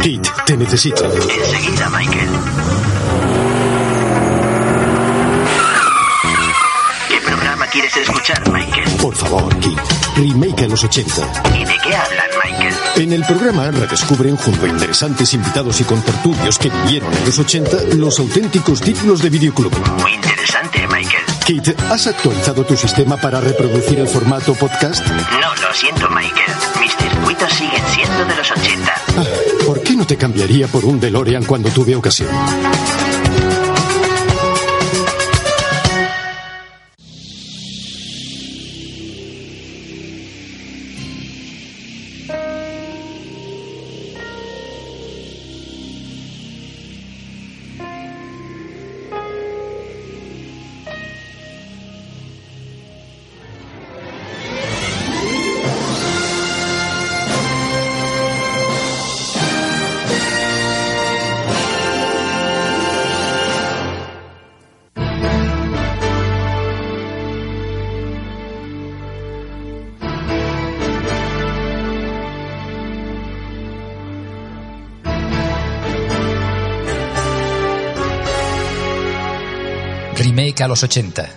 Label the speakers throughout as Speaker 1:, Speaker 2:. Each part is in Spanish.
Speaker 1: Kate, te necesito.
Speaker 2: Enseguida, Michael. ¿Qué programa quieres escuchar, Michael?
Speaker 1: Por favor, Kate. Remake a los 80.
Speaker 2: ¿Y de qué hablan, Michael?
Speaker 1: En el programa redescubren junto a interesantes invitados y contertulios que vivieron en los 80 los auténticos títulos de videoclub.
Speaker 2: Muy interesante, Michael.
Speaker 1: Kate, ¿has actualizado tu sistema para reproducir el formato podcast?
Speaker 2: No, lo siento, Michael. Mis circuitos siguen siendo de los 80.
Speaker 1: Ah, ¿Por qué no te cambiaría por un DeLorean cuando tuve ocasión?
Speaker 3: A los 80.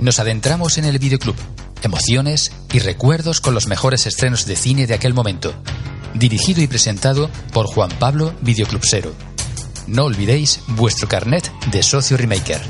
Speaker 3: Nos adentramos en el videoclub. Emociones y recuerdos con los mejores estrenos de cine de aquel momento. Dirigido y presentado por Juan Pablo Videoclubsero. No olvidéis vuestro carnet de socio remaker.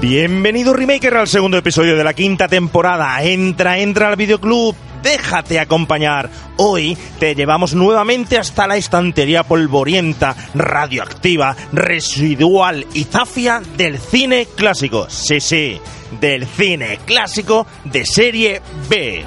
Speaker 4: Bienvenido Remaker al segundo episodio de la quinta temporada. Entra, entra al videoclub, déjate acompañar. Hoy te llevamos nuevamente hasta la estantería polvorienta, radioactiva, residual y zafia del cine clásico. Sí, sí, del cine clásico de serie B.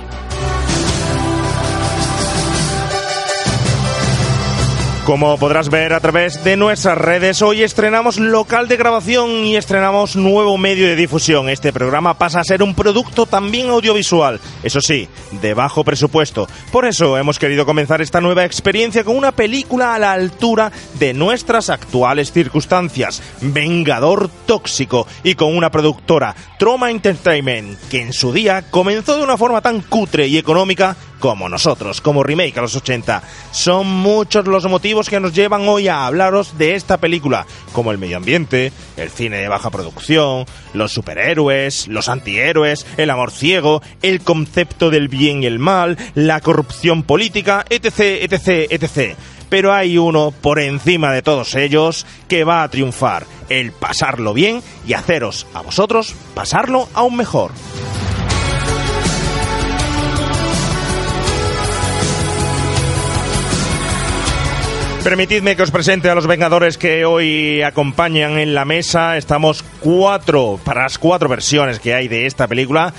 Speaker 4: Como podrás ver a través de nuestras redes, hoy estrenamos local de grabación y estrenamos nuevo medio de difusión. Este programa pasa a ser un producto también audiovisual, eso sí, de bajo presupuesto. Por eso hemos querido comenzar esta nueva experiencia con una película a la altura de nuestras actuales circunstancias, Vengador Tóxico, y con una productora, Troma Entertainment, que en su día comenzó de una forma tan cutre y económica como nosotros, como remake a los 80. Son muchos los motivos que nos llevan hoy a hablaros de esta película, como el medio ambiente, el cine de baja producción, los superhéroes, los antihéroes, el amor ciego, el concepto del bien y el mal, la corrupción política, etc, etc, etc. Pero hay uno por encima de todos ellos que va a triunfar, el pasarlo bien y haceros a vosotros pasarlo aún mejor. Permitidme que os presente a los Vengadores que hoy acompañan en la mesa. Estamos cuatro, para las cuatro versiones que hay de esta película.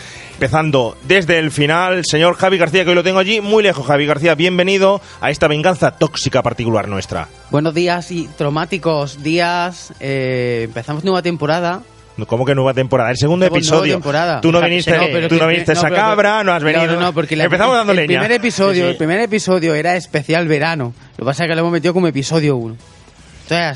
Speaker 4: Empezando desde el final, señor Javi García, que hoy lo tengo allí muy lejos. Javi García, bienvenido a esta venganza tóxica particular nuestra.
Speaker 5: Buenos días y traumáticos días. Eh, empezamos nueva temporada.
Speaker 4: ¿Cómo que nueva temporada? El segundo episodio.
Speaker 5: temporada.
Speaker 4: Tú no viniste,
Speaker 5: no, pero
Speaker 4: tú no viniste
Speaker 5: no,
Speaker 4: esa
Speaker 5: pero-
Speaker 4: cabra, no has venido.
Speaker 5: No, no, porque la-
Speaker 4: Empezamos dando
Speaker 5: el,
Speaker 4: leña.
Speaker 5: primer episodio,
Speaker 4: Sí, sí.
Speaker 5: el primer episodio era especial verano. Lo que pasa es que lo hemos metido como episodio 1.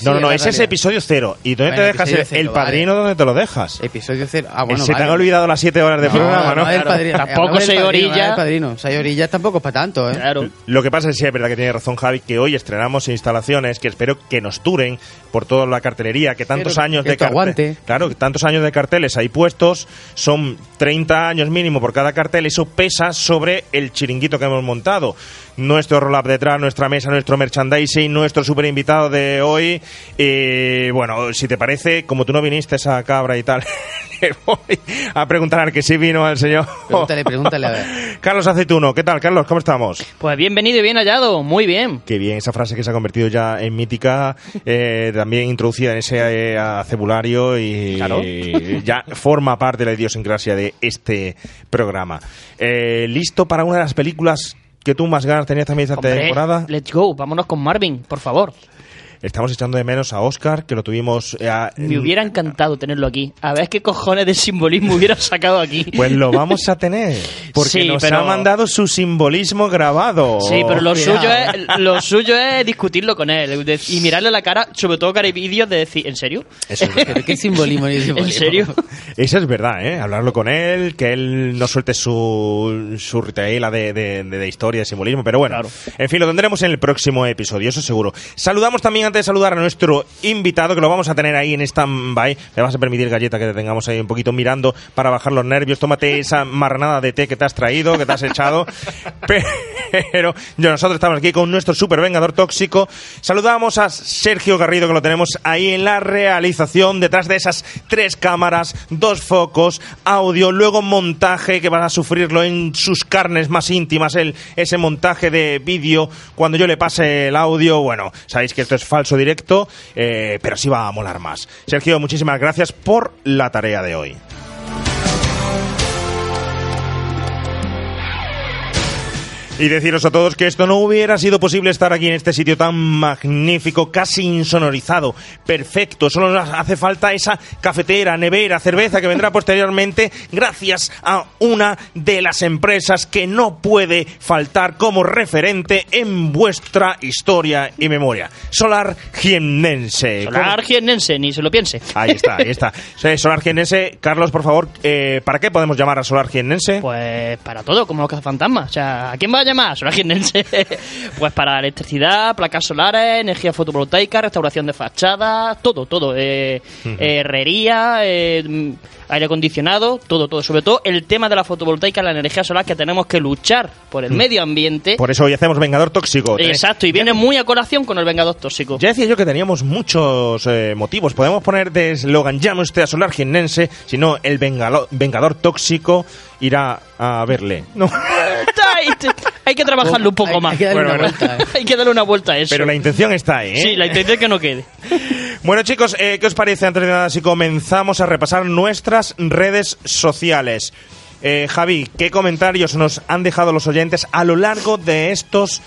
Speaker 4: No, no, no, ese es episodio cero. ¿Y dónde
Speaker 5: Bueno,
Speaker 4: te dejas el,
Speaker 5: episodio cero,
Speaker 4: el padrino?
Speaker 5: vale.
Speaker 4: ¿Dónde te lo dejas?
Speaker 5: Episodio 0. Ah, bueno,
Speaker 4: Se te
Speaker 5: vale.
Speaker 4: han olvidado las siete horas de programa, ¿no?
Speaker 5: el padrino.
Speaker 6: Tampoco
Speaker 5: Hablamos del
Speaker 6: soy
Speaker 5: padrino,
Speaker 6: orilla.
Speaker 5: del padrino. Soy tampoco es para tanto, ¿eh?
Speaker 6: Claro.
Speaker 4: Lo que pasa es que sí, es verdad que tiene razón Javi, que hoy estrenamos instalaciones que espero que nos duren por toda la cartelería, que tantos
Speaker 5: Pero
Speaker 4: años
Speaker 5: que
Speaker 4: de
Speaker 5: esto aguante.
Speaker 4: Claro, que tantos años de carteles ahí puestos, son 30 años mínimo por cada cartel, eso pesa sobre el chiringuito que hemos montado. Nuestro roll-up detrás, nuestra mesa, nuestro merchandising, nuestro super invitado de hoy. Y bueno, si te parece, como tú no viniste esa cabra y tal, le voy a preguntar al que sí vino al señor.
Speaker 5: Pregúntale, pregúntale a ver.
Speaker 4: Carlos Aceituno, ¿qué tal, Carlos? ¿Cómo estamos?
Speaker 6: Pues bienvenido y bien hallado, muy bien.
Speaker 4: Qué bien, esa frase que se ha convertido ya en mítica, eh, también introducida en ese eh, acebulario y
Speaker 6: Claro.
Speaker 4: ya forma parte de la idiosincrasia de este programa. Eh, ¿Listo para una de las películas que tú más ganas tenías también esta
Speaker 6: Hombre,
Speaker 4: temporada?
Speaker 6: let's go, vámonos con Marvin, por favor.
Speaker 4: Estamos echando de menos a Oscar, que lo tuvimos... eh, a-
Speaker 6: Me hubiera encantado tenerlo aquí. A ver qué cojones de simbolismo hubiera sacado aquí.
Speaker 4: Pues lo vamos a tener, porque
Speaker 6: Sí,
Speaker 4: nos
Speaker 6: pero-
Speaker 4: ha mandado su simbolismo grabado.
Speaker 6: Sí, pero lo suyo, es, lo suyo es discutirlo con él de- y mirarle la cara, sobre todo cara y vídeos, de decir, ¿en serio?
Speaker 4: Eso es.
Speaker 5: Pero qué simbolismo.
Speaker 6: ¿En serio?
Speaker 4: Eso es verdad, ¿eh? Hablarlo con él, que él no suelte su, su retaila de, de, de- de historia, de simbolismo, pero bueno.
Speaker 6: Claro.
Speaker 4: En fin, lo tendremos en el próximo episodio, eso seguro. Saludamos también, antes de saludar a nuestro invitado, que lo vamos a tener ahí en stand-by. Me vas a permitir, Galleta, que te tengamos ahí un poquito mirando para bajar los nervios. Tómate esa marranada de té que te has traído, que te has echado. Pero yo, nosotros estamos aquí con nuestro super vengador tóxico. Saludamos a Sergio Garrido, que lo tenemos ahí en la realización, detrás de esas tres cámaras, dos focos, audio, luego montaje, que van a sufrirlo en sus carnes más íntimas, el, ese montaje de vídeo, cuando yo le pase el audio, bueno, sabéis que esto es falso directo, eh, pero sí va a molar más. Sergio, muchísimas gracias por la tarea de hoy. Y deciros a todos que esto no hubiera sido posible estar aquí en este sitio tan magnífico, casi insonorizado, perfecto. Solo nos hace falta esa cafetera, nevera, cerveza que vendrá posteriormente gracias a una de las empresas que no puede faltar como referente en vuestra historia y memoria. Solar Jiennense.
Speaker 6: Solar jiennense, ni se lo piense.
Speaker 4: Ahí está, ahí está. Solar Jiennense, Carlos, por favor, eh, ¿para qué podemos llamar a Solar Jiennense?
Speaker 6: Pues para todo, como los cazafantasmas. O sea, ¿a quién va Solar jiennense. pues para electricidad, placas solares, energía fotovoltaica, restauración de fachadas, todo, todo. Eh, herrería, eh, aire acondicionado, todo, todo. Sobre todo el tema de la fotovoltaica, la energía solar, que tenemos que luchar por el medio ambiente.
Speaker 4: Por eso hoy hacemos Vengador Tóxico.
Speaker 6: Exacto, y viene muy a colación con el Vengador Tóxico.
Speaker 4: Ya decía yo que teníamos muchos eh, motivos. Podemos poner de eslogan, llame usted a Solar Jiennense, si no, el vengalo- Vengador Tóxico irá a verle. No.
Speaker 6: Hay que trabajarlo un poco más.
Speaker 5: hay que darle
Speaker 4: Bueno,
Speaker 5: una
Speaker 4: bueno.
Speaker 5: vuelta, ¿eh?
Speaker 6: Hay que darle una vuelta a eso.
Speaker 4: Pero la intención está ahí, ¿eh?
Speaker 6: Sí, la intención es que no quede.
Speaker 4: Bueno, chicos, eh, ¿qué os parece antes de nada si comenzamos a repasar nuestras redes sociales? Eh, Javi, ¿qué comentarios nos han dejado los oyentes a lo largo de estos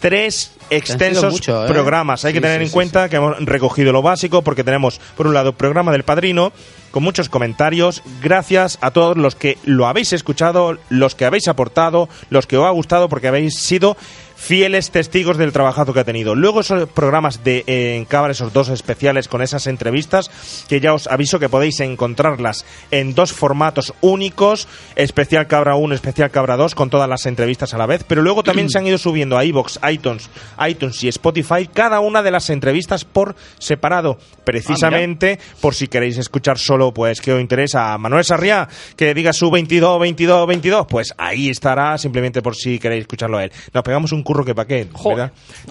Speaker 4: tres extensos
Speaker 5: mucho, ¿eh?
Speaker 4: programas? Hay que tener
Speaker 5: sí,
Speaker 4: en
Speaker 5: sí,
Speaker 4: cuenta que hemos recogido lo básico porque tenemos, por un lado, programa del Padrino con muchos comentarios. Gracias a todos los que lo habéis escuchado, los que habéis aportado, los que os ha gustado porque habéis sido fieles testigos del trabajazo que ha tenido. Luego esos programas de eh, en Cabra, esos dos especiales con esas entrevistas, que ya os aviso que podéis encontrarlas en dos formatos únicos, especial Cabra 1, especial Cabra 2, con todas las entrevistas a la vez, pero luego también se han ido subiendo a iVoox, iTunes, iTunes y Spotify cada una de las entrevistas por separado, precisamente por si queréis escuchar solo, pues que os interesa a Manuel Sarriá, que diga su 22, 22, 22, pues ahí estará, simplemente por si queréis escucharlo a él. Nos pegamos un curro que pa' qué,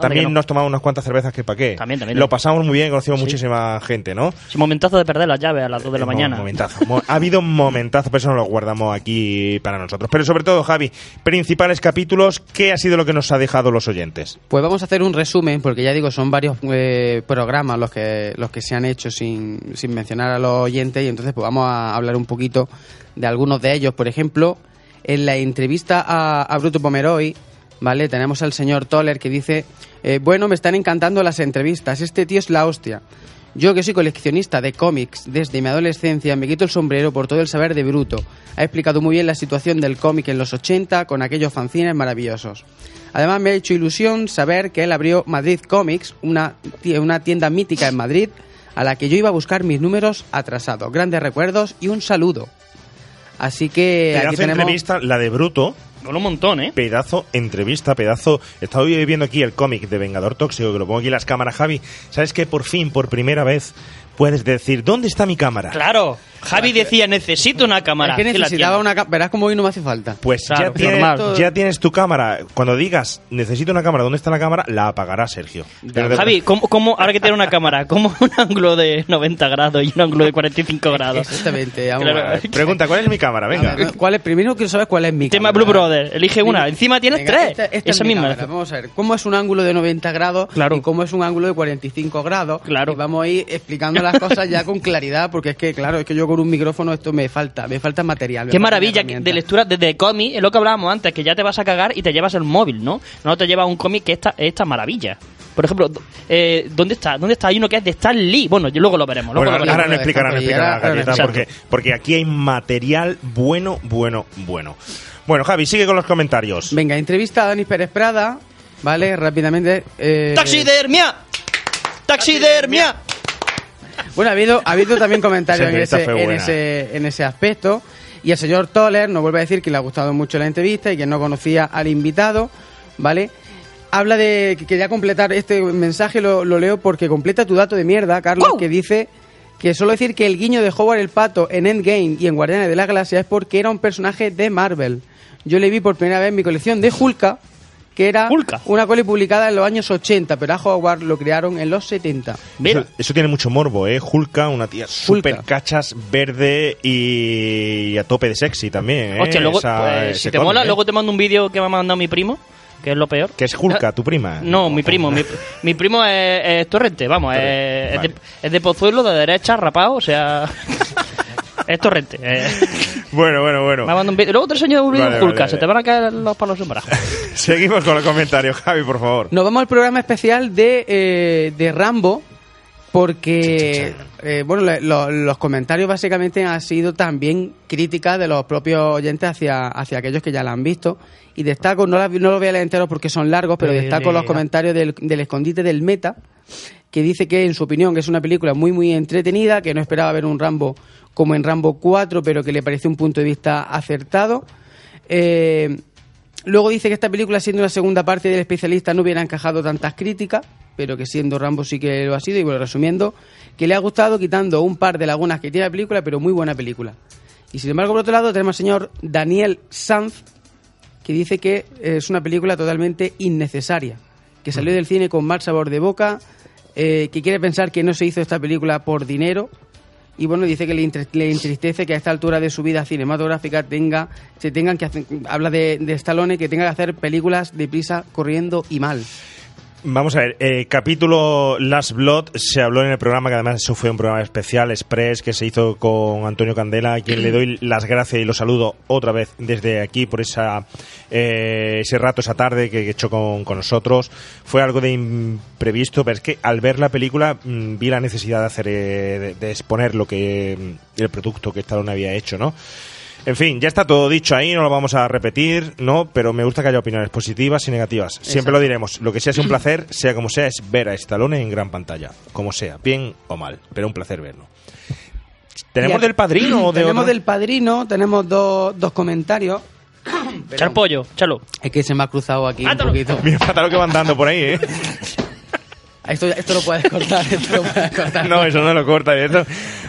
Speaker 4: También
Speaker 6: no.
Speaker 4: nos tomamos unas cuantas cervezas que pa' qué.
Speaker 6: También, también.
Speaker 4: Lo pasamos muy bien, conocimos muchísima gente, ¿no?
Speaker 6: Sí, momentazo de perder las llaves a las 2 de la
Speaker 4: Mo-
Speaker 6: mañana.
Speaker 4: Momentazo. Mo- Ha habido un momentazo, pero eso no lo guardamos aquí para nosotros. Pero sobre todo, Javi, principales capítulos, ¿qué ha sido lo que nos ha dejado los oyentes?
Speaker 5: Pues vamos a hacer un resumen, porque ya digo, son varios eh, programas los que, los que se han hecho sin, sin mencionar a los oyentes, y entonces pues vamos a hablar un poquito de algunos de ellos. Por ejemplo, en la entrevista a, a Bruto Pomeroy, ¿vale? Tenemos al señor Toller que dice, eh, bueno, me están encantando las entrevistas, este tío es la hostia. Yo que soy coleccionista de cómics desde mi adolescencia me quito el sombrero por todo el saber de Bruto. Ha explicado muy bien la situación del cómic en los 80 con aquellos fanzines maravillosos. Además me ha hecho ilusión saber que él abrió Madrid Comics, una, una tienda mítica en Madrid a la que yo iba a buscar mis números atrasados. Grandes recuerdos y un saludo. Así que aquí
Speaker 4: Pedazo
Speaker 5: tenemos...
Speaker 4: entrevista, la de Bruto,
Speaker 6: Mola un montón, ¿eh?
Speaker 4: pedazo entrevista, pedazo. Estaba viendo aquí el cómic de Vengador Tóxico, que lo pongo aquí en las cámaras, Javi. ¿Sabes que por fin, por primera vez, puedes decir, ¿dónde está mi cámara?
Speaker 6: Claro. Javi decía, necesito una cámara.
Speaker 5: Es que
Speaker 6: ¿Qué la
Speaker 5: necesitaba
Speaker 6: tiene?
Speaker 5: una... ca- Verás como hoy no me hace falta.
Speaker 4: Pues
Speaker 6: Claro,
Speaker 4: ya, tienes,
Speaker 6: normal.
Speaker 4: ya tienes tu cámara. Cuando digas, necesito una cámara, ¿dónde está la cámara? La apagará Sergio. Pero de-
Speaker 6: Javi, ¿cómo, cómo, ahora que tiene una cámara, ¿cómo un ángulo de 90 grados y un ángulo de 45 grados?
Speaker 5: Exactamente. vamos
Speaker 6: Claro.
Speaker 5: a ver.
Speaker 4: Pregunta, ¿cuál es mi cámara? Venga.
Speaker 5: A ver, ¿cuál es? Primero quiero saber cuál es mi
Speaker 6: Tema
Speaker 5: cámara.
Speaker 6: Blue Brother, elige una. Encima tienes
Speaker 5: Venga,
Speaker 6: tres.
Speaker 5: esta- esta es
Speaker 6: Esa
Speaker 5: mi
Speaker 6: misma.
Speaker 5: cámara. Vamos a ver, ¿cómo es un ángulo de 90 grados
Speaker 6: Claro.
Speaker 5: y cómo es un ángulo de 45 grados?
Speaker 6: Claro.
Speaker 5: Y vamos a ir explicando las cosas ya con claridad, porque es que, claro, es que yo con un micrófono esto me falta, me falta material. me
Speaker 6: Qué maravilla de lectura desde cómic, es lo que hablábamos antes, que ya te vas a cagar y te llevas el móvil, ¿no? No te llevas un cómic que esta, esta maravilla. Por ejemplo, eh, ¿dónde está? ¿Dónde está? Hay uno que es de Stan Lee. Bueno, yo luego lo veremos. Luego
Speaker 4: Bueno,
Speaker 6: lo
Speaker 4: ahora
Speaker 6: veremos.
Speaker 4: no explicará, no
Speaker 5: Ahora-
Speaker 4: explicará,
Speaker 5: ahora-
Speaker 4: Gatita,
Speaker 6: exacto.
Speaker 4: porque, porque aquí hay material bueno, bueno, bueno. Bueno, Javi, sigue con los comentarios.
Speaker 5: Venga, entrevista a Dani Pérez Prada, ¿vale? Rápidamente. eh,
Speaker 6: ¡Taxidermia! ¡Taxidermia!
Speaker 5: Bueno, ha habido, ha habido también comentarios en ese, en, ese, en ese aspecto. Y el señor Toller nos vuelve a decir que le ha gustado mucho la entrevista y que no conocía al invitado, ¿vale? Habla de que quería completar este mensaje, lo, lo leo porque completa tu dato de mierda, Carlos, que dice que solo decir que el guiño de Howard el Pato en Endgame y en Guardianes de la Galaxia es porque era un personaje de Marvel. Yo le vi por primera vez en mi colección de Hulka, que era
Speaker 6: Hulka.
Speaker 5: una coli publicada en los años 80, pero a Howard lo crearon en los 70.
Speaker 6: Mira.
Speaker 4: Eso, eso tiene mucho morbo, ¿eh? Hulka, una tía súper cachas, verde y a tope de sexy también, ¿eh?
Speaker 6: Hostia, luego,
Speaker 4: Esa-
Speaker 6: pues, si te
Speaker 4: cómic,
Speaker 6: mola,
Speaker 4: ¿eh?
Speaker 6: luego te mando un vídeo que me ha mandado mi primo, que es lo peor.
Speaker 4: Que es Hulka, tu prima.
Speaker 6: No, mi primo. Mi, mi primo es, es Torrente, vamos, es,
Speaker 4: Torrente,
Speaker 6: es de, es de Pozuelo, de derecha, rapado, o sea. es Torrente. eh.
Speaker 4: Bueno, bueno, bueno.
Speaker 6: Me un vídeo. Luego te enseño un vídeo
Speaker 4: Vale,
Speaker 6: de
Speaker 4: vale,
Speaker 6: se te van a caer los palos en barajo.
Speaker 4: Seguimos con los comentarios, Javi, por favor.
Speaker 5: Nos vamos al programa especial de, eh, de Rambo, porque eh, bueno, le- lo- los comentarios básicamente han sido también críticas de los propios oyentes hacia, hacia aquellos que ya la han visto. Y destaco, no, la- no lo voy a leer entero porque son largos, pero destaco los comentarios del, del escondite del Meta, que dice que en su opinión que es una película muy muy entretenida, que no esperaba ver un Rambo como en Rambo 4, pero que le pareció un punto de vista acertado. Eh, Luego dice que esta película, siendo una segunda parte del especialista, no hubiera encajado tantas críticas, pero que siendo Rambo sí que lo ha sido. Y bueno, resumiendo, que le ha gustado quitando un par de lagunas que tiene la película, pero muy buena película. Y sin embargo, por otro lado, tenemos al señor Daniel Sanz, que dice que es una película totalmente innecesaria, que salió del cine con mal sabor de boca, eh, que quiere pensar que no se hizo esta película por dinero. Y bueno, dice que le, entristece que a esta altura de su vida cinematográfica tenga, se tengan que hacer, habla de, de Stallone, que tenga que hacer películas deprisa, corriendo y mal.
Speaker 4: Vamos a ver, eh, capítulo Last Blood se habló en el programa, que además eso fue un programa especial, Express, que se hizo con Antonio Candela, a quien le doy las gracias y lo saludo otra vez desde aquí por esa eh, ese rato, esa tarde que, que echó con, con nosotros. Fue algo de imprevisto, pero es que al ver la película mm, vi la necesidad de hacer, eh, de, exponer lo que mm, el producto que Stallone había hecho, ¿no? En fin, ya está todo dicho ahí, no lo vamos a repetir, ¿no? Pero me gusta que haya opiniones positivas y negativas. Siempre
Speaker 5: Exacto.
Speaker 4: lo diremos. Lo que sea es un placer, sea como sea, es ver a Stallone en gran pantalla. Como sea, bien o mal, pero un placer verlo. ¿Tenemos del padrino o de
Speaker 5: Tenemos
Speaker 4: otro?
Speaker 5: del padrino, tenemos dos, dos comentarios.
Speaker 6: Echar pollo, chalo.
Speaker 5: Es que se me ha cruzado aquí un
Speaker 6: Mátalo.
Speaker 5: poquito.
Speaker 4: Mira, fíjate lo que van dando por ahí, ¿eh?
Speaker 5: Esto, esto lo puedes cortar, esto lo puedes cortar.
Speaker 4: No, eso no lo corta. Eso.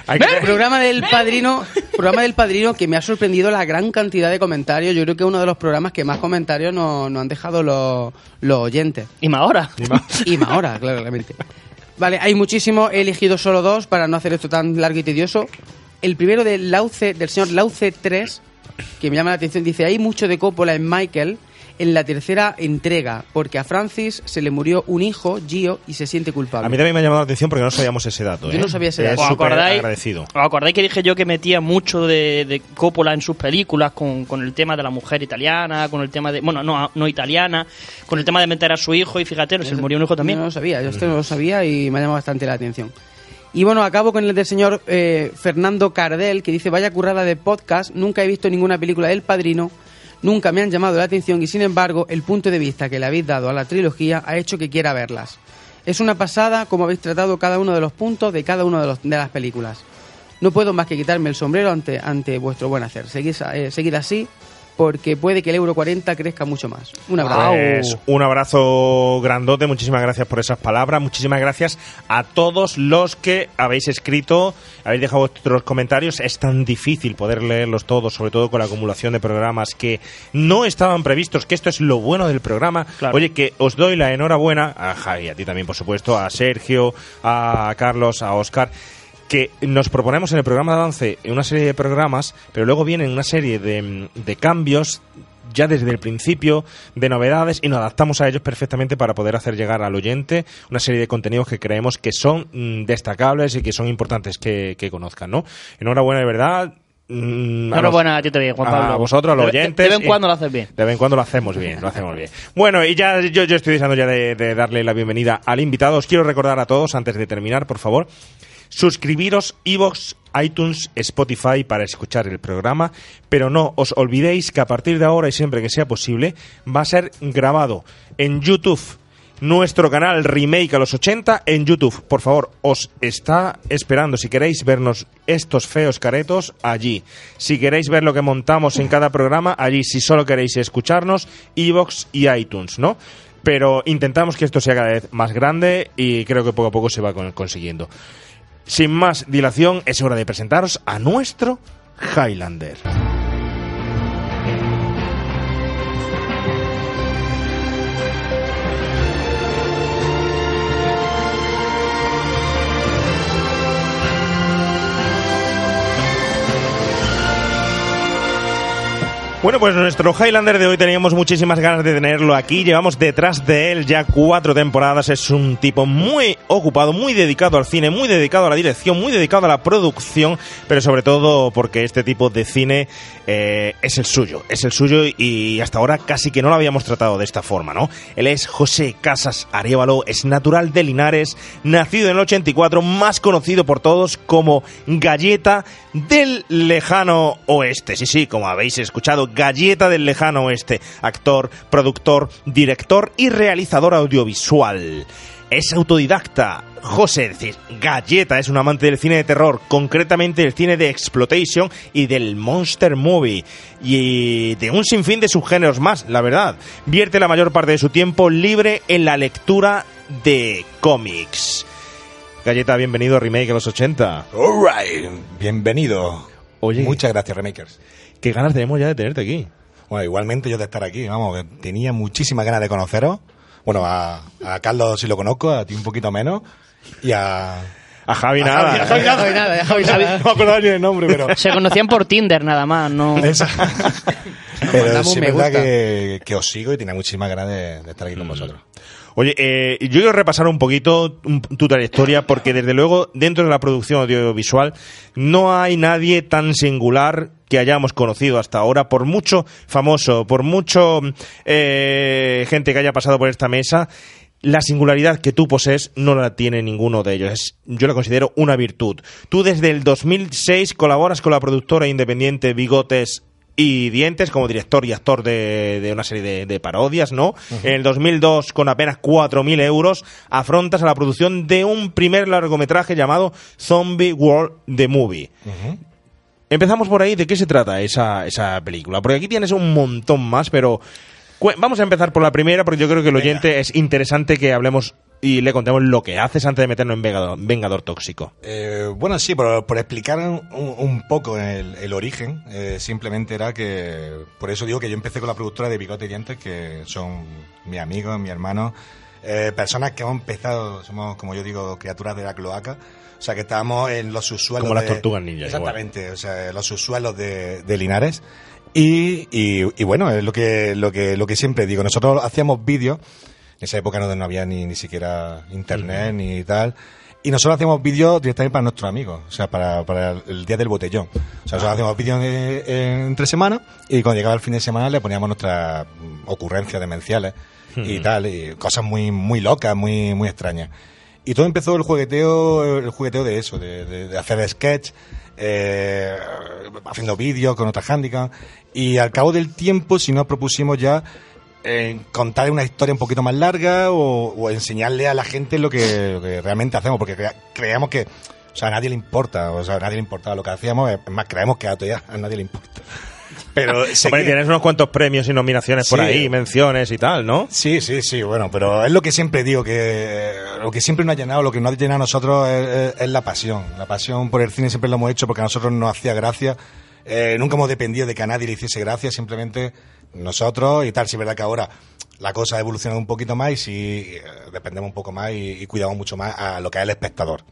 Speaker 4: Hay que-
Speaker 5: El programa del padrino, programa del padrino que me ha sorprendido la gran cantidad de comentarios. Yo creo que es uno de los programas que más comentarios nos, nos han dejado los, los oyentes.
Speaker 6: Y más ahora.
Speaker 5: Y más ahora, claramente. Vale, hay muchísimos. He elegido solo dos para no hacer esto tan largo y tedioso. El primero del Lauce, del señor Lauce 3, que me llama la atención, dice, hay mucho de Coppola en Michael en la tercera entrega, porque a Francis se le murió un hijo, Gio, y se siente culpable.
Speaker 4: A mí también me ha llamado la atención porque no sabíamos ese dato.
Speaker 5: Yo
Speaker 4: ¿eh?
Speaker 5: no sabía ese
Speaker 4: Es
Speaker 5: dato.
Speaker 6: ¿Os acordáis,
Speaker 4: agradecido.
Speaker 6: ¿Os acordáis que dije yo que metía mucho de, de Coppola en sus películas con, con el tema de la mujer italiana, con el tema de. Bueno, no, no italiana, con el tema de meter a su hijo y fíjate, se le murió un hijo también.
Speaker 5: No lo sabía, yo esto no lo sabía y me ha llamado bastante la atención. Y bueno, acabo con el del señor eh, Fernando Cardel, que dice, vaya currada de podcast, nunca he visto ninguna película del Padrino, nunca me han llamado la atención y sin embargo el punto de vista que le habéis dado a la trilogía ha hecho que quiera verlas. Es una pasada como habéis tratado cada uno de los puntos de cada una de, de las películas. No puedo más que quitarme el sombrero ante, vuestro buen hacer. Eh, seguid así porque puede que el euro 40 crezca mucho más. Un abrazo.
Speaker 4: Pues un abrazo grandote, muchísimas gracias por esas palabras, muchísimas gracias a todos los que habéis escrito, habéis dejado vuestros comentarios, es tan difícil poder leerlos todos, sobre todo con la acumulación de programas que no estaban previstos, que esto es lo bueno del programa.
Speaker 6: Claro.
Speaker 4: Oye, que os doy la enhorabuena, a Javi, a ti también por supuesto, a Sergio, a Carlos, a Oscar que nos proponemos en el programa de avance una serie de programas, pero luego vienen una serie de, de cambios ya desde el principio, de novedades, y nos adaptamos a ellos perfectamente para poder hacer llegar al oyente una serie de contenidos que creemos que son mm, destacables y que son importantes que, que conozcan, ¿no? Enhorabuena de verdad. Mm, a los-
Speaker 6: bueno, a ti te bien, Juan Pablo.
Speaker 4: A vosotros, a los
Speaker 6: De-
Speaker 4: oyentes.
Speaker 6: De vez en cuando lo haces bien.
Speaker 4: De vez en cuando lo hacemos bien, lo hacemos bien. Bueno, y ya yo, yo estoy deseando ya de, de darle la bienvenida al invitado. Os quiero recordar a todos, antes de terminar, por favor, suscribiros iVoox, iTunes, Spotify para escuchar el programa, pero no os olvidéis que a partir de ahora y siempre que sea posible va a ser grabado en YouTube. Nuestro canal Remake a los 80 en YouTube. Por favor, os está esperando. Si queréis vernos estos feos caretos, allí. Si queréis ver lo que montamos en cada programa, allí. Si solo queréis escucharnos, iVoox y iTunes, ¿no? Pero intentamos que esto sea cada vez más grande y creo que poco a poco se va con- consiguiendo. Sin más dilación, es hora de presentaros a nuestro Highlander. Bueno, pues nuestro Highlander de hoy teníamos muchísimas ganas de tenerlo aquí. Llevamos detrás de él ya cuatro temporadas. Es un tipo muy ocupado, muy dedicado al cine, muy dedicado a la dirección, muy dedicado a la producción, pero sobre todo porque este tipo de cine eh, es el suyo. Es el suyo y hasta ahora casi que no lo habíamos tratado de esta forma, ¿no? Él es José Casas Arevalo, es natural de Linares, nacido en el 84, más conocido por todos como Galleta del Lejano Oeste. Sí, sí, como habéis escuchado, Galleta del Lejano Oeste, actor, productor, director y realizador audiovisual. Es autodidacta. José, es decir, Galleta es un amante del cine de terror, concretamente del cine de exploitation y del monster movie, y de un sinfín de subgéneros más, la verdad. Vierte la mayor parte de su tiempo libre en la lectura de cómics. Galleta, bienvenido a Remake a los 80.
Speaker 7: Alright, bienvenido.
Speaker 4: Oye.
Speaker 7: Muchas gracias, Remakers.
Speaker 4: Qué ganas tenemos ya de tenerte aquí.
Speaker 7: Bueno, igualmente yo de estar aquí, vamos, que tenía muchísimas ganas de conoceros. Bueno, a, a Carlos sí lo conozco, a ti un poquito menos. Y a...
Speaker 4: A Javi nada.
Speaker 7: A Javi nada.
Speaker 5: Javi.
Speaker 7: No me acordaba ni el nombre, pero...
Speaker 6: Se conocían por Tinder nada más, no.
Speaker 7: Esa- Pero sí es verdad
Speaker 5: gusta.
Speaker 7: que, que os sigo y tenía muchísimas ganas de, de estar aquí con vosotros.
Speaker 4: Oye, eh, yo quiero repasar un poquito tu trayectoria porque desde luego dentro de la producción audiovisual no hay nadie tan singular que hayamos conocido hasta ahora, por mucho famoso, por mucho eh, gente que haya pasado por esta mesa. La singularidad que tú posees no la tiene ninguno de ellos. Es, yo la considero una virtud. Tú desde el 2006 colaboras con la productora independiente Bigotes y Dientes como director y actor de, de una serie de, de parodias, ¿no? En el 2002, con apenas 4.000 euros, afrontas a la producción de un primer largometraje llamado Zombie World The Movie. Empezamos por ahí, ¿de qué se trata esa, esa película? Porque aquí tienes un montón más, pero vamos a empezar por la primera, porque yo creo que el
Speaker 7: Venga.
Speaker 4: oyente es interesante que hablemos y le contemos lo que haces antes de meternos en Vengador, Vengador Tóxico.
Speaker 7: Eh, bueno, sí, por, por explicar un, un poco el, el origen, eh, simplemente era que, por eso digo que yo empecé con la productora de Bigote y Dientes, que son mis amigos, mis hermanos, eh, personas que hemos empezado, somos, como yo digo, criaturas de la cloaca, o sea que estábamos en los subsuelos
Speaker 4: Como las
Speaker 7: de-
Speaker 4: tortugas ninja,
Speaker 7: Exactamente, o sea, los subsuelos de, de Linares. Y, y, y bueno, es lo que, lo, que, lo que siempre digo, nosotros hacíamos vídeos, en esa época no, no había ni, ni siquiera internet ni tal. Y nosotros hacíamos vídeos directamente para nuestros amigos, o sea, para, para el día del botellón. O sea, nosotros hacíamos vídeos de- en- entre semanas y cuando llegaba el fin de semana le poníamos nuestras ocurrencias demenciales y tal, y cosas muy, muy locas, muy, muy extrañas. Y todo empezó el jugueteo, el jugueteo de eso, de, de- de hacer sketch, eh, haciendo vídeos con otras handicaps. Y al cabo del tiempo, si nos propusimos ya eh, contar una historia un poquito más larga o, enseñarle a la gente lo que, lo que realmente hacemos, porque crea- creíamos que, o sea, a nadie le importa, o sea, a nadie le importaba lo que hacíamos, es más, creemos que a, a nadie le importa. Pero
Speaker 4: Hombre, tienes unos cuantos premios y nominaciones por
Speaker 7: Sí.
Speaker 4: ahí, menciones y tal, ¿no?
Speaker 7: Sí, sí, sí, bueno, pero es lo que siempre digo, que lo que siempre nos ha llenado, lo que nos ha llenado a nosotros es, es- es la pasión. La pasión por el cine siempre lo hemos hecho porque a nosotros nos hacía gracia. Eh, nunca hemos dependido de que a nadie le hiciese gracia, simplemente nosotros y tal. Si es verdad que ahora la cosa ha evolucionado un poquito más y sí eh, dependemos un poco más y, y cuidamos mucho más a lo que es el espectador.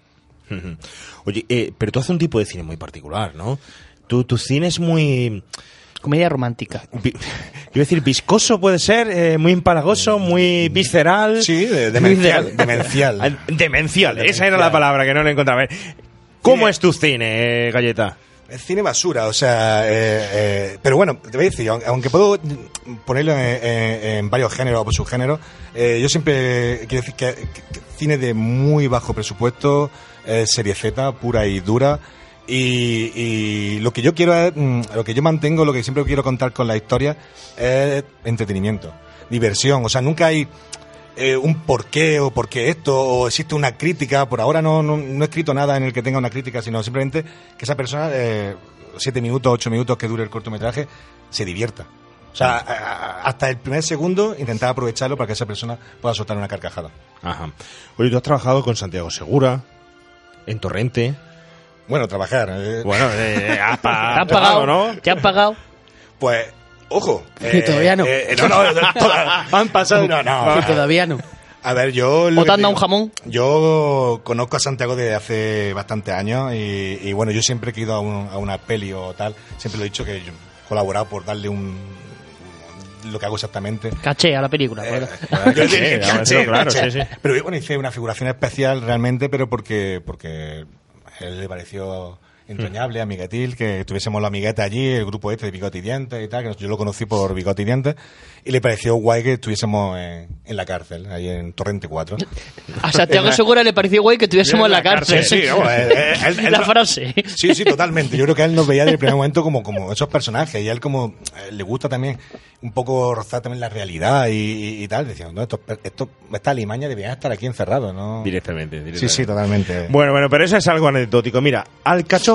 Speaker 4: Oye, eh, pero tú haces un tipo de cine muy particular, ¿no? Tu, tu cine es muy...
Speaker 6: Comedia romántica.
Speaker 4: Quiero decir, viscoso puede ser, eh, muy empalagoso, muy visceral.
Speaker 7: Sí, de- demencial. Demencial.
Speaker 4: Demencial, esa era la palabra que no la encontraba. ¿Cómo
Speaker 7: Sí.
Speaker 4: es tu cine, eh, Galleta?
Speaker 7: Es cine basura, o sea, eh, eh, pero bueno, te voy a decir, aun- aunque puedo ponerlo en, en- en varios géneros o subgéneros, eh, yo siempre quiero decir que, que- que cine de muy bajo presupuesto, eh, serie Z, pura y dura, y, y lo que yo quiero es, mm, lo que yo mantengo, lo que siempre quiero contar con la historia es entretenimiento, diversión, o sea, nunca hay eh, un porqué o por qué esto, o existe una crítica. Por ahora no, no, no he escrito nada en el que tenga una crítica, sino simplemente que esa persona, eh, siete minutos, ocho minutos que dure el cortometraje, se divierta. O sea, hasta el primer segundo intentar aprovecharlo para que esa persona pueda soltar una carcajada.
Speaker 4: Ajá. Oye, tú has trabajado con Santiago Segura, en Torrente.
Speaker 7: Bueno, trabajar. eh,
Speaker 4: Bueno, eh, has
Speaker 6: ¿Te
Speaker 4: pa-
Speaker 6: han pagado?
Speaker 4: ¿no?
Speaker 6: ¿Te han pagado?
Speaker 7: Pues, ojo.
Speaker 5: Que todavía no.
Speaker 7: eh, no, no, no, toda- han pasado. No, no.
Speaker 5: Todavía no.
Speaker 7: A ver, yo...
Speaker 6: ¿O te han dado
Speaker 7: digo-
Speaker 6: un jamón?
Speaker 7: Yo conozco a Santiago desde hace bastantes años y, y bueno, yo siempre que he ido a, un- a una peli o tal, siempre lo he dicho que yo he colaborado por darle un... lo que hago exactamente.
Speaker 6: Caché a la película.
Speaker 7: Eh,
Speaker 4: claro,
Speaker 7: caché.
Speaker 4: sí, sí.
Speaker 7: Pero bueno, hice una figuración especial realmente, pero porque, porque él le pareció entrañable, amiguetil, que tuviésemos la amigueta allí, el grupo este de Bigote y Dientes y tal, que yo lo conocí por Bigote y Dientes, y le pareció guay que estuviésemos en, en la cárcel, ahí en Torrente 4.
Speaker 6: A Santiago Segura le pareció guay que estuviésemos en la cárcel.
Speaker 7: Sí, sí, vamos, él- él- él
Speaker 6: la frase.
Speaker 7: Sí, sí, totalmente. Yo creo que él nos veía desde el primer momento como, como esos personajes y a él como eh, le gusta también un poco rozar también la realidad y, y- y tal. Decía, no, esto, esto, esta limaña debería estar aquí encerrado, ¿no?
Speaker 4: Directamente,
Speaker 7: Sí,
Speaker 4: directamente.
Speaker 7: sí, totalmente.
Speaker 4: Bueno, bueno, pero eso es algo anecdótico. Mira,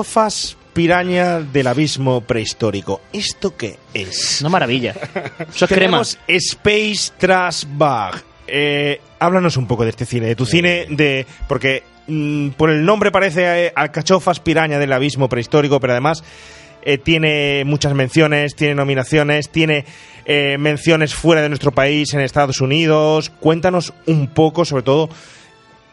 Speaker 4: alcachofas piraña del abismo prehistórico. ¿Esto qué es?
Speaker 6: Una maravilla. Eso es crema.
Speaker 4: Space Trash Bag. Eh, háblanos un poco de este cine, de tu cine, de porque mm, por el nombre parece eh, alcachofas piraña del abismo prehistórico, pero además eh, tiene muchas menciones, tiene nominaciones, tiene eh, menciones fuera de nuestro país, en Estados Unidos. Cuéntanos un poco, sobre todo,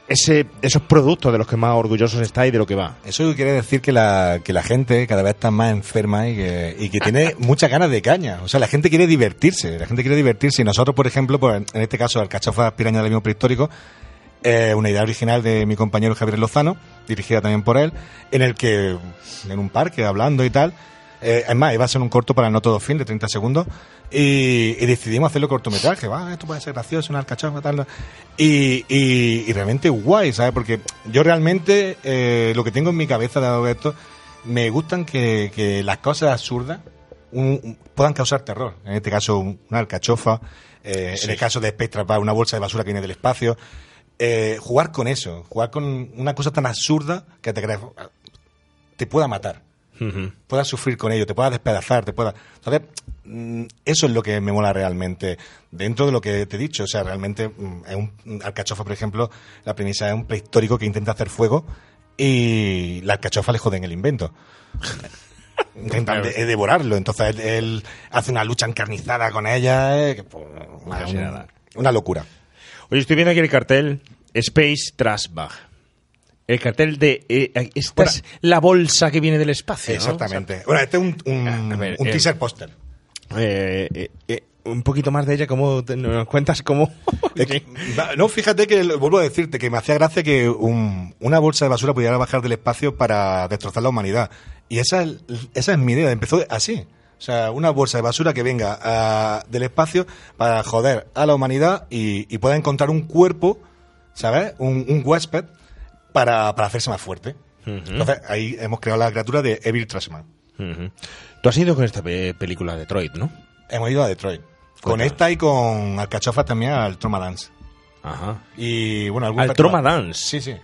Speaker 4: ese, esos productos de los que más orgullosos está y de lo que va.
Speaker 7: Eso quiere decir que la, que la gente cada vez está más enferma y que, y que tiene muchas ganas de caña. O sea, la gente quiere divertirse, la gente quiere divertirse. Y nosotros, por ejemplo, pues, en este caso, Alcachofas Piraña del Abismo Prehistórico, eh, una idea original de mi compañero Javier Lozano, dirigida también por él, en el que, en un parque, hablando y tal, eh, es más, iba a ser un corto para no todo fin, de 30 segundos, y, y decidimos hacerlo cortometraje, va, esto puede ser gracioso, una alcachofa, tal, y, y, y realmente guay, ¿sabes? Porque yo realmente, eh, lo que tengo en mi cabeza de esto, me gustan que, que las cosas absurdas un- un- puedan causar terror. En este caso, un- una alcachofa. eh, En el caso de Spectra, una bolsa de basura que viene del espacio. Eh, jugar con eso, jugar con una cosa tan absurda que te te pueda matar, puedas sufrir con ello, te puedas despedazar, te pueda. Entonces, mm, eso es lo que me mola realmente dentro de lo que te he dicho. O sea, realmente mm, es un un alcachofa, por ejemplo, la premisa es un prehistórico que intenta hacer fuego y la alcachofa le joden el invento. Intentan de- devorarlo. Entonces él, él hace una lucha encarnizada con ella. eh, que, pues, una, locura.
Speaker 4: Oye, estoy viendo aquí el cartel Space Trash Bag. El cartel de... eh, esta
Speaker 7: Bueno.
Speaker 4: es la bolsa que viene del espacio, ¿no?
Speaker 7: Exactamente. Bueno, este es un, un,
Speaker 4: A ver,
Speaker 7: un
Speaker 4: eh,
Speaker 7: teaser póster.
Speaker 4: Eh, un poquito más de ella, ¿cómo te- nos cuentas cómo?
Speaker 7: No, fíjate que vuelvo a decirte que me hacía gracia que un- una bolsa de basura pudiera bajar del espacio para destrozar la humanidad. Y esa, es- esa es mi idea. Empezó así. O sea, una bolsa de basura que venga ah, del espacio para joder a la humanidad y, y pueda encontrar un cuerpo, ¿sabes? Un, un huésped para, para hacerse más fuerte. Entonces ahí hemos creado la criatura de Evil Trashman.
Speaker 4: Ujú. Tú has ido con esta pe- película a Detroit, ¿no?
Speaker 7: Hemos ido a Detroit. Con esta y con Alcachofa también al Troma Dance.
Speaker 4: Ajá.
Speaker 7: Y bueno, algún
Speaker 4: Al. Troma Dance.
Speaker 7: Sí, sí.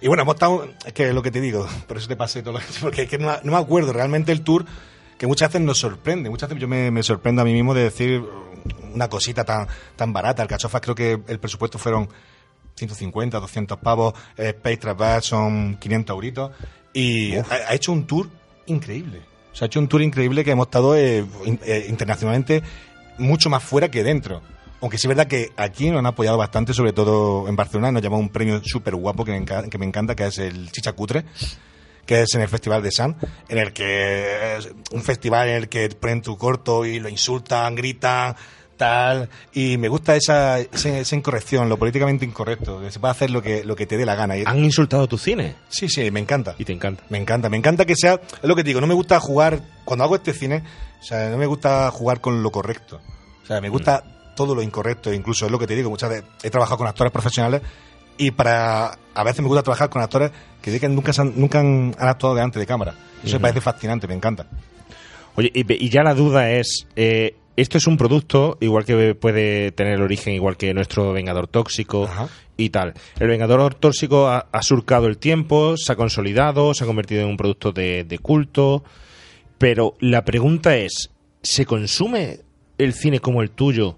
Speaker 7: Y bueno, hemos estado, es que es lo que te digo, por eso te pasé todo lo porque es que no, no me acuerdo realmente el tour que muchas veces nos sorprende, muchas veces yo me, me sorprendo a mí mismo de decir una cosita tan, tan barata, el cachofas creo que el presupuesto fueron 150, 200 pavos, eh, Space Travel son 500 euritos y ha, ha hecho un tour increíble. O sea, ha hecho un tour increíble que hemos estado eh, eh, internacionalmente mucho más fuera que dentro. Aunque sí es verdad que aquí nos han apoyado bastante, sobre todo en Barcelona, nos llamó un premio súper guapo que me, enca- que me encanta, que es el Chicha Cutre, que es en el Festival de San, en el que es un festival en el que ponen tu corto y lo insultan, gritan, tal. Y me gusta esa, esa, esa incorrección, lo políticamente incorrecto, que se puede hacer lo que, lo que te dé la gana.
Speaker 4: ¿Han insultado tu cine?
Speaker 7: sí, sí, me encanta.
Speaker 4: Y te encanta.
Speaker 7: Me encanta, me encanta que sea, es lo que te digo, no me gusta jugar, cuando hago este cine, o sea, no me gusta jugar con lo correcto. O sea, me gusta todo lo incorrecto, incluso es lo que te digo, muchas veces he trabajado con actores profesionales y para, a veces me gusta trabajar con actores que, nunca, han, nunca han, han actuado delante de cámara. Eso me parece fascinante, me encanta.
Speaker 4: Oye, y, y ya la duda es, eh, esto es un producto, igual que puede tener el origen, igual que nuestro Vengador Tóxico
Speaker 7: Ajá.
Speaker 4: y tal. El Vengador Tóxico ha, ha surcado el tiempo, se ha consolidado, se ha convertido en un producto de, de culto, pero la pregunta es, ¿se consume el cine como el tuyo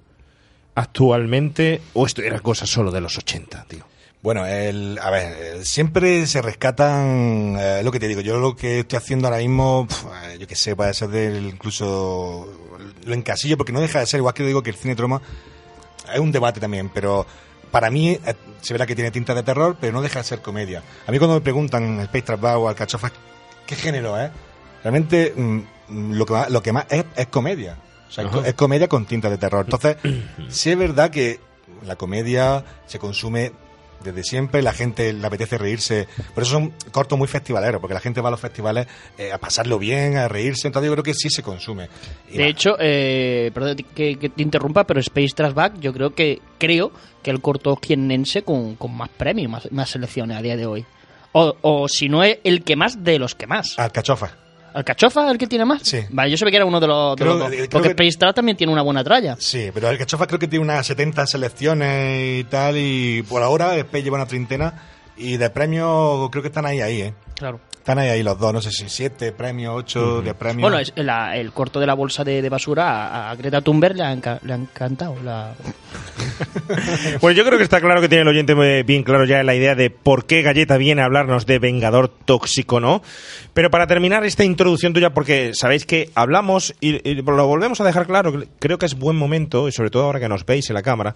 Speaker 4: actualmente o esto era cosa solo de los 80, tío?
Speaker 7: Bueno, el, a ver, eh, siempre se rescatan, eh, lo que te digo, yo lo que estoy haciendo ahora mismo, pf, eh, yo que sé, puede ser del incluso lo encasillo, porque no deja de ser, igual que digo que el cine troma es un debate también, pero para mí eh, se verá que tiene tinta de terror, pero no deja de ser comedia. A mí cuando me preguntan el Space Trap o Alcachofa, ¿qué género es? Realmente mm, mm, lo, que más, lo que más es, es comedia. O sea,
Speaker 4: Ajá.
Speaker 7: es comedia con tinta de terror. Entonces, sí es verdad que la comedia se consume desde siempre, la gente le apetece reírse. Por eso son cortos muy festivaleros, porque la gente va a los festivales eh, a pasarlo bien, a reírse. Entonces yo creo que sí se consume. Y
Speaker 6: De
Speaker 7: va-
Speaker 6: hecho, eh, perdón que, que te interrumpa, pero Space Trash Back yo creo que creo que el corto quienense con, con más premios, más, más selecciones a día de hoy. O, o si no es el que más de los que más.
Speaker 7: Alcachofa.
Speaker 6: ¿Alcachofa es el que tiene más?
Speaker 7: Sí.
Speaker 6: Vale, yo sabía que era uno de los, de
Speaker 7: Creo-
Speaker 6: los dos.
Speaker 7: eh,
Speaker 6: Porque
Speaker 7: que-
Speaker 6: Space Trash también tiene una buena tralla.
Speaker 7: Sí, pero el Cachofa creo que tiene unas 70 selecciones y tal, y por ahora después lleva una treintena, y de premios creo que están ahí, ahí, ¿eh?
Speaker 6: Claro.
Speaker 7: Están ahí, ahí los dos, no sé si siete premios, ocho de premios.
Speaker 6: Bueno, es la- el corto de la bolsa de, de basura a, a Greta Thunberg le ha, enca- le ha encantado. La...
Speaker 4: Bueno, yo creo que está claro que tiene el oyente muy bien claro ya la idea de por qué Galleta viene a hablarnos de Vengador Tóxico, ¿no? Pero para terminar esta introducción tuya, porque sabéis que hablamos y, y lo volvemos a dejar claro, creo que es buen momento, y sobre todo ahora que nos veis en la cámara,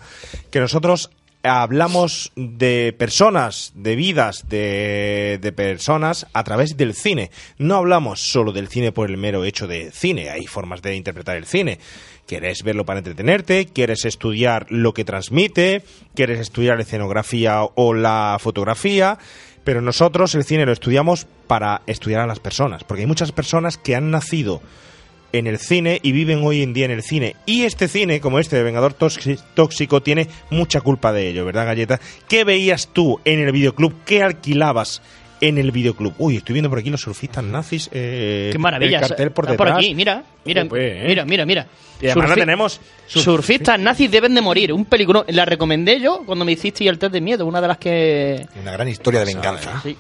Speaker 4: que nosotros hablamos de personas, de vidas, de, de personas a través del cine. No hablamos solo del cine por el mero hecho de cine, hay formas de interpretar el cine. Quieres verlo para entretenerte, quieres estudiar lo que transmite, quieres estudiar la escenografía o la fotografía, pero nosotros el cine lo estudiamos para estudiar a las personas, porque hay muchas personas que han nacido en el cine y viven hoy en día en el cine. Y este cine, como este de Vengador Tóxi- Tóxico, tiene mucha culpa de ello, ¿verdad, Galleta? ¿Qué veías tú en el videoclub? ¿Qué alquilabas en el videoclub? Uy, estoy viendo por aquí los surfistas nazis. eh,
Speaker 6: Qué maravilla.
Speaker 4: El cartel por detrás.
Speaker 6: aquí, mira. Mira,
Speaker 4: ¿eh?
Speaker 6: mira, mira, mira.
Speaker 4: Y además la tenemos.
Speaker 6: Surfistas nazis deben de morir. Un película. La recomendé yo cuando me hiciste el test de miedo. Una de las que.
Speaker 7: Una gran historia de venganza.
Speaker 6: Sí.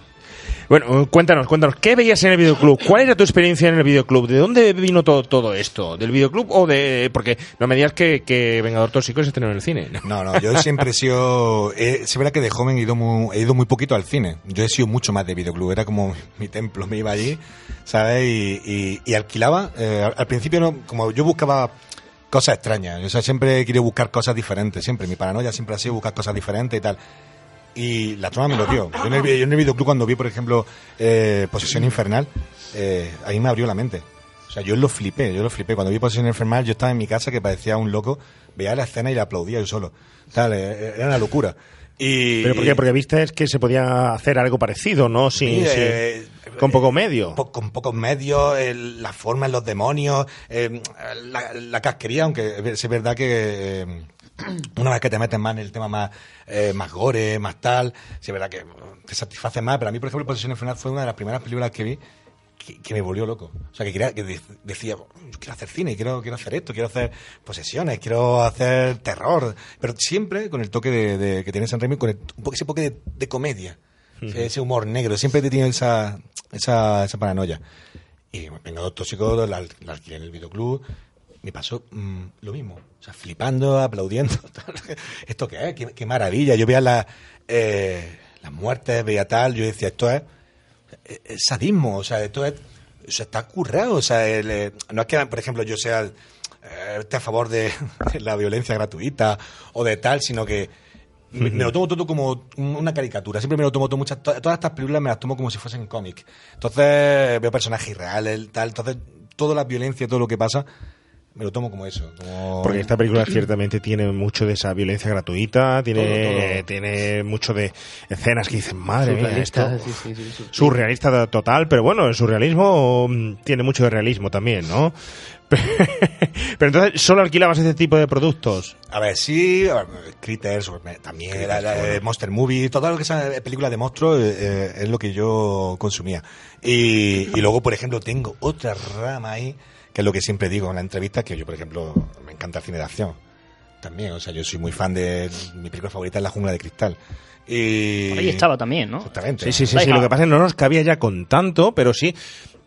Speaker 4: Bueno, cuéntanos, cuéntanos, ¿qué veías en el videoclub? ¿Cuál era tu experiencia en el videoclub? ¿De dónde vino todo, todo esto? ¿Del videoclub o de...? Porque no me digas que, que Vengador Tóxico se estrenó en el cine.
Speaker 7: No, no, yo siempre he sido. Eh, se verá que de joven he ido, muy, he ido muy poquito al cine. Yo he sido mucho más de videoclub, era como mi templo, me iba allí, ¿sabes? Y, y- y alquilaba. eh, al, principio, no, como yo buscaba cosas extrañas, o sea, siempre querido buscar cosas diferentes, siempre. Mi paranoia siempre ha sido buscar cosas diferentes y tal. Y la trama me lo dio. Yo en el, yo en el videoclub, cuando vi, por ejemplo, eh, Posesión Infernal, eh, ahí me abrió la mente. O sea, yo lo flipé, yo lo flipé. Cuando vi Posesión Infernal, yo estaba en mi casa que parecía un loco, veía la escena y la aplaudía yo solo. Tal, eh, era una locura. Y,
Speaker 4: ¿Pero por qué? Porque viste que se podía hacer algo parecido, ¿no? Sin,
Speaker 7: eh,
Speaker 4: con poco medio.
Speaker 7: po- con pocos medios, la forma en los demonios, eh, la, la casquería, aunque es verdad que eh, una vez que te metes más en el tema más, eh, más gore, más tal, sí es verdad que te satisface más, pero a mí, por ejemplo, Posesión Infernal fue una de las primeras películas que vi que, que me volvió loco. O sea, que, quería, que de- decía, yo quiero hacer cine, quiero, quiero hacer esto, quiero hacer posesiones, quiero hacer terror, pero siempre con el toque de, de- que tiene San Remi, con el- ese toque de, de comedia, ese humor negro, siempre he tenido esa, esa, esa paranoia. Y Vengador Tóxico la, la alquilé en el videoclub, me pasó mm, lo mismo, o sea, flipando, aplaudiendo. tal. ¿Esto qué es? ¿Qué, qué maravilla. Yo veía la, eh, las muertes, veía tal, yo decía, esto es eh, es sadismo, o sea, esto es, está currado, o sea, el, eh, no es que, por ejemplo, yo sea el, eh, esté a favor de, de la violencia gratuita o de tal, sino que me, me lo tomo todo como un- una caricatura, siempre me lo tomo todo, muchas, to- todas estas películas me las tomo como si fuesen cómics, entonces veo personajes irreales, tal, entonces toda la violencia, todo lo que pasa, me lo tomo como eso. Como...
Speaker 4: Porque esta película ciertamente tiene mucho de esa violencia gratuita, tiene,
Speaker 7: Todo, todo.
Speaker 4: tiene mucho de escenas que dicen, madre mía, esto...
Speaker 5: Surrealista, sí, sí, sí, sí.
Speaker 4: Surrealista total, pero bueno, el surrealismo mm, tiene mucho de realismo también, ¿no? Pero entonces, ¿solo alquilabas este tipo de productos?
Speaker 7: A ver, sí, a ver, Critters, me- también la, la de Monster Movie, todo lo que sea películas de monstruos eh, eh, es lo que yo consumía. Y, y luego, por ejemplo, tengo otra rama ahí, que es lo que siempre digo en la entrevista, que yo, por ejemplo, me encanta el cine de acción. También, o sea, yo soy muy fan de... Mi película favorita es La Jungla de Cristal. Y...
Speaker 6: Por ahí estaba también, ¿no?
Speaker 7: Exactamente.
Speaker 4: Sí, sí, sí, sí. Lo que pasa es que no nos cabía ya con tanto, pero sí.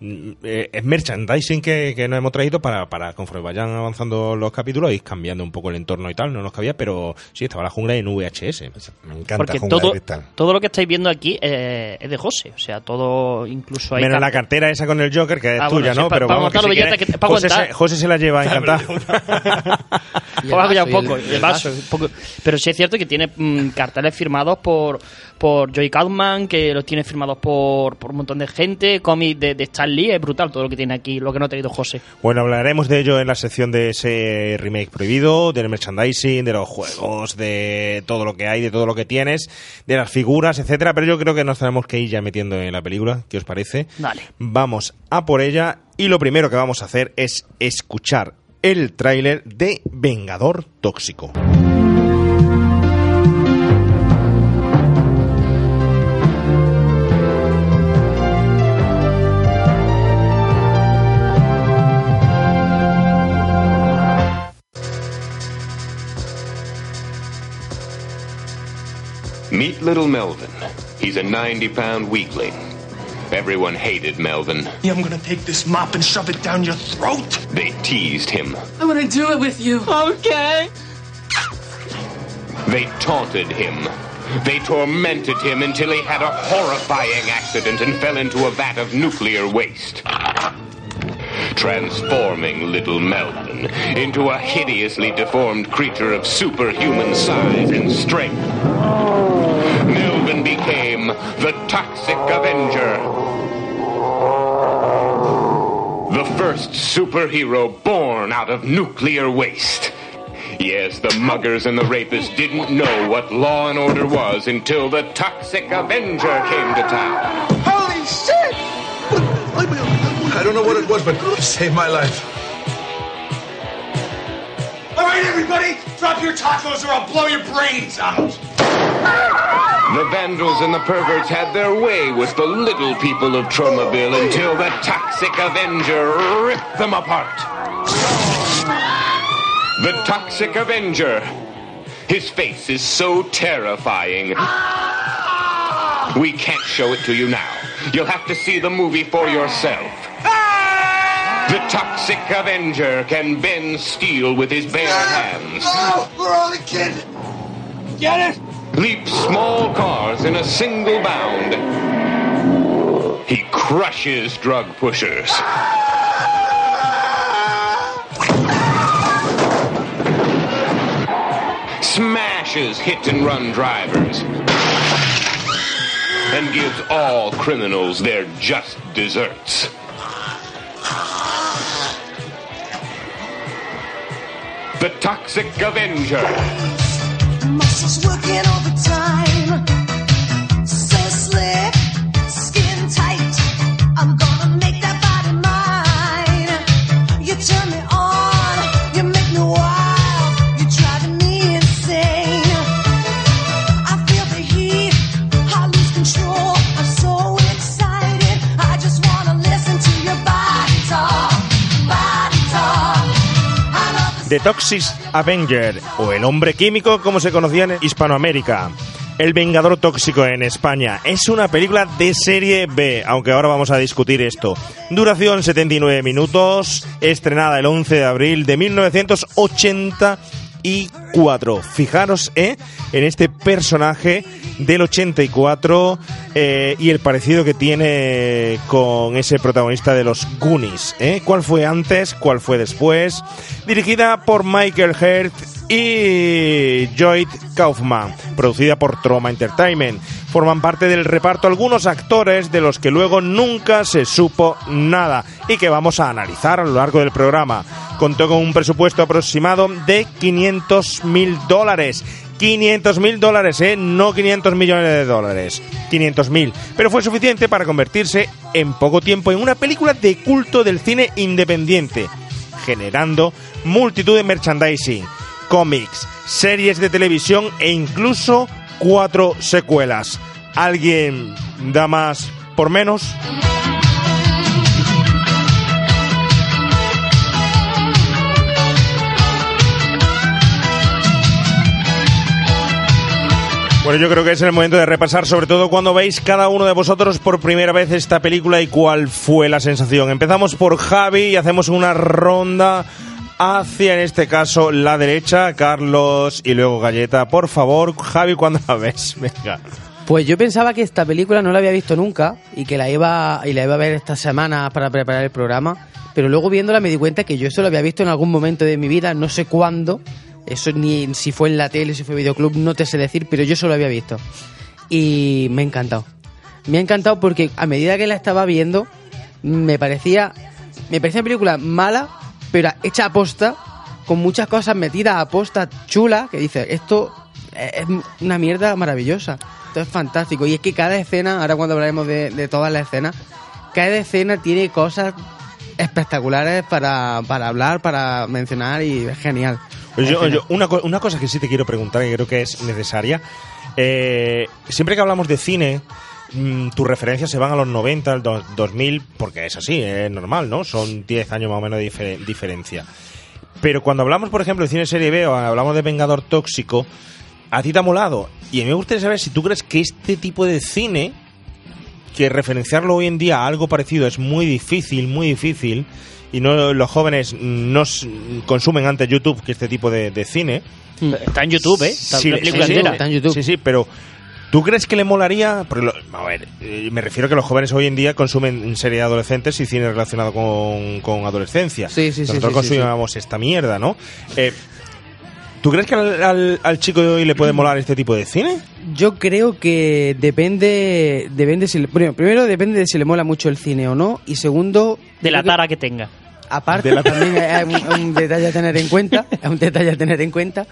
Speaker 4: Eh, es merchandising que, que nos hemos traído para, para conforme vayan avanzando los capítulos ir cambiando un poco el entorno y tal. No nos cabía, pero sí, estaba la jungla en VHS.
Speaker 7: Me encanta
Speaker 6: Porque
Speaker 7: Jungla
Speaker 6: todo,
Speaker 7: de Cristal.
Speaker 6: todo lo que estáis viendo aquí eh, es de José. O sea, todo, incluso hay.
Speaker 4: Menos la
Speaker 6: car-
Speaker 4: cartera esa con el Joker, que es
Speaker 6: Ah,
Speaker 4: tuya,
Speaker 6: bueno,
Speaker 4: ¿no?
Speaker 6: pa-
Speaker 4: pero
Speaker 6: pa
Speaker 4: vamos, que
Speaker 6: aguantar
Speaker 4: si quieres,
Speaker 6: que- pa
Speaker 4: José, se, José se la lleva
Speaker 5: el
Speaker 6: Pues un poco,
Speaker 5: el-
Speaker 6: el,
Speaker 5: el
Speaker 6: vaso, poco. Pero sí es cierto que tiene mm, carteles firmados por, por Joey Kaufman, que los tiene firmados por, por un montón de gente, cómics de, de Stan Lee, es brutal todo lo que tiene aquí, lo que no ha traído José.
Speaker 4: Bueno, hablaremos de ello en la sección de ese remake prohibido, del merchandising, de los juegos, de todo lo que hay, de todo lo que tienes, de las figuras, etcétera. Pero yo creo que nos tenemos que ir ya metiendo en la película. ¿Qué os parece?
Speaker 6: Dale.
Speaker 4: Vamos a por ella y lo primero que vamos a hacer es escuchar el tráiler de Vengador Tóxico.
Speaker 8: Meet little Melvin. He's a 90 pound weakling. Everyone hated Melvin.
Speaker 9: I'm gonna take this mop and shove it down your throat.
Speaker 8: They teased him.
Speaker 9: I wanna do it with you. Okay.
Speaker 8: They taunted him. They tormented him until he had a horrifying accident and fell into a vat of nuclear waste. Transforming little Melvin into a hideously deformed creature of superhuman size and strength. Melvin became the Toxic Avenger. The first superhero born out of nuclear waste. Yes, the muggers and the rapists didn't know what law and order was until the Toxic Avenger came to town.
Speaker 9: Holy shit!
Speaker 10: I don't know what it was, but it saved my life.
Speaker 9: All right, everybody, drop your tacos or I'll blow your brains out.
Speaker 8: The vandals and the perverts had their way with the little people of Tromaville until the Toxic Avenger ripped them apart. The Toxic Avenger. His face is so terrifying. We can't show it to you now. You'll have to see the movie for yourself. The Toxic Avenger can bend steel with his bare hands.
Speaker 9: Oh, we're all a kid. Get it?
Speaker 8: leap small cars in a single bound. He crushes drug pushers. Smashes hit and run drivers. And gives all criminals their just desserts. The Toxic Avenger.
Speaker 11: Muscles working overtime. So
Speaker 4: Toxic Avenger, o el hombre químico como se conocía en Hispanoamérica. El Vengador Tóxico en España. Es una película de serie B, aunque ahora vamos a discutir esto. Duración 79 minutos, estrenada el 11 de abril de 1980 84. Fijaros eh, en este personaje del 84 eh, y el parecido que tiene con ese protagonista de los Goonies. ¿eh? ¿Cuál fue antes? ¿Cuál fue después? Dirigida por Michael Hurt y Lloyd Kaufman, producida por Troma Entertainment. Forman parte del reparto algunos actores de los que luego nunca se supo nada y que vamos a analizar a lo largo del programa. Contó con un presupuesto aproximado de 500 mil dólares. 500 mil dólares, ¿eh? No 500 millones de dólares. 500 mil. Pero fue suficiente para convertirse en poco tiempo en una película de culto del cine independiente, generando multitud de merchandising, cómics, series de televisión e incluso cuatro secuelas. ¿Alguien da más por menos? Bueno, yo creo que es el momento de repasar, sobre todo cuando veis cada uno de vosotros por primera vez esta película y cuál fue la sensación. Empezamos por Javi y hacemos una ronda hacia, en este caso, la derecha, Carlos y luego Galleta. Por favor, Javi, ¿cuándo la ves? Venga.
Speaker 5: Pues yo pensaba que esta película no la había visto nunca y que la iba y la iba a ver esta semana para preparar el programa, pero luego viéndola me di cuenta que yo esto lo había visto en algún momento de mi vida, no sé cuándo, eso ni si fue en la tele, si fue videoclub, no te sé decir, pero yo solo lo había visto. Y me ha encantado. Me ha encantado porque a medida que la estaba viendo, me parecía me parecía una película mala, pero hecha a posta, con muchas cosas metidas a posta chula, que dice, esto es una mierda maravillosa. Esto es fantástico. Y es que cada escena, ahora cuando hablaremos de, de todas las escenas, cada escena tiene cosas espectaculares para, para hablar, para mencionar y es genial.
Speaker 4: Pues yo- yo- una, una cosa que sí te quiero preguntar, que creo que es necesaria. eh, siempre que hablamos de cine, mm, tus referencias se van a los 90, al do- 2000, porque es así, es normal, ¿no? Son 10 años más o menos de difer- diferencia. Pero cuando hablamos, por ejemplo, de cine serie B o hablamos de Vengador Tóxico, a ti te ha molado. Y a mí me gustaría saber si tú crees que este tipo de cine, que referenciarlo hoy en día a algo parecido es muy difícil, muy difícil, y no los jóvenes no s- consumen antes YouTube que este tipo de, de cine.
Speaker 6: Está en YouTube, ¿eh? Está
Speaker 4: Sí,
Speaker 6: la película
Speaker 4: sí, sí,
Speaker 6: entera.
Speaker 4: Sí, sí, pero ¿tú crees que le molaría? Porque lo- a ver, eh, me refiero a que los jóvenes hoy en día consumen serie de adolescentes y cine relacionado con, con adolescencia.
Speaker 5: Sí, sí, sí,
Speaker 4: Nosotros
Speaker 5: sí, sí,
Speaker 4: consumíamos esta mierda, ¿no? Eh, ¿Tú crees que al, al- al chico de hoy le puede molar este tipo de cine?
Speaker 5: Yo creo que depende, depende si le- bueno, primero depende de si le mola mucho el cine o no y segundo
Speaker 6: De la
Speaker 5: que-
Speaker 6: tara que tenga.
Speaker 5: aparte
Speaker 6: De la-
Speaker 5: también es un, un detalle a tener en cuenta, es un detalle a tener en cuenta.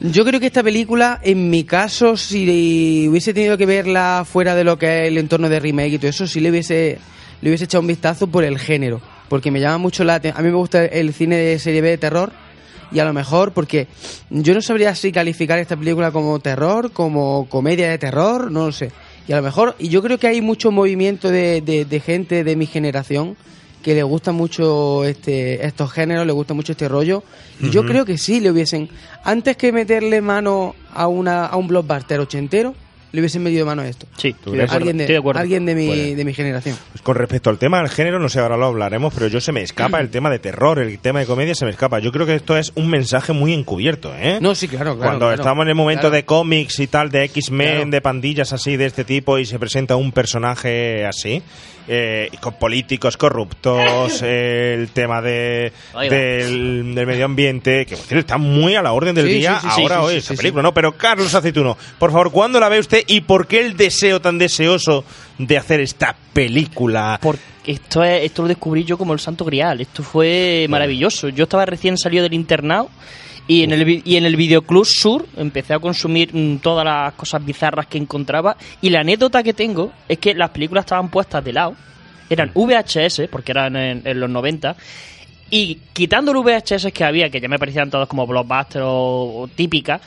Speaker 5: Yo creo que esta película, en mi caso, si hubiese tenido que verla fuera de lo que es el entorno de remake y todo eso, sí le hubiese, le hubiese echado un vistazo por el género, porque me llama mucho la atención. A mí me gusta el cine de serie B de terror y a lo mejor porque yo no sabría si calificar esta película como terror, como comedia de terror, no lo sé. Y a lo mejor, y yo creo que hay mucho movimiento de, de- de gente de mi generación que le gusta mucho este, estos géneros, le gusta mucho este rollo. Y yo creo que sí le hubiesen, antes que meterle mano a, una, a un blockbuster ochentero, le hubiesen metido mano a esto.
Speaker 6: Sí,
Speaker 4: estoy de acuerdo,
Speaker 5: alguien, de,
Speaker 4: estoy de acuerdo.
Speaker 5: alguien de mi,
Speaker 4: Bueno.
Speaker 5: de mi generación.
Speaker 4: Pues con respecto al tema del género, no sé, ahora lo hablaremos, pero yo se me escapa el tema de terror, el tema de comedia se me escapa. Yo creo que esto es un mensaje muy encubierto, ¿eh?
Speaker 5: No, sí, claro, claro.
Speaker 4: Cuando
Speaker 5: claro.
Speaker 4: estamos en el momento
Speaker 5: Claro.
Speaker 4: de cómics y tal, de X-Men,
Speaker 5: Claro.
Speaker 4: de pandillas así, de este tipo, y se presenta un personaje así, eh, con políticos corruptos, eh, el tema de, del, del medio ambiente, que cierto, está muy a la orden del
Speaker 6: Sí,
Speaker 4: día
Speaker 6: sí, sí,
Speaker 4: ahora
Speaker 6: sí,
Speaker 4: hoy,
Speaker 6: sí,
Speaker 4: esta
Speaker 6: sí,
Speaker 4: película, ¿no? Pero Carlos Aceituno, por favor, ¿cuándo la ve usted y por qué el deseo tan deseoso de hacer esta película?
Speaker 6: Porque esto, es, esto lo descubrí yo como el santo grial. Esto fue maravilloso. Yo estaba recién salido del internado y en el, y en el Videoclub Sur empecé a consumir mm, todas las cosas bizarras que encontraba. Y la anécdota que tengo es que las películas estaban puestas de lado. Eran VHS, porque eran en, en los 90. Y quitando los VHS que había, que ya me parecían todos como blockbuster o, o típicas,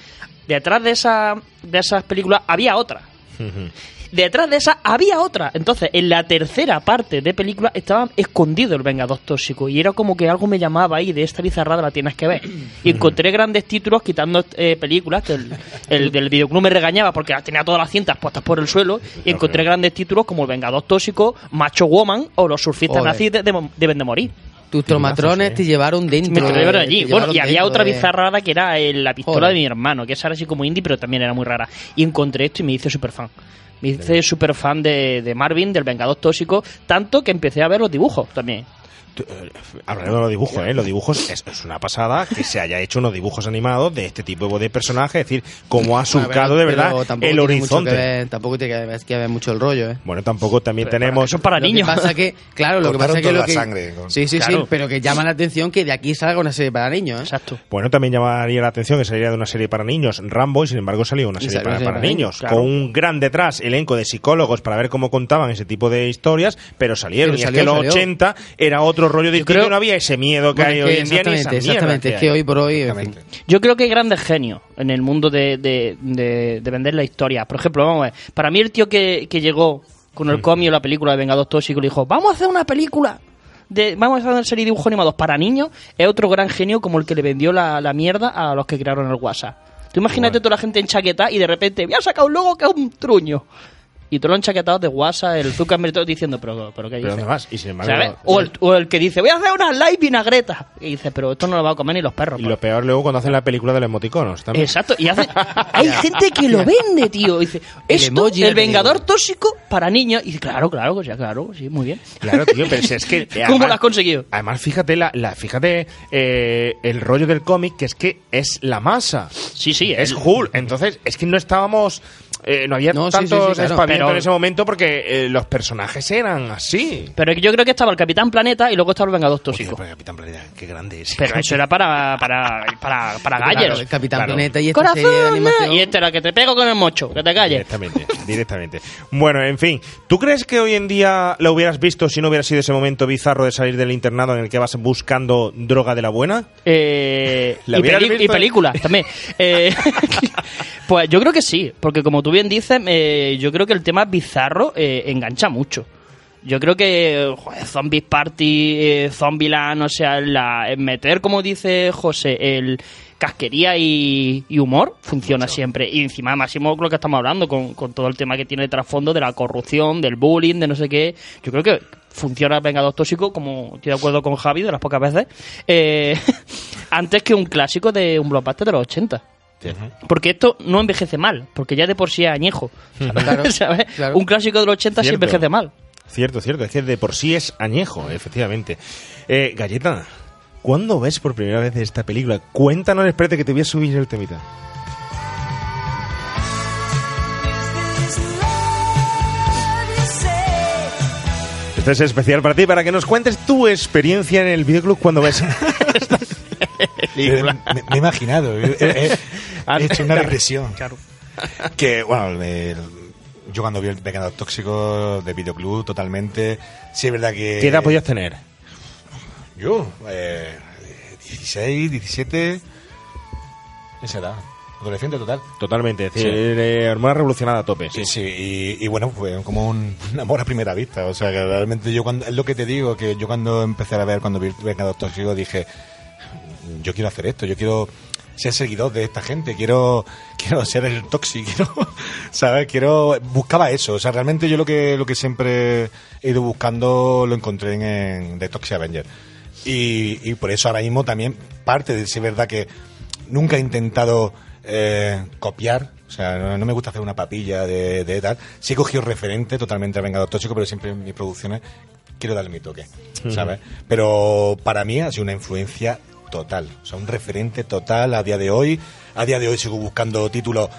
Speaker 6: detrás de, esa, de esas películas había otra. Detrás de esa había otra. Entonces, en la tercera parte de película estaba escondido el Vengador Tóxico. Y era como que algo me llamaba ahí de esta bizarrada la tienes que ver. Y encontré grandes títulos quitando eh, películas. Que el, el del videoclub me regañaba porque tenía todas las cintas puestas por el suelo. Y encontré grandes títulos como el Vengador Tóxico, Macho Woman o Los surfistas nazis de- de- deben de morir.
Speaker 5: Tus tromatrones te llevaron dentro.
Speaker 6: Me llevaron allí.
Speaker 5: te
Speaker 6: Bueno,
Speaker 5: llevaron
Speaker 6: y había otra
Speaker 5: de-
Speaker 6: bizarrada que era eh, la pistola
Speaker 5: Joder.
Speaker 6: de mi hermano, que esa era así como indie, pero también era muy rara. Y encontré esto y me hice súper fan. Me hice súper fan de, de Marvin, del Vengador Tóxico, tanto que empecé a ver los dibujos también.
Speaker 4: Hablando de los dibujos, ¿eh? Los dibujos es, es una pasada que se haya hecho unos dibujos animados de este tipo de personajes, es decir, cómo ha surcado de verdad el horizonte.
Speaker 5: ver- tampoco tiene que ver, que ver mucho el rollo, ¿eh?
Speaker 4: Bueno, tampoco también
Speaker 6: Pero
Speaker 4: tenemos...
Speaker 6: eso es para
Speaker 5: Lo
Speaker 6: niños.
Speaker 5: que pasa que, claro, lo que pasa que lo que
Speaker 7: sangre con-
Speaker 5: Sí, sí,
Speaker 6: Claro.
Speaker 5: sí, pero que llama la atención que de aquí salga una serie para niños, ¿eh?
Speaker 6: Exacto.
Speaker 4: Bueno, también llamaría la atención que saliera de una serie para niños, Rambo, y sin embargo salió una serie
Speaker 5: salió
Speaker 4: para,
Speaker 5: una serie
Speaker 4: para
Speaker 5: para
Speaker 4: niños,
Speaker 6: claro.
Speaker 4: con un gran detrás elenco de psicólogos para ver cómo contaban ese tipo de historias, pero salieron.
Speaker 5: Pero
Speaker 4: y
Speaker 5: salió,
Speaker 4: es que los
Speaker 5: salió.
Speaker 4: 80 era otro rollo distinto
Speaker 6: creo-
Speaker 4: no había ese miedo que
Speaker 5: Bueno,
Speaker 4: hay hoy en día ni esa
Speaker 5: exactamente, Es que hoy por hoy. en fin.
Speaker 7: Exactamente.
Speaker 6: Yo creo que hay grandes genios en el mundo de, de- de- de vender la historia. Por ejemplo, vamos a ver. Para mí el tío que, que llegó con el cómic o la película de Vengador Tóxico y le dijo, vamos a hacer una película. De, vamos a hacer una serie de dibujos animados para niños. Es otro gran genio como el que le vendió la, la mierda a los que crearon el WhatsApp. Tú imagínate toda la gente enchaquetada y de repente voy a sacar un logo que es un truño. Y todos los enchaquetados de WhatsApp, el Zuckerberg, todos diciendo, pero, pero ¿qué
Speaker 4: Pero. Y sin embargo,
Speaker 6: ¿Sabes? O el, o el que dice, voy a hacer una live vinagreta. Y dice, pero esto no lo va a comer ni los perros.
Speaker 4: Y
Speaker 6: pues".
Speaker 4: lo peor luego cuando hacen la película de los emoticonos también.
Speaker 6: Exacto, y hace, hay gente que lo vende, tío. Dice,
Speaker 5: El
Speaker 6: esto, el
Speaker 5: de
Speaker 6: vengador tóxico para niños. Y dice, claro, claro, pues ya, claro, sí, muy bien.
Speaker 4: Claro, tío, pero si es que...
Speaker 6: ¿Cómo lo has conseguido?
Speaker 4: Además, fíjate, la, la- fíjate eh, el rollo del cómic, que es que es la masa.
Speaker 6: Sí, sí,
Speaker 4: Es
Speaker 6: el-
Speaker 4: Hulk. Entonces, es que no estábamos... eh, no había
Speaker 5: No, sí, sí, sí,
Speaker 4: tantos
Speaker 5: claro.
Speaker 4: En ese momento porque eh, los personajes eran así.
Speaker 6: Pero yo creo que estaba el Capitán Planeta y luego estaba el Vengador Tóxico.
Speaker 4: pero Capitán Planeta, qué grande es.
Speaker 6: Pero eso era para, para, para, para
Speaker 5: Claro,
Speaker 6: galleros.
Speaker 5: el Capitán
Speaker 4: Claro.
Speaker 5: Planeta y esta serie de
Speaker 6: Corazón,
Speaker 5: animación.
Speaker 6: y este era que te pego con el mocho, que te calles.
Speaker 4: Directamente, directamente. Bueno, en fin, ¿tú crees que hoy en día lo hubieras visto si no hubiera sido ese momento bizarro de salir del internado en el que vas buscando droga de la buena?
Speaker 6: Eh,
Speaker 4: ¿La
Speaker 6: y, peli-
Speaker 4: visto?
Speaker 6: y películas también. Eh, pues yo creo que sí, porque como tú bien dices, eh, yo creo que el tema bizarro eh, engancha mucho. Yo creo que joder, Zombies Party, eh, Zombieland, o sea, la, el meter, como dice José, el casquería y, y humor funciona siempre. Y encima, máximo lo que estamos hablando, con, con todo el tema que tiene de trasfondo de la corrupción, del bullying, de no sé qué. Yo creo que funciona Vengador Tóxico, como estoy de acuerdo con Javi, de las pocas veces, eh, antes que un clásico de un blockbuster de los 80. Porque esto no envejece mal, porque ya de por sí es añejo.
Speaker 5: Claro,
Speaker 6: ¿sabes?
Speaker 5: claro.
Speaker 6: Un clásico de los 80 sí envejece mal.
Speaker 4: Cierto, cierto, es que de por sí es añejo, efectivamente. Eh, Galleta, ¿cuándo ves por primera vez esta película? Cuéntanos, espérate que te voy a subir el temita. Este es especial para ti, para que nos cuentes tu experiencia en el videoclub cuando ves.
Speaker 7: Me, me- me he imaginado. He, he- he hecho una regresión.
Speaker 6: Claro.
Speaker 7: Que, bueno, el- yo cuando vi el Vengador Tóxico de Videoclub totalmente, sí es verdad que...
Speaker 4: ¿Qué edad podías tener?
Speaker 7: Yo, eh, 16, 17... Esa edad. Adolescente total.
Speaker 4: Totalmente, es decir,
Speaker 7: Sí.
Speaker 4: revolucionada a tope.
Speaker 7: Sí, sí, y, y bueno, fue como un, un amor a primera vista. O sea, que realmente yo cuando, es lo que te digo, que yo cuando empecé a ver, cuando vi Vengador Tóxico, dije, yo quiero hacer esto, yo quiero ser seguidor de esta gente, quiero, quiero ser el tóxico, quiero, ¿sabes? Quiero, buscaba eso, o sea, realmente yo lo que, lo que siempre he ido buscando lo encontré en, en The Toxic Avenger. Y, y por eso ahora mismo también parte de ser verdad que nunca he intentado eh, copiar, o sea, no, no me gusta hacer una papilla de, de tal. Sí he cogido referente totalmente a Vengador Tóxico, pero siempre en mis producciones quiero darle mi toque, ¿sabes? Pero para mí ha sido una influencia total, o sea, un referente total a día de hoy. A día de hoy sigo buscando títulos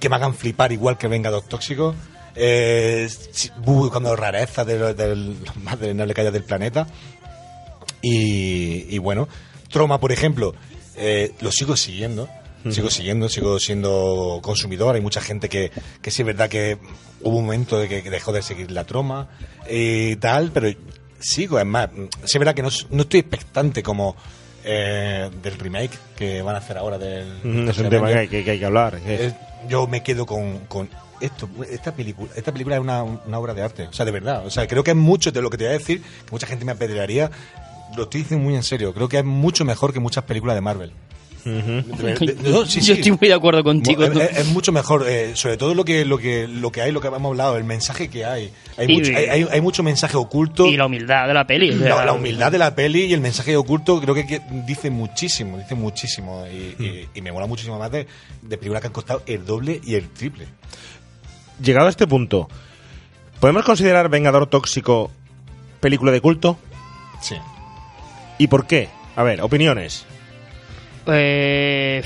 Speaker 7: que me hagan flipar igual que Vengador Tóxico. Eh, si- buscando rarezas de, lo- del más deleznables que haya del planeta. Y, y bueno, Troma, por ejemplo, eh, lo sigo siguiendo. Sigo siguiendo, sigo siendo consumidor. Hay mucha gente que, que sí es verdad que hubo un momento de que, que dejó de seguir la troma y tal, pero sigo. Es más, sí es verdad que no, no estoy expectante como eh, del remake que van a hacer ahora del.
Speaker 4: Es un tema que hay que, que hay que hablar.
Speaker 7: yo me quedo con, con esto. Esta película, esta película es una, una obra de arte. O sea, de verdad. O sea, creo que es mucho de lo que te voy a decir, que mucha gente me apedrearía. Lo estoy diciendo muy en serio. Creo que es mucho mejor que muchas películas de Marvel. De- de- no, sí,
Speaker 6: Yo
Speaker 7: sí.
Speaker 6: estoy muy de acuerdo contigo.
Speaker 7: Es, es- es mucho mejor, eh, sobre todo lo que, lo que lo que hay, lo que hemos hablado, el mensaje que hay. Hay,
Speaker 6: Y-
Speaker 7: mucho, hay, hay- hay mucho mensaje oculto.
Speaker 6: Y la humildad de la peli.
Speaker 7: La, la humildad de la peli y el mensaje oculto creo que, que dice muchísimo, dice muchísimo. Y, y- y me mola muchísimo más de, de películas que han costado el doble y el triple.
Speaker 4: Llegado a este punto, ¿podemos considerar Vengador Tóxico película de culto?
Speaker 7: Sí.
Speaker 4: ¿Y por qué? A ver, opiniones.
Speaker 6: Eh,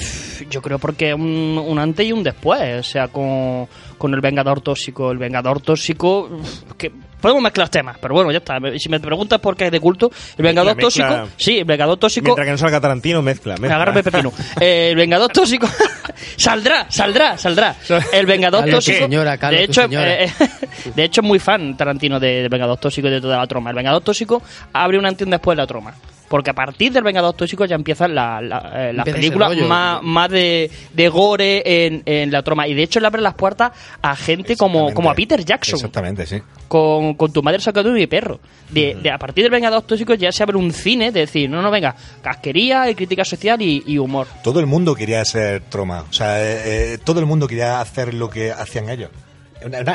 Speaker 6: yo creo porque un, un antes y un después. O sea, con, con el Vengador Tóxico. El Vengador Tóxico. Que podemos mezclar temas, pero bueno, ya está. Si me preguntas por qué es de culto, el Vengador. Tóxico. Sí, el Vengador Tóxico.
Speaker 4: Mientras que no salga Tarantino, mezcla. mezcla.
Speaker 6: Agárrame pepino. Eh, el Vengador Tóxico. saldrá, saldrá, saldrá. El Vengador Tóxico.
Speaker 5: señora,
Speaker 6: de hecho,
Speaker 5: señora.
Speaker 6: eh, de hecho, es muy fan Tarantino de- del Vengador Tóxico y de toda la troma. El Vengador Tóxico abre un antes y un después de la troma. Porque a partir del Vengador Tóxico ya empiezan la- la- eh, las
Speaker 5: ese
Speaker 6: películas más, más de, de gore en, en la troma. Y de hecho le abre las puertas a gente como, como a Peter Jackson
Speaker 7: Exactamente, sí.
Speaker 6: con, con tu madre sacando mi perro. De, de- a partir del Vengador Tóxico ya se abre un cine de decir, no, no, venga, casquería, y crítica social y, y humor.
Speaker 7: Todo el mundo quería ser troma. O sea, eh, eh, todo el mundo quería hacer lo que hacían ellos.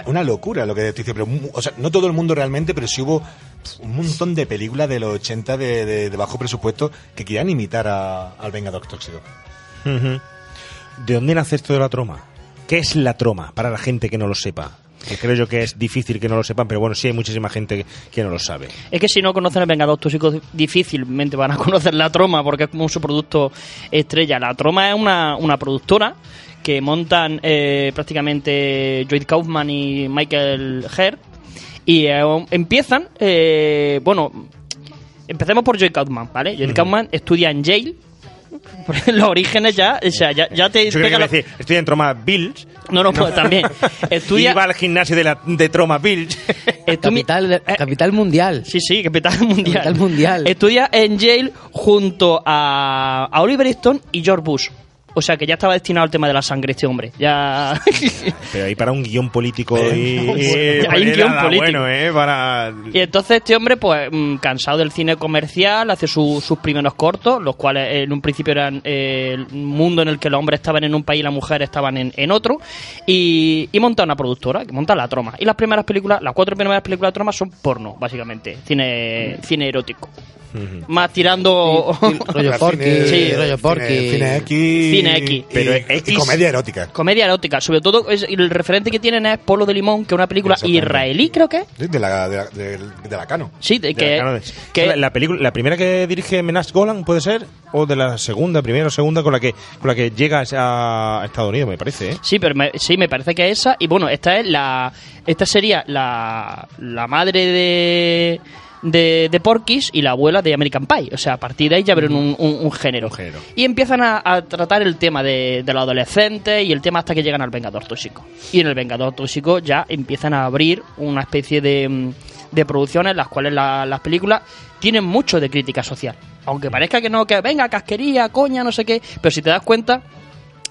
Speaker 7: Una, locura lo que te dice, pero o sea, no todo el mundo realmente, pero sí hubo un montón de películas de los 80 de, de- de bajo presupuesto que querían imitar a- al Vengador Tóxico.
Speaker 4: ¿De dónde nace esto de la troma? ¿Qué es la troma para la gente que no lo sepa? Que creo yo que es difícil que no lo sepan, pero bueno, sí hay muchísima gente que, que no lo sabe.
Speaker 6: Es que si no conocen el Vengador Tóxico difícilmente van a conocer la troma porque es como su producto estrella. La troma es una, una productora que montan eh, prácticamente Joyd Kaufman y Michael Herr y eh, empiezan, eh, bueno, empecemos por Joyd Kaufman, ¿vale? Joyd Kaufman estudia en Yale. Los orígenes ya, o sea, ya, ya te
Speaker 4: Yo creo que
Speaker 6: la-
Speaker 4: decir, estoy en Troma Bills.
Speaker 6: No, no, pues también. Estudia-
Speaker 4: Y iba al gimnasio de, la, de Troma Bills.
Speaker 5: Capital, capital mundial.
Speaker 6: Sí, sí, capital mundial.
Speaker 5: Capital mundial.
Speaker 6: Estudia en Yale junto a, a Oliver Stone y George Bush. O sea que ya estaba destinado al tema de la sangre este hombre. Ya.
Speaker 4: Pero ahí para un guion político y,
Speaker 6: hay un
Speaker 4: guion
Speaker 6: político.
Speaker 4: bueno, ¿eh? Para...
Speaker 6: Y entonces este hombre, pues mm, cansado del cine comercial, hace su- sus primeros cortos, los cuales en un principio eran eh, el mundo en el que los hombres estaban en un país y las mujeres estaban en, en otro, y, y monta una productora, que monta La Troma. Y las primeras películas, las cuatro primeras películas de Troma son porno, básicamente, cine, cine erótico. Más tirando...
Speaker 5: rollo porky,
Speaker 6: Sí.
Speaker 5: rollo porky.
Speaker 7: Cine, cine X.
Speaker 6: Cine X.
Speaker 7: y-
Speaker 6: Pero
Speaker 7: y,
Speaker 6: X-
Speaker 7: comedia erótica.
Speaker 6: Comedia erótica, sobre todo es- el referente que tienen es Polo de Limón, que es una película israelí, creo que es.
Speaker 7: Sí, De la, de la, de, de la Cano.
Speaker 6: Sí, de-
Speaker 4: de
Speaker 6: que,
Speaker 4: la, Cano de-
Speaker 6: que-
Speaker 4: la, la película, la primera que dirige Menas Golan, ¿puede ser? ¿O de la segunda, primera o segunda con la que con la que llega a Estados Unidos, me parece, ¿eh?
Speaker 6: Sí, pero me, sí, me parece que esa. Y bueno, esta es la. Esta sería la, la madre de. De, de Porky's y la abuela de American Pie. O sea, a partir de ahí ya abren un, un- un género.
Speaker 4: género.
Speaker 6: Y empiezan a, a tratar el tema de, de los adolescentes y el tema hasta que llegan al Vengador Tóxico. Y en el Vengador Tóxico ya empiezan a abrir una especie de, mm, de producciones en las cuales la- las películas tienen mucho de crítica social. Aunque parezca que no, que venga, casquería, coña, no sé qué. Pero si te das cuenta,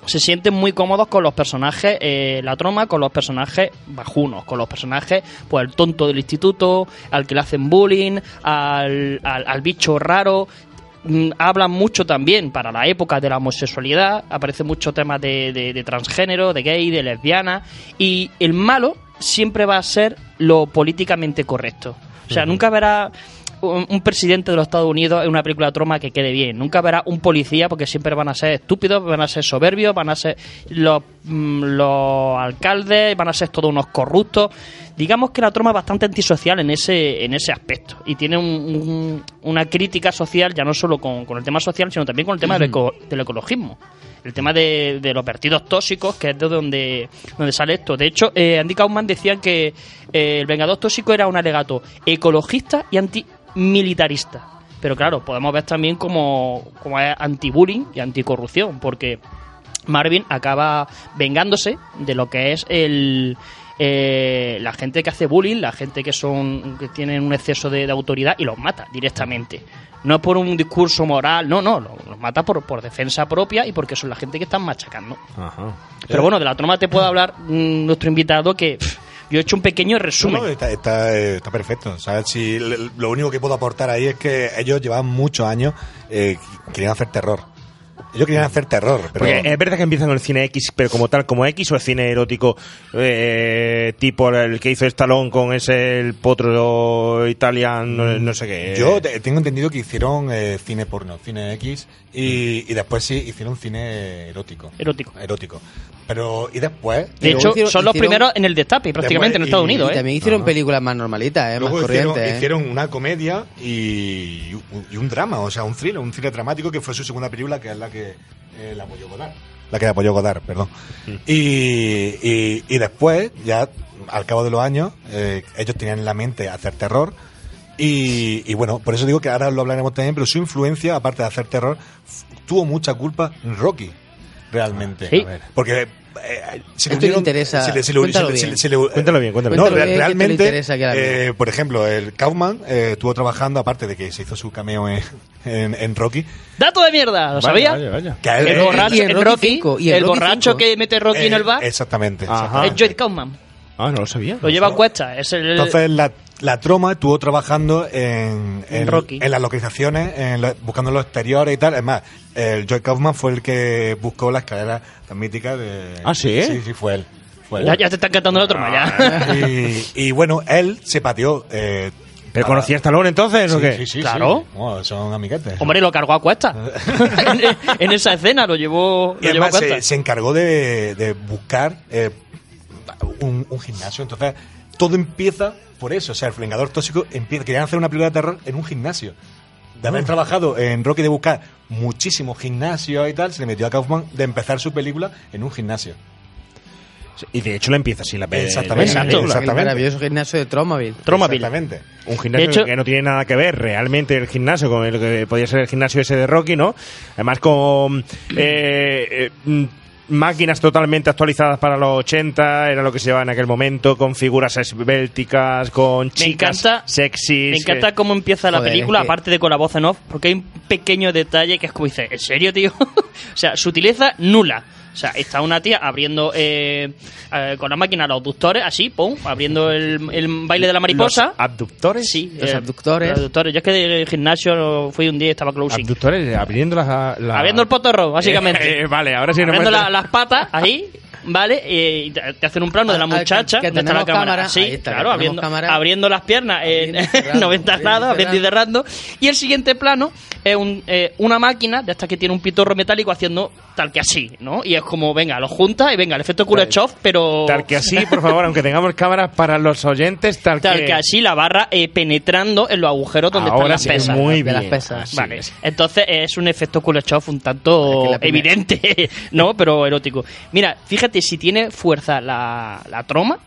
Speaker 6: se sienten muy cómodos con los personajes, eh, la troma, con los personajes bajunos, con los personajes, pues el tonto del instituto, al que le hacen bullying, al, al, al bicho raro. Mm, Hablan mucho también para la época de la homosexualidad, aparece mucho temas de, de- de transgénero, de gay, de lesbiana, y el malo siempre va a ser lo políticamente correcto. O sea, nunca verá un, un presidente de los Estados Unidos en una película de troma que quede bien. Nunca verá un policía porque siempre van a ser estúpidos, van a ser soberbios, van a ser los, mm, los alcaldes, van a ser todos unos corruptos. Digamos que la troma es bastante antisocial en ese, en ese aspecto y tiene un- un- una crítica social ya no solo con, con el tema social, sino también con el tema del, eco- del ecologismo. El tema de, de los vertidos tóxicos, que es de donde, donde sale esto. De hecho, eh, Andy Kaufman decía que eh, el Vengador Tóxico era un alegato ecologista y antimilitarista. Pero claro, podemos ver también como, como es anti-bullying y anticorrupción, porque Marvin acaba vengándose de lo que es el eh, la gente que hace bullying, la gente que son que tienen un exceso de, de autoridad y los mata directamente. No por un discurso moral, no, no, los, los mata por, por defensa propia y porque son la gente que están machacando.
Speaker 4: Ajá.
Speaker 6: Pero bueno, de la troma te puede hablar mm, nuestro invitado que pff, yo he hecho un pequeño resumen.
Speaker 7: No, no, está, está, eh, está perfecto. ¿sabes? Si lo único que puedo aportar ahí es que ellos llevaban muchos años eh, querían hacer terror. Ellos querían hacer terror, pero
Speaker 4: Porque es verdad que empiezan con el cine X, pero como tal, como X o el cine erótico eh, tipo el que hizo Stallone con ese el potro italian, no, no sé qué.
Speaker 7: yo te- tengo entendido que hicieron eh, cine porno, cine X, y, y después sí hicieron cine erótico.
Speaker 6: Erótico.
Speaker 7: Erótico. Pero, y después...
Speaker 6: De
Speaker 5: Luego
Speaker 6: hecho,
Speaker 5: hicieron-
Speaker 6: son los
Speaker 5: hicieron-
Speaker 6: primeros en el destape, prácticamente, en
Speaker 7: Después,
Speaker 6: Estados
Speaker 7: y-
Speaker 6: Unidos,
Speaker 5: Y
Speaker 6: ¿eh?
Speaker 5: también hicieron películas más normalitas, ¿eh? más
Speaker 7: Luego hicieron,
Speaker 5: corrientes. ¿eh?
Speaker 7: hicieron una comedia y, y un drama, o sea, un thriller, un thriller dramático que fue su segunda película, que es la que eh, la apoyó Godard. La que apoyó Godard, perdón. Y, y, y después, ya al cabo de los años, eh, ellos tenían en la mente hacer terror. Y, y bueno, por eso digo que ahora lo hablaremos también, pero su influencia, aparte de hacer terror, tuvo mucha culpa en Rocky, realmente.
Speaker 6: Sí.
Speaker 7: A ver, Porque eh, se
Speaker 5: Esto le interesa.
Speaker 7: se le- se le-
Speaker 5: Cuéntalo
Speaker 7: se le- se
Speaker 5: bien.
Speaker 7: se le-
Speaker 4: Cuéntalo bien, cuéntalo
Speaker 7: No,
Speaker 5: bien.
Speaker 7: realmente, eh, por ejemplo, el Kaufman eh, estuvo trabajando, aparte de que se hizo su cameo en, en, en Rocky,
Speaker 6: ¡Dato de mierda! ¿Lo sabía?
Speaker 4: Vaya, vaya.
Speaker 7: que
Speaker 6: El
Speaker 7: eh,
Speaker 6: borracho,
Speaker 5: en Rocky
Speaker 6: Rocky,
Speaker 5: cinco, y en
Speaker 6: el
Speaker 5: Rocky
Speaker 6: borracho que mete Rocky en
Speaker 7: eh,
Speaker 6: el bar
Speaker 7: Exactamente. Exactamente.
Speaker 6: es Joy Kaufman.
Speaker 4: Ah, no lo sabía.
Speaker 6: Lo lleva a cuesta. Es el,
Speaker 7: Entonces la, la troma estuvo trabajando en,
Speaker 6: En Rocky.
Speaker 7: en las localizaciones, en lo- buscando los exteriores y tal. Es más, el Joy Kaufman fue el que buscó la escalera tan mítica de...
Speaker 4: ¿Ah, sí?
Speaker 7: Sí, sí, fue él. Fue él.
Speaker 6: ya, ya te están cantando la troma, ya.
Speaker 7: Y, y bueno, él se pateó. Eh,
Speaker 4: ¿Pero
Speaker 7: para-
Speaker 4: conocía a Stallone entonces o
Speaker 7: Sí,
Speaker 4: qué?
Speaker 7: sí, sí,
Speaker 6: Claro.
Speaker 7: sí. Son amiguetes.
Speaker 6: Hombre, lo cargó a cuesta. en, en esa escena lo llevó,
Speaker 7: Y
Speaker 6: lo llevó a cuesta.
Speaker 7: se, se encargó de, de buscar eh, un, un gimnasio. Entonces, todo empieza por eso. O sea, el Vengador Tóxico empieza. Querían hacer una película de terror en un gimnasio. De haber trabajado en Rocky de buscar muchísimos gimnasios y tal, se le metió a Kaufman de empezar su película en un gimnasio.
Speaker 4: Y de hecho la empieza así la pe-
Speaker 7: Exactamente,
Speaker 4: película.
Speaker 5: El
Speaker 7: exactamente.
Speaker 5: maravilloso gimnasio de Tromaville.
Speaker 6: Tromaville.
Speaker 7: Exactamente.
Speaker 4: Un gimnasio
Speaker 6: hecho-
Speaker 4: que no tiene nada que ver realmente el gimnasio con el que podía ser el gimnasio ese de Rocky, ¿no? Además con eh, eh, mm, máquinas totalmente actualizadas para los 80, era lo que se llevaba en aquel momento, con figuras esbélticas, con chicas
Speaker 6: encanta-
Speaker 4: sexys.
Speaker 6: Me encanta
Speaker 4: que-
Speaker 6: cómo empieza la
Speaker 5: Joder,
Speaker 6: película,
Speaker 5: es que-
Speaker 6: aparte de con la voz en off, porque hay un pequeño detalle que es como dice, ¿en serio, tío? o sea, sutileza nula. O sea, está una tía abriendo eh, eh, con la máquina los abductores, así, pum, abriendo el, el baile de la mariposa.
Speaker 4: Los abductores.
Speaker 6: Sí,
Speaker 5: Los
Speaker 6: eh,
Speaker 5: abductores.
Speaker 6: Los abductores. Yo es que de gimnasio fui un día y estaba closing.
Speaker 4: Abductores, abriendo las. la-
Speaker 6: Abriendo el potorro, básicamente.
Speaker 4: Eh, vale, ahora sí
Speaker 6: abriendo
Speaker 4: muestra-
Speaker 6: la- las patas, ahí, ¿vale? Y te hacen un plano de la
Speaker 5: Ah, ah,
Speaker 6: muchacha.
Speaker 5: que
Speaker 6: ¿Dónde está la cámara?
Speaker 5: cámara,
Speaker 6: Sí,
Speaker 5: está,
Speaker 6: claro, abriendo,
Speaker 5: cámara.
Speaker 6: abriendo las piernas en
Speaker 5: cerrando,
Speaker 6: 90
Speaker 5: abriendo y
Speaker 6: grados, abriendo y cerrando. Y el siguiente plano es un, eh, una máquina de esta que tiene un pitorro metálico haciendo tal que así, ¿no? Y es como, venga, lo junta y venga, el efecto Kuleshov, pero...
Speaker 4: Tal que así, por favor, aunque tengamos cámaras para los oyentes, tal,
Speaker 6: Tal que así la barra eh, penetrando en los agujeros donde
Speaker 4: Ahora
Speaker 6: están
Speaker 4: sí,
Speaker 6: las pesas.
Speaker 4: muy
Speaker 5: de las
Speaker 4: bien.
Speaker 5: pesas.
Speaker 6: Vale,
Speaker 4: es.
Speaker 6: entonces es un efecto Kuleshov un tanto evidente, ¿no? Pero erótico. Mira, fíjate si tiene fuerza la, la troma.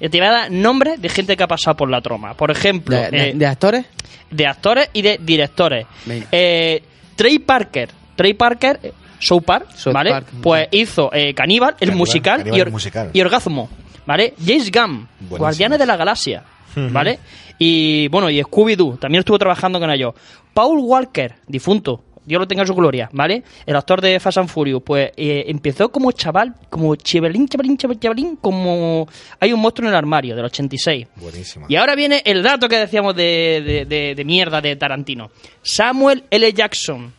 Speaker 6: Yo te voy a dar nombres de gente que ha pasado por la troma. Por ejemplo,
Speaker 5: ¿De, de-
Speaker 6: eh,
Speaker 5: de actores?
Speaker 6: de actores y de directores. Eh, Trey Parker. Trey Parker, eh, South Park,
Speaker 5: South
Speaker 6: ¿vale?
Speaker 5: Park.
Speaker 6: Pues hizo eh, Caníbal, el
Speaker 7: Caníbal,
Speaker 6: musical,
Speaker 7: Caníbal,
Speaker 6: y,
Speaker 7: el
Speaker 6: Or-
Speaker 7: musical.
Speaker 6: y Orgasmo, ¿vale? James Gunn,
Speaker 7: Buenísimo.
Speaker 6: Guardianes de la Galaxia, ¿vale? Y bueno, y Scooby-Doo, también estuvo trabajando con ellos. Paul Walker, difunto, Dios lo tenga en su gloria, ¿vale? El actor de Fast and Furious, pues eh, empezó como chaval, como chivalín, chavalín, chavalín, chavalín, como hay un monstruo en el armario del 86.
Speaker 7: Buenísimo.
Speaker 6: Y ahora viene el dato que decíamos de, de- de- de mierda de Tarantino. Samuel L. Jackson.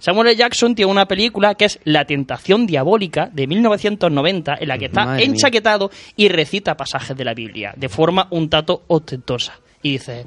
Speaker 6: Samuel L. Jackson tiene una película que es La tentación diabólica de 1990 en la que está
Speaker 5: Madre mía.
Speaker 6: enchaquetado y recita pasajes de la Biblia de forma un tanto ostentosa. Y dice,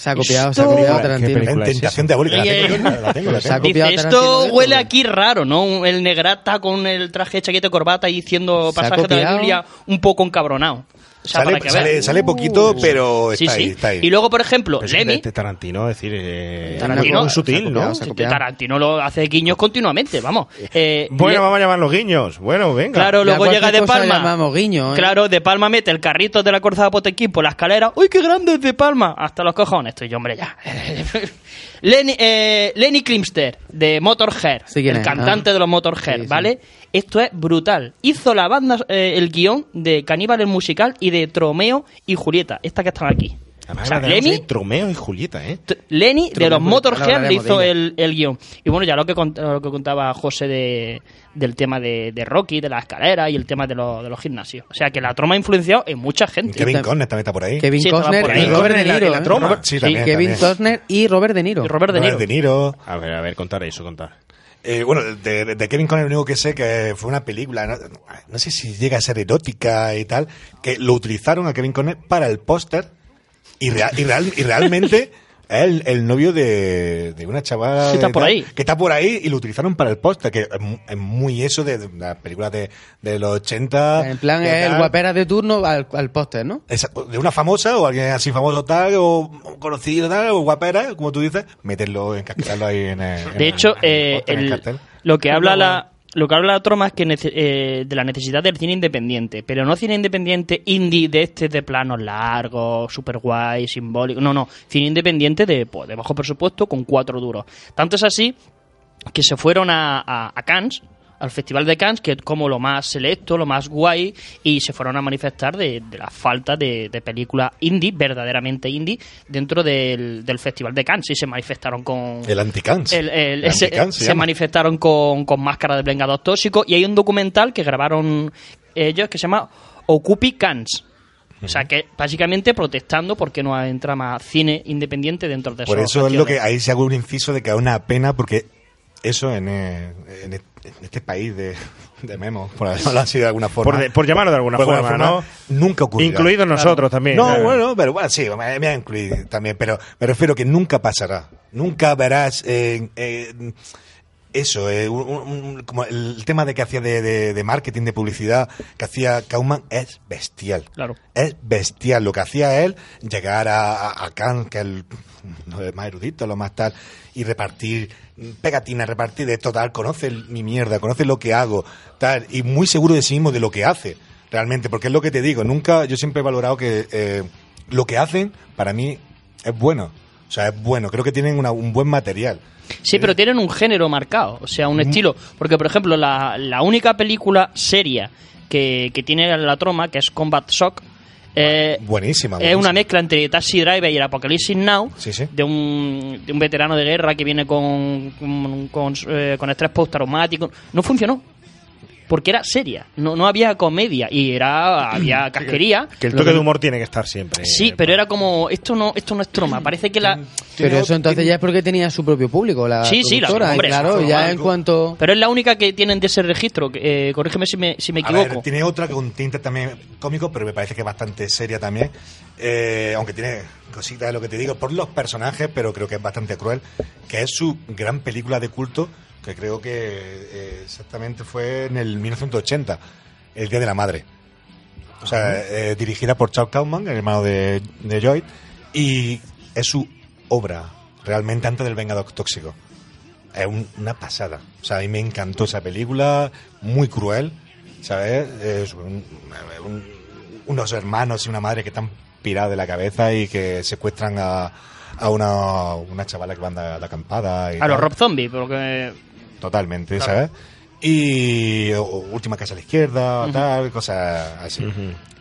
Speaker 5: Se ha copiado, se ha copiado
Speaker 4: ¿Qué
Speaker 5: Tarantino.
Speaker 7: En Tentación Diabólica. La tengo, la tengo, la tengo.
Speaker 6: Dice esto
Speaker 5: Tarantino de
Speaker 6: huele aquí raro, ¿no? El negrata con el traje chaqueta y corbata y diciendo pasajes de la. Biblia un poco encabronado. O sea,
Speaker 7: Sale,
Speaker 6: para que
Speaker 7: sale,
Speaker 6: veas.
Speaker 7: sale poquito, pero
Speaker 6: Sí,
Speaker 7: está
Speaker 6: sí.
Speaker 7: ahí, está ahí.
Speaker 6: Y luego, por ejemplo,
Speaker 4: Pero es
Speaker 6: Lemmy,
Speaker 4: de- de Tarantino, es decir, eh,
Speaker 6: Tarantino-
Speaker 5: ha
Speaker 4: sutil,
Speaker 5: copiado,
Speaker 4: ¿no?
Speaker 6: Tarantino lo hace guiños continuamente, vamos. Eh,
Speaker 4: Bueno, vamos a llamar los guiños. Bueno, venga.
Speaker 6: Claro, luego llega de Palma.
Speaker 5: guiño, ¿eh?
Speaker 6: Claro, de Palma mete el carrito de la Corza de Potequín por la escalera. ¡Uy, qué grande es de Palma! Hasta los cojones, estoy yo, hombre, ya. Lenny, eh, Lenny Klimster, de Motorhead,
Speaker 5: Sí, ¿quién
Speaker 6: el
Speaker 5: es?
Speaker 6: cantante
Speaker 5: Ah.
Speaker 6: de los Motorhead,
Speaker 5: Sí, sí.
Speaker 6: ¿vale? Esto es brutal. Hizo la banda, eh, el guion de Caníbal el musical y de Tromeo y Julieta, esta que están aquí.
Speaker 4: Además,
Speaker 6: O sea,
Speaker 4: ahí, Tromeo y Julieta, ¿eh?
Speaker 6: Lenny de los Motorhead le hizo el, el guion. Y bueno, ya lo que, cont- lo que contaba José de, del tema de, de Rocky, de la escalera y el tema de, los- de los gimnasios. O sea que la troma ha influenciado en mucha gente.
Speaker 7: Kevin Conner también está por ahí.
Speaker 5: Kevin
Speaker 6: Sí,
Speaker 5: Costner
Speaker 6: por ahí.
Speaker 5: y Robert De Niro.
Speaker 4: la
Speaker 5: ¿eh?
Speaker 4: troma.
Speaker 5: Robert-
Speaker 7: Sí, también,
Speaker 5: Kevin. Costner y Robert De Niro.
Speaker 6: Y Robert De Niro.
Speaker 7: Robert De Niro.
Speaker 4: A ver, a ver, contar eso, contar.
Speaker 7: Eh, bueno, de, de Kevin Conner lo único que sé que fue una película, no, no sé si llega a ser erótica y tal, que lo utilizaron a Kevin Conner para el póster y, rea- y, real- y realmente es el, el novio de, de una chavala
Speaker 6: Sí, está
Speaker 7: de
Speaker 6: por ahí.
Speaker 7: que está por ahí y lo utilizaron para el póster, que es mu- es muy eso de, de las películas de, de los 80.
Speaker 5: En plan, es el guapera de turno al, al póster, ¿no?
Speaker 7: Esa- de una famosa o alguien así famoso tal o conocido tal o guapera como tú dices meterlo encasquetarlo ahí en el,
Speaker 6: De hecho,
Speaker 7: en el
Speaker 6: eh,
Speaker 7: póster, en el
Speaker 6: el-
Speaker 7: cartel.
Speaker 6: lo que habla la lo que habla la troma es que eh, de la necesidad del cine independiente, pero no cine independiente indie de este de planos largos, super guay, simbólico, no, no, cine independiente de, pues, de bajo presupuesto con cuatro duros. Tanto es así que se fueron a, a Cannes, al Festival de Cannes, que es como lo más selecto, lo más guay, y se fueron a manifestar de, de la falta de, de película indie, verdaderamente indie, dentro del, del Festival de Cannes, y se manifestaron con...
Speaker 7: el anticans
Speaker 6: El- el-
Speaker 7: El
Speaker 6: se,
Speaker 7: se
Speaker 6: manifestaron con, con máscara de vengador tóxico y hay un documental que grabaron ellos que se llama Occupy Cans. O sea, que básicamente protestando porque no entra más cine independiente dentro de
Speaker 7: por eso es lo que ahí se hago un inciso de que es una pena porque eso en, eh, en e- en este país de, de Memo, por llamarlo así de alguna forma.
Speaker 4: Por, de- por llamarlo de alguna
Speaker 7: Por
Speaker 4: forma, ¿no?
Speaker 7: Nunca ocurrirá.
Speaker 4: Incluidos nosotros también.
Speaker 7: No,
Speaker 4: claro.
Speaker 7: bueno, pero bueno, sí, me, me ha incluido también, pero me refiero que nunca pasará. Nunca verás eh, eh, eso, eh, un- un- un- como el tema de que hacía de, de- de marketing, de publicidad, que hacía Kauman es bestial.
Speaker 6: Claro.
Speaker 7: Es bestial. Lo que hacía él, llegar a, a, a Kant, que es lo más erudito, lo más tal, y repartir pegatinas, repartir de total, conoce mi mierda, conoce lo que hago, tal, y muy seguro de sí mismo de lo que hace, realmente, porque es lo que te digo, nunca, yo siempre he valorado que eh, lo que hacen, para mí, es bueno. O sea, es bueno, creo que tienen una- un buen material.
Speaker 6: Sí, pero tienen un género marcado, o sea, un estilo. Porque, por ejemplo, la, la única película seria que, que tiene la troma, que es Combat Shock, eh,
Speaker 7: Buenísima.
Speaker 6: es una mezcla entre Taxi Driver y el Apocalypse Now
Speaker 7: Sí, sí.
Speaker 6: de un, de un veterano de guerra que viene con, con, con, eh, con estrés postraumático. No funcionó. Porque era seria, no, no había comedia y era había casquería.
Speaker 4: Que el toque de humor tiene que estar siempre.
Speaker 6: Sí, pero era como esto no esto no es troma, parece que la
Speaker 5: Pero eso entonces ya es porque tenía su propio público, la
Speaker 6: Sí, sí, la- hombre,
Speaker 5: claro, ya en cuanto...
Speaker 6: Pero es la única que tienen de ese registro. eh, corrígeme si me, si me
Speaker 7: A
Speaker 6: equivoco.
Speaker 7: ver, tiene otra con tinte también cómico, pero me parece que es bastante seria también. Eh, aunque tiene cositas de lo que te digo por los personajes, pero creo que es bastante cruel. Que es su gran película de culto, que creo que eh, exactamente fue en el 1980, El Día de la Madre. O sea, eh, dirigida por Charles Kaufman, el hermano de, de Lloyd, y es su obra realmente antes del Vengador Tóxico. Es un- una pasada. O sea, a mí me encantó esa película, muy cruel, ¿sabes? Es un- un- unos hermanos y una madre que están pirados de la cabeza y que secuestran a, a una, una chavala que va de, de acampada. Y
Speaker 6: A los. Rob Zombie, porque
Speaker 7: Totalmente,
Speaker 6: Claro.
Speaker 7: ¿sabes? Y o- Última Casa a la Izquierda,
Speaker 6: Ujú.
Speaker 7: tal, cosas así.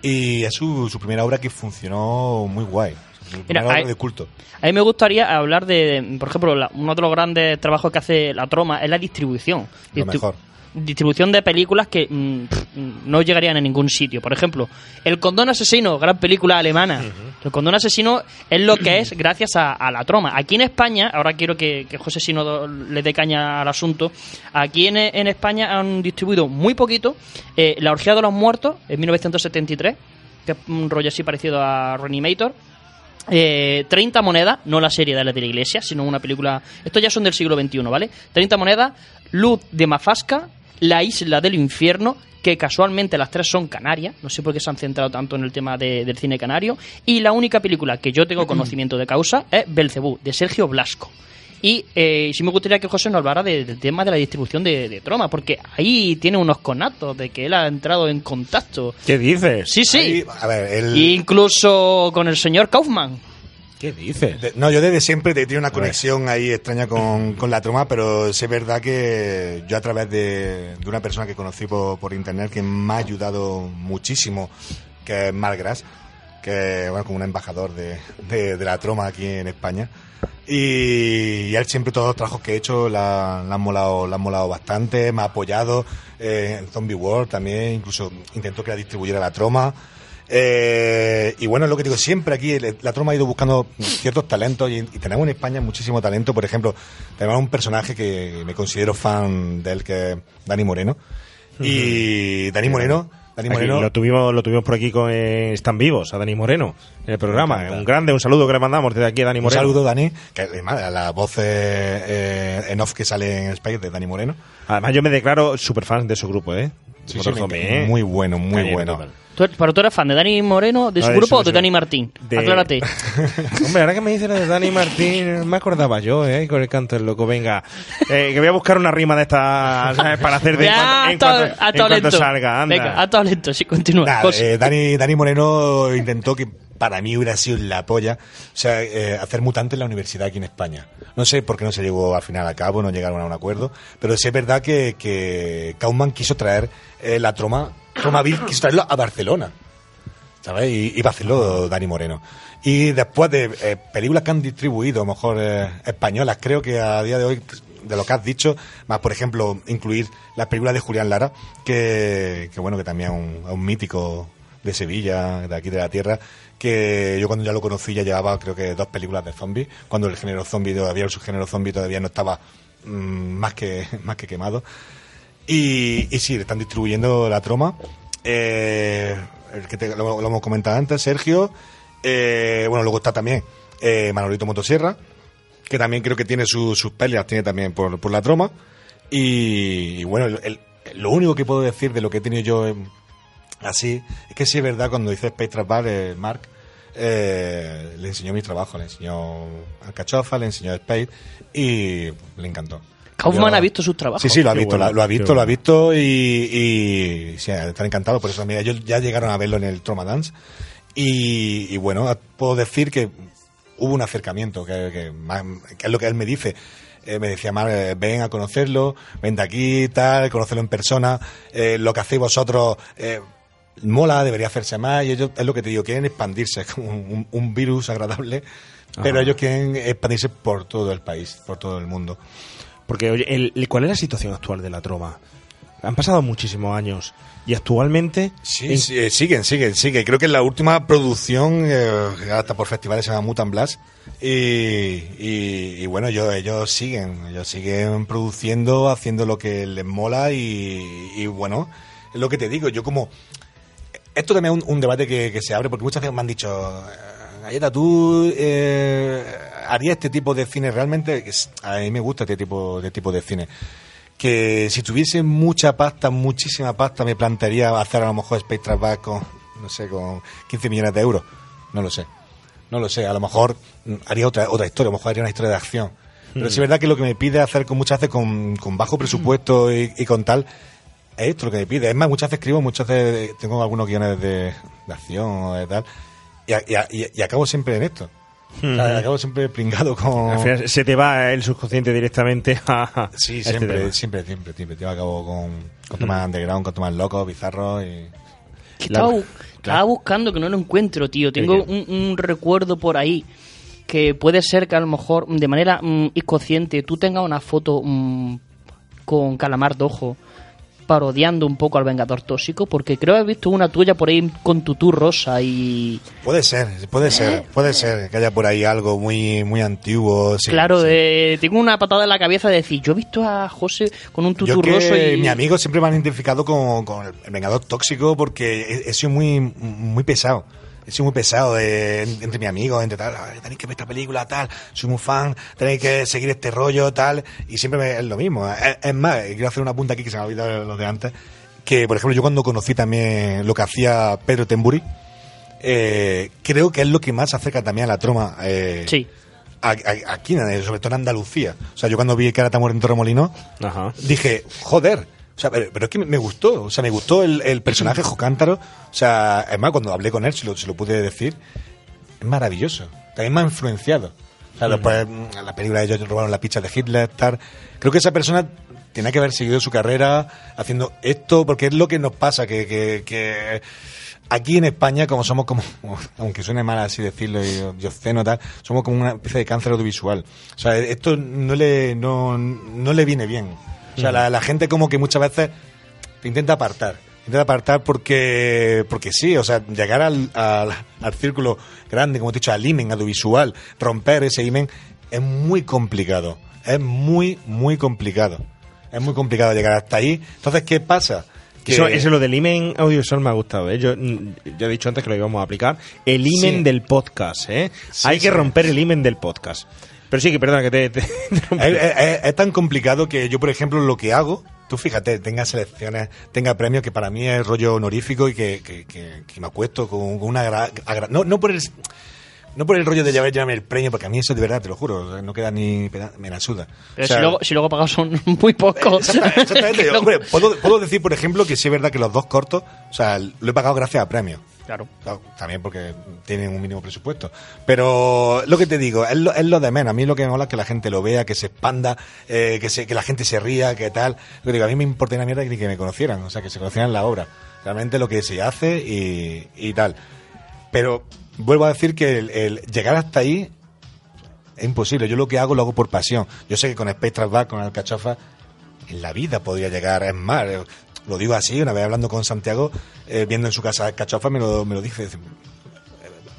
Speaker 7: Y es su, su primera obra que funcionó muy guay. Su primera obra
Speaker 6: hay-
Speaker 7: de culto.
Speaker 6: a mí me gustaría hablar de, por ejemplo, la- uno de los grandes trabajos que hace la troma es la distribución.
Speaker 7: Lo
Speaker 6: Distri-
Speaker 7: mejor.
Speaker 6: Distribución de películas que mm, pff, no llegarían a ningún sitio. Por ejemplo, El Condón Asesino, gran película alemana. El Condón Asesino es lo que es gracias a, a la troma. Aquí en España, ahora quiero que, que José Sino le dé caña al asunto. Aquí en, en España han distribuido muy poquito eh, La Orgía de los Muertos en 1973, que es un rollo así parecido a Reanimator. Eh, 30 monedas, no la serie de la de la iglesia, sino una película. Estos ya son del siglo XXI, ¿vale? 30 monedas, Luz de Mafasca, La isla del infierno, que casualmente las tres son canarias, no sé por qué se han centrado tanto en el tema de- del cine canario, y la única película que yo tengo conocimiento de causa es Belcebú, de Sergio Blasco. Y eh, sí me gustaría que José nos hablara de- del tema de la distribución de, de Troma, porque ahí tiene unos conatos de que él ha entrado en contacto.
Speaker 4: ¿Qué dices?
Speaker 6: Sí, sí.
Speaker 7: Ahí, a ver, el,
Speaker 6: Incluso con el señor Kaufman.
Speaker 4: ¿Qué dices?
Speaker 7: De- no, yo desde siempre te tiene una conexión ahí extraña con, con la troma, pero sí es verdad que yo a través de, de una persona que conocí por, por internet que me ha ayudado muchísimo, que es Malgras, que bueno, como un embajador de, de- de la troma aquí en España. Y, y él siempre todos los trabajos que he hecho la, la han, molado, la han molado bastante, me ha apoyado eh, en Zombie World también, incluso intentó que la distribuyera la troma. Eh, y bueno, es lo que digo, siempre aquí la troma ha ido buscando ciertos talentos y, y tenemos en España muchísimo talento. Por ejemplo, tenemos un personaje que me considero fan de él, que es Dani Moreno. Y Dani Moreno, Dani
Speaker 4: Aquí
Speaker 7: Moreno
Speaker 4: lo tuvimos lo tuvimos por aquí con eh, Están Vivos, a Dani Moreno, en el programa. Un grande, un saludo que le mandamos desde aquí a Dani
Speaker 7: Un
Speaker 4: Moreno.
Speaker 7: saludo, Dani, que además la voz eh, en off que sale en Space de Dani Moreno.
Speaker 4: Además, yo me declaro súper fan de su grupo, ¿eh?
Speaker 7: Sí, sí, me- muy bueno, muy bueno.
Speaker 4: total.
Speaker 6: ¿Tú, ¿Pero tú eres fan de Dani Moreno, de
Speaker 4: No,
Speaker 6: su
Speaker 4: de
Speaker 6: grupo
Speaker 4: su-
Speaker 6: o de Dani Martín?
Speaker 4: de-
Speaker 6: Aclárate.
Speaker 4: Hombre, ahora que me dices de Dani Martín, me acordaba yo, ¿eh? Con el canto del loco. Venga, eh, que voy a buscar una rima de esta ¿sabes? para hacer de en
Speaker 6: Ya,
Speaker 4: cuanto, en
Speaker 6: a todo-
Speaker 4: cuanto-
Speaker 6: a
Speaker 4: en
Speaker 6: todo
Speaker 4: cuanto
Speaker 6: lento.
Speaker 4: salga. Anda.
Speaker 6: Venga, a todo lento, sí, continúa. Cosa.
Speaker 7: eh, Dani, Dani Moreno intentó que para mí hubiera sido la polla, o sea, eh, hacer mutante en la universidad aquí en España. No sé por qué no se llegó al final a cabo, no llegaron a un acuerdo, pero sí es verdad que, que Kaufman quiso traer eh, la troma, Tromaville, quiso traerlo a Barcelona. ¿Sabes? Y, y vaciló Dani Moreno. Y después de eh, películas que han distribuido, mejor eh, españolas, creo que a día de hoy, de lo que has dicho, más por ejemplo, incluir las películas de Julián Lara, que, que bueno, que también es un, un mítico de Sevilla, de aquí de la tierra, que yo cuando ya lo conocí ya llevaba creo que dos películas de zombies, cuando el género zombie todavía, el subgénero zombie todavía no estaba mm, más, que, más que quemado. Y, sí, le están distribuyendo la troma. Eh, el que te- lo, hemos comentado antes, Sergio. Eh, bueno, luego está también eh, Manolito Motosierra, que también creo que tiene su- sus peleas, tiene también por, por la troma. Y, bueno, el- lo único que puedo decir de lo que he tenido yo así es que sí es verdad cuando dice Space Travel, eh, Mark eh, le enseñó mi trabajo, le enseñó Alcachofa, le enseñó Space y le encantó.
Speaker 6: Kaufman
Speaker 7: Yo-
Speaker 6: ha visto sus trabajos.
Speaker 7: Sí, sí, lo ha visto,
Speaker 4: bueno,
Speaker 7: lo, lo ha visto, lo ha visto y, y sí, están encantados por eso. Mira, ellos ya llegaron a verlo en el Trauma Dance y, y bueno, puedo decir que hubo un acercamiento, que, que más- que es lo que él me dice. Eh, me decía, Mar, eh, ven a conocerlo, ven de aquí, tal, conocerlo en persona, eh, lo que hacéis vosotros eh, mola, debería hacerse más, y ellos, es lo que te digo, quieren expandirse, es como un, un virus agradable, pero ellos quieren expandirse por todo el país, por todo el mundo.
Speaker 4: Porque, oye, el- ¿cuál es la situación actual de la troma? Han pasado muchísimos años y actualmente...
Speaker 7: Sí,
Speaker 4: en-
Speaker 7: sí, eh, siguen, siguen, siguen. Creo que en la última producción, eh, hasta por festivales, se llama Mutant Blast. Y, y, y bueno, ellos, ellos siguen, ellos siguen produciendo, haciendo lo que les mola y, y bueno, es lo que te digo, yo como... Esto también es un, un debate que, que se abre porque muchas veces me han dicho, "Eh, Galleta, ¿tú eh, harías este tipo de cine realmente? A mí me gusta este tipo de tipo de cine que si tuviese mucha pasta, muchísima pasta, me plantearía hacer a lo mejor Space Travel con, no sé, con 15 millones de euros. No lo sé. No lo sé. A lo mejor mm, haría otra, otra historia, a lo mejor haría una historia de acción. Pero
Speaker 4: Mm.
Speaker 7: sí es verdad que lo que me pide hacer con muchas veces con, con bajo presupuesto y, y con tal, es esto lo que me pide. Es más, muchas veces escribo, muchas veces tengo algunos guiones de, de acción o de tal, y, a- y a- y- y acabo siempre en esto. O sea,
Speaker 4: Ujú.
Speaker 7: acabo siempre pringado con...
Speaker 4: Al final se te va el subconsciente directamente a...
Speaker 7: Sí,
Speaker 4: a este
Speaker 7: siempre, siempre, siempre, siempre. Yo acabo con, con temas underground, con temas locos, bizarros y...
Speaker 6: Estaba, bu- estaba buscando que no lo encuentro, tío. Tengo
Speaker 7: ¿Qué,
Speaker 6: un, un recuerdo por ahí que puede ser que a lo mejor de manera mm, inconsciente tú tengas una foto mm, con Calamar Dojo parodiando un poco al Vengador Tóxico, porque creo haber visto una tuya por ahí con tutú rosa y...
Speaker 7: Puede ser, puede ser, puede ser que haya por ahí algo muy, muy antiguo. sí,
Speaker 6: claro,
Speaker 7: sí.
Speaker 6: de- tengo una patada en la cabeza de decir, yo he visto a José con un tutú
Speaker 7: que
Speaker 6: rosa y...
Speaker 7: mi amigo siempre me han identificado con, con el Vengador Tóxico porque he, he sido muy, muy pesado. He sido muy pesado eh, en- entre mis amigos, entre tal, "Ay, tenéis que ver esta película, tal, soy muy fan, tenéis que seguir este rollo, tal, y siempre me- es lo mismo. Es, es más, quiero hacer una punta aquí que se me ha olvidado lo de antes, que por ejemplo yo cuando conocí también lo que hacía Pedro Temburi, eh, creo que es lo que más se acerca también a la troma. eh,
Speaker 6: Sí.
Speaker 7: aquí, sobre todo en Andalucía. O sea, yo cuando vi que era Tamor en Torremolinos, dije, joder. O sea, pero, pero es que me gustó. O sea, me gustó el, el personaje Jocántaro. O sea, es más, cuando hablé con él, se lo, se lo pude decir, es maravilloso. También me ha influenciado. O sea, después, mm, la película de ellos robaron la pizza de Hitler, tal. Creo que esa persona tenía que haber seguido su carrera haciendo esto, porque es lo que nos pasa, que, que, que aquí en España, como somos como, aunque suene mal así decirlo y, y obsceno tal, somos como una especie de cáncer audiovisual. O sea, esto no le, no, no le viene bien. O sea, la, la gente como que muchas veces te intenta apartar. intenta apartar porque, porque sí, o sea, llegar al, al, al círculo grande, como te he dicho, al imen audiovisual, romper ese imen, es muy complicado. Es muy, muy complicado. Es muy complicado llegar hasta ahí. Entonces, ¿qué pasa? Que-
Speaker 4: Eso, eso lo del imen audiovisual me ha gustado. ¿eh? Yo, yo he dicho antes que lo íbamos a aplicar. El imen
Speaker 7: Sí.
Speaker 4: del podcast. ¿eh?
Speaker 7: Sí,
Speaker 4: Hay que romper el imen del podcast. Pero sí, que perdona que te... te- te-
Speaker 7: Es, es- es tan complicado que yo, por ejemplo, lo que hago, tú fíjate, tenga selecciones, tenga premios, que para mí es rollo honorífico y que, que- que- que me acuesto con, con una gra- agra- no, no por el no por el rollo de llevar llevarme el premio, porque a mí eso de verdad, te lo juro, no queda ni me la suda.
Speaker 6: Pero
Speaker 7: O sea,
Speaker 6: si, luego, si luego pagados son muy pocos.
Speaker 7: Exactamente, exactamente. Hombre, puedo, puedo decir, por ejemplo, que sí es verdad que los dos cortos, o sea, lo he pagado gracias a premios.
Speaker 6: Claro.
Speaker 7: También porque tienen un mínimo presupuesto. Pero lo que te digo, es lo, es lo de menos. A mí lo que me mola es que la gente lo vea, que se expanda, eh, que, se, que la gente se ría, que tal. Lo que digo, a mí me importa una mierda que, que me conocieran, o sea, que se conocieran la obra. Realmente lo que se hace y, y tal. Pero vuelvo a decir que el, llegar hasta ahí es imposible. Yo lo que hago lo hago por pasión. Yo sé que con Spectral Back, con Alcachofa, en la vida podría llegar. Es más, lo digo así, una vez hablando con Santiago, eh, viendo en su casa Alcachofa, me lo, me lo dice.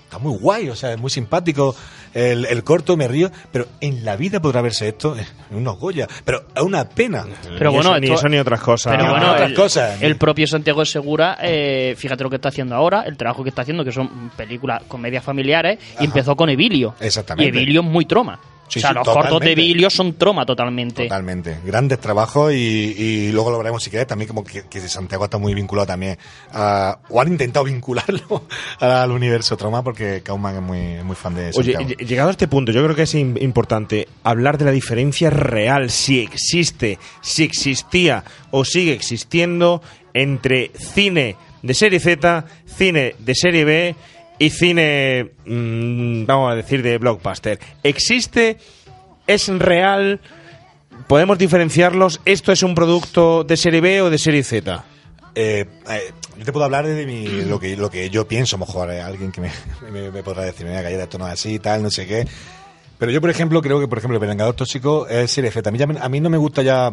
Speaker 7: Está muy guay, o sea, es muy simpático el, el corto, me río, pero en la vida podrá verse esto en unos Goya. Pero es una pena.
Speaker 6: Pero
Speaker 4: Ni
Speaker 6: bueno,
Speaker 4: eso- ni
Speaker 6: esto-
Speaker 4: eso ni otras cosas.
Speaker 6: Pero
Speaker 7: No,
Speaker 6: bueno,
Speaker 7: otras
Speaker 6: el,
Speaker 7: cosas.
Speaker 6: el propio Santiago Segura, eh, fíjate lo que está haciendo ahora, el trabajo que está haciendo, que son películas, comedias familiares, y empezó con Evilio.
Speaker 7: Exactamente.
Speaker 6: Y Evilio es muy troma.
Speaker 7: Sí,
Speaker 6: o sea,
Speaker 7: sí,
Speaker 6: los cortos de
Speaker 7: totalmente.
Speaker 6: Evilio son troma totalmente.
Speaker 7: Totalmente. Grandes trabajos y, y luego lo veremos si quieres también como que, que Santiago está muy vinculado también a, o han intentado vincularlo al universo Trauma porque Kauman es muy, muy fan de
Speaker 4: Oye,
Speaker 7: Santiago.
Speaker 4: ll- llegado a este punto, yo creo que es im- importante hablar de la diferencia real, si existe, si existía o sigue existiendo entre cine de serie Z, cine de serie B y cine, mm, vamos a decir, de blockbuster. ¿Existe? ¿Es real? ¿Podemos diferenciarlos? ¿Esto es un producto de serie B o de serie Z?
Speaker 7: Eh, eh, yo te puedo hablar de mi, lo, que, lo que yo pienso, mejor alguien que me, me- me podrá decir, mira, galleta, esto no es así, tal, no sé qué. Pero yo, por ejemplo, creo que, por ejemplo, el Vengador Tóxico es serie Z. A mí, ya a mí no me gusta ya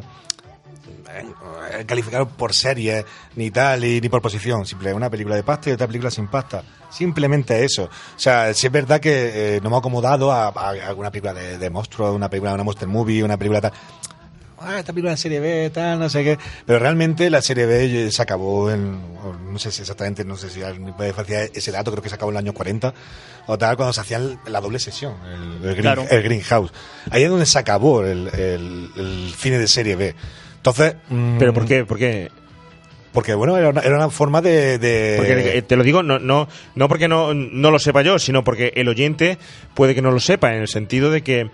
Speaker 7: calificar por serie, ni tal, y- ni por posición. Simple, una película de pasta y otra película sin pasta. Simplemente eso. O sea, si es verdad que eh, no me ha acomodado a, alguna película de, de monstruos, una película, una monster movie, una película tal. Ah, esta película de serie B, tal, no sé qué. Pero realmente la serie B se acabó en, no sé si exactamente, no sé si alguien puede decir ese dato, creo que se acabó en el año 40 o tal, cuando se hacían la doble sesión, el, el, green,
Speaker 6: Claro.
Speaker 7: el Greenhouse. Ahí es donde se acabó el, el- el cine de serie B. Entonces. mm,
Speaker 4: ¿Pero por qué? ¿Por qué?
Speaker 7: Porque, bueno, era una, era una forma de. de-
Speaker 4: Porque eh, te lo digo, no, no, no porque no, no lo sepa yo, sino porque el oyente puede que no lo sepa, en el sentido de que eh,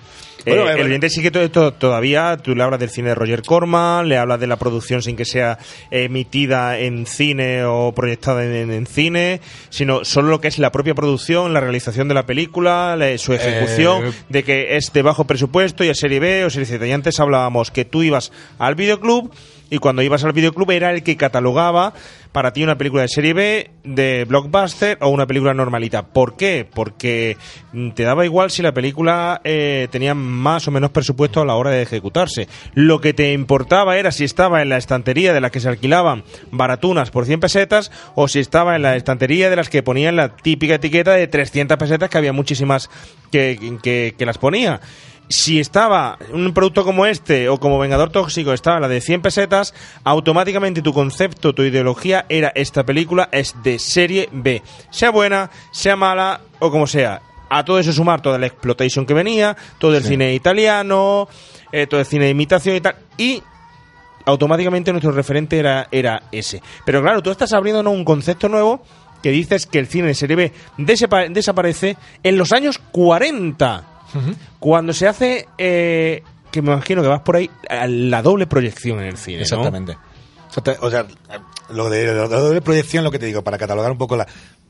Speaker 7: Bueno, eh,
Speaker 4: el oyente sí que to- to- todavía, tú le hablas del cine de Roger Corman, le hablas de la producción sin que sea emitida en cine o proyectada en, en cine, sino solo lo que es la propia producción, la realización de la película, la- su ejecución,
Speaker 7: Eh,
Speaker 4: de que es de bajo presupuesto y es serie B o serie Z. Y antes hablábamos que tú ibas al videoclub y cuando ibas al videoclub era el que catalogaba para ti una película de serie B, de blockbuster o una película normalita. ¿Por qué? Porque mm, te daba igual si la película eh, tenía más o menos presupuesto a la hora de ejecutarse. Lo que te importaba era si estaba en la estantería de las que se alquilaban baratunas por 100 pesetas o si estaba en la estantería de las que ponían la típica etiqueta de 300 pesetas, que había muchísimas que, que- que las ponía si estaba un producto como este o como Vengador Tóxico estaba la de 100 pesetas, automáticamente tu concepto, tu ideología era esta película es de serie B. Sea buena, sea mala o como sea. A todo eso sumar toda la exploitation que venía, todo el
Speaker 7: Sí.
Speaker 4: cine italiano, eh, todo el cine de imitación y tal. Y automáticamente nuestro referente era, era ese. Pero claro, tú estás abriéndonos un concepto nuevo que dices que el cine de serie B desaparece en los años 40. Cuando se hace, eh, que me imagino que vas por ahí, a la doble proyección en el cine.
Speaker 7: Exactamente. Exacta- O sea, lo de, lo de proyección, lo que te digo, para catalogar un poco la,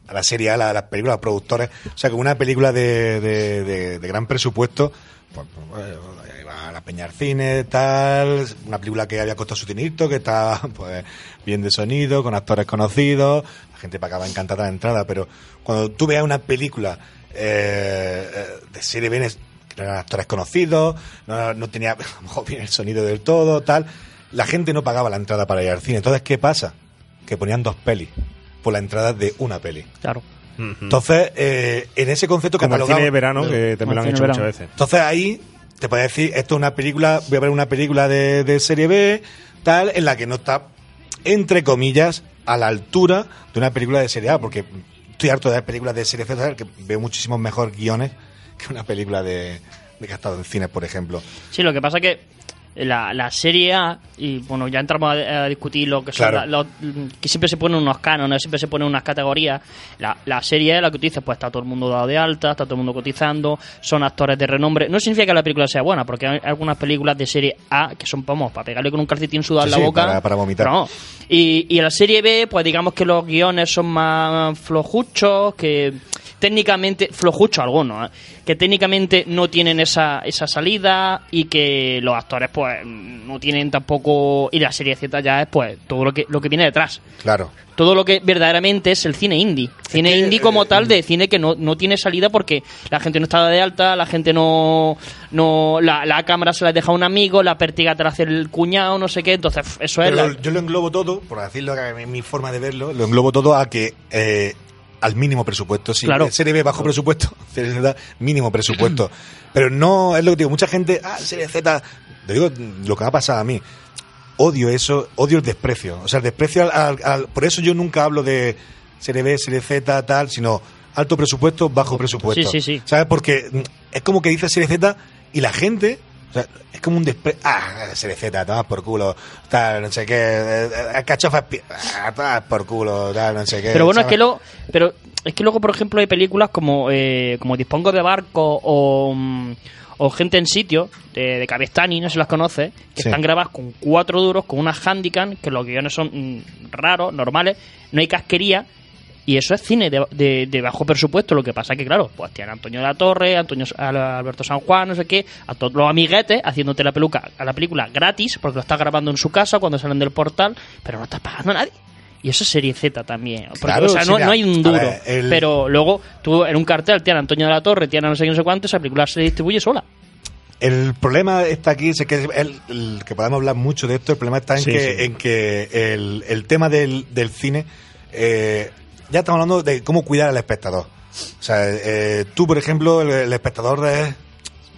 Speaker 7: a la serie A, la- las películas, los productores. O sea, que una película de, de, de- de gran presupuesto, pues, pues, eh, iba a la Peñar Cine, tal, una película que había costado su tinito, que estaba pues, bien de sonido, con actores conocidos, la gente pagaba encantada la entrada, pero cuando tú veas una película eh, eh, de serie B, que no eran actores conocidos, no, no tenía a lo mejor bien el sonido del todo, tal, la gente no pagaba la entrada para ir al cine. Entonces, ¿qué pasa? que ponían dos pelis por la entrada de una peli.
Speaker 6: Claro.
Speaker 7: Entonces, eh, en ese concepto
Speaker 4: Como el
Speaker 7: catalogado-
Speaker 4: cine de verano, que también lo han hecho muchas veces.
Speaker 7: Entonces ahí te puedes decir, esto es una película, voy a ver una película de, de serie B, tal, en la que no está, entre comillas, a la altura de una película de serie A, porque estoy harto de ver películas de serie Z, que veo muchísimos mejor guiones que una película de, de que ha estado en cines, por ejemplo.
Speaker 6: Sí, lo que pasa que la, la serie A, y bueno, ya entramos a, a discutir lo que son
Speaker 7: Claro.
Speaker 6: la- los- que siempre se ponen unos cánones, siempre se ponen unas categorías. La, la serie A, la que tú dices, pues está todo el mundo dado de alta, está todo el mundo cotizando, son actores de renombre. No significa que la película sea buena, porque hay algunas películas de serie A que son, vamos, para pegarle con un calcetín sudado
Speaker 7: Sí,
Speaker 6: en la
Speaker 7: sí,
Speaker 6: boca.
Speaker 7: para- para vomitar.
Speaker 6: Y, y en la serie B, pues digamos que los guiones son más flojuchos, que técnicamente, flojuchos algunos, ¿eh? que técnicamente no tienen esa, esa salida y que los actores pues no tienen tampoco, y la serie Z ya es pues todo lo que, lo que viene detrás.
Speaker 7: Claro.
Speaker 6: Todo lo que verdaderamente es el cine indie. Cine
Speaker 7: que,
Speaker 6: indie como
Speaker 7: eh,
Speaker 6: tal, de cine que no, no tiene salida porque la gente no está de alta, la gente no. no la, la cámara se la deja a un amigo, la pértiga te la hace el cuñado, no sé qué. Entonces, eso es.
Speaker 7: Pero
Speaker 6: la-
Speaker 7: yo lo englobo todo, por decirlo, mi forma de verlo, lo englobo todo a que eh, al mínimo presupuesto. Sí,
Speaker 6: Claro.
Speaker 7: Serie B bajo presupuesto, Serie Z mínimo presupuesto. Pero no, es lo que digo, mucha gente, ah, Serie Z, te digo lo que me ha pasado a mí. Odio eso, odio el desprecio. O sea, el desprecio al, al- al- Por eso yo nunca hablo de Serie B, Serie Z, tal, sino alto presupuesto, bajo presupuesto.
Speaker 6: Sí, sí, sí.
Speaker 7: ¿Sabes? Porque es como que dice Serie Z y la gente. O sea, es como un desprecio. Ah, Serie Z, tomas por culo. Tal, no sé qué. eh, eh, Cachofas. Ah, tomas por culo, tal, no sé qué.
Speaker 6: Pero bueno, es que luego, pero es que luego, por ejemplo, hay películas como, eh, como Dispongo de Barco o, mm, o Gente en Sitio, de, de Cabestani, no sé si las conoces, que
Speaker 7: Sí.
Speaker 6: están grabadas con cuatro duros, con una handicam, que los guiones son mm, raros, normales, no hay casquería. Y eso es cine de, de- de bajo presupuesto. Lo que pasa que, claro, pues tiene a Antonio de la Torre, Antonio Al- Alberto San Juan, no sé qué, a todos los amiguetes haciéndote la peluca a la película gratis, porque lo estás grabando en su casa cuando salen del portal, pero no estás pagando a nadie. Y eso es serie Z también. Porque,
Speaker 7: Claro,
Speaker 6: o sea,
Speaker 7: sí,
Speaker 6: no, hay un
Speaker 7: a
Speaker 6: duro.
Speaker 7: ver, el-
Speaker 6: Pero luego tú en un cartel tienes a Antonio de la Torre, tienes a no sé qué, no sé cuánto, esa película se distribuye sola.
Speaker 7: El problema está aquí, es que el, el- que podemos hablar mucho de esto, el problema está en
Speaker 4: Sí,
Speaker 7: que,
Speaker 4: sí.
Speaker 7: En que el, el tema del, del cine, eh, ya estamos hablando de cómo cuidar al espectador. O sea, eh, tú, por ejemplo, el, el espectador es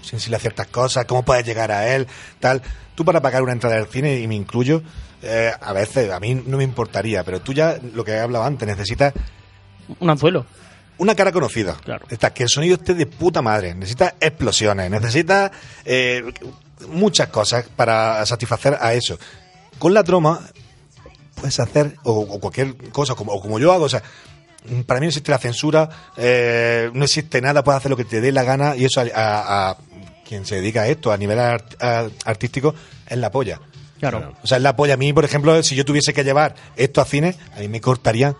Speaker 7: sensible a ciertas cosas, cómo puedes llegar a él, tal. Tú para pagar una entrada al cine, y me incluyo, eh, a veces, a mí no me importaría, pero tú ya, lo que he hablado antes, necesitas
Speaker 6: Un anzuelo.
Speaker 7: una cara conocida.
Speaker 6: Claro.
Speaker 7: Necesitas que el sonido esté de puta madre. Necesitas explosiones. Necesitas eh, muchas cosas para satisfacer a eso. Con la troma puedes hacer, o, o cualquier cosa, como, o como yo hago, o sea, para mí no existe la censura, eh, no existe nada, puedes hacer lo que te dé la gana y eso a, a- a quien se dedica a esto a nivel art- a- artístico es la polla.
Speaker 6: Claro.
Speaker 7: O sea, es la polla. A mí, por ejemplo, si yo tuviese que llevar esto a cine, a mí me cortarían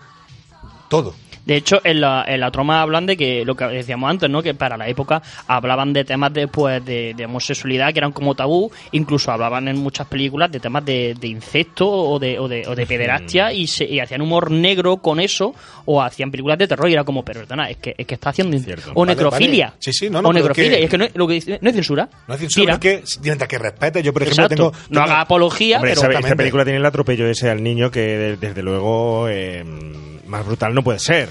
Speaker 7: todo.
Speaker 6: De hecho, en la, en la troma hablan de que, lo que decíamos antes, ¿no? Que para la época hablaban de temas de, pues, de, de homosexualidad que eran como tabú, incluso hablaban en muchas películas de temas de, de incesto o de, o de, o de pederastia y, se, y hacían humor negro con eso o hacían películas de terror y era como, pero perdona, es que, es que está haciendo... in- O necrofilia.
Speaker 7: vale. Sí, sí, no, no,
Speaker 6: o necrofilia.
Speaker 7: que-
Speaker 6: Y es que no, lo que dice- no es censura.
Speaker 7: No es censura, es que mientras que respete, yo por ejemplo
Speaker 6: Exacto.
Speaker 7: tengo,
Speaker 6: No haga apología,
Speaker 4: Hombre,
Speaker 6: pero...
Speaker 4: esa, esta película tiene el atropello ese al niño que de- desde luego eh, más brutal no puede ser.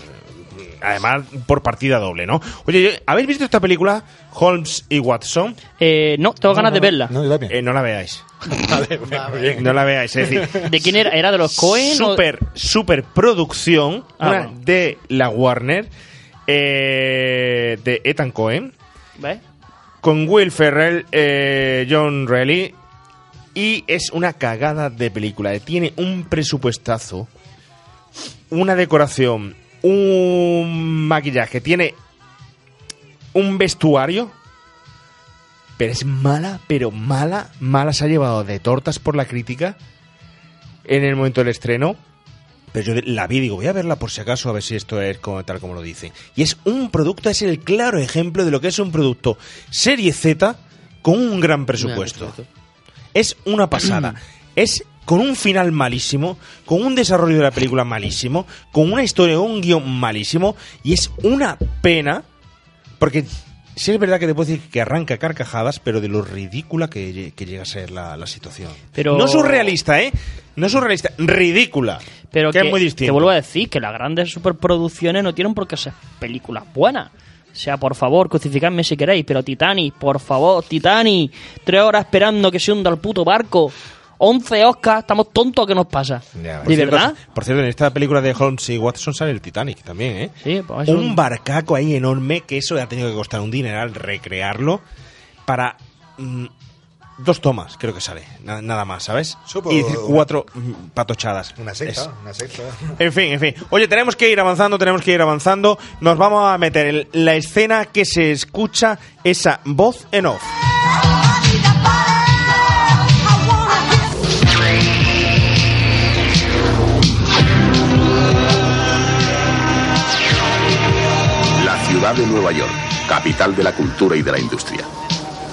Speaker 4: Además, por partida doble, ¿no? Oye, ¿habéis visto esta película, Holmes y Watson?
Speaker 6: Eh, no, tengo ganas de verla.
Speaker 7: No.
Speaker 4: Eh, no la veáis. No la veáis, es decir,
Speaker 6: ¿De quién era? ¿Era de los Cohen o-
Speaker 4: super, super producción
Speaker 6: Ah,
Speaker 4: una
Speaker 6: bueno.
Speaker 4: de la Warner, eh, de Ethan Cohen,
Speaker 6: ¿Ves?
Speaker 4: con Will Ferrell, eh, John Reilly, y es una cagada de película. Tiene un presupuestazo, una decoración, un maquillaje, tiene un vestuario, pero es mala, pero mala, mala. Se ha llevado de tortas por la crítica en el momento del estreno. Pero yo la vi y digo, voy a verla por si acaso, a ver si esto es como, tal como lo dicen. Y es un producto, es el claro ejemplo de lo que es un producto serie Z con un gran presupuesto. Es una pasada. es con un final malísimo, con un desarrollo de la película malísimo, con una historia, un guion malísimo, y es una pena, porque sí es verdad que te puedo decir que arranca carcajadas, pero de lo ridícula que, lle- que llega a ser la, la situación.
Speaker 6: Pero-
Speaker 4: No surrealista, ¿eh? No surrealista, ridícula.
Speaker 6: Pero
Speaker 4: que,
Speaker 6: que,
Speaker 4: es muy distinto.
Speaker 6: te vuelvo a decir que las grandes superproducciones no tienen por qué ser películas buenas. O sea, por favor, crucificadme si queréis, pero Titanic, por favor, Titanic, tres horas esperando que se hunda el puto barco, 11 Oscars, estamos tontos, ¿qué nos pasa?
Speaker 4: Ya, por
Speaker 6: ¿De
Speaker 4: cierto,
Speaker 6: verdad?
Speaker 4: Por cierto, en esta película de Holmes y Watson sale el Titanic también, ¿eh?
Speaker 6: Sí, pues eso-
Speaker 4: Un barcaco ahí enorme que eso ha tenido que costar un dineral recrearlo para mm, dos tomas, creo que sale, na- nada más, ¿sabes?
Speaker 7: Supo-
Speaker 4: y cuatro mm, patochadas.
Speaker 7: Una secta,
Speaker 4: Es-
Speaker 7: una secta.
Speaker 4: En fin, en fin. Oye, tenemos que ir avanzando, tenemos que ir avanzando. Nos vamos a meter en la escena que se escucha esa voz en off.
Speaker 12: De Nueva York, capital de la cultura y de la industria.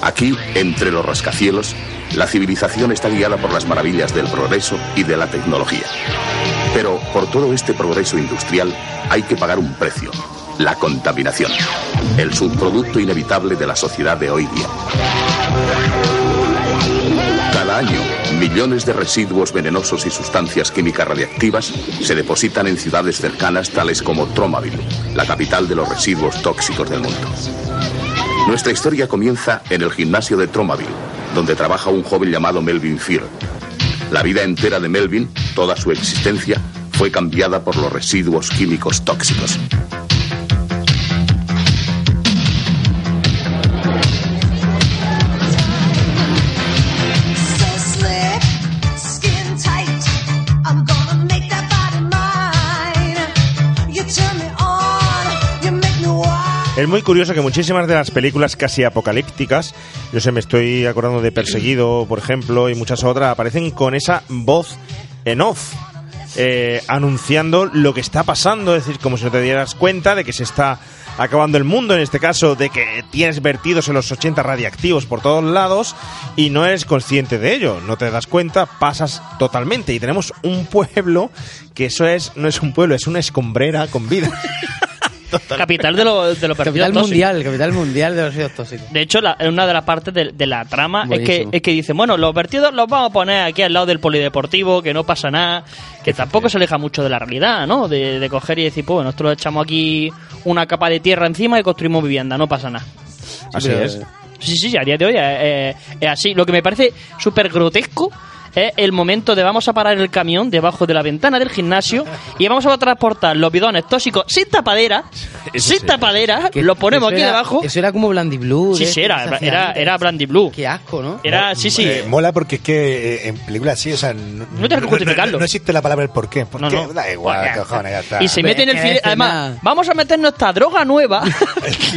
Speaker 12: Aquí, entre los rascacielos, la civilización está guiada por las maravillas del progreso y de la tecnología. Pero por todo este progreso industrial hay que pagar un precio, la contaminación, el subproducto inevitable de la sociedad de hoy día. Millones de residuos venenosos y sustancias químicas radiactivas se depositan en ciudades cercanas tales como Tromaville, la capital de los residuos tóxicos del mundo. Nuestra historia comienza en el gimnasio de Tromaville, donde trabaja un joven llamado Melvin Fear. La vida entera de Melvin, toda su existencia, fue cambiada por los residuos químicos tóxicos.
Speaker 4: Es muy curioso que muchísimas de las películas casi apocalípticas, yo sé, me estoy acordando de Perseguido, por ejemplo, y muchas otras, aparecen con esa voz en off, eh, anunciando lo que está pasando, es decir, como si no te dieras cuenta de que se está acabando el mundo, en este caso, de que tienes vertidos en los 80 radiactivos por todos lados y no eres consciente de ello, no te das cuenta, pasas totalmente. Y tenemos un pueblo que eso es, no es un pueblo, es una escombrera con vida.
Speaker 6: Capital de los de los
Speaker 5: Capital
Speaker 6: vertidos tóxicos.
Speaker 5: mundial, capital mundial de los residuos tóxicos.
Speaker 6: De hecho, la- una de las partes de, de la trama es que, es que dicen, bueno, los vertidos los vamos a poner aquí al lado del polideportivo, que no pasa nada, que tampoco se aleja mucho de la realidad, ¿no? De, de coger y decir, pues bueno, nosotros echamos aquí una capa de tierra encima y construimos vivienda, no pasa nada.
Speaker 4: Así
Speaker 5: pero-
Speaker 4: es.
Speaker 6: Sí, sí, sí, a día de hoy es, es- es así. Lo que me parece súper grotesco es el momento de vamos a parar el camión debajo de la ventana del gimnasio y vamos a transportar los bidones tóxicos sin tapadera, sin tapadera,
Speaker 5: Que-
Speaker 6: los ponemos aquí
Speaker 5: era-
Speaker 6: debajo.
Speaker 5: Eso era como Blandy Blue.
Speaker 6: Sí,
Speaker 5: de
Speaker 6: sí, era, era, era Brandy Blue.
Speaker 5: Qué asco, ¿no?
Speaker 6: Era, sí, sí.
Speaker 7: Eh, mola porque es que eh, en películas así, o sea, no,
Speaker 6: No tienes que justificarlo.
Speaker 7: No, no existe la palabra el por qué. ¿Por
Speaker 6: No,
Speaker 7: qué?
Speaker 6: no.
Speaker 7: Da igual, cojones, ya está.
Speaker 6: Y se mete en el
Speaker 5: Es
Speaker 6: file-
Speaker 5: que
Speaker 6: Además, vamos a meter nuestra droga nueva.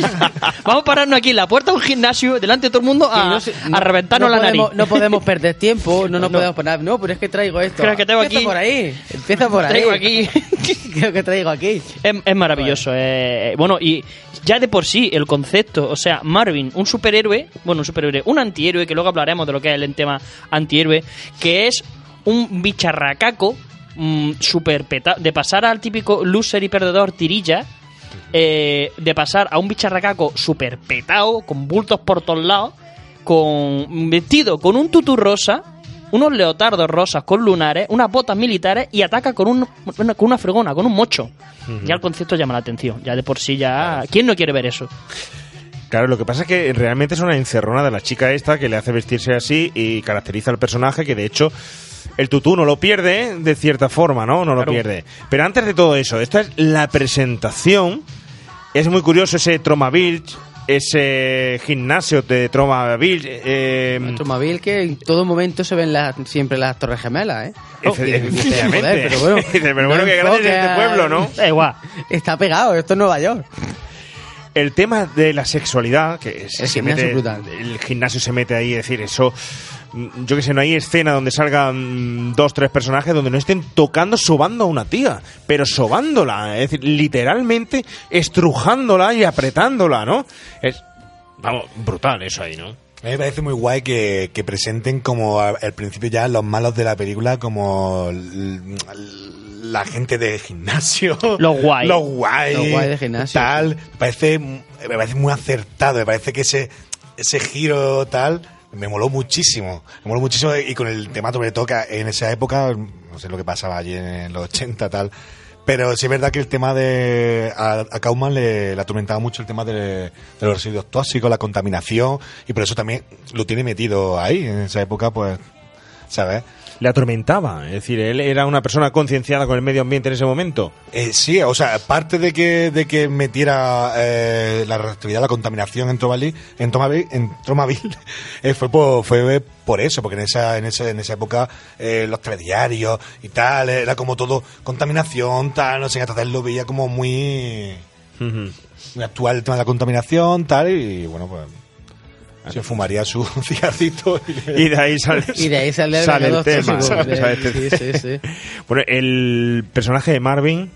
Speaker 6: vamos a pararnos aquí en la puerta de un gimnasio, delante de todo el mundo, a, a
Speaker 5: no-
Speaker 6: reventarnos
Speaker 5: no
Speaker 6: la
Speaker 5: podemos,
Speaker 6: nariz.
Speaker 5: No podemos perder tiempo, no nos
Speaker 6: No.
Speaker 5: Podemos poner. No, pero es que traigo esto.
Speaker 6: Creo que tengo
Speaker 5: Empieza
Speaker 6: aquí-
Speaker 5: por ahí. Empieza por ahí.
Speaker 6: Traigo aquí.
Speaker 5: Creo que traigo aquí.
Speaker 6: Es, es maravilloso. eh, bueno, y ya de por sí el concepto, o sea, Marvin, un superhéroe, bueno, un superhéroe, un antihéroe, que luego hablaremos de lo que es el tema antihéroe, que es un bicharracaco mm, super peta- de pasar al típico loser y perdedor tirilla, eh, de pasar a un bicharracaco super petado, con bultos por todos lados, con vestido con un tutú rosa, unos leotardos rosas con lunares, unas botas militares y ataca con, un, una- con una fregona, con un mocho. Ya el concepto llama la atención. Ya de por sí ya... ¿Quién no quiere ver eso?
Speaker 4: Claro, lo que pasa es que realmente es una encerrona de la chica esta que le hace vestirse así y caracteriza al personaje que de hecho el tutú no lo pierde ¿eh? de cierta forma, ¿no? No lo pierde. Pero antes de todo eso, esta es la presentación. Es muy curioso ese Tromaville, ese gimnasio de Tromaville. Eh,
Speaker 5: Tromaville que en todo momento se ven las, siempre las torres gemelas, ¿eh? Dices,
Speaker 4: efectivamente.
Speaker 5: joder, pero bueno,
Speaker 4: pero bueno,
Speaker 5: no
Speaker 4: qué grande es este pueblo, ¿no?
Speaker 6: Da igual.
Speaker 5: Está pegado, esto es Nueva York.
Speaker 4: El tema de la sexualidad, que
Speaker 5: El
Speaker 4: se
Speaker 5: gimnasio
Speaker 4: mete,
Speaker 5: es brutal.
Speaker 4: el gimnasio se mete ahí, es decir, eso, yo que sé, no hay escena donde salgan dos, tres personajes donde no estén tocando, sobando a una tía, pero sobándola, es decir, literalmente estrujándola y apretándola, ¿no? Es, vamos, brutal eso ahí, ¿no?
Speaker 7: A mí me parece muy guay que, que presenten como al principio ya los malos de la película como la gente de gimnasio.
Speaker 6: Los guay.
Speaker 7: Los guay.
Speaker 5: Los guay de gimnasio,
Speaker 7: Tal. Me parece, me parece muy acertado. Me parece que ese, ese giro tal me moló muchísimo. Me moló muchísimo y con el temato que toca en esa época, no sé lo que pasaba allí en los 80 tal. Pero sí es verdad que el tema de. A, a le, le atormentaba mucho el tema de, de los residuos tóxicos, la contaminación, y por eso también lo tiene metido ahí. En esa época, pues. ¿Sabes?
Speaker 4: Le atormentaba. Es decir, él era una persona concienciada con el medio ambiente en ese momento.
Speaker 7: Eh, sí, o sea, aparte de que, de que metiera eh, la reactividad, la contaminación en Tromaville, en Tromaville, en Tromaville eh, fue, por, fue por eso, porque en esa, en esa, en esa época eh, los telediarios y tal, era como todo contaminación, tal, no sé, entonces lo veía como muy, muy actual el tema de la contaminación, tal, y bueno, pues se fumaría su cigarrito
Speaker 4: Y de ahí sale,
Speaker 5: Y de ahí sale el
Speaker 4: sale el
Speaker 5: veneno
Speaker 4: tema.
Speaker 5: Sí, sí, sí.
Speaker 4: Bueno, el personaje de Marvin.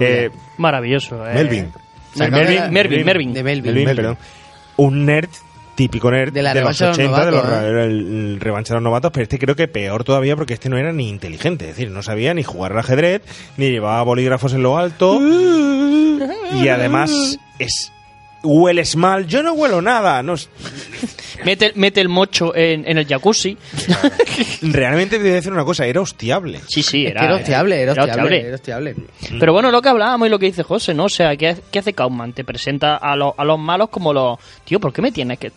Speaker 4: eh,
Speaker 6: Maravilloso. eh.
Speaker 7: Melvin.
Speaker 6: No,
Speaker 4: Melvin.
Speaker 5: De Melvin.
Speaker 4: Melvin,
Speaker 7: Melvin.
Speaker 4: perdón. Un nerd, típico nerd
Speaker 5: De
Speaker 4: los
Speaker 5: revancha de los
Speaker 4: 80, de los,
Speaker 5: novatos, ¿eh?
Speaker 4: era el, el revancha de los novatos, pero este creo que peor todavía porque este no era ni inteligente, es decir, no sabía ni jugar al ajedrez, ni llevaba bolígrafos en lo alto, y además es hueles mal, yo no huelo nada, no
Speaker 6: Mete, mete el mocho en, en el jacuzzi.
Speaker 4: realmente te voy a decir una cosa, era hostiable.
Speaker 6: Sí, sí, era.
Speaker 5: era hostiable, era hostiable,
Speaker 6: hostiable.
Speaker 5: era hostiable.
Speaker 6: Pero bueno, lo que hablábamos y lo que dice José, ¿no? O sea, ¿qué, qué hace Kaufman? Te presenta a, los a los malos como los... Tío, ¿por qué me tienes que...?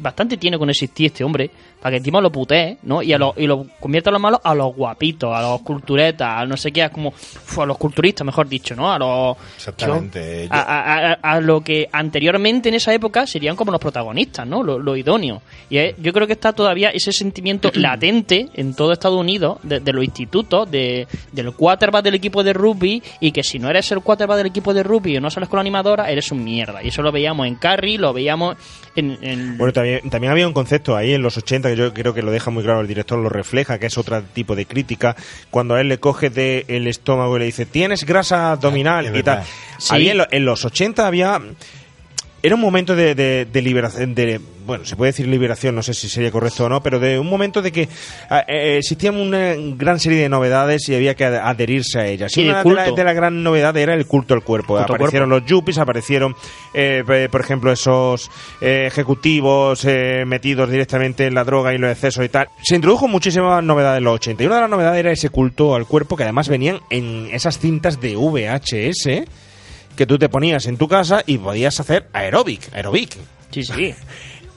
Speaker 6: Bastante tiene con existir este hombre, para que encima lo putee, ¿no? Y, a los y lo convierte a los malos a los guapitos, a los culturetas, a no sé qué, a como... a los culturistas, mejor dicho, ¿no? A los...
Speaker 7: Exactamente.
Speaker 6: A, a- a- a lo que anteriormente en esa época serían como los protagonistas, ¿no? Lo, lo idóneo. Y es- yo creo que está todavía ese sentimiento latente en todo Estados Unidos, de, de los institutos, de, del quarterback del equipo de rugby, y que si no eres el quarterback del equipo de rugby o no sales con la animadora, eres un mierda. Y eso lo veíamos en Carrie, lo veíamos en... en-
Speaker 4: Bueno, también, también había un concepto ahí en los 80 que yo creo que lo deja muy claro el director, lo refleja, que es otro tipo de crítica, cuando a él le coge del el estómago y le dice, tienes grasa abdominal y tal.
Speaker 6: Sí.
Speaker 4: Había en, lo- en los 80 había... Era un momento de, de- de liberación, de, bueno, se puede decir liberación, no sé si sería correcto o no, pero de un momento de que ah, eh, existía una gran serie de novedades y había que ad- adherirse a ellas. Y una
Speaker 6: culto.
Speaker 4: de la gran novedad era el culto al cuerpo.
Speaker 6: Culto
Speaker 4: aparecieron los yuppies, aparecieron, eh, por ejemplo, esos eh, ejecutivos eh, metidos directamente en la droga y los excesos y tal. Se introdujo muchísimas novedades en los 80 y una de las novedades era ese culto al cuerpo que además venían en esas cintas de VHS que tú te ponías en tu casa y podías hacer aeróbic, aeróbic.
Speaker 6: Sí, sí.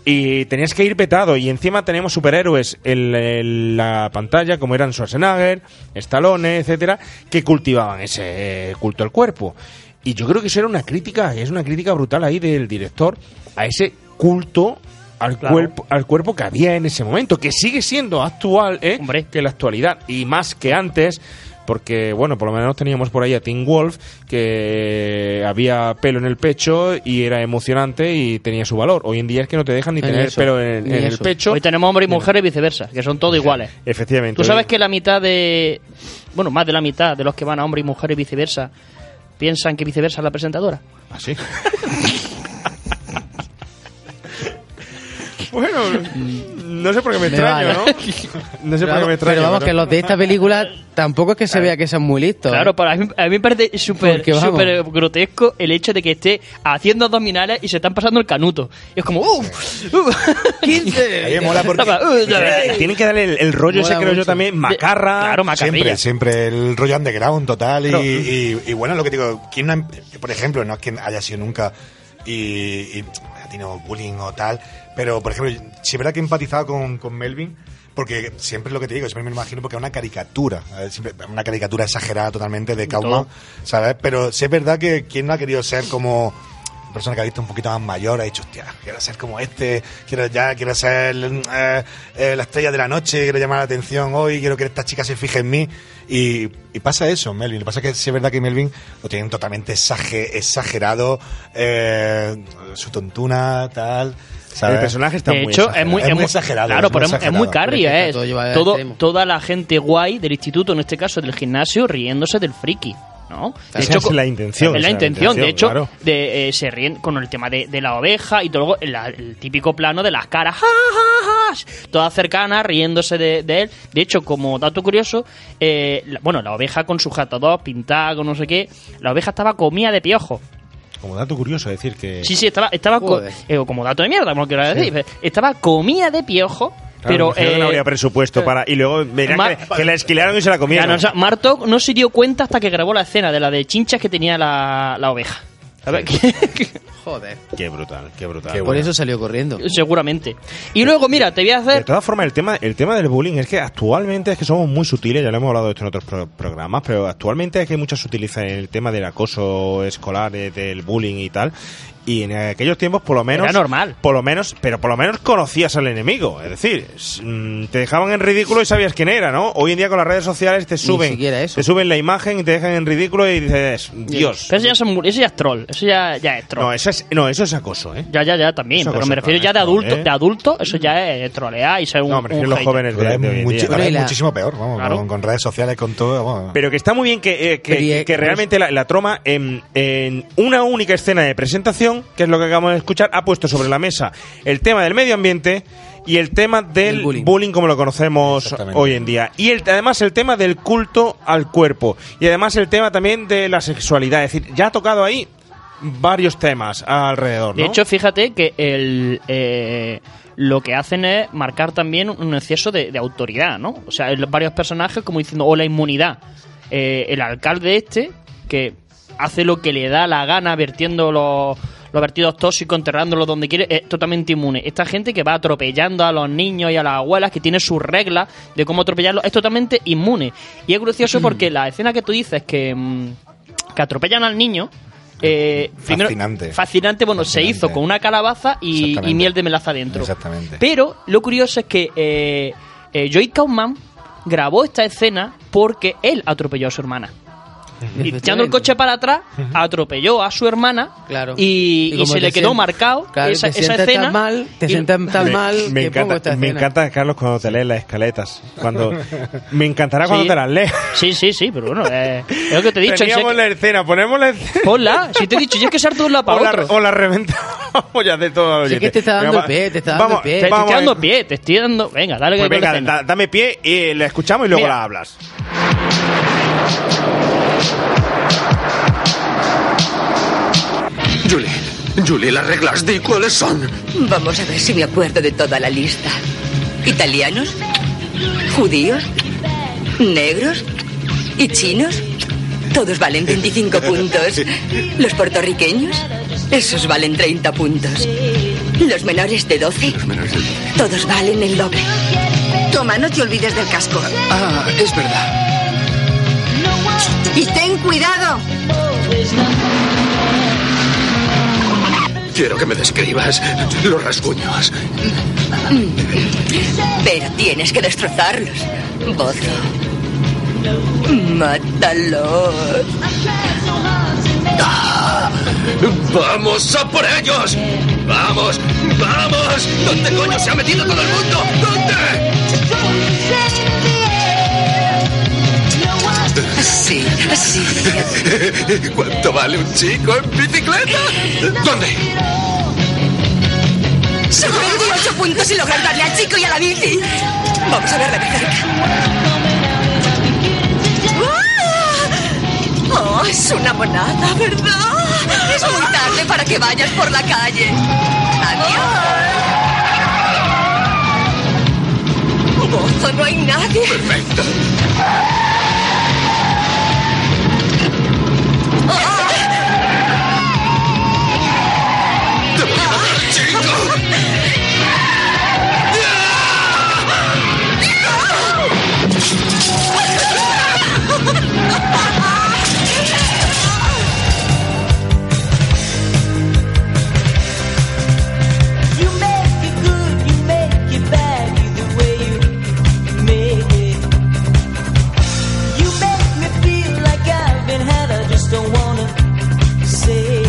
Speaker 4: Y tenías que ir petado. Y encima tenemos superhéroes en, en la pantalla, como eran Schwarzenegger, Stallone, etcétera, que cultivaban ese eh, culto al cuerpo. Y yo creo que eso era una crítica, es una crítica brutal ahí del director a ese culto al
Speaker 6: Claro.
Speaker 4: cuerpo al cuerpo que había en ese momento, que sigue siendo actual, ¿eh? que la actualidad y más que antes. Porque, bueno, por lo menos teníamos por ahí a Tim Wolf, que había pelo en el pecho y era emocionante y tenía su valor. Hoy en día es que no te dejan ni
Speaker 6: Ni
Speaker 4: tener
Speaker 6: eso,
Speaker 4: pelo en, el pecho.
Speaker 6: Hoy tenemos hombres y mujeres y viceversa, que son todos iguales.
Speaker 4: Efectivamente.
Speaker 6: Tú sabes que la mitad de. Bueno, más de la mitad de los que van a hombre y mujer y viceversa piensan que viceversa es la presentadora.
Speaker 4: ¿Ah, sí? bueno, no sé por qué me
Speaker 5: Me
Speaker 4: extraño,
Speaker 5: vale.
Speaker 4: ¿no? No sé
Speaker 5: pero,
Speaker 4: por qué me extraño.
Speaker 5: pero vamos,
Speaker 4: pero-
Speaker 5: que los de esta película tampoco es que se vea que sean muy listos.
Speaker 6: Claro,
Speaker 5: ¿eh?
Speaker 6: para a mí, a mí me parece súper grotesco el hecho de que esté haciendo abdominales y se están pasando el canuto. Y es como, ¡uff! ¡Uf! ¡15!
Speaker 7: A mí me mola porque-
Speaker 4: Eh, Tienen que darle el, el rollo ese, creo yo también, macarra.
Speaker 6: Claro,
Speaker 7: Siempre, siempre el rollo underground total y, y- y bueno, lo que digo, ¿quién no ha- por ejemplo, no es que haya sido nunca y, tenido bullying o tal, pero por ejemplo, si es verdad que he empatizado con, con Melvin, porque siempre es lo que te digo, siempre me imagino porque es una caricatura, siempre- una caricatura exagerada totalmente de Kaufman. ¿sabes? Pero sí es verdad que quien no ha querido ser como persona que ha visto un poquito más mayor ha dicho, hostia, quiero ser como este, quiero ya, quiero ser eh, eh, la estrella de la noche, quiero llamar la atención hoy, quiero que esta chica se fije en mí. Y, y pasa eso, Melvin. Lo que pasa es que sí es verdad que Melvin lo tienen totalmente exage- exagerado, eh, su tontuna, tal. ¿sabes?
Speaker 4: El personaje está
Speaker 6: de
Speaker 4: muy
Speaker 6: hecho, es
Speaker 4: exagerado.
Speaker 6: muy,
Speaker 7: Es muy exagerado,
Speaker 6: Claro,
Speaker 7: es muy
Speaker 6: pero es, es muy carry, ¿eh?
Speaker 5: todo
Speaker 6: Todo, toda la gente guay del instituto, en este caso del gimnasio, riéndose del friki. ¿No?
Speaker 4: Esa es la intención,
Speaker 6: Es la intención. De hecho,
Speaker 4: claro.
Speaker 6: de, eh, se ríen con el tema de, de la oveja y todo luego el, el típico plano de las caras, ¡ja, ja, ja! todas cercanas, riéndose de, de él. De hecho, como dato curioso, eh, la- bueno, la oveja con su jatador pintada con no sé qué, la oveja estaba comida de piojo.
Speaker 7: Como dato curioso, decir que.
Speaker 6: Sí, sí, estaba, estaba co- eh, como dato de mierda, como lo quiero decir. Estaba comida de piojo,
Speaker 4: Claro,
Speaker 6: pero...
Speaker 4: no
Speaker 6: eh,
Speaker 4: habría presupuesto para. Y luego que, que la esquilaron y se la comieron.
Speaker 6: no, o sea, Martok no se dio cuenta hasta que grabó la escena de la de chinchas que tenía la, la oveja.
Speaker 5: Joder.
Speaker 4: Qué brutal, qué brutal.
Speaker 5: Por eso salió corriendo.
Speaker 6: Seguramente. Y luego, mira, te voy a
Speaker 4: De
Speaker 6: hacer...
Speaker 4: todas formas, el tema, el tema del bullying es que actualmente es que somos muy sutiles, ya lo hemos hablado de esto en otros pro- programas, pero actualmente es que muchos se utiliza el tema del acoso escolar, eh, del bullying y tal. Y en aquellos tiempos, por lo menos.
Speaker 6: Era normal.
Speaker 4: Por lo menos, pero por lo menos conocías al enemigo. Es decir, mm, te dejaban en ridículo y sabías quién era, ¿no? Hoy en día con las redes sociales te suben.
Speaker 5: siquiera eso.
Speaker 4: Te suben la imagen y te dejan en ridículo y dices, Dios.
Speaker 6: Pero eso ya, son- eso ya es troll. Eso ya, ya es troll.
Speaker 4: No, eso es, no, eso es acoso, ¿eh?
Speaker 6: Ya, ya, ya, también. Pero me refiero ya de adulto,
Speaker 4: ¿eh?
Speaker 6: de adulto, eso ya es trolear y ser un,
Speaker 4: No, me refiero a los jóvenes de,
Speaker 7: Pero es
Speaker 4: de hoy en
Speaker 7: muchi-
Speaker 4: día.
Speaker 7: ahora es
Speaker 5: la-
Speaker 7: muchísimo peor, vamos,
Speaker 6: Claro.
Speaker 7: con, con redes sociales, con todo. Vamos.
Speaker 4: Pero que está muy bien que, eh, que,
Speaker 5: eh,
Speaker 4: que realmente la, la troma en, en una única escena de presentación, que es lo que acabamos de escuchar, ha puesto sobre la mesa el tema del medio ambiente y el tema del
Speaker 5: bullying.
Speaker 4: bullying. como lo conocemos hoy en día. Y el, además el tema del culto al cuerpo. Y además el tema también de la sexualidad. Es decir, ya ha tocado ahí varios temas alrededor.
Speaker 6: De
Speaker 4: ¿no?
Speaker 6: hecho, fíjate que el, eh, lo que hacen es marcar también un exceso de, de autoridad, ¿no? O sea, varios personajes como diciendo, o la inmunidad. Eh, el alcalde este, que hace lo que le da la gana vertiendo los, los vertidos tóxicos, enterrándolos donde quiere, es totalmente inmune. Esta gente que va atropellando a los niños y a las abuelas, que tiene sus reglas de cómo atropellarlos, es totalmente inmune. Y es gracioso porque la escena que tú dices que, mm, que atropellan al niño... Eh, primero-
Speaker 7: Fascinante.
Speaker 6: fascinante, bueno, se hizo con una calabaza y, y miel de melaza dentro.
Speaker 7: Exactamente.
Speaker 6: Pero lo curioso es que eh, eh, Joy Kaufman grabó esta escena porque él atropelló a su hermana. Y echando el coche para atrás, atropelló a su hermana
Speaker 5: Claro.
Speaker 6: y,
Speaker 5: Y
Speaker 6: y
Speaker 5: como
Speaker 6: se le quedó marcado
Speaker 5: Claro,
Speaker 6: esa,
Speaker 5: te
Speaker 6: esa escena.
Speaker 5: tan mal, te sientes tan mal
Speaker 4: me,
Speaker 5: que
Speaker 4: encanta,
Speaker 5: esta
Speaker 4: me encanta, Carlos, cuando te lees las escaletas. Cuando, me encantará cuando
Speaker 6: Sí.
Speaker 4: te las lees.
Speaker 6: Sí, sí, sí, pero bueno, eh, es lo que te he dicho.
Speaker 4: Teníamos la escena, ponemos la escena.
Speaker 6: Ponla, si te he dicho, yo es que ser de un lado
Speaker 4: O
Speaker 6: para
Speaker 4: la,
Speaker 6: otro.
Speaker 4: o la reventamos ya de todo.
Speaker 5: Si es que te está dando pie, te está dando pie.
Speaker 6: Te, estoy dando pie, te estoy dando. Venga, dale que
Speaker 4: Pues
Speaker 6: la
Speaker 4: venga, dame pie y la escuchamos y luego
Speaker 6: Mira.
Speaker 4: la hablas.
Speaker 12: Julie, Julie, las reglas, di cuáles son.
Speaker 13: Vamos a ver si me acuerdo de toda la lista. ¿Italianos? ¿Judíos? ¿Negros? ¿Y chinos? Todos valen 25 puntos. ¿Los puertorriqueños? Esos valen 30 puntos. ¿Los menores de 12? Todos valen el doble. Toma, no te olvides del casco.
Speaker 12: Ah, es verdad.
Speaker 13: ¡Y ten cuidado!
Speaker 12: Quiero que me describas los rasguños.
Speaker 13: Pero tienes que destrozarlos. Bozo. Mátalos.
Speaker 12: ¡Vamos a por ellos! ¡Vamos! ¡Vamos! ¿Dónde coño se ha metido todo el mundo? ¿Dónde?
Speaker 13: Sí, sí.
Speaker 12: ¿Cuánto vale un chico en bicicleta? ¿Dónde?
Speaker 13: Sobre 28 puntos y lograr darle al chico y a la bici. Vamos a verla de cerca. ¡Ah! Oh, es una monada, ¿verdad? Es muy tarde para que vayas por la calle. Adiós. Bozo, no hay nadie.
Speaker 12: Perfecto.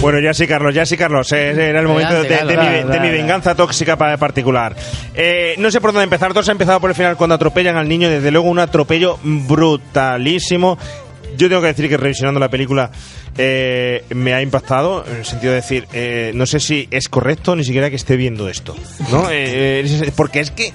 Speaker 4: Bueno, ya sí, Carlos, ya sí, Carlos. eh, Era el momento de, mi, de venganza tóxica pa- particular. Eh, no sé por dónde empezar. Todos han empezado por el final cuando atropellan al niño. Desde luego, un atropello brutalísimo. Yo tengo que decir que revisionando la película eh, me ha impactado en el sentido de decir, eh, no sé si es correcto ni siquiera que esté viendo esto, ¿no? Eh, eh, porque es que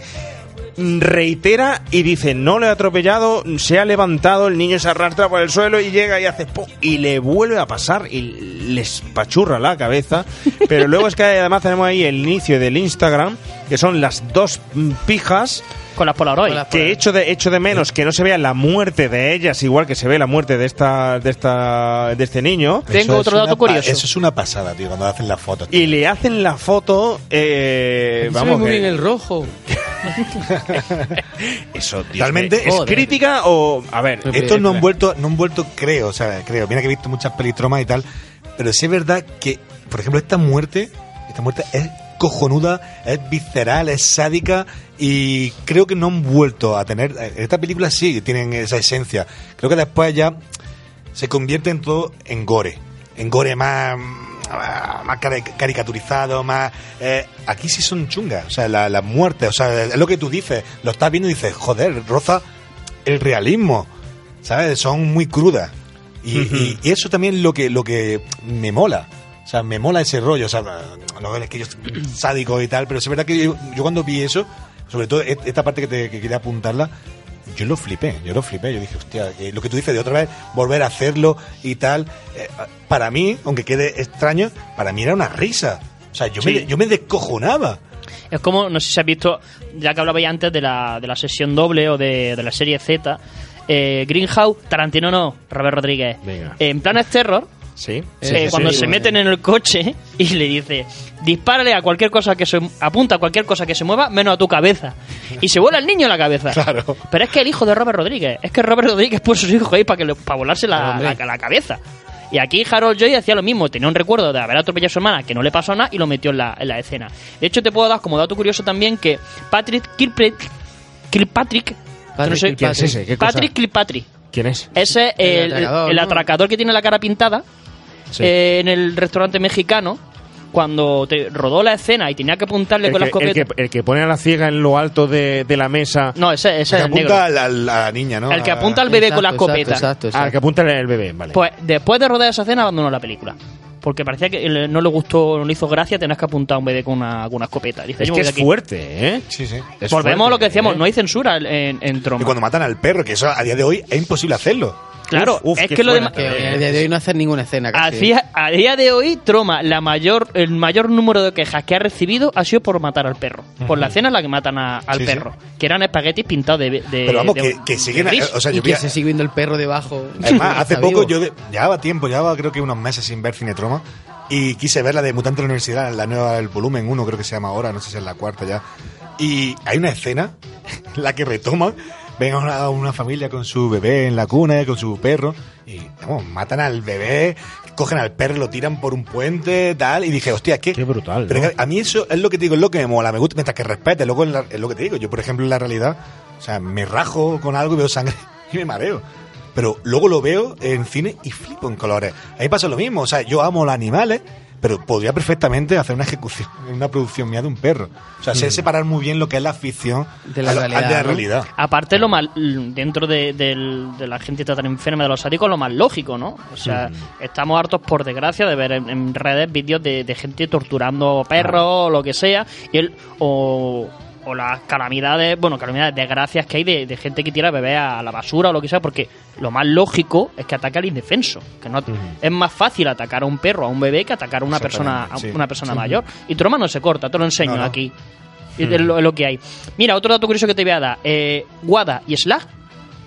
Speaker 4: reitera y dice no le ha atropellado, se ha levantado, el niño se arrastra por el suelo y llega y hace ¡pum! y le vuelve a pasar y les pachurra la cabeza. Pero luego es que además tenemos ahí el inicio del Instagram, que son las dos pijas.
Speaker 6: Con las Polaroid.
Speaker 4: Que echo de, echo de menos que no se vea la muerte de ellas, igual que se ve la muerte de esta, de esta, de este niño.
Speaker 6: Tengo otro dato curioso.
Speaker 7: Eso es una pasada, tío, cuando hacen las fotos.
Speaker 4: Y le hacen la foto, eh,
Speaker 5: Se ve
Speaker 4: vamos,
Speaker 5: muy
Speaker 4: que-
Speaker 5: bien el rojo.
Speaker 4: eso Dios
Speaker 7: Realmente
Speaker 4: mío, es
Speaker 7: Joder.
Speaker 4: crítica o a ver,
Speaker 7: Estos no han vuelto, no han vuelto, creo, o sea, creo, mira que he visto muchas pelitromas y tal, pero sí es verdad que, por ejemplo, esta muerte, esta muerte es cojonuda, es visceral, es sádica y creo que no han vuelto a tener, en esta película sí tienen esa esencia, creo que después ya se convierte en todo en gore, en gore más más cari- caricaturizado, más... eh, aquí sí son chungas, o sea, la- las muertes, o sea, es lo que tú dices, lo estás viendo y dices, joder, roza el realismo, ¿sabes? Son muy crudas. Y, y- y eso también es lo que, lo que me mola. O sea, me mola ese rollo. O sea, no es que yo sádico y tal, pero es verdad que yo, yo cuando vi eso, sobre todo et- esta parte que, te, que quería apuntarla, yo lo flipé, yo lo flipé. Yo dije, hostia, que lo que tú dices de otra vez, volver a hacerlo y tal. eh, para mí, aunque quede extraño, para mí era una risa. O sea, yo,
Speaker 6: Sí.
Speaker 7: me, yo me descojonaba.
Speaker 6: Es como, no sé si has visto, ya que hablabais antes de la, de la sesión doble o de, de la serie Z, eh, Greenhouse, Tarantino no, Robert Rodríguez.
Speaker 4: Venga.
Speaker 6: En Planes Terror,
Speaker 4: Sí.
Speaker 6: eh, cuando se meten en el coche y le dice, dispárale a cualquier cosa que se apunta a cualquier cosa que se mueva, menos a tu cabeza. Y se vuela el niño en la cabeza.
Speaker 7: Claro.
Speaker 6: Pero es que el hijo de Robert Rodríguez, es que Robert Rodríguez puso a sus hijos ahí para que le- para volarse la, la- la cabeza. Y aquí Harold Joy hacía lo mismo, tenía un recuerdo de haber atropellado a su hermana que no le pasó nada y lo metió en la, en la escena. De hecho, te puedo dar como dato curioso también que Patrick Kilpatrick, Kilpatrick, que no sé-
Speaker 4: ¿Quién es ese? ¿Qué cosa?
Speaker 6: Patrick Kilpatrick,
Speaker 4: ¿Quién es?
Speaker 6: ese es el,
Speaker 5: El atracador,
Speaker 6: el
Speaker 5: ¿no?
Speaker 6: atracador que tiene la cara pintada
Speaker 4: Sí.
Speaker 6: eh, en el restaurante mexicano. Cuando te rodó la escena y tenía que apuntarle
Speaker 4: El
Speaker 6: con
Speaker 4: que,
Speaker 6: la
Speaker 4: el,
Speaker 6: escopeta.
Speaker 4: que, el que pone a la ciega en lo alto de, de la mesa.
Speaker 6: No, ese, ese
Speaker 7: Que
Speaker 6: es el negro.
Speaker 7: apunta a la, niña, ¿no?
Speaker 6: El que apunta al bebé con la
Speaker 5: Exacto,
Speaker 6: escopeta.
Speaker 5: Exacto, exacto,
Speaker 4: Ah, el que apunta el bebé, vale.
Speaker 6: Pues después de rodar esa escena abandonó la película. Porque parecía que no le gustó, no le hizo gracia tener que apuntar a un bebé con una, con una escopeta. Dice,
Speaker 4: es
Speaker 6: "Yo
Speaker 4: que es
Speaker 6: de aquí".
Speaker 4: fuerte, ¿eh?
Speaker 7: Sí, sí.
Speaker 4: Es
Speaker 6: Volvemos a lo que decíamos,
Speaker 4: ¿eh?
Speaker 6: no hay censura en, en Troma.
Speaker 7: Y cuando matan al perro, que eso a día de hoy es imposible hacerlo.
Speaker 6: Claro,
Speaker 4: Uf,
Speaker 6: es
Speaker 4: qué
Speaker 6: que lo de.
Speaker 5: Que a día de hoy no hacer ninguna escena casi.
Speaker 6: Hacía- a día de hoy, Troma, la mayor, el mayor número de quejas que ha recibido ha sido por matar al perro. Por la escena en la que matan a- al
Speaker 7: Sí, sí.
Speaker 6: perro. Que eran espaguetis pintados de, de-
Speaker 7: Pero vamos,
Speaker 6: de-
Speaker 7: que, que
Speaker 6: de
Speaker 7: siguen.
Speaker 6: gris.
Speaker 7: O sea,
Speaker 5: y
Speaker 7: yo
Speaker 5: que
Speaker 7: vi a-
Speaker 5: se sigue viendo el perro debajo.
Speaker 7: Además, hace poco
Speaker 5: vivo.
Speaker 7: yo de- llevaba tiempo, llevaba creo que unos meses sin ver Cinetroma y quise ver la de Mutante de la Universidad, la nueva del volumen 1, creo que se llama ahora, no sé si es la cuarta ya. Y hay una escena en la que retoman, ven a una, una familia con su bebé en la cuna, con su perro, y vamos, matan al bebé, cogen al perro, lo tiran por un puente, tal, y dije, hostia, ¿qué?
Speaker 4: Qué brutal,
Speaker 7: Pero a mí eso es lo que te digo, es lo que me mola, me gusta, mientras que respete, luego la- es lo que te digo. Yo, por ejemplo, en la realidad, o sea, me rajo con algo y veo sangre y me mareo. Pero luego lo veo en cine y flipo en colores. A mí pasa lo mismo, o sea, yo amo los animales, pero podría perfectamente hacer una ejecución, una producción mía de un perro. O sea, sé
Speaker 4: Mm.
Speaker 7: separar muy bien lo que es la ficción
Speaker 5: De la
Speaker 7: a
Speaker 5: realidad,
Speaker 7: de la
Speaker 5: ¿no?
Speaker 7: realidad.
Speaker 6: Aparte, lo mal, dentro de, del- de la gente tan enferma de los sádicos, lo más lógico, ¿no? O sea, estamos hartos, por desgracia, de ver en, en redes vídeos de, de gente torturando perros o lo que sea, y él, o, o las calamidades, bueno, calamidades, desgracias que hay de, de gente que tira bebés a la basura o lo que sea, porque lo más lógico es que ataque al indefenso. Que no, Es más fácil atacar a un perro, a un bebé, que atacar a una persona, a
Speaker 7: sí.
Speaker 6: una persona mayor. Y Troma no se corta, te lo enseño
Speaker 7: No, no.
Speaker 6: aquí. Y Es lo, es lo que hay. Mira, otro dato curioso que te voy a dar. Eh, Wada y Slag,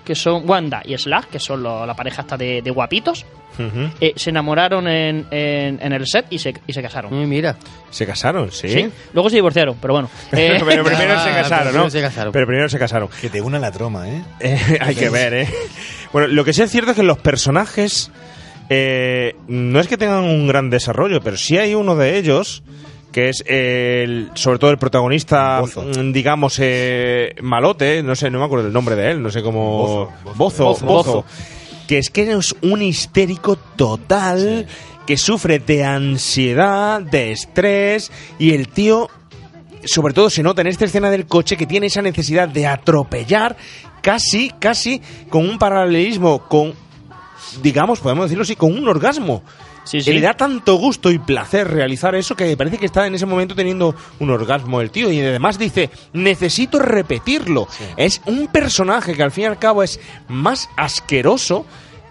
Speaker 6: que son Wanda y Slag, que son lo- la pareja esta de, de guapitos, eh, se enamoraron en, en- en el set y se, y se casaron.
Speaker 5: Mm, mira.
Speaker 4: Se casaron, sí.
Speaker 6: ¿Sí? Luego se divorciaron, pero bueno. Eh,
Speaker 4: pero primero
Speaker 5: Ah,
Speaker 4: se casaron,
Speaker 5: primero
Speaker 4: ¿no?
Speaker 5: se casaron.
Speaker 4: Pero primero se casaron.
Speaker 7: Que te una la troma, ¿eh?
Speaker 4: Eh, hay que ver, ¿eh? Bueno, lo que sí es cierto es que los personajes eh, no es que tengan un gran desarrollo, pero sí hay uno de ellos que es el, sobre todo el protagonista,
Speaker 7: Bozo.
Speaker 4: mm, digamos, eh, malote, no sé, no me acuerdo el nombre de él, no sé cómo...
Speaker 7: Bozo,
Speaker 4: Bozo,
Speaker 6: Bozo.
Speaker 4: Bozo. Que es que es un histérico total, que sufre de ansiedad, de estrés, y el tío sobre todo se nota en esta escena del coche que tiene esa necesidad de atropellar casi, casi con un paralelismo con digamos, podemos decirlo así, con un orgasmo.
Speaker 6: Sí,
Speaker 4: le da tanto gusto y placer realizar eso que parece que está en ese momento teniendo un orgasmo el tío. Y además dice, necesito repetirlo. Es un personaje que al fin y al cabo es más asqueroso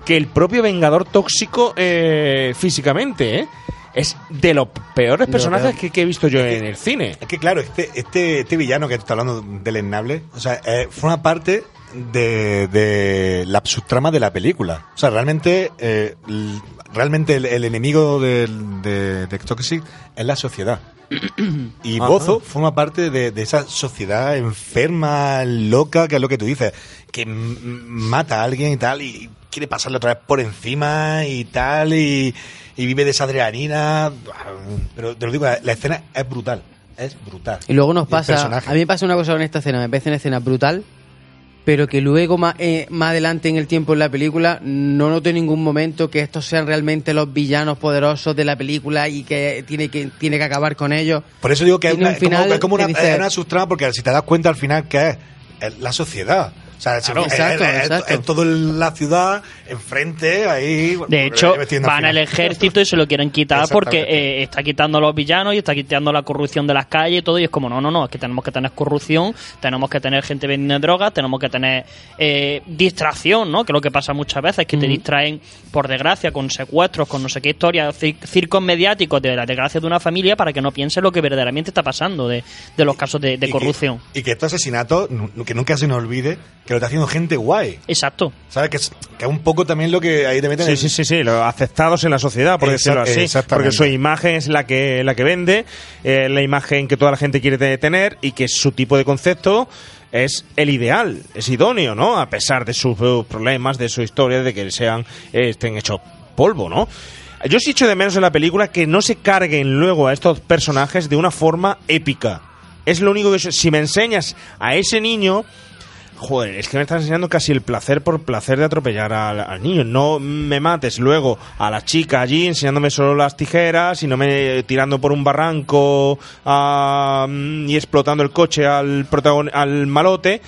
Speaker 4: que el propio Vengador Tóxico eh, físicamente, ¿eh? Es de los peores personajes
Speaker 7: peor.
Speaker 4: que, que he visto yo en el cine.
Speaker 7: Es que claro, este, este, este villano que tú estás hablando del Ennable, o sea, eh, forma parte de, de la subtrama de la película. O sea, realmente, eh, realmente el, el enemigo del- de, de Toxic es la sociedad. Y
Speaker 4: Ajá.
Speaker 7: Bozo forma parte de, de esa sociedad enferma, loca, que es lo que tú dices, que mata a alguien y tal, y quiere pasarle otra vez por encima y tal, y, y vive de esa adrenalina. Pero te lo digo, la escena es brutal. Es brutal.
Speaker 5: Y luego nos pasa, a mí me pasa una cosa con esta escena, me parece una escena brutal, pero que luego más, eh, más adelante en el tiempo en la película no noto en ningún momento que estos sean realmente los villanos poderosos de la película y que tiene que, tiene que acabar con ellos.
Speaker 7: Por eso digo que es, una,
Speaker 5: un final
Speaker 7: como, es como una, es una subtrama, porque si te das cuenta al final que es, es la sociedad. O sea,
Speaker 5: Claro,
Speaker 7: es,
Speaker 5: exacto,
Speaker 7: es-
Speaker 5: exacto.
Speaker 7: es todo la ciudad enfrente, ahí.
Speaker 6: De hecho,
Speaker 7: metiendo
Speaker 6: van
Speaker 7: al
Speaker 6: ejército y se lo quieren quitar porque eh, está quitando a los villanos y está quitando la corrupción de las calles y todo. Y es como, no, no, no, es que tenemos que tener corrupción, tenemos que tener gente vendiendo drogas, tenemos que tener eh, distracción, ¿no? Que es lo que pasa muchas veces, que te distraen, por desgracia, con secuestros, con no sé qué historias, cir- circos mediáticos de la desgracia de una familia para que no piense lo que verdaderamente está pasando de, de los casos de, de
Speaker 7: Y que-
Speaker 6: corrupción.
Speaker 7: Y que estos asesinatos, nu- que nunca se nos olvide, que lo está haciendo gente guay.
Speaker 6: Exacto.
Speaker 7: ¿Sabes? Que es, que es un poco también lo que ahí te meten
Speaker 4: Sí,
Speaker 7: en-
Speaker 4: sí, sí, sí, los aceptados en la sociedad, por
Speaker 7: Exa-
Speaker 4: decirlo así.
Speaker 7: exactamente.
Speaker 4: Porque su imagen es la que, la que vende, eh, la imagen que toda la gente quiere te- tener y que su tipo de concepto es el ideal, es idóneo, ¿no? A pesar de sus eh, problemas, de su historia, de que sean, eh, estén hechos polvo, ¿no? Yo sí echo de menos en la película que no se carguen luego a estos personajes de una forma épica. Es lo único que... Si me enseñas a ese niño... Joder, es que me estás enseñando casi el placer por placer de atropellar al, al niño. No me mates luego a la chica allí enseñándome solo las tijeras y no me tirando por un barranco ah, mm, y explotando el coche al, protagon- al malote.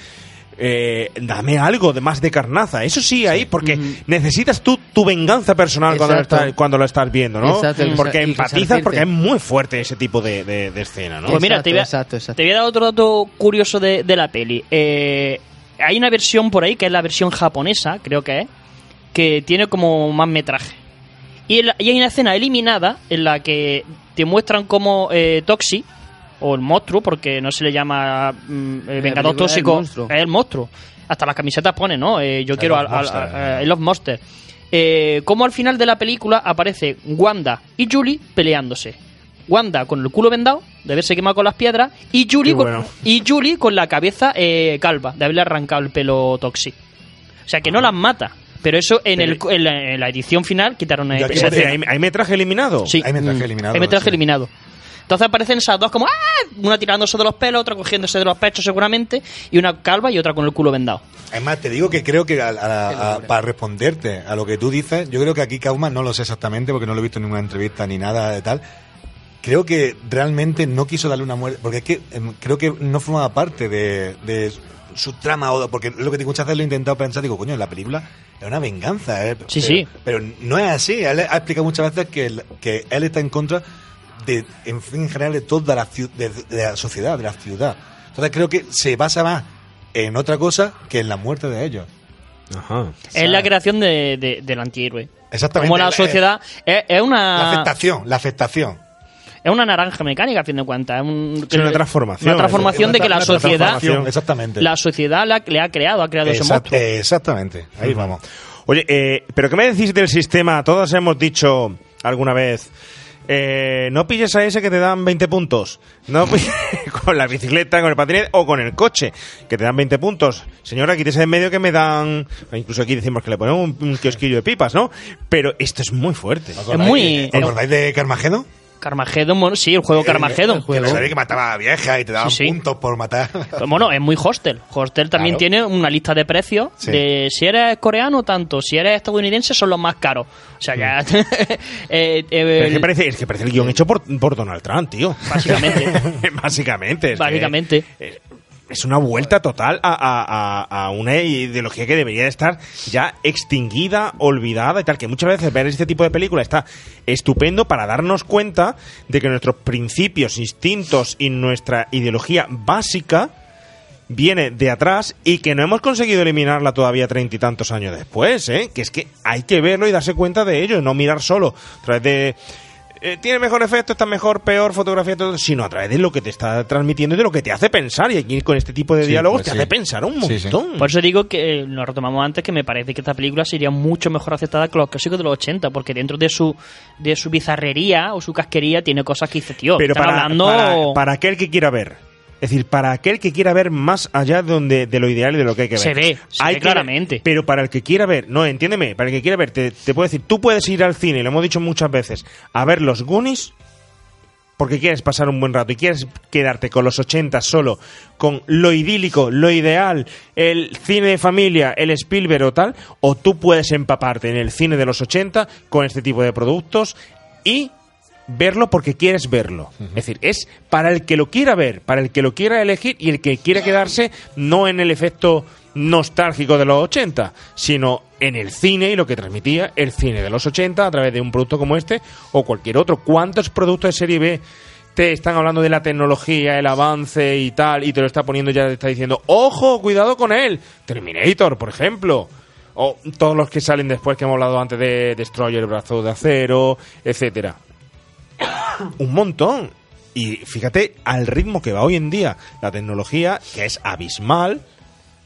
Speaker 4: Eh, dame algo de más de carnaza. Eso sí, ahí, porque necesitas tú tu venganza personal cuando lo, estás, cuando lo estás viendo, ¿no?
Speaker 5: Exacto,
Speaker 4: porque empatizas porque es muy fuerte ese tipo de, de- de escena, ¿no?
Speaker 6: Pues mira, te voy, a,
Speaker 5: exacto, exacto.
Speaker 6: te voy a dar otro dato curioso de, de la peli. Eh, hay una versión por ahí, que es la versión japonesa, creo que es, que tiene como más metraje. Y, en la- y hay una escena eliminada en la que te muestran como eh, Toxi, o el monstruo, porque no se le llama mm, eh, Vengador
Speaker 5: película es el
Speaker 6: Tóxico, es el monstruo. Hasta las camisetas pone, ¿no? Eh, yo quiero
Speaker 7: Monster,
Speaker 6: a-
Speaker 7: eh.
Speaker 6: I love Monster. Eh, como al final de la película aparece Wanda y Julie peleándose. Wanda con el culo vendado, de haberse quemado con las piedras, y Julie, con, y Julie con la cabeza eh, calva, de haberle arrancado el pelo toxi. O sea que no las mata. Pero eso en, el, en, la, en la edición final quitaron esa escena.
Speaker 4: ¿hay, hay metraje eliminado?
Speaker 6: Sí.
Speaker 7: Hay metraje eliminado,
Speaker 6: Hay metraje
Speaker 7: sí.
Speaker 6: eliminado. Entonces aparecen esas dos como ¡ah! Una tirándose de los pelos, otra cogiéndose de los pechos seguramente, y una calva y otra con el culo vendado.
Speaker 7: Es más, te digo que creo que a- a- a- para responderte a lo que tú dices, yo creo que aquí Kaufman no lo sé exactamente porque no lo he visto en ninguna entrevista ni nada de tal. Creo que realmente no quiso darle una muerte, porque es que em, creo que no formaba parte de, de su trama, o porque lo que muchas veces lo he intentado pensar, digo, coño, la película es una venganza, ¿eh?
Speaker 6: Sí,
Speaker 7: pero,
Speaker 6: sí.
Speaker 7: Pero no es así, él ha explicado muchas veces que, el- que él está en contra de, en fin, en general, de toda la, de, de la sociedad, de la ciudad. Entonces creo que se basa más en otra cosa que en la muerte de ellos.
Speaker 4: Ajá.
Speaker 6: Es la creación de, de- del antihéroe.
Speaker 7: Exactamente.
Speaker 6: Como la
Speaker 7: La-
Speaker 6: sociedad es, es
Speaker 7: La
Speaker 6: una
Speaker 7: afectación, la afectación.
Speaker 6: Es una naranja mecánica a fin de cuentas. Es un-
Speaker 4: Es una transformación.
Speaker 6: Una transformación de que la
Speaker 7: Una
Speaker 6: sociedad
Speaker 7: transformación, Exactamente.
Speaker 6: la sociedad la- le ha creado, ha creado ese monstruo.
Speaker 7: exactamente. Ahí vamos.
Speaker 4: Oye, eh, ¿pero qué me decís del sistema? Todos hemos dicho alguna vez, eh, no pilles a ese que te dan 20 puntos. No pilles con la bicicleta, con el patinete o con el coche, que te dan 20 puntos. Señora, quítese de en medio que me dan... Incluso aquí decimos que le ponemos un, un kiosquillo de pipas, ¿no? Pero esto es muy fuerte.
Speaker 7: ¿Os
Speaker 6: Es muy-
Speaker 7: ¿Os acordáis de Carmageddon?
Speaker 6: Carmageddon, bueno, sí, el juego Carmageddon.
Speaker 7: Que sabía que mataba a vieja y te daban
Speaker 6: Sí, sí.
Speaker 7: puntos por matar.
Speaker 6: Pues bueno, es muy hostel. Hostel también
Speaker 7: Claro.
Speaker 6: tiene una lista de precios
Speaker 7: Sí.
Speaker 6: de si eres coreano tanto, si eres estadounidense son los más caros. O sea, ya... eh, eh,
Speaker 4: Pero es, que
Speaker 6: el-
Speaker 4: parece, es que parece el guion hecho por, por Donald Trump, tío.
Speaker 6: Básicamente.
Speaker 4: Básicamente. que,
Speaker 6: Básicamente.
Speaker 4: eh, es una vuelta total a, a- a- una ideología que debería de estar ya extinguida, olvidada y tal. Que muchas veces ver este tipo de películas está estupendo para darnos cuenta de que nuestros principios, instintos y nuestra ideología básica viene de atrás y que no hemos conseguido eliminarla todavía treinta y tantos años después, ¿eh? Que es que hay que verlo y darse cuenta de ello, no mirar solo a través de... eh, tiene mejor efecto, está mejor, peor fotografía, todo, sino a través de lo que te está transmitiendo y de lo que te hace pensar. Y aquí con este tipo de
Speaker 7: Sí,
Speaker 4: diálogos
Speaker 7: pues
Speaker 4: te
Speaker 7: sí.
Speaker 4: hace pensar un
Speaker 7: Sí, sí.
Speaker 4: montón.
Speaker 6: Por eso digo que eh, lo retomamos antes que me parece que esta película sería mucho mejor aceptada que los clásicos de los 80, porque dentro de su de su bizarrería o su casquería tiene cosas que dice, tío,
Speaker 4: Pero
Speaker 6: están
Speaker 4: para,
Speaker 6: hablando
Speaker 4: para, para aquel que quiera ver. Es decir, para aquel que quiera ver más allá de, donde, de lo ideal y de lo que hay que ver.
Speaker 6: Se ve, se
Speaker 4: Hay
Speaker 6: ve
Speaker 4: que ver,
Speaker 6: claramente.
Speaker 4: pero para el que quiera ver, no, entiéndeme, para el que quiera ver, te, te puedo decir, tú puedes ir al cine, lo hemos dicho muchas veces, a ver los Goonies porque quieres pasar un buen rato y quieres quedarte con los 80 solo, con lo idílico, lo ideal, el cine de familia, el Spielberg o tal, o tú puedes empaparte en el cine de los 80 con este tipo de productos y verlo porque quieres verlo. Es decir, es para el que lo quiera ver, para el que lo quiera elegir y el que quiera quedarse no en el efecto nostálgico de los 80, sino en el cine y lo que transmitía el cine de los 80 a través de un producto como este o cualquier otro. ¿Cuántos productos de serie B te están hablando de la tecnología, el avance y tal, y te lo está poniendo ya, te está diciendo, ojo, cuidado con él? Terminator, por ejemplo. O todos los que salen después que hemos hablado antes de Destroyer, el brazo de acero, etcétera un montón. Y fíjate al ritmo que va hoy en día la tecnología, que es abismal,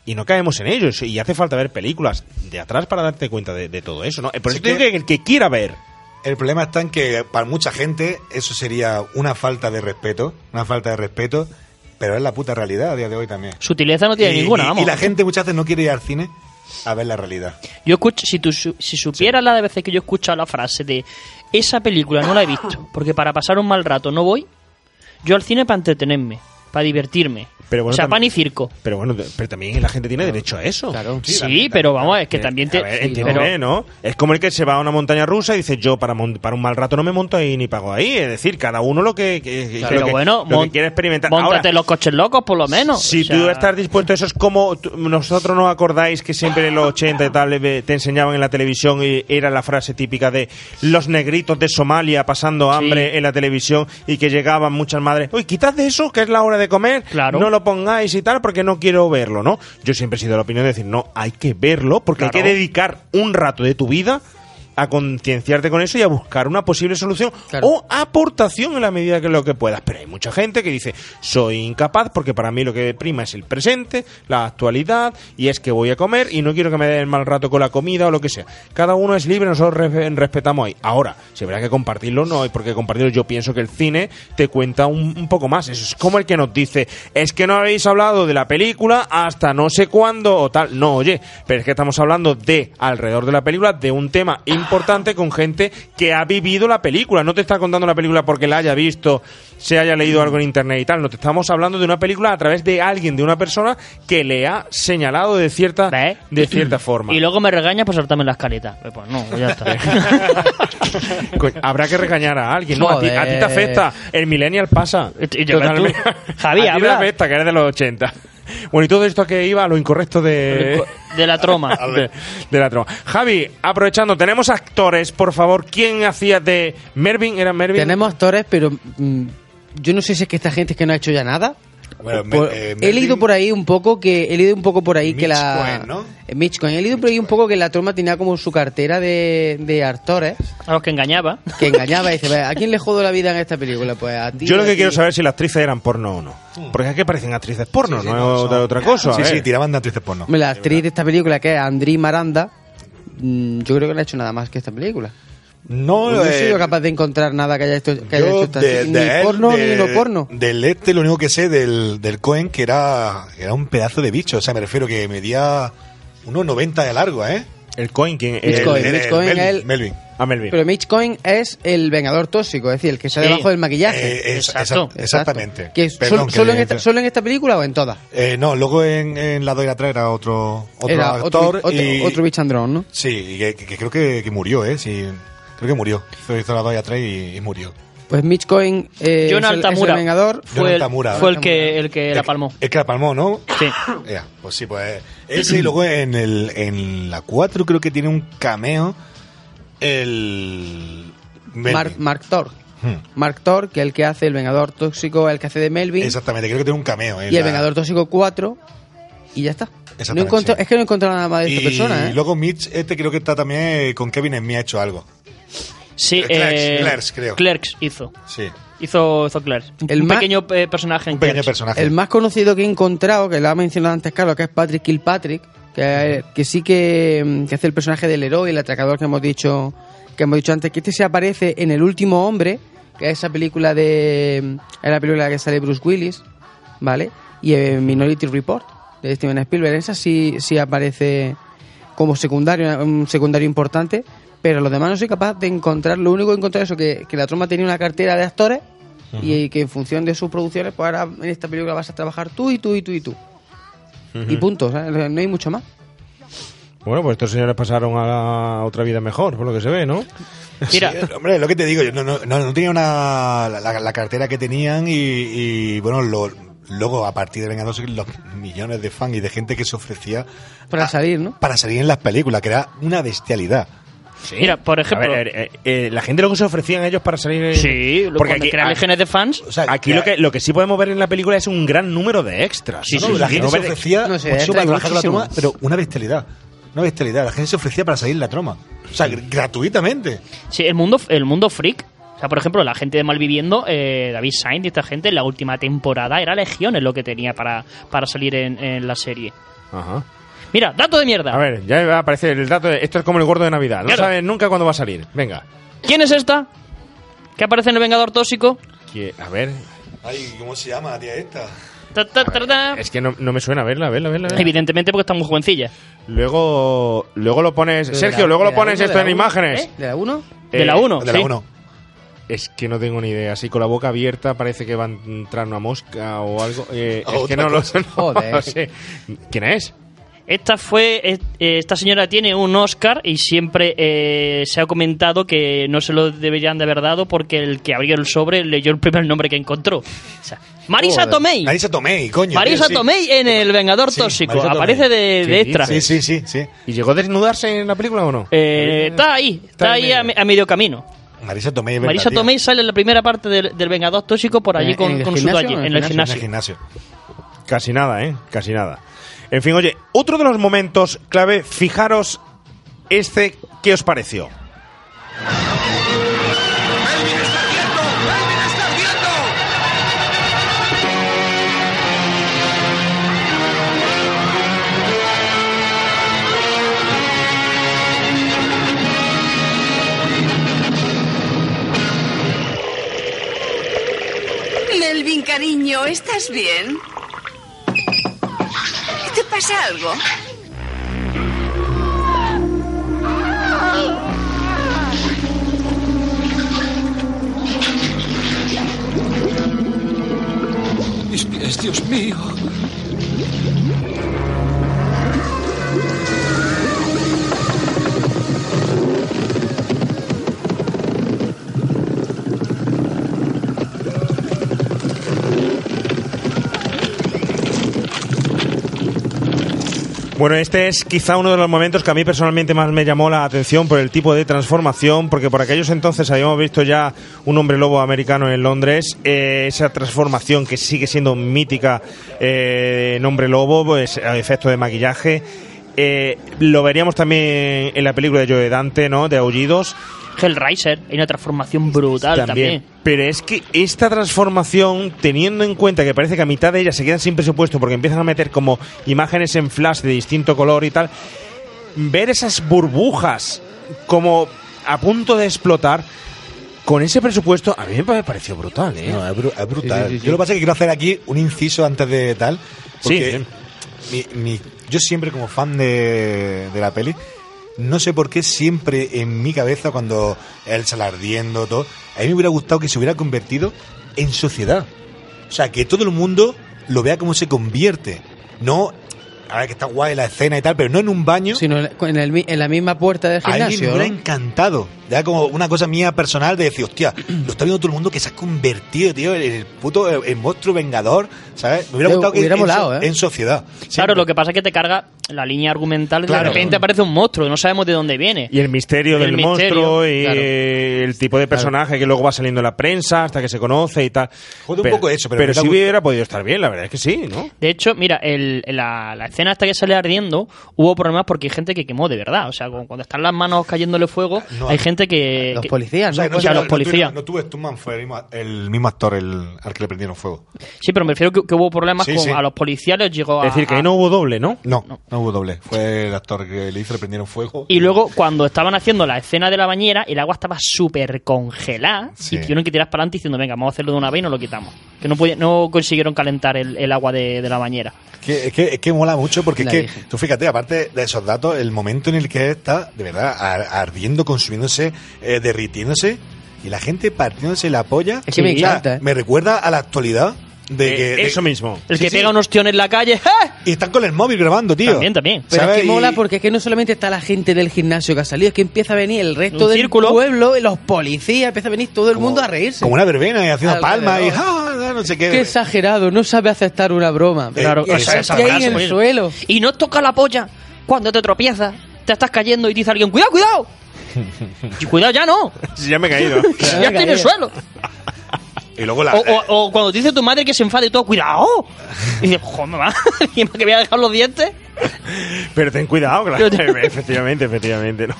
Speaker 4: y no caemos en ello. Y hace falta ver películas de atrás para darte cuenta de, de todo eso, ¿no? Por eso
Speaker 7: Sí
Speaker 4: digo
Speaker 7: que-
Speaker 4: que el que quiera ver.
Speaker 7: El problema está en que para mucha gente eso sería una falta de respeto, una falta de respeto, pero es la puta realidad a día de hoy también.
Speaker 6: Sutileza no tiene
Speaker 7: Y-
Speaker 6: ninguna,
Speaker 7: y-
Speaker 6: vamos.
Speaker 7: Y la gente muchas veces no quiere ir al cine a ver la realidad.
Speaker 6: Yo escucho, si tú si supieras la de veces que yo he escuchado la frase de esa película no la he visto, porque para pasar un mal rato no voy, yo al cine para entretenerme, para divertirme.
Speaker 4: Pero bueno,
Speaker 6: o sea, pan y circo.
Speaker 4: Pero bueno, pero también la gente tiene derecho a eso.
Speaker 6: Sí, pero vamos, es que también te...
Speaker 4: Ver,
Speaker 6: sí,
Speaker 4: entiéndeme,
Speaker 6: pero-
Speaker 4: ¿no? Es como el que se va a una montaña rusa y dice, yo para, mon- para un mal rato no me monto ahí ni pago ahí. Es decir, cada uno lo que, que- que-
Speaker 6: Pero
Speaker 4: lo que-
Speaker 6: bueno,
Speaker 4: lo que quiere experimentar.
Speaker 6: Móntate
Speaker 4: Ahora,
Speaker 6: los coches locos, por lo menos.
Speaker 4: Si
Speaker 6: O sea,
Speaker 4: tú estás dispuesto, eso es como nosotros nos acordáis que siempre en los 80 y tal eh, te enseñaban en la televisión y era la frase típica de los negritos de Somalia pasando hambre en la televisión y que llegaban muchas madres, uy, quitad de eso que es la hora de comer, no lo pongáis y tal porque no quiero verlo, ¿no? Yo siempre he sido de la opinión de decir, no, hay que verlo porque hay
Speaker 6: Claro.
Speaker 4: que dedicar un rato de tu vida a concienciarte con eso y a buscar una posible solución o aportación en la medida que lo que puedas. Pero hay mucha gente que dice, soy incapaz porque para mí lo que prima es el presente, la actualidad, y es que voy a comer y no quiero que me den mal rato con la comida o lo que sea. Cada uno es libre, nosotros re- respetamos ahí. Ahora, si habrá que compartirlo, no hay por qué compartirlo. Yo pienso que el cine te cuenta un, un poco más. Eso es como el que nos dice, es que no habéis hablado de la película hasta no sé cuándo o tal. No, oye, pero es que estamos hablando de, alrededor de la película, de un tema importante con gente que ha vivido la película. No te está contando la película porque la haya visto, se haya leído algo en internet y tal. No te estamos hablando de una película a través de alguien, de una persona que le ha señalado de cierta, de cierta forma.
Speaker 6: Y luego me regañas por saltarme la escaleta. Pues no, ya está.
Speaker 4: Habrá que regañar a alguien, ¿no? A ti, a ti te afecta. El millennial pasa.
Speaker 6: Javi,
Speaker 4: a ti te
Speaker 6: habla.
Speaker 4: afecta, que eres de los 80. Bueno, y todo esto que iba a lo incorrecto de...
Speaker 6: De la troma.
Speaker 4: de, de la troma. Javi, aprovechando, tenemos actores, por favor. ¿Quién hacía de Mervin? ¿Era Mervin?
Speaker 5: Tenemos actores, pero mm, yo no sé si es que esta gente es que no ha hecho ya nada.
Speaker 7: Bueno,
Speaker 5: Por-
Speaker 7: eh,
Speaker 5: he leído por ahí un poco que he leído un poco por ahí que
Speaker 7: Mitch
Speaker 5: la
Speaker 7: Cohen, ¿no?
Speaker 5: Eh, Mitch Cohen. he leído por ahí un poco que la troma tenía como su cartera de, de actores
Speaker 6: A los que engañaba.
Speaker 5: que engañaba y dice "Ve, ¿a quién le jodo la vida en esta película? Pues a ti
Speaker 4: Yo lo que
Speaker 5: ti".
Speaker 4: quiero saber es si las actrices eran porno o no. Porque es que parecen actrices porno,
Speaker 7: Sí, sí,
Speaker 4: no,
Speaker 7: no,
Speaker 4: es
Speaker 7: son-
Speaker 4: otra- otra cosa.
Speaker 7: Sí, sí, tiraban de actrices porno.
Speaker 5: La actriz de esta película que es Andri Maranda mm, yo creo que no ha hecho nada más que esta película
Speaker 7: No,
Speaker 5: no he
Speaker 7: eh,
Speaker 5: sido capaz de encontrar nada que haya hecho, que haya hecho esta
Speaker 7: de-
Speaker 5: ni
Speaker 7: de él,
Speaker 5: porno
Speaker 7: de-
Speaker 5: ni no porno
Speaker 7: Del este lo único que sé del, del Cohen que era, era un pedazo de bicho. O sea, me refiero que medía unos 90 de largo, ¿eh?
Speaker 4: El Cohen, ¿quién? El-
Speaker 5: Cohen,
Speaker 4: el-
Speaker 5: Mitch
Speaker 4: el
Speaker 5: Cohen
Speaker 4: Melvin,
Speaker 7: Melvin.
Speaker 4: Ah, Melvin.
Speaker 5: pero Mitch Cohen es el vengador tóxico es decir el que está
Speaker 6: Sí.
Speaker 5: debajo del maquillaje
Speaker 7: Eh, es-
Speaker 6: Exacto.
Speaker 7: exactamente.
Speaker 5: que es
Speaker 7: Perdón,
Speaker 5: sol-
Speaker 7: que
Speaker 5: solo, en esta, solo en esta película o en todas
Speaker 7: Eh, no, luego en, en La Doy atrás era otro, otro
Speaker 5: era
Speaker 7: actor.
Speaker 5: otro, otro,
Speaker 7: y,
Speaker 5: otro bichandrón ¿no?
Speaker 7: Sí, y que, que- que creo que, que murió, ¿eh? Sí, creo que murió. Hizo, hizo La Doy atrás y, y murió.
Speaker 5: Pues Mitch Cohen eh, es,
Speaker 6: Jonathan
Speaker 5: el, es el
Speaker 6: Tamura
Speaker 5: Vengador.
Speaker 6: fue, el, fue el que, el que la palmó.
Speaker 7: El que la palmó, ¿no?
Speaker 6: Sí.
Speaker 7: Pues sí, pues ese y luego en, el, en la 4 creo que tiene un cameo el...
Speaker 5: Mark, Mark Thor.
Speaker 7: Hmm.
Speaker 5: Mark Thor, que es el que hace el Vengador Tóxico, el que hace de Melvin.
Speaker 7: Exactamente, creo que tiene un cameo. en
Speaker 5: Y el Vengador Tóxico 4. Y ya está. No
Speaker 7: sí.
Speaker 5: Es que no he encontrado nada más de esta
Speaker 7: Y
Speaker 5: persona, ¿eh?
Speaker 7: luego Mitch, este creo que está también eh, con Kevin Smith ha hecho algo.
Speaker 6: Sí,
Speaker 7: Clerks,
Speaker 6: eh,
Speaker 7: Clerks, creo.
Speaker 6: Clerks hizo.
Speaker 7: Sí.
Speaker 6: Hizo, hizo Clerks.
Speaker 5: El
Speaker 6: un
Speaker 5: más-
Speaker 6: pequeño eh, personaje en
Speaker 7: Un pequeño
Speaker 6: Clerks.
Speaker 7: personaje.
Speaker 5: El más conocido que he encontrado, que lo ha mencionado antes Carlos, que es Patrick Kilpatrick, que, que sí que, que hace el personaje del héroe, el atracador que hemos dicho que hemos dicho antes, que este se aparece en El último hombre, que es esa película de es la película que sale Bruce Willis, ¿vale? Y en Minority Report de Steven Spielberg, esa sí sí aparece como secundario, un secundario importante, pero los demás no soy capaz de encontrar, lo único que he encontrado es eso, que, que la troma tenía una cartera de actores y que en función de sus producciones, pues ahora en esta película vas a trabajar tú y tú y tú y tú. Y punto, no hay mucho más.
Speaker 4: Bueno, pues estos señores pasaron a otra vida mejor, por lo que se ve, ¿no?
Speaker 6: Mira,
Speaker 7: Sí, hombre, lo que te digo, yo no, no, no, no tenía una, la, la cartera que tenían y, y, bueno, lo- luego a partir de Vengadores los millones de fans y de gente que se ofrecía
Speaker 5: Para salir, ¿no?
Speaker 7: para salir en las películas, que era una bestialidad.
Speaker 6: Mira, por ejemplo.
Speaker 4: A ver, eh, eh, la gente luego se ofrecían a ellos para salir. en-
Speaker 6: sí,
Speaker 4: porque aquí,
Speaker 6: crean legiones de fans.
Speaker 7: O sea,
Speaker 4: aquí lo que, lo que sí podemos ver en la película es un gran número de extras.
Speaker 6: Sí,
Speaker 4: ¿no?
Speaker 6: sí,
Speaker 7: la
Speaker 6: sí,
Speaker 7: gente
Speaker 4: no
Speaker 7: se ofrecía
Speaker 5: No sé, extra
Speaker 7: para la troma, pero una bestialidad. Una bestialidad. La gente se ofrecía para salir en la troma. O sea, gr- gratuitamente.
Speaker 6: Sí, el mundo, el mundo freak. O sea, por ejemplo, la gente de Malviviendo, eh, David Sainz y esta gente, en la última temporada era legiones lo que tenía para, para salir en, en la serie.
Speaker 4: Ajá.
Speaker 6: Mira, dato de mierda.
Speaker 4: A ver, ya va a aparecer el dato. De, esto es como el gordo de Navidad. No
Speaker 6: Claro.
Speaker 4: sabes nunca cuándo va a salir. Venga.
Speaker 6: ¿Quién es esta? ¿Qué aparece en el Vengador Tóxico?
Speaker 4: Que- a ver,
Speaker 7: Ay, ¿cómo se llama la tía esta?
Speaker 6: Ta, ta, ta, ta.
Speaker 4: es que no, no me suena. Verla, verla, verla. verla.
Speaker 6: Evidentemente porque está muy jovencilla.
Speaker 4: Luego, luego lo pones.
Speaker 5: ¿De
Speaker 4: Sergio,
Speaker 5: la-
Speaker 4: luego lo pones
Speaker 5: uno,
Speaker 4: esto en
Speaker 5: uno?
Speaker 4: imágenes.
Speaker 5: ¿Eh? ¿De la 1?
Speaker 6: De la
Speaker 4: Eh,
Speaker 6: 1.
Speaker 7: De la 1.
Speaker 4: Es que no tengo ni idea. Así con la boca abierta parece que va a entrar una mosca o algo. Eh, es que no lo, no
Speaker 5: Joder.
Speaker 4: lo sé. ¿Quién es?
Speaker 6: Esta fue, eh, esta señora tiene un Oscar y siempre eh, se ha comentado que no se lo deberían de haber dado porque el que abrió el sobre leyó el primer nombre que encontró. O sea, Marisa. Tomei.
Speaker 7: Marisa Tomei, coño.
Speaker 6: Marisa
Speaker 7: tío, sí.
Speaker 6: Tomei en El Vengador
Speaker 7: Sí,
Speaker 6: Tóxico.
Speaker 7: Marisa
Speaker 6: Aparece de,
Speaker 4: ¿Qué
Speaker 6: de extra.
Speaker 7: Sí, sí, sí, sí.
Speaker 4: ¿Y llegó a desnudarse en la película o no?
Speaker 6: Eh, está ahí, está
Speaker 4: Está
Speaker 6: ahí a,
Speaker 4: medio.
Speaker 6: me- a medio camino.
Speaker 7: Marisa Tomei, verdad,
Speaker 6: Marisa. Tomei sale en la primera parte del, del Vengador Tóxico por allí
Speaker 5: ¿En-
Speaker 6: con,
Speaker 5: en el
Speaker 6: con su
Speaker 5: gimnasio
Speaker 6: en el
Speaker 7: En el
Speaker 6: gimnasio.
Speaker 7: gimnasio.
Speaker 4: Casi nada, ¿eh? Casi nada. En fin, oye, otro de los momentos clave, fijaros este, ¿qué os pareció?
Speaker 13: Melvin, cariño, ¿estás bien? ¿Te pasa algo?
Speaker 14: Mis pies, Dios mío.
Speaker 4: Bueno, este es quizá uno de los momentos que a mí personalmente más me llamó la atención por el tipo de transformación, porque por aquellos entonces habíamos visto ya un hombre lobo americano en Londres, eh, esa transformación que sigue siendo mítica eh, en hombre lobo, pues a efecto de maquillaje. Eh, lo veríamos también en la película de Joe Dante, ¿no? De Aullidos.
Speaker 6: Hellraiser, hay una transformación brutal también.
Speaker 4: Pero es que esta transformación, teniendo en cuenta que parece que a mitad de ella se quedan sin presupuesto porque empiezan a meter como imágenes en flash de distinto color y tal, ver esas burbujas como a punto de explotar, con ese presupuesto, a mí me pareció brutal, ¿eh?
Speaker 7: No, es, bru- es brutal.
Speaker 4: Sí, sí, sí.
Speaker 7: Yo lo que pasa es que quiero hacer aquí un inciso antes de tal. Porque
Speaker 4: Sí,
Speaker 7: mi- mi- yo siempre como fan de, de la peli, no sé por qué siempre en mi cabeza cuando él sale ardiendo, todo, a mí me hubiera gustado que se hubiera convertido en sociedad. O sea, que todo el mundo lo vea como se convierte. No a ver, que está guay la escena y tal, pero no en un baño.
Speaker 5: Sino en, el en la misma puerta del
Speaker 7: A mí
Speaker 5: gimnasio.
Speaker 7: me hubiera encantado. Ya como una cosa mía personal de decir, hostia, lo está viendo todo el mundo que se ha convertido, tío, en el puto el, el monstruo vengador, ¿sabes? Me hubiera gustado que
Speaker 5: hubiera
Speaker 7: en,
Speaker 5: molado,
Speaker 7: so-
Speaker 5: ¿eh?
Speaker 7: en sociedad.
Speaker 6: Claro, lo que pasa es que te carga la línea argumental
Speaker 7: Claro.
Speaker 6: de repente aparece un monstruo y no sabemos de dónde viene.
Speaker 4: Y el misterio
Speaker 6: El
Speaker 4: del
Speaker 6: misterio,
Speaker 4: monstruo y
Speaker 6: claro.
Speaker 4: el tipo de personaje que luego va saliendo en la prensa hasta que se conoce y tal.
Speaker 7: Jode un poco eso, pero
Speaker 4: pero
Speaker 7: hubiera
Speaker 4: sí
Speaker 7: gustado-
Speaker 4: hubiera podido estar bien, la verdad es que sí, ¿no?
Speaker 6: De hecho, mira, el, la, la escena hasta que sale ardiendo, hubo problemas porque hay gente que quemó de verdad. O sea, cu- cuando están las manos cayéndole fuego,
Speaker 7: No,
Speaker 6: hay gente que.
Speaker 5: Los
Speaker 6: que-
Speaker 5: policías,
Speaker 7: O sea,
Speaker 5: ¿no?
Speaker 7: no,
Speaker 6: O sea,
Speaker 7: no,
Speaker 6: los
Speaker 7: no,
Speaker 6: policías.
Speaker 7: No, no tuve Stuntman, fue el mismo, el mismo actor el, al que le prendieron fuego.
Speaker 6: Sí, pero me refiero que, que hubo problemas
Speaker 7: Sí,
Speaker 6: con
Speaker 7: sí.
Speaker 6: a los policías les llegó a.
Speaker 4: Es decir, que ahí no hubo doble, ¿no?
Speaker 7: No, no, hubo doble. Fue el actor que le hizo, le prendieron fuego.
Speaker 6: Y luego, cuando estaban haciendo la escena de la bañera, el agua estaba súper congelada
Speaker 7: Sí.
Speaker 6: y tuvieron que tirar para adelante diciendo, venga, vamos a hacerlo de una vez y nos lo quitamos. Que no, podía- no consiguieron calentar el, el agua de, de la bañera.
Speaker 7: Que, es, que, es que mola mucho porque
Speaker 6: La
Speaker 7: es que,
Speaker 6: dije.
Speaker 7: tú fíjate, aparte de esos datos, el momento en el que está, de verdad, ar- ardiendo, consumiéndose, eh, derritiéndose, y la gente partiéndose la polla.
Speaker 5: Es que me encanta, ¿eh?
Speaker 7: Me recuerda a la actualidad de
Speaker 4: Eh,
Speaker 7: que... de-
Speaker 4: eso mismo.
Speaker 6: El
Speaker 7: Sí,
Speaker 6: que
Speaker 7: sí.
Speaker 6: pega un ostión en la calle, ¡eh!
Speaker 7: Y están con el móvil grabando, tío.
Speaker 6: También, también.
Speaker 5: Pero es
Speaker 7: ¿sabes?
Speaker 5: que mola
Speaker 7: Y-
Speaker 5: porque es que no solamente está la gente del gimnasio que ha salido, es que empieza a venir el resto
Speaker 6: Un
Speaker 5: del
Speaker 6: círculo.
Speaker 5: pueblo, los policías, empieza a venir todo el
Speaker 7: como-
Speaker 5: mundo a reírse.
Speaker 7: Como una verbena y haciendo
Speaker 5: Alrededor.
Speaker 7: palmas y ¡ah! no sé qué.
Speaker 5: Qué exagerado, no sabe aceptar una broma.
Speaker 7: Claro,
Speaker 5: que
Speaker 7: esa-
Speaker 5: está
Speaker 7: esa
Speaker 5: ahí
Speaker 6: frase,
Speaker 5: en el suelo.
Speaker 6: Y no toca la polla cuando te tropiezas, te estás cayendo y dice alguien, cuidado, cuidado. Y cuidado ya no,
Speaker 4: Sí, ya me he caído.
Speaker 6: ya estoy en el suelo.
Speaker 7: Y luego la...
Speaker 6: O, o- o cuando te dice tu madre que se enfade y todo, cuidado. Y dices, joder, mamá, que me voy a dejar los dientes.
Speaker 4: Pero ten cuidado, claro. efectivamente, efectivamente. ¿no?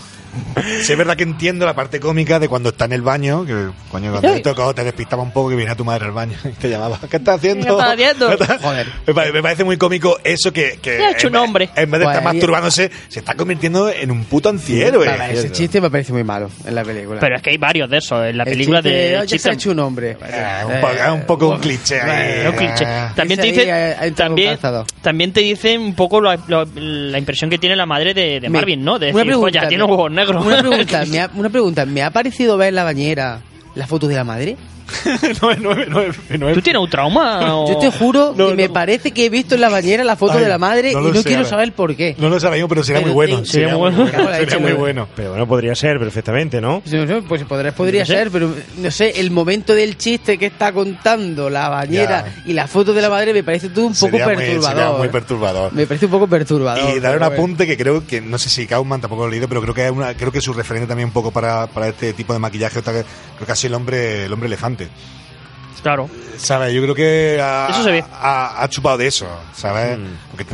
Speaker 7: Sí, es verdad que entiendo la parte cómica de cuando está en el baño, que coño, cuando cuando te despistaba un poco que viene a tu madre al baño y te llamaba, ¿qué estás haciendo?
Speaker 6: ¿Qué estás haciendo?
Speaker 5: Joder.
Speaker 7: Me, pare- me parece muy cómico eso que, que
Speaker 6: Te ha hecho
Speaker 7: en,
Speaker 6: un hombre.
Speaker 7: en vez de estar
Speaker 5: Pues,
Speaker 7: masturbándose, se está convirtiendo en un puto.
Speaker 5: Nada, ese chiste me parece muy malo en la película.
Speaker 6: Pero es que hay varios de esos en la
Speaker 5: El
Speaker 6: película
Speaker 5: chiste
Speaker 6: de
Speaker 5: "Oh, ya se
Speaker 6: chiste-
Speaker 5: ha hecho un hombre.
Speaker 7: Eh, un, po- es un poco un cliché
Speaker 6: un. También te
Speaker 5: Ese ahí
Speaker 6: dice,
Speaker 5: ha- ha entrado
Speaker 6: también, también te dice un poco la, la- la impresión que tiene la madre de, Marvin, ¿no? De
Speaker 5: una
Speaker 6: decir, "Joder, ya
Speaker 5: pregunta,
Speaker 6: tiene huevos negros.
Speaker 5: Una pregunta, me ha, una pregunta, ¿me ha parecido ver en la bañera la foto de la madre?
Speaker 6: ¿Tú tienes un trauma? o-
Speaker 5: Yo te juro
Speaker 7: No,
Speaker 5: que me parece que he visto en la bañera la foto
Speaker 7: Ay,
Speaker 5: de la madre
Speaker 7: no
Speaker 5: y no
Speaker 7: sé,
Speaker 5: quiero saber por qué.
Speaker 7: No lo sabemos, pero sería
Speaker 5: Pero
Speaker 7: muy bueno.
Speaker 6: sería muy bueno.
Speaker 7: Sería muy
Speaker 5: no.
Speaker 7: bueno.
Speaker 4: Pero bueno, podría ser perfectamente, ¿no?
Speaker 5: Sé, Pues podría, podría ser, pero no sé, el momento del chiste que está contando la bañera
Speaker 7: Ya.
Speaker 5: y la foto de la madre me parece todo un poco
Speaker 7: Sería muy- sería
Speaker 5: perturbador.
Speaker 7: muy perturbador.
Speaker 5: Me parece un poco perturbador.
Speaker 7: Y dar un apunte que creo que, no sé si Kaufman tampoco lo he leído, pero creo que es una, creo que es su referente también un poco para, para este tipo de maquillaje, creo que ha sido el hombre, el hombre elefante.
Speaker 6: Claro.
Speaker 7: ¿Sabes? Yo creo que ha,
Speaker 6: Eso se ve.
Speaker 7: ha, ha chupado de eso, ¿sabes?
Speaker 4: Mm.
Speaker 7: Porque,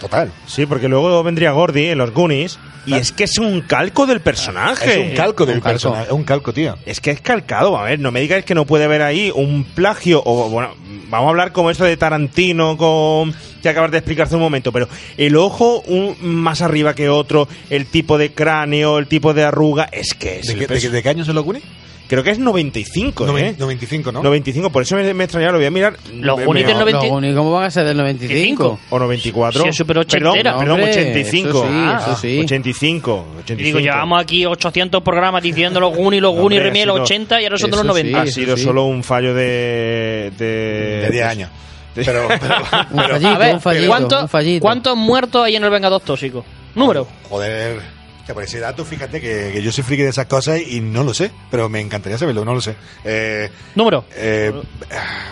Speaker 7: total.
Speaker 4: Sí, porque luego vendría Gordy en los Goonies y es que es un calco del personaje.
Speaker 7: Es un calco del
Speaker 5: Un calco.
Speaker 7: personaje, es un calco, tío.
Speaker 4: Es que es calcado, a ver, no me digáis que no puede haber ahí un plagio, o bueno, vamos a hablar como esto de Tarantino con que acabas de explicar hace un momento, pero el ojo un, más arriba que otro, el tipo de cráneo, el tipo de arruga, es que es
Speaker 7: ¿De,
Speaker 4: el
Speaker 7: qué, de, de qué año se lo Goonies?
Speaker 4: Creo que es 95,
Speaker 7: Noven-
Speaker 4: ¿eh?
Speaker 7: 95, ¿no?
Speaker 4: 95, por eso me, me extrañaba, lo voy a mirar.
Speaker 6: Los Goonies del 90
Speaker 5: Los Goonies, ¿cómo van a ser del 95?
Speaker 4: O 94.
Speaker 6: Sí, es súper
Speaker 4: Perdón,
Speaker 6: ochentera.
Speaker 4: perdón,
Speaker 5: Hombre,
Speaker 4: 85.
Speaker 5: eso sí,
Speaker 4: Ah,
Speaker 5: eso sí.
Speaker 4: 85, 85.
Speaker 6: Digo, llevamos aquí 800 programas diciendo los Goonies, los Goonies,
Speaker 4: ha
Speaker 6: los
Speaker 4: sido-
Speaker 6: 80 y ahora son de los
Speaker 5: eso sí.
Speaker 6: 90.
Speaker 4: ha sido
Speaker 5: sí.
Speaker 4: solo un fallo de. De,
Speaker 7: De 10 años. Pero, pero,
Speaker 5: Un
Speaker 7: pero-
Speaker 5: fallito,
Speaker 6: A ver,
Speaker 5: un fallito,
Speaker 6: ¿cuánto-
Speaker 5: un fallito.
Speaker 6: ¿cuántos muertos hay en el Vengador Tóxico? Número.
Speaker 7: Joder. Por ese dato, fíjate que, que yo soy friki de esas cosas y no lo sé. Pero me encantaría saberlo, no lo sé. Eh,
Speaker 6: Número.
Speaker 7: eh,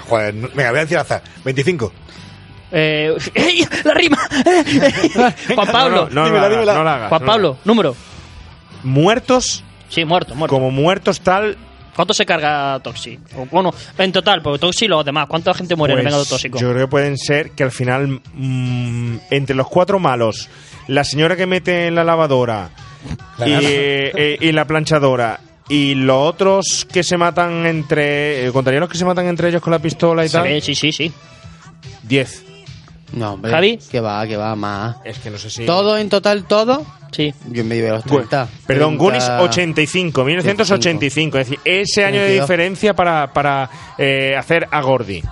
Speaker 7: joder, no- venga, voy a decir al azar. 25.
Speaker 6: Eh, ¡Ey! ¡La rima! Juan Pablo.
Speaker 4: No, no, no,
Speaker 7: Dímela,
Speaker 4: la hagas,
Speaker 7: dímela.
Speaker 4: no la hagas,
Speaker 6: Juan
Speaker 4: no la
Speaker 6: Pablo,
Speaker 4: hagas.
Speaker 6: número.
Speaker 4: Muertos,
Speaker 6: Sí, muerto, muerto.
Speaker 4: como muertos tal.
Speaker 6: ¿Cuánto se carga Toxi? O, Bueno, en total, porque Toxi y los demás. ¿Cuánta gente muere en el
Speaker 4: pues,
Speaker 6: Vengador Tóxico?
Speaker 4: Yo creo que pueden ser que al final, mm, entre los cuatro malos, la señora que mete en la lavadora
Speaker 7: La
Speaker 4: y, eh, y la planchadora. Y los otros que se matan entre. eh, ¿Contaría los que se matan entre ellos con la pistola y
Speaker 6: Se ve,
Speaker 4: tal?
Speaker 6: sí, sí, sí.
Speaker 4: 10.
Speaker 5: No, hombre.
Speaker 6: Javi.
Speaker 5: Que va, que va, más.
Speaker 4: Es que no sé si.
Speaker 5: ¿Todo en total, todo?
Speaker 6: Sí.
Speaker 5: Yo en medio de los
Speaker 4: Bueno,
Speaker 5: 30.
Speaker 4: Perdón,
Speaker 5: 30.
Speaker 4: Goonies 85, 1985. Es decir, ese año de
Speaker 5: 32.
Speaker 4: diferencia para, para eh, hacer a Gordy.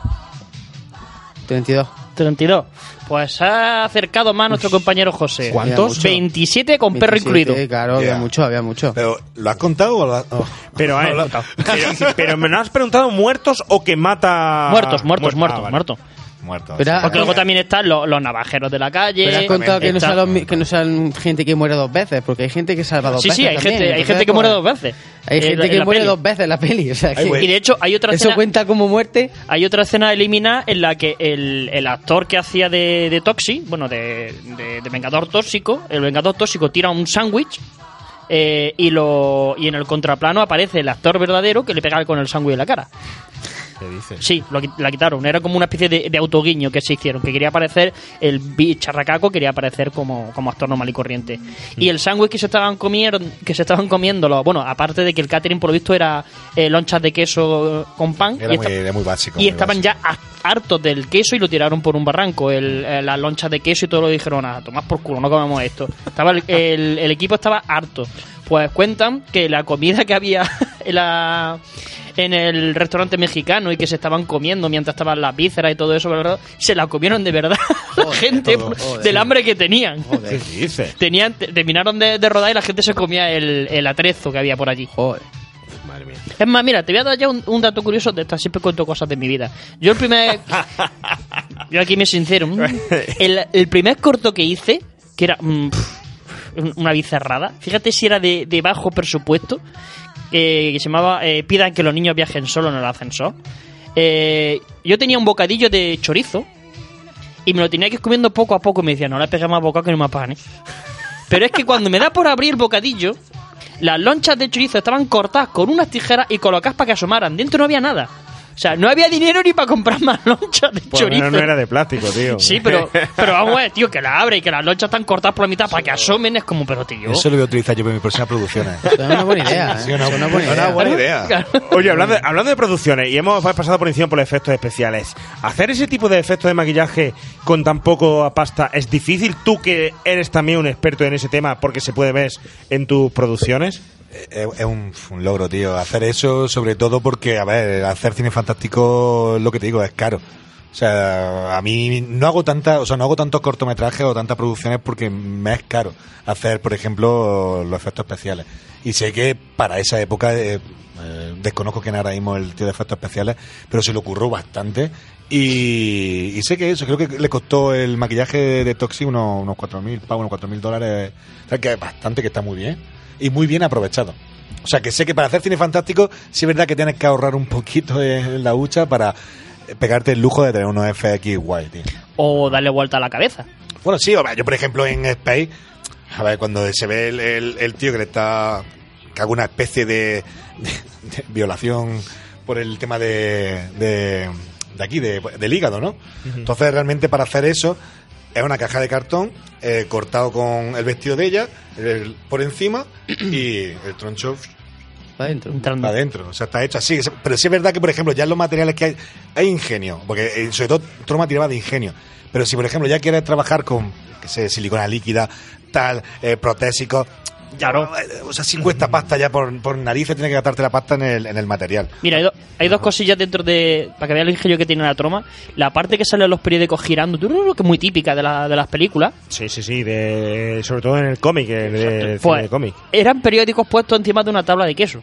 Speaker 5: 32.
Speaker 6: 32. Pues ha acercado más nuestro compañero José.
Speaker 5: ¿Cuántos?
Speaker 6: 27 con perro
Speaker 5: 27,
Speaker 6: incluido.
Speaker 5: Claro,
Speaker 7: Yeah.
Speaker 5: había mucho, había mucho.
Speaker 7: Pero, ¿lo has contado o lo has.? oh.
Speaker 4: Pero, a ver,
Speaker 7: No, lo-
Speaker 4: pero, pero me has preguntado muertos o que mata.
Speaker 6: Muertos, muertos,
Speaker 4: Muer-
Speaker 6: muertos,
Speaker 4: ah, vale.
Speaker 6: muertos.
Speaker 7: Muertos.
Speaker 5: Pero-
Speaker 6: Porque luego también están los, los navajeros de la calle.
Speaker 5: Pero has contado que no,
Speaker 6: está-
Speaker 5: sean los mi- que no sean gente que muere dos veces, porque hay gente que salva dos
Speaker 6: Sí,
Speaker 5: veces.
Speaker 6: sí, hay
Speaker 5: también,
Speaker 6: gente, hay gente que muere
Speaker 5: pues,
Speaker 6: dos veces.
Speaker 5: Hay
Speaker 6: Eh,
Speaker 5: gente
Speaker 6: en
Speaker 5: que muere
Speaker 6: peli.
Speaker 5: dos veces en la peli. O sea, que-
Speaker 6: Y de hecho, hay otra
Speaker 5: ¿Eso
Speaker 6: escena,
Speaker 5: cuenta como muerte?
Speaker 6: hay otra escena eliminada en la que el, el actor que hacía de, de Toxi, bueno, de, de- de Vengador Tóxico, el Vengador Tóxico tira un sándwich eh, y, lo, y en el contraplano aparece el actor verdadero que le pega con el sándwich en la cara.
Speaker 4: ¿Qué dices?
Speaker 6: Sí, lo, la quitaron. Era como una especie de, de autoguiño que se hicieron. Que quería aparecer, el bicharracaco quería aparecer como, como actor normal y corriente. Y el sándwich que se estaban comiendo, que se estaban comiendo, los- bueno, aparte de que el catering por lo visto era eh, lonchas de queso con pan.
Speaker 7: Era
Speaker 6: y
Speaker 7: muy,
Speaker 6: esta-
Speaker 7: era muy básico.
Speaker 6: y
Speaker 7: muy
Speaker 6: estaban
Speaker 7: básico.
Speaker 6: ya hartos del queso y lo tiraron por un barranco. El, eh, las lonchas de queso y todo lo dijeron, a tomar por culo, no comemos esto. Estaba el, el- el equipo estaba harto. Pues cuentan que la comida que había en, la- en el restaurante mexicano y que se estaban comiendo mientras estaban las vísceras y todo eso, ¿verdad? se la comieron de verdad la gente
Speaker 7: todo,
Speaker 6: del hambre que tenían.
Speaker 4: ¿Qué dices?
Speaker 6: Tenían, te- terminaron de, de rodar y la gente se comía el, el atrezo que había por allí.
Speaker 4: Madre mía.
Speaker 6: Es más, mira, te voy a dar ya un, un dato curioso de esta. Siempre cuento cosas de mi vida. Yo el primer... yo aquí me sincero. mm, El, el primer corto que hice, que era mm, pf, una bizarrada, fíjate si era de, de bajo presupuesto, eh, que se llamaba eh, Pidan que los niños viajen solo en el ascensor. Eh, yo tenía un bocadillo de chorizo y me lo tenía que ir comiendo poco a poco y me decía, no le pegues más bocado que no me apagan. Pero es que cuando me da por abrir el bocadillo, las lonchas de chorizo estaban cortadas con unas tijeras y colocadas para que asomaran. Dentro no había nada. O sea, no había dinero ni para comprar más lonchas de
Speaker 4: lo
Speaker 6: chorizo.
Speaker 4: no era de plástico, tío.
Speaker 6: Sí, pero, pero vamos a ver, tío, que la abre y que las lonchas están cortadas por la mitad para que asomen. Es como, pero tío.
Speaker 7: Eso lo voy a utilizar yo para mis próximas producciones.
Speaker 5: Es una buena idea, ¿eh? Es una buena idea.
Speaker 4: Oye, hablando de, hablando de producciones, y hemos pasado por encima por los efectos especiales, ¿hacer ese tipo de efectos de maquillaje con tan poco pasta es difícil? Tú que eres también un experto en ese tema porque se puede ver en tus producciones.
Speaker 7: Es, un logro, tío. Hacer eso, sobre todo porque, a ver, hacer cine fantástico, lo que te digo, es caro. O sea, a mí no hago tanta, o sea, no hago tantos cortometrajes o tantas producciones porque me es caro hacer, por ejemplo, los efectos especiales. Y sé que para esa época, eh, eh, desconozco quién ahora mismo el tío de efectos especiales, pero se le ocurrió bastante. Y, y sé que eso, creo que le costó el maquillaje de Toxi unos, unos 4.000 pavos, unos 4.000 dólares. O sea, que es bastante, que está muy bien. Y muy bien aprovechado. O sea, que sé que para hacer cine fantástico, sí es verdad que tienes que ahorrar un poquito en la hucha para pegarte el lujo de tener unos FX guay, tío.
Speaker 6: O darle vuelta a la cabeza.
Speaker 7: Bueno, sí, yo por ejemplo en Space, a ver, cuando se ve el, el- el tío que le está. que haga una especie de, de- de violación por el tema de. de, de aquí, de- del hígado, ¿no? Entonces, realmente para hacer eso, es una caja de cartón eh, cortado con el vestido de ella el- por encima y el troncho
Speaker 5: Para adentro.
Speaker 6: Entrando.
Speaker 7: para adentro. O sea, está hecho así. Pero sí es verdad que, por ejemplo, ya en los materiales que hay, hay ingenio. Porque eh, sobre todo Troma tiraba de ingenio. Pero si, por ejemplo, ya quieres trabajar con, que sé, silicona líquida, tal, eh, protésicos. Claro. O sea, si cuesta pasta ya por, por narices, tienes que gastarte la pasta en el, en el material.
Speaker 6: Mira, hay, do- hay dos cosillas dentro de. Para que veas el ingenio que tiene la troma. La parte que sale en los periódicos girando, que es muy típica de, la- de las películas.
Speaker 4: Sí, sí, sí, de, sobre todo en el cómic, el
Speaker 6: Pues,
Speaker 4: cine de cómic.
Speaker 6: eran periódicos puestos encima de una tabla de queso.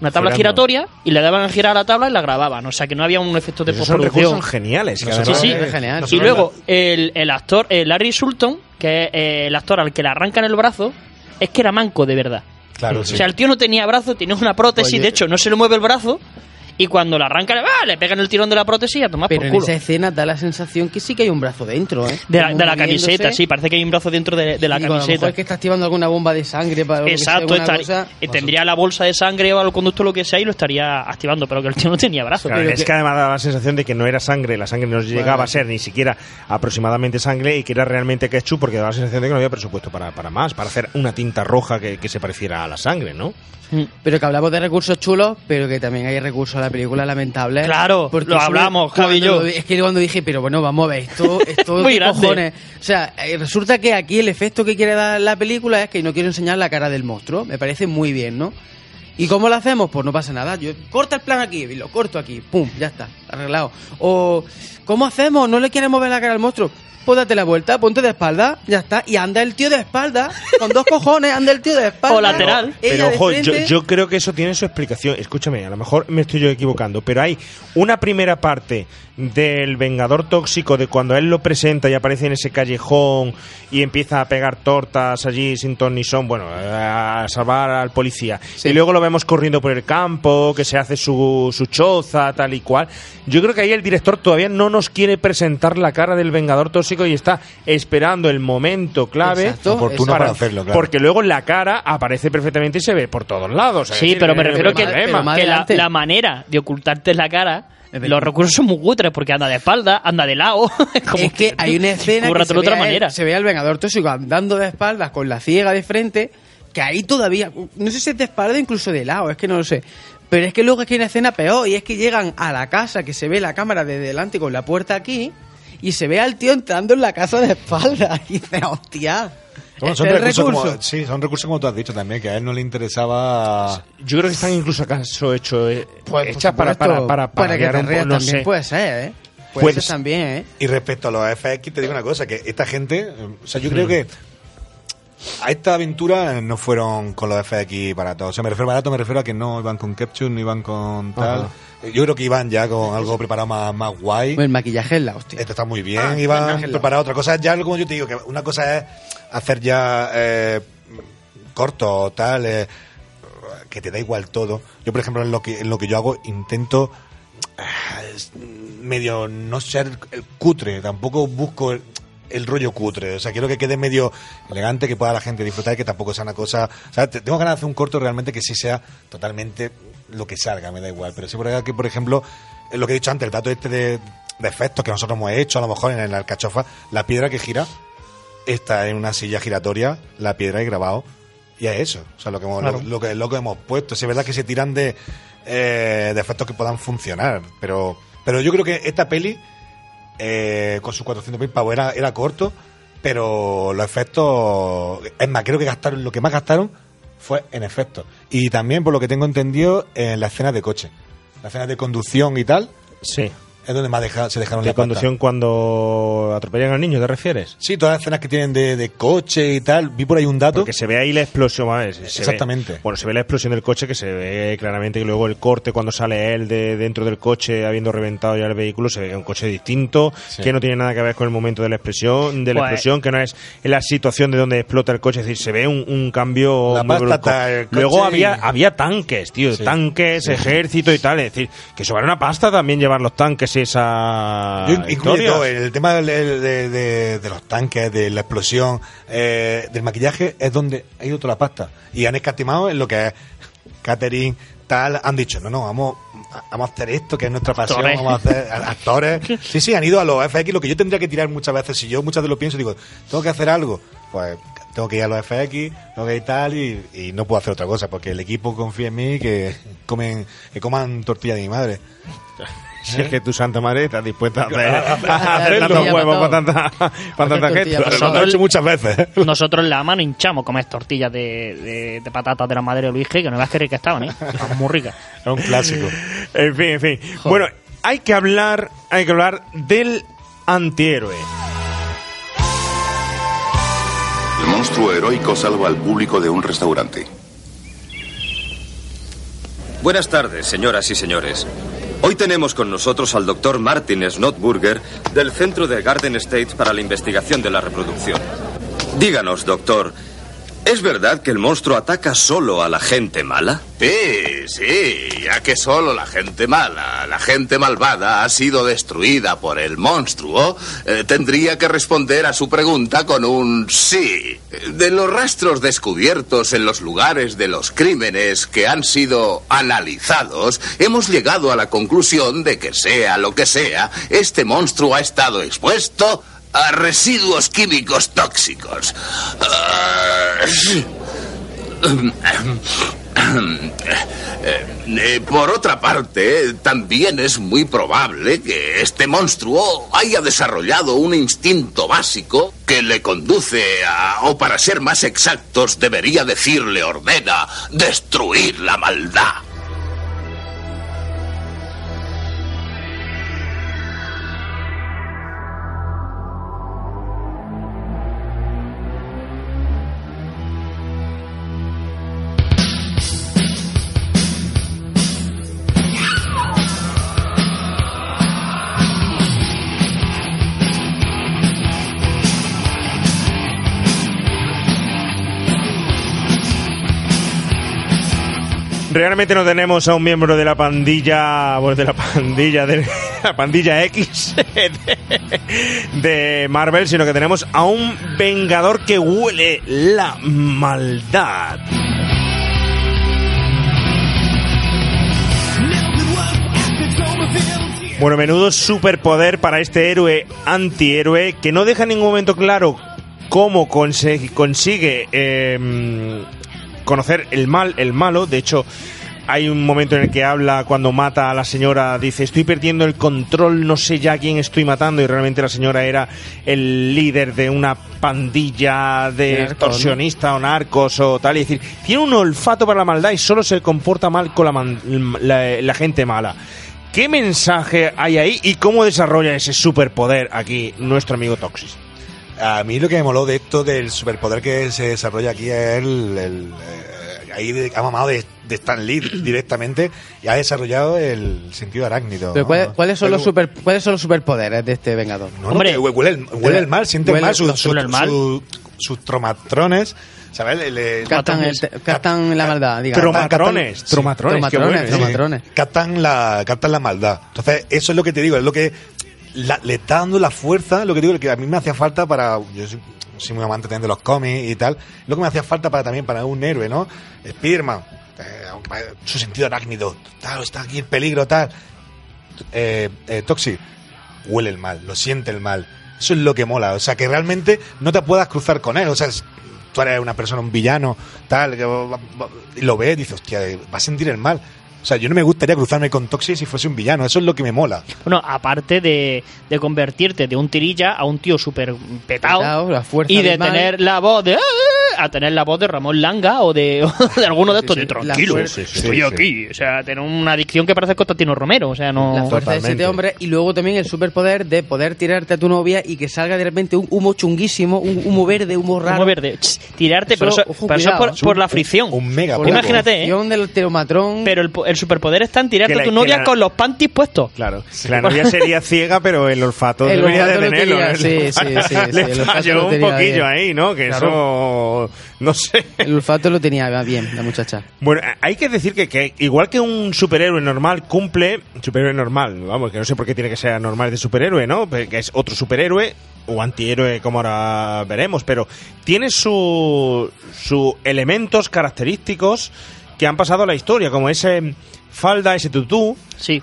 Speaker 6: Una tabla
Speaker 4: Girando.
Speaker 6: giratoria y le daban a girar a la tabla y la grababan. O sea que no había un efecto de
Speaker 4: Esos son
Speaker 6: postproducción.
Speaker 4: recursos geniales. que
Speaker 6: Sí, sí.
Speaker 5: Genial.
Speaker 6: Y luego el, el actor, eh, Larry Sulton, que es eh, el actor al que le arrancan el brazo, es que era manco de verdad.
Speaker 7: Claro,
Speaker 6: O
Speaker 7: sí.
Speaker 6: sea, el tío no tenía brazo, tenía una prótesis,
Speaker 5: Oye.
Speaker 6: de hecho, no se le mueve el brazo. Y cuando le arrancan, ¡ah! le pegan el tirón de la prótesis y a tomar
Speaker 5: Pero
Speaker 6: por
Speaker 5: en
Speaker 6: culo.
Speaker 5: esa escena da la sensación que sí que hay un brazo dentro, ¿eh?
Speaker 6: De la, de la camiseta, sí, parece que hay un brazo dentro de, de la
Speaker 5: Digo, a lo mejor
Speaker 6: camiseta.
Speaker 5: es que está activando alguna bomba de sangre para sea,
Speaker 6: Exacto, estaría-
Speaker 5: cosa.
Speaker 6: eh, tendría la bolsa de sangre o el conducto lo que sea y lo estaría activando, pero que el tío no tenía brazo.
Speaker 4: Claro, es
Speaker 5: que-
Speaker 4: que además daba la sensación de que no era sangre, la sangre no llegaba a ser ni siquiera aproximadamente sangre y que era realmente ketchup porque daba la sensación de que no había presupuesto para, para más, para hacer una tinta roja que, que se pareciera a la sangre, ¿no?
Speaker 6: Mm.
Speaker 5: Pero que hablamos de recursos chulos, pero que también hay recursos a la película lamentables.
Speaker 6: Claro, lo
Speaker 5: eso me-
Speaker 6: hablamos, Javi y yo.
Speaker 5: lo- Es que cuando dije, pero bueno, vamos a ver, esto, esto
Speaker 6: Muy
Speaker 5: ¿qué
Speaker 6: grande.
Speaker 5: cojones? O sea, eh, resulta que aquí el efecto que quiere dar la película es que no quiero enseñar la cara del monstruo. Me parece muy bien, ¿no? ¿Y cómo lo hacemos? Pues no pasa nada. Yo corta el plan aquí y lo corto aquí. Pum, ya está, arreglado. O ¿cómo hacemos? ¿No le queremos ver la cara al monstruo? Pues date la vuelta, ponte de espalda, ya está. Y anda el tío de espalda, con dos cojones, anda el tío de espalda.
Speaker 6: O lateral.
Speaker 4: Pero ojo, yo, yo creo que eso tiene su explicación. Escúchame, a lo mejor me estoy yo equivocando, pero hay una primera parte del Vengador Tóxico de cuando él lo presenta y aparece en ese callejón y empieza a pegar tortas allí sin ton ni son, bueno, a salvar al policía. Y luego lo vemos corriendo por el campo, que se hace su, su choza, tal y cual. Yo creo que ahí el director todavía no nos quiere presentar la cara del Vengador Tóxico y está esperando el momento clave
Speaker 7: Exacto, Oportuno para hacerlo, claro.
Speaker 4: Porque luego la cara aparece perfectamente y se ve por todos lados.
Speaker 6: Sí,
Speaker 4: decir,
Speaker 6: pero me
Speaker 4: hay
Speaker 6: refiero que,
Speaker 4: problema.
Speaker 6: que la, la manera de ocultarte la cara, los recursos son muy cutres porque anda de espalda, anda de lado.
Speaker 5: es que hay una escena que se
Speaker 6: de
Speaker 5: ve,
Speaker 6: otra
Speaker 5: él-
Speaker 6: manera.
Speaker 5: se ve al Vengador Tóxico andando de espaldas con la ciega de frente, que ahí todavía, no sé si es de espalda o incluso de lado, es que no lo sé. Pero es que luego es que hay una escena peor y es que llegan a la casa que se ve la cámara de delante con la puerta aquí y se ve al tío entrando en la casa de espalda y dice, hostia.
Speaker 7: Bueno,
Speaker 5: este
Speaker 7: son recursos,
Speaker 5: recurso.
Speaker 7: como, sí, son recursos como tú has dicho también, que a él no le interesaba...
Speaker 4: Yo creo que están incluso acaso hecho, eh,
Speaker 5: Pues,
Speaker 4: hechas para, para, para,
Speaker 5: para que te rías
Speaker 4: no
Speaker 5: también
Speaker 4: sé.
Speaker 5: puede ser, ¿eh? Puede
Speaker 4: Pues-
Speaker 5: ser también, ¿eh?
Speaker 7: Y respecto a los FX, te digo una cosa, que esta gente, eh, o sea, yo creo
Speaker 4: Mm.
Speaker 7: que a esta aventura no fueron con los FX baratos. O sea, me refiero a barato, me refiero a que no iban con capture, no iban con tal.
Speaker 5: Ajá.
Speaker 7: Yo creo que iban ya con algo preparado más, más guay.
Speaker 5: El maquillaje es la hostia.
Speaker 7: Esto está muy bien,
Speaker 5: Ah,
Speaker 7: iban preparados. Otra cosa ya, como yo te digo, que una cosa es hacer ya eh, corto tal, eh, que te da igual todo. Yo, por ejemplo, en lo que, en lo que yo hago, intento es medio no ser el cutre, tampoco busco el, el rollo cutre. O sea, quiero que quede medio elegante, que pueda la gente disfrutar y que tampoco sea una cosa. O sea, te- tengo ganas de hacer un corto realmente que sí sea totalmente lo que salga, me da igual. Pero sí, por ejemplo, que, por ejemplo, lo que he dicho antes, el dato este de, de efectos que nosotros hemos hecho, a lo mejor en la alcachofa, la piedra que gira está en una silla giratoria, la piedra y grabado. Y es eso, o sea, lo que hemos,
Speaker 4: Claro.
Speaker 7: lo, lo que, lo que hemos puesto. Es verdad que se tiran de, eh, de efectos que puedan funcionar, pero, pero yo creo que esta peli, eh, con sus 400 mil pavos, era, era corto, pero los efectos, es más, creo que gastaron, lo que más gastaron fue en efectos. Y también, por lo que tengo entendido, en las escenas de coche. Las escenas de conducción y tal.
Speaker 4: Sí.
Speaker 7: Es donde más deja- se dejaron
Speaker 4: De
Speaker 7: la
Speaker 4: conducción cuando atropellan al niño, ¿te refieres?
Speaker 7: Sí, todas las escenas que tienen de, de coche y tal. Vi por ahí un dato.
Speaker 4: Porque se ve ahí la explosión, ¿vale? Se- se
Speaker 7: Exactamente.
Speaker 4: ve- bueno, se ve la explosión del coche, que se ve claramente, y luego el corte cuando sale él de dentro del coche, habiendo reventado ya el vehículo, se ve un coche distinto,
Speaker 7: Sí.
Speaker 4: que no tiene nada que ver con el momento de la explosión, de la
Speaker 6: Pues-
Speaker 4: explosión, que no es en la situación de donde explota el coche, es decir, se ve un, un cambio
Speaker 7: La
Speaker 4: muy
Speaker 7: pasta
Speaker 4: brusco.
Speaker 7: está el coche
Speaker 4: Luego
Speaker 7: y-
Speaker 4: había, había tanques, tío,
Speaker 7: Sí.
Speaker 4: tanques,
Speaker 7: Sí.
Speaker 4: ejército y tal, es decir, que eso vale una pasta también llevar los tanques y esa
Speaker 7: Yo in- incluye todo, el tema de, de- de los tanques, de la explosión, eh, del maquillaje, es donde ha ido toda la pasta. Y han escatimado en lo que es catering, tal, han dicho, no, no, vamos, vamos a hacer esto, que es nuestra pasión,
Speaker 6: Actores.
Speaker 7: vamos a hacer a- actores. Sí, sí, han ido a los FX, lo que yo tendría que tirar muchas veces, si yo muchas veces lo pienso, digo, tengo que hacer algo, pues tengo que ir a los FX, tengo que ir tal, y, y no puedo hacer otra cosa, porque el equipo confía en mí que comen, que coman tortilla de mi madre.
Speaker 4: Si es que tu santa madre está dispuesta a hacer,
Speaker 7: A-
Speaker 4: tantos huevos
Speaker 6: Para
Speaker 4: tanta, para tanta gente.
Speaker 7: Pero lo he hecho muchas veces.
Speaker 6: Nosotros en la mano hinchamos comer tortillas de, de, de patatas de la madre de Luis G, que no veas que ricas estaban, ¿eh? Estaban muy ricas.
Speaker 7: Es un clásico.
Speaker 4: En fin, en fin. Bueno, hay que hablar, hay que hablar del antihéroe.
Speaker 12: El monstruo heroico salva al público de un restaurante.
Speaker 15: Buenas tardes, señoras y señores. Hoy tenemos con nosotros al doctor Martin Snodburger del Centro de Garden States para la Investigación de la Reproducción. Díganos, doctor, ¿es verdad que el monstruo ataca solo a la gente mala?
Speaker 16: Sí, sí, ya que solo la gente mala, la gente malvada ha sido destruida por el monstruo, eh, tendría que responder a su pregunta con un sí. De los rastros descubiertos en los lugares de los crímenes que han sido analizados, hemos llegado a la conclusión de que sea lo que sea, este monstruo ha estado expuesto a residuos químicos tóxicos. Eh, por otra parte, también es muy probable que este monstruo haya desarrollado un instinto básico que le conduce a, o para ser más exactos, debería decirle ordena, destruir la maldad.
Speaker 4: Realmente no tenemos a un miembro de la pandilla, bueno, de la pandilla, de la pandilla X de, Marvel, sino que tenemos a un vengador que huele la maldad. Bueno, menudo superpoder para este héroe antihéroe que no deja en ningún momento claro cómo consigue eh, conocer el mal, el malo. De hecho, hay un momento en el que habla cuando mata a la señora, dice, estoy perdiendo el control, no sé ya quién estoy matando. Y realmente la señora era el líder de una pandilla de extorsionistas o narcos o tal. Y decir, tiene un olfato para la maldad y solo se comporta mal con la, man- la- la gente mala. ¿Qué mensaje hay ahí y cómo desarrolla ese superpoder aquí nuestro amigo Toxis?
Speaker 7: A mí lo que me moló de esto del superpoder que se desarrolla aquí es el. el, eh, ahí de- ha mamado de, de Stan Lee directamente y ha desarrollado el sentido arácnido.
Speaker 5: Pero
Speaker 7: ¿no?
Speaker 5: ¿cuáles, cuáles son
Speaker 7: Pero-
Speaker 5: los super, ¿Cuáles son los superpoderes de este Vengador?
Speaker 7: No, no, que huele, el, huele el mal, siente el
Speaker 5: Huele-
Speaker 7: mal, sus,
Speaker 5: los-
Speaker 7: sus-
Speaker 5: huele el mal.
Speaker 7: su- sus tromatrones, ¿sabes? Le- le-
Speaker 5: Captan, el, te- captan la maldad, digamos.
Speaker 4: Tromatrones,
Speaker 7: Sí.
Speaker 4: tromatrones, qué bueno,
Speaker 5: Tromatrones,
Speaker 4: sí.
Speaker 5: tromatrones.
Speaker 7: captan la, captan la maldad. Entonces, eso es lo que te digo, es lo que la- le está dando la fuerza, lo que digo, que a mí me hacía falta para. Yo soy, muy amante también de los cómics y tal. Lo que me hacía falta para también para un héroe, ¿no? Spiderman, eh, su sentido arácnido, tal, está aquí el peligro, tal. Eh, eh, Toxi, huele el mal, lo siente el mal. Eso es lo que mola. O sea, que realmente no te puedas cruzar con él. O sea, es- tú eres una persona, un villano, tal, que lo ves dices, hostia, va a sentir el mal. O sea, yo no me gustaría cruzarme con Toxi si fuese un villano. Eso es lo que me mola.
Speaker 6: Bueno, aparte de, de convertirte de un tirilla a un tío súper petado
Speaker 5: Petao, la fuerza
Speaker 6: y de
Speaker 5: mal.
Speaker 6: tener la voz de... A tener la voz de Ramón Langa o de, o de alguno de estos
Speaker 5: sí,
Speaker 6: de
Speaker 5: la
Speaker 6: tranquilo, estoy
Speaker 5: sí, sí.
Speaker 6: aquí. O sea, tener una adicción que parece Constantino Romero. O sea, no...
Speaker 5: La fuerza de siete hombres y luego también el superpoder de poder tirarte a tu novia y que salga de repente un humo chunguísimo, un humo verde, humo raro.
Speaker 6: Humo verde. Ch, tirarte, pero eso,
Speaker 5: ojo,
Speaker 6: pero eso
Speaker 5: cuidado.
Speaker 6: por, por la fricción.
Speaker 7: Un mega
Speaker 5: Por la
Speaker 6: Imagínate, ¿eh?
Speaker 5: fricción del teromatrón.
Speaker 6: Pero el, el superpoder está en tirarte
Speaker 4: Que
Speaker 6: a
Speaker 4: la-
Speaker 6: tu novia
Speaker 4: la-
Speaker 6: con los panties puestos.
Speaker 4: Claro, la novia sería ciega, pero el olfato
Speaker 5: El
Speaker 4: debería
Speaker 5: olfato
Speaker 4: de
Speaker 5: lo
Speaker 4: tenerlo.
Speaker 5: sí, sí, sí, sí, el olfato lo
Speaker 4: un poquillo
Speaker 5: bien.
Speaker 4: ahí, ¿no? Que
Speaker 5: Claro.
Speaker 4: No sé.
Speaker 5: El olfato lo tenía bien, la muchacha.
Speaker 4: Bueno, hay que decir que, que igual que un superhéroe normal cumple, superhéroe normal, vamos, que no sé por qué tiene que ser normal de superhéroe, ¿no? Pero Que es otro superhéroe o antihéroe, como ahora veremos, pero tiene su, su elementos característicos que han pasado a la historia, como ese falda, ese tutú,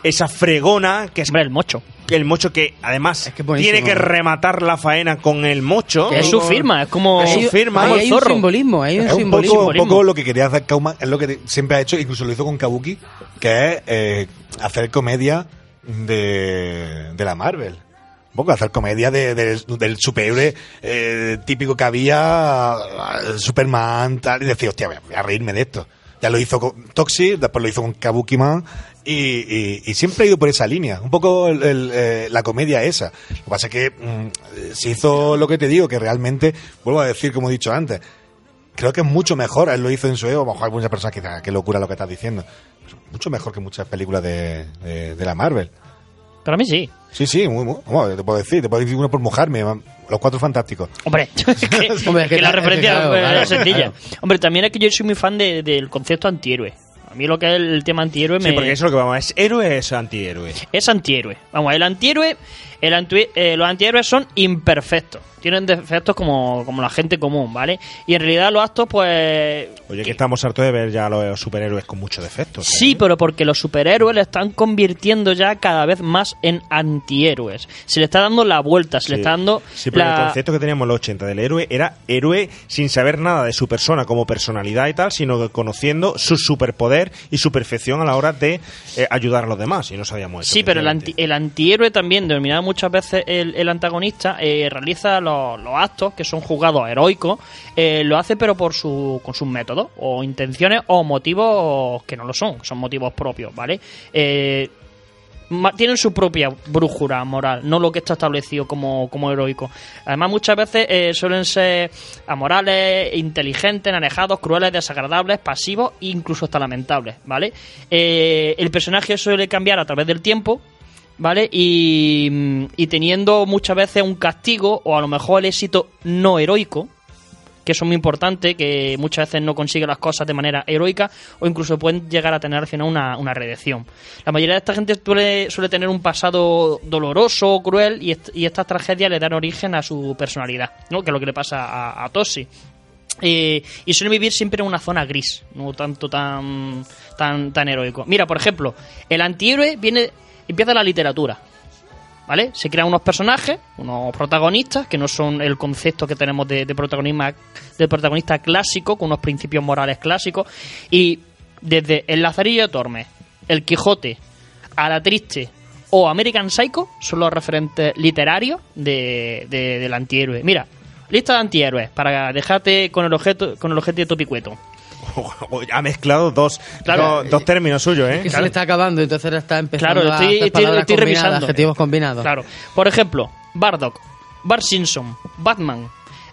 Speaker 4: esa fregona, que es
Speaker 6: el mocho.
Speaker 4: El mocho que además tiene que rematar la faena con el mocho.
Speaker 6: Que es su firma, es como-
Speaker 4: Es su firma.
Speaker 5: hay un simbolismo, hay un
Speaker 7: Es un
Speaker 5: simbolismo.
Speaker 7: poco, un poco lo que quería hacer Kauman, es lo que siempre ha hecho, incluso lo hizo con Kabuki, que es eh, hacer comedia de, de la Marvel. Un poco hacer comedia de- de- del superhéroe eh, típico que había, eh, Superman, tal, y decir, hostia, voy a reírme de esto. Ya lo hizo con Toxic, después lo hizo con Kabuki Man, y, y- siempre ha ido por esa línea. Un poco el- eh, la comedia esa. Lo que pasa es que mm, se hizo lo que te digo, que realmente, vuelvo a decir como he dicho antes, creo que es mucho mejor, él lo hizo en su ego, hay muchas personas que dicen, "Ah, qué locura lo que estás diciendo. Mucho mejor que muchas películas de la Marvel.
Speaker 6: Para mí sí.
Speaker 7: Sí, sí, muy, muy, vamos, te puedo decir, te puedo decir uno por mojarme, los cuatro fantásticos.
Speaker 6: Hombre, es que,
Speaker 5: Hombre,
Speaker 6: es que la
Speaker 5: es que
Speaker 6: referencia
Speaker 5: claro,
Speaker 6: es
Speaker 5: claro,
Speaker 6: sencilla.
Speaker 5: claro.
Speaker 6: Hombre, también es que yo soy muy fan de- del concepto antihéroe. A mí lo que es el tema antihéroe me...
Speaker 4: Sí, porque eso es lo que vamos, ¿es héroe o es antihéroe?
Speaker 6: Es antihéroe. Vamos, el antihéroe, el anti- eh, los antihéroes son imperfectos. Tienen defectos como, como la gente común, ¿vale? Y en realidad los actos, pues...
Speaker 4: Oye, que estamos hartos de ver ya a los superhéroes con muchos defectos. ¿eh?
Speaker 6: Sí, pero porque los superhéroes le están convirtiendo ya cada vez más en antihéroes. Se le está dando la vuelta, se le está dando
Speaker 4: Sí, pero el concepto que teníamos en los 80 del héroe era héroe sin saber nada de su persona como personalidad y tal, sino que conociendo su superpoder y su perfección a la hora de eh, ayudar a los demás. Y no sabíamos eso.
Speaker 6: Sí, pero el, anti- el antihéroe también, denominado muchas veces el, antagonista, eh, realiza los, actos que son juzgados heroicos, eh, lo hace pero por su, con sus métodos, o intenciones, o motivos que no lo son, son motivos propios, ¿vale? Eh, tienen su propia brújula moral, no lo que está establecido como, como heroico. Además, muchas veces suelen ser amorales, inteligentes, alejados, crueles, desagradables, pasivos e incluso hasta lamentables, ¿vale? El personaje suele cambiar a través del tiempo, ¿vale? Y, y teniendo muchas veces un castigo o a lo mejor el éxito no heroico, que eso es muy importante, que muchas veces no consigue las cosas de manera heroica o incluso pueden llegar a tener al final una, una redención. La mayoría de esta gente suele, suele tener un pasado doloroso, cruel y, y estas tragedias le dan origen a su personalidad, ¿no? que es lo que le pasa a, a Toshi. Eh, y suelen vivir siempre en una zona gris, no tanto tan, tan, tan heroico. Mira, por ejemplo, el antihéroe viene, empieza la literatura. ¿Vale? Se crean unos personajes, unos protagonistas, que no son el concepto que tenemos de, de de protagonista clásico, con unos principios morales clásicos. Y desde El Lazarillo de Tormes, El Quijote, A la Triste o American Psycho son los referentes literarios de, de- del antihéroe. Mira, lista de antihéroes, para dejarte con el objeto, con el objeto de topicueto.
Speaker 4: Ha mezclado dos,
Speaker 6: Claro.
Speaker 4: dos, dos términos suyos, ¿eh?
Speaker 5: Que se le está acabando, entonces ahora está empezando
Speaker 6: Claro,
Speaker 5: a
Speaker 6: estoy,
Speaker 5: hacer
Speaker 6: estoy-
Speaker 5: palabras
Speaker 6: estoy
Speaker 5: combinadas,
Speaker 6: revisando.
Speaker 5: adjetivos combinados.
Speaker 6: Claro. Por ejemplo, Bardock, Bart Simpson, Batman,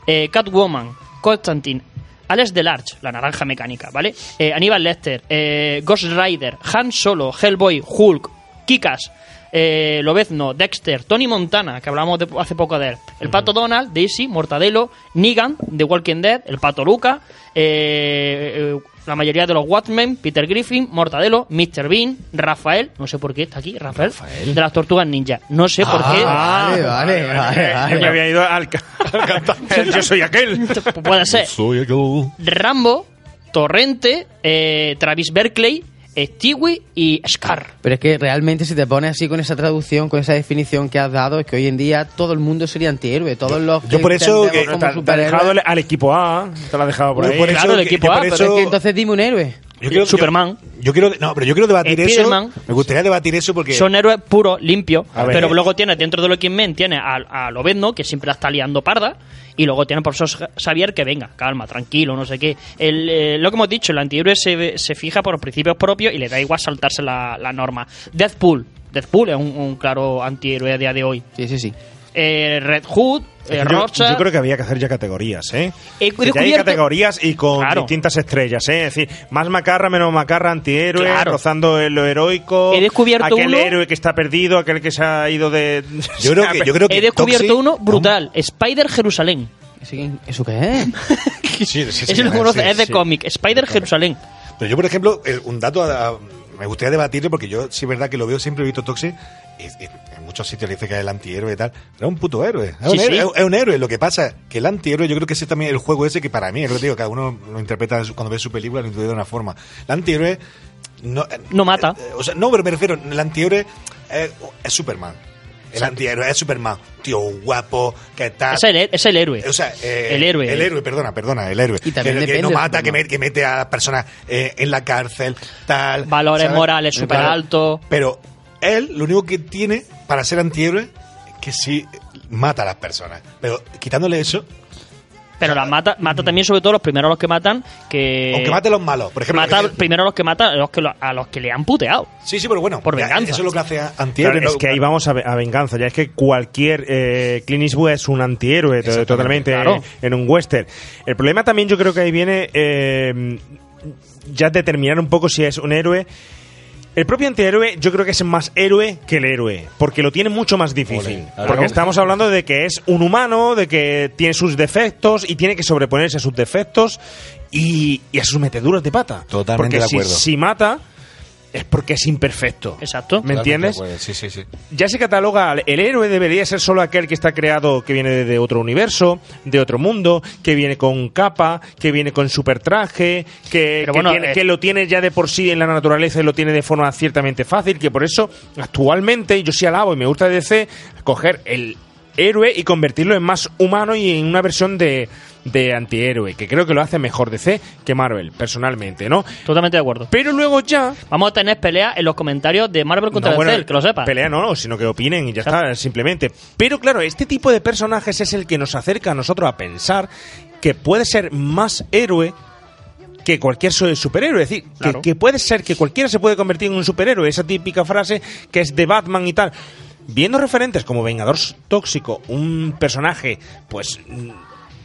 Speaker 6: eh, Catwoman, Constantine, Alex Delarge, la naranja mecánica, ¿vale? Eh, Aníbal Lecter, eh, Ghost Rider, Han Solo, Hellboy, Hulk, Kikas, eh, Lobezno, Dexter, Tony Montana, que hablamos de- hace poco de él, el Pato Donald, Daisy, Mortadelo, Negan, The Walking Dead, el Pato Luca, eh, eh, la mayoría de los Watchmen, Peter Griffin, Mortadelo, Mr. Bean, Rafael, no sé por qué está aquí, Rafael, de las Tortugas Ninja. No sé por qué.
Speaker 4: Ah,
Speaker 5: vale, vale, vale,
Speaker 4: me había ido al, al cantante. Yo soy aquel.
Speaker 6: Puede ser.
Speaker 7: Soy aquel.
Speaker 6: Rambo, Torrente, eh, Travis Berkeley, Stewie y Scar.
Speaker 5: Pero es que realmente si te pones así con esa traducción, con esa definición que has dado, es que hoy en día todo el mundo sería antihéroe. Todos los
Speaker 7: yo
Speaker 5: que
Speaker 7: por eso
Speaker 5: entendemos
Speaker 7: que-
Speaker 5: como
Speaker 4: Te, te ha
Speaker 5: superhéroes.
Speaker 4: dejado al, equipo A. Te lo ha dejado por
Speaker 7: Yo
Speaker 4: ahí.
Speaker 7: por eso
Speaker 6: Claro, el equipo A,
Speaker 7: por
Speaker 6: pero
Speaker 7: eso-
Speaker 5: Es que entonces dime un héroe.
Speaker 7: Yo quiero- yo-
Speaker 6: Superman.
Speaker 7: Yo, quiero, no, pero yo quiero debatir eso.
Speaker 6: Spiderman.
Speaker 7: Me gustaría debatir eso porque
Speaker 6: Son héroes puros, limpios,
Speaker 4: A ver.
Speaker 6: pero luego tienes dentro de los X-Men, tienes a, a Lobezno, que siempre la está liando parda, y luego tienes al profesor Xavier que venga, calma, tranquilo, no sé qué. El, eh, lo que hemos dicho, el antihéroe se, se fija por los principios propios y le da igual saltarse la, la norma. Deathpool. Deathpool es un, un claro antihéroe a día de hoy.
Speaker 5: Sí, sí, sí.
Speaker 6: Eh, Red Hood,
Speaker 4: Es
Speaker 6: eh,
Speaker 4: yo, creo que había que hacer ya categorías, ¿eh?
Speaker 6: He
Speaker 4: Que ya hay
Speaker 6: descubierto-
Speaker 4: categorías y con
Speaker 6: Claro.
Speaker 4: distintas estrellas, ¿eh? Es decir, más macarra, menos macarra, antihéroe,
Speaker 6: Claro.
Speaker 4: rozando en lo heroico.
Speaker 6: He descubierto
Speaker 4: aquel
Speaker 6: uno-
Speaker 4: héroe que está perdido, aquel que se ha ido de.
Speaker 7: Yo creo que- yo creo que
Speaker 6: He descubierto
Speaker 7: Toxic-
Speaker 6: uno brutal, Spider Jerusalén.
Speaker 5: ¿Eso- ¿Eso qué es?
Speaker 7: Sí, sí,
Speaker 6: Ese conoce,
Speaker 7: sí,
Speaker 6: es de
Speaker 7: sí.
Speaker 6: cómic, Spider Jerusalén.
Speaker 7: Pero yo, por ejemplo, eh, un dato a- a- me gustaría debatirlo porque yo sí es verdad que lo veo, siempre he visto Toxic y en muchos sitios le dice que es el antihéroe y tal. Pero es un puto héroe. Es,
Speaker 6: Sí,
Speaker 7: un, héroe,
Speaker 6: sí.
Speaker 7: es- es un héroe. Lo que pasa es que el antihéroe, yo creo que ese es también el juego ese que para mí, es lo que digo, cada uno lo interpreta cuando ve su película, lo interpreta de una forma. El antihéroe no, eh,
Speaker 6: No mata.
Speaker 7: eh, o sea, no, pero me refiero, el antihéroe es, es Superman. El antihéroe es Superman. Tío guapo, que tal.
Speaker 6: Es el, es el héroe.
Speaker 7: O sea, eh,
Speaker 6: El héroe.
Speaker 7: El héroe, perdona, perdona, el héroe.
Speaker 5: Y también
Speaker 7: que, no mata, que,
Speaker 5: Superman.
Speaker 7: me- que mete a las personas eh, en la cárcel, tal.
Speaker 6: Valores
Speaker 7: ¿sabes?
Speaker 6: morales súper altos.
Speaker 7: Pero él, lo único que tiene para ser antihéroe es que sí mata a las personas. Pero quitándole eso,
Speaker 6: Pero las mata, mata también sobre todo los primeros a los que matan que
Speaker 7: aunque mate a los malos, por ejemplo.
Speaker 6: mata primero a los que matan a los que, lo- a los que le han puteado.
Speaker 7: sí, sí, pero bueno,
Speaker 6: por venganza.
Speaker 7: Eso es lo que hace antihéroe.
Speaker 4: Claro, es que ahí vamos a, ve- a venganza. Ya es que cualquier eh, Clint Eastwood es un antihéroe totalmente
Speaker 6: claro.
Speaker 4: eh, en un western. El problema también yo creo que ahí viene eh, ya determinar un poco si es un héroe. El propio antihéroe yo creo que es más héroe que el héroe, porque lo tiene mucho más difícil.
Speaker 7: Ole, claro.
Speaker 4: porque estamos hablando de que es un humano, de que tiene sus defectos y tiene que sobreponerse a sus defectos y, y a sus meteduras de pata.
Speaker 7: Totalmente
Speaker 4: porque
Speaker 7: de
Speaker 4: si-
Speaker 7: acuerdo.
Speaker 4: si mata es porque es imperfecto.
Speaker 6: Exacto.
Speaker 4: ¿Me entiendes?
Speaker 7: Sí, sí, sí.
Speaker 4: Ya se cataloga, el héroe debería ser solo aquel que está creado, que viene de, otro universo, de otro mundo, que viene con capa, que viene con super traje, que,
Speaker 6: Pero
Speaker 4: que,
Speaker 6: bueno,
Speaker 4: tiene-
Speaker 6: eh,
Speaker 4: que lo tiene ya de por sí en la naturaleza y lo tiene de forma ciertamente fácil, que por eso actualmente yo sí alabo y me gusta de DC coger el héroe y convertirlo en más humano y en una versión de, de antihéroe, que creo que lo hace mejor DC que Marvel, personalmente, ¿no?
Speaker 6: Totalmente de acuerdo.
Speaker 4: Pero luego ya
Speaker 6: Vamos a tener peleas en los comentarios de Marvel contra
Speaker 4: no, bueno,
Speaker 6: que lo sepas.
Speaker 4: Pelea no, no, sino que opinen y ya está, simplemente. Pero claro, este tipo de personajes es el que nos acerca a nosotros a pensar que puede ser más héroe que cualquier su- superhéroe. Es decir, que- que, puede ser que cualquiera se puede convertir en un superhéroe. Esa típica frase que es de Batman y tal. Viendo referentes como Vengador Tóxico, un personaje, pues.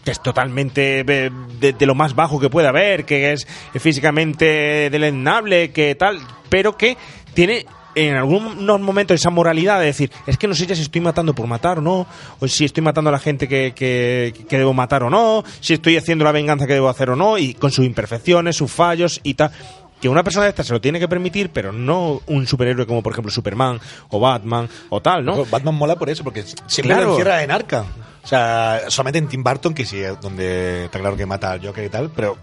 Speaker 4: que es totalmente de, de- de lo más bajo que puede haber, que es físicamente deleznable, que tal, pero que tiene en algunos momentos esa moralidad de decir, es que no sé ya si estoy matando por matar o no, o si estoy matando a la gente que, que, que debo matar o no, si estoy haciendo la venganza que debo hacer o no, y con sus imperfecciones, sus fallos y tal. Que una persona de esta se lo tiene que permitir, pero no un superhéroe como por ejemplo Superman o Batman o tal, ¿no?
Speaker 7: Batman mola por eso, porque siempre
Speaker 4: Claro.
Speaker 7: lo encierra en Arkham. O sea, solamente en Tim Burton, que sí, es donde está claro que mata al Joker y tal, pero,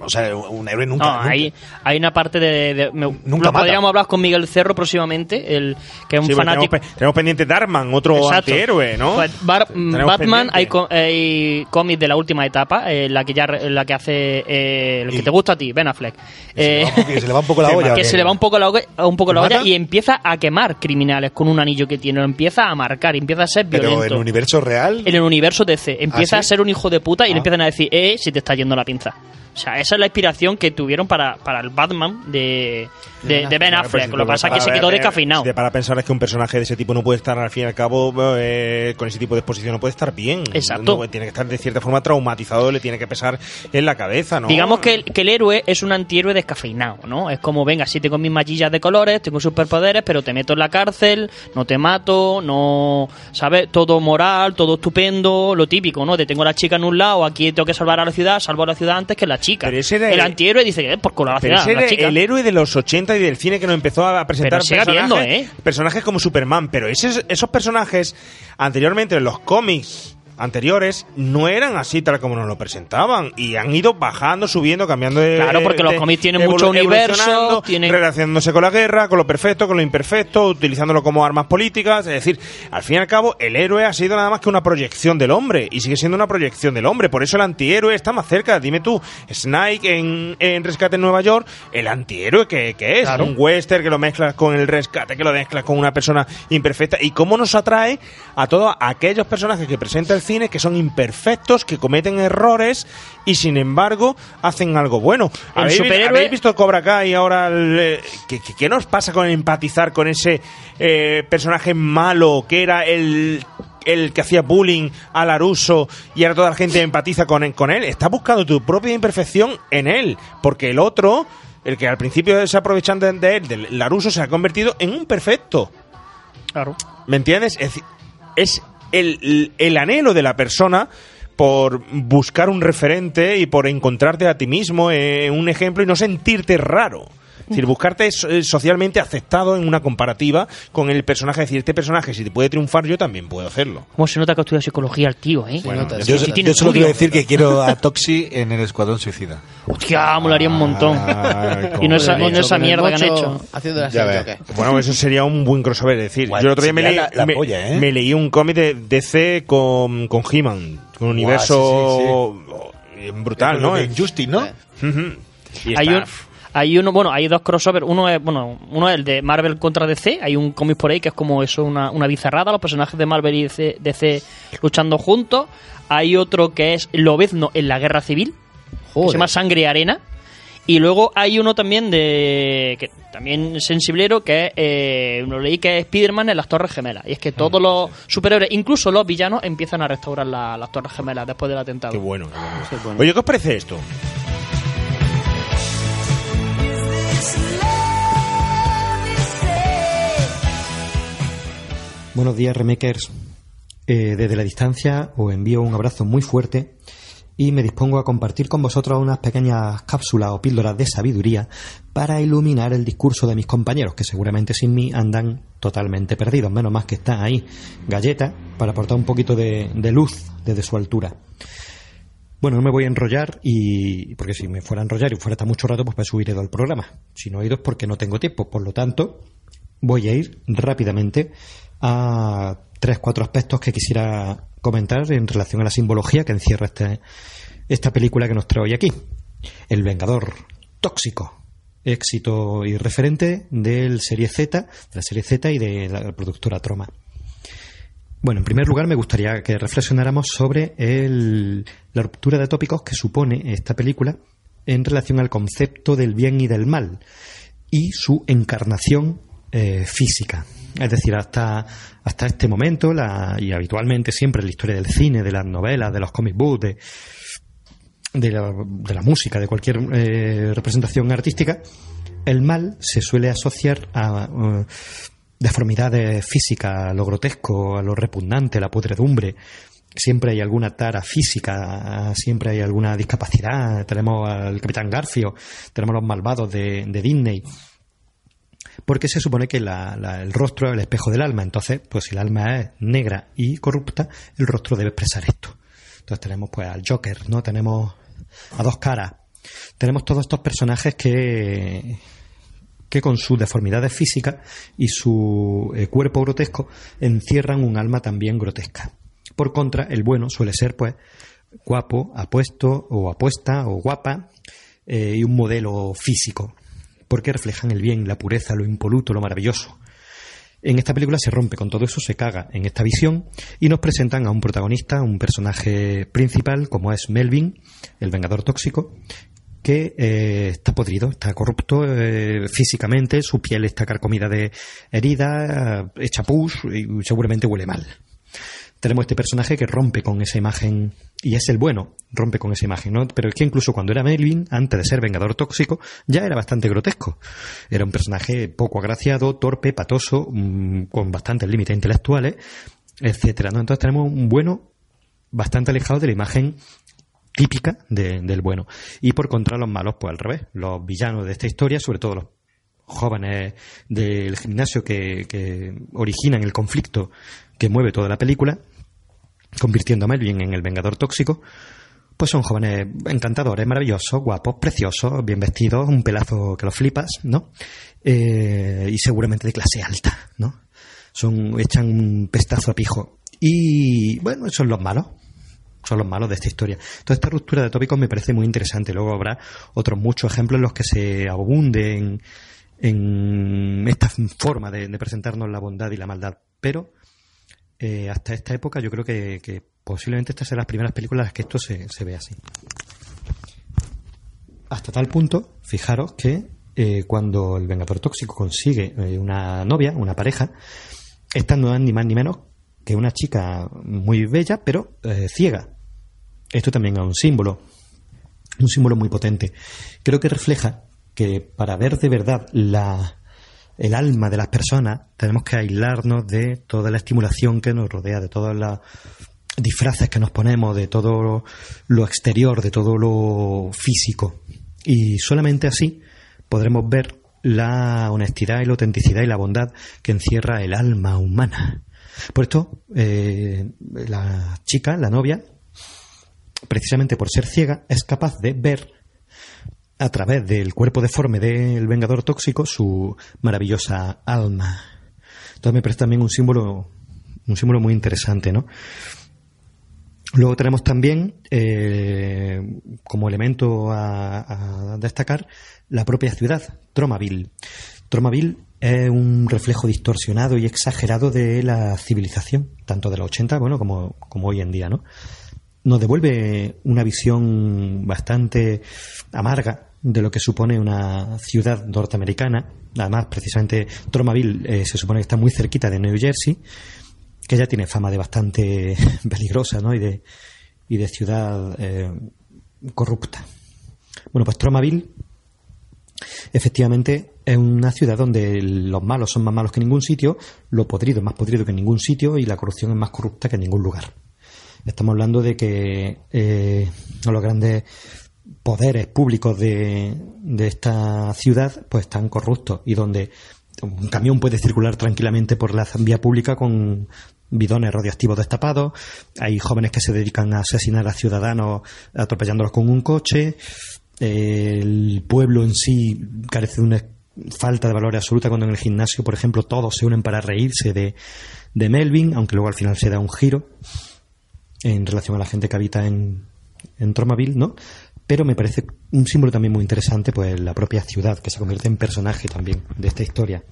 Speaker 7: o sea, un héroe nunca.
Speaker 6: No,
Speaker 7: nunca.
Speaker 6: hay, hay una parte de. de- me-
Speaker 7: Nunca
Speaker 6: podríamos hablar con Miguel Cerro próximamente, el que es un
Speaker 4: Sí, porque
Speaker 6: fanático.
Speaker 4: Tenemos, tenemos pendiente Darman, otro
Speaker 6: Exacto.
Speaker 4: antihéroe, ¿no?
Speaker 6: Pues Bar- Batman, hay, hay cómics de la última etapa, eh, la que ya la que hace eh, el que te gusta a ti, Ben Affleck.
Speaker 7: se
Speaker 6: Eh,
Speaker 7: le va un poco- se le va un poco la olla, ¿o
Speaker 6: Que se le va un poco la, olla- un poco la olla y empieza a quemar criminales con un anillo que tiene, lo empieza a marcar, empieza a ser
Speaker 7: Pero en
Speaker 6: violento.
Speaker 7: el universo real.
Speaker 6: En el universo DC. Empieza
Speaker 7: ¿Ah,
Speaker 6: a ser un hijo de puta y le
Speaker 7: Ah.
Speaker 6: empiezan a decir, eh, si te está yendo la pinza. O sea, esa es la inspiración que tuvieron para, para el Batman de, de, de Ben
Speaker 4: Claro,
Speaker 6: Affleck. Lo que pasa es que se quedó descafeinado.
Speaker 4: de- Para pensar es que un personaje de ese tipo no puede estar, al fin y al cabo, eh, con ese tipo de exposición no puede estar bien.
Speaker 6: Exacto.
Speaker 4: No, tiene que estar de cierta forma traumatizado, le tiene que pesar en la cabeza, ¿no?
Speaker 6: Digamos que el, que el héroe es un antihéroe descafeinado, ¿no? Es como, venga, sí tengo mis mallillas de colores, tengo superpoderes, pero te meto en la cárcel, no te mato, no, ¿sabes? Todo moral, todo estupendo, lo típico, ¿no? Te tengo a la chica en un lado, aquí tengo que salvar a la ciudad, salvo a la ciudad antes que la chica.
Speaker 4: Pero ese era
Speaker 6: el
Speaker 4: el-
Speaker 6: antihéroe dice que, eh, por ciudad,
Speaker 4: ese
Speaker 6: la chica.
Speaker 4: el héroe de los 80 y del cine que nos empezó a presentar personajes,
Speaker 6: ¿eh?
Speaker 4: personajes como Superman. Pero esos, esos personajes, anteriormente en los cómics anteriores, no eran así tal como nos lo presentaban. Y han ido bajando, subiendo, cambiando de.
Speaker 6: Claro, porque los cómics tienen mucho universo, tienen-
Speaker 4: Relacionándose con la guerra, con lo perfecto, con lo imperfecto, utilizándolo como armas políticas. Es decir, al fin y al cabo, el héroe ha sido nada más que una proyección del hombre. Y sigue siendo una proyección del hombre. Por eso el antihéroe está más cerca. Dime tú, Snake en, en Rescate en Nueva York, el antihéroe que, que es.
Speaker 6: Claro.
Speaker 4: Un western que lo mezclas con el rescate, que lo mezclas con una persona imperfecta. Y cómo nos atrae a todos aquellos personajes que presenta el cine que son imperfectos, que cometen errores y sin embargo hacen algo bueno.
Speaker 6: El
Speaker 4: ¿Habéis, vi-
Speaker 6: superhéroe-
Speaker 4: habéis visto Cobra Kai y ahora el, eh, ¿qué, qué- qué nos pasa con empatizar con ese eh, personaje malo que era el el que hacía bullying a Laruso y ahora toda la gente empatiza con, con él. Estás buscando tu propia imperfección en él, porque el otro, el que al principio se aprovechan de, de él, del Laruso, se ha convertido en un perfecto.
Speaker 6: Claro.
Speaker 4: ¿Me entiendes? Es el, el anhelo de la persona por buscar un referente y por encontrarte a ti mismo en un ejemplo y no sentirte raro. Es decir, buscarte eh, socialmente aceptado en una comparativa con el personaje. Es decir, este personaje, si te puede triunfar, yo también puedo hacerlo.
Speaker 6: ¿Cómo se nota que estudia psicología el tío, eh?
Speaker 4: Bueno,
Speaker 7: Yo,
Speaker 6: Sí,
Speaker 7: yo
Speaker 6: tiene
Speaker 7: solo quiero decir que quiero a Toxi en el Escuadrón Suicida.
Speaker 6: Hostia, molaría un montón.
Speaker 4: Ay,
Speaker 6: y no esa, no mierda que han hecho.
Speaker 5: Haciendo la serie.
Speaker 4: Bueno, eso sería un buen crossover. Es decir, yo el otro día me leí,
Speaker 7: sería la- la
Speaker 4: me,
Speaker 7: polla, ¿eh?
Speaker 4: me leí un cómic de DC con, con He-Man, con un universo brutal, ¿no?
Speaker 7: En Justice, ¿no?
Speaker 4: Ujú. Y
Speaker 6: Hay
Speaker 4: está-
Speaker 6: un, hay uno, bueno, hay dos crossovers. Uno es, bueno, uno es el de Marvel contra DC. Hay un cómic por ahí que es como eso, una, una bizarrada, los personajes de Marvel y DC, DC luchando juntos. Hay otro que es Lobezno en la guerra civil, que se llama Sangre y Arena. Y luego hay uno también de que también sensiblero que es, eh, lo leí que es Spider-Man en las Torres Gemelas. Y es que todos los superhéroes, incluso los villanos, empiezan a restaurar la- las Torres Gemelas después del atentado.
Speaker 4: Qué bueno, qué bueno. Oye, ¿qué os parece esto?
Speaker 17: Buenos días, remakers. Eh, desde la distancia os envío un abrazo muy fuerte y me dispongo a compartir con vosotros unas pequeñas cápsulas o píldoras de sabiduría para iluminar el discurso de mis compañeros, que seguramente sin mí andan totalmente perdidos. Menos más que está ahí Galleta para aportar un poquito de, de luz desde su altura. Bueno, no me voy a enrollar y porque si me fuera a enrollar y fuera hasta mucho rato, pues para subir todo el programa. Si no he ido es porque no tengo tiempo. Por lo tanto, voy a ir rápidamente a tres, cuatro aspectos que quisiera comentar en relación a la simbología que encierra este, esta película que nos trae hoy aquí. El Vengador Tóxico. Éxito y referente del serie Z, de la serie Z y de la productora Troma. Bueno, en primer lugar me gustaría que reflexionáramos sobre el- la ruptura de tópicos que supone esta película en relación al concepto del bien y del mal y su encarnación eh, física. Es decir, hasta, hasta este momento, la, y habitualmente siempre en la historia del cine, de las novelas, de los comic books, de, de, la, de la música, de cualquier eh, representación artística, el mal se suele asociar a eh, deformidades físicas, a lo grotesco, a lo repugnante, a la podredumbre. Siempre hay alguna tara física, siempre hay alguna discapacidad. Tenemos al Capitán Garfio, tenemos los malvados de, de Disney. Porque se supone que la- la- el rostro es el espejo del alma. Entonces, pues si el alma es negra y corrupta, el rostro debe expresar esto. Entonces tenemos pues al Joker, ¿no? Tenemos a dos caras. Tenemos todos estos personajes que, que con sus deformidades físicas y su eh, cuerpo grotesco encierran un alma también grotesca. Por contra, el bueno suele ser pues guapo, apuesto o apuesta o guapa eh, y un modelo físico, porque reflejan el bien, la pureza, lo impoluto, lo maravilloso. En esta película se rompe con todo eso, se caga en esta visión y nos presentan a un protagonista, un personaje principal como es Melvin, el vengador tóxico, que eh, está podrido, está corrupto eh, físicamente, su piel está carcomida de heridas, eh, hecha pus y seguramente huele mal. Tenemos este personaje que rompe con esa imagen y es el bueno, rompe con esa imagen, ¿no? Pero es que incluso cuando era Melvin, antes de ser vengador tóxico, ya era bastante grotesco. Era un personaje poco agraciado, torpe, patoso, mm, con bastantes límites intelectuales, etcétera. Entonces tenemos un bueno bastante alejado de la imagen típica de- del bueno. Y por contra, los malos, pues al revés. Los villanos de esta historia, sobre todo los jóvenes del gimnasio que, que originan el conflicto que mueve toda la película, convirtiendo a Melvin en el vengador tóxico, pues son jóvenes encantadores, maravillosos, guapos, preciosos, bien vestidos, un pelazo que los flipas, ¿no? Eh, y seguramente de clase alta, ¿no? Son, echan un pestazo a pijo. Y bueno, son los malos. Son los malos de esta historia. Toda esta ruptura de tópicos me parece muy interesante. Luego habrá otros muchos ejemplos en los que se abunde en, esta forma de, de presentarnos la bondad y la maldad. Pero eh, hasta esta época yo creo que, posiblemente estas sean las primeras películas en las que esto se, se ve así. Hasta tal punto, fijaros que eh, cuando el Vengador Tóxico consigue eh, una novia, una pareja, esta no es ni más ni menos que una chica muy bella, pero ciega. Esto también es un símbolo, un símbolo muy potente. Creo que refleja que para ver de verdad la, el alma de las personas tenemos que aislarnos de toda la estimulación que nos rodea, de todas las disfraces que nos ponemos, de todo lo, exterior, de todo lo físico. Y solamente así podremos ver la honestidad y la autenticidad y la bondad que encierra el alma humana. Por esto, eh, la chica, la novia, precisamente por ser ciega, es capaz de ver a través del cuerpo deforme del Vengador Tóxico su maravillosa alma. Entonces me parece también un símbolo, un símbolo muy interesante, ¿no? Luego tenemos también, eh, como elemento a, a destacar, la propia ciudad, Tromaville. Tromaville es un reflejo distorsionado y exagerado de la civilización, tanto de los 80 bueno, como, como hoy en día, ¿no? Nos devuelve una visión bastante amarga de lo que supone una ciudad norteamericana. Además, precisamente, Tromaville eh, se supone que está muy cerquita de New Jersey, que ya tiene fama de bastante peligrosa, ¿no? Y de, y de ciudad eh, corrupta. Bueno, pues Tromaville efectivamente es una ciudad donde los malos son más malos que ningún sitio, lo podrido es más podrido que ningún sitio y la corrupción es más corrupta que en ningún lugar. Estamos hablando de que eh, los grandes poderes públicos de, de esta ciudad pues están corruptos y donde un camión puede circular tranquilamente por la vía pública con bidones radioactivos destapados, hay jóvenes que se dedican a asesinar a ciudadanos atropellándolos con un coche, el pueblo en sí carece de una falta de valor absoluta cuando en el gimnasio, por ejemplo, todos se unen para reírse de, de Melvin, aunque luego al final se da un giro en relación a la gente que habita en, en Tromaville, ¿no? Pero me parece un símbolo también muy interesante, pues la propia ciudad, que se convierte en personaje también de esta historia.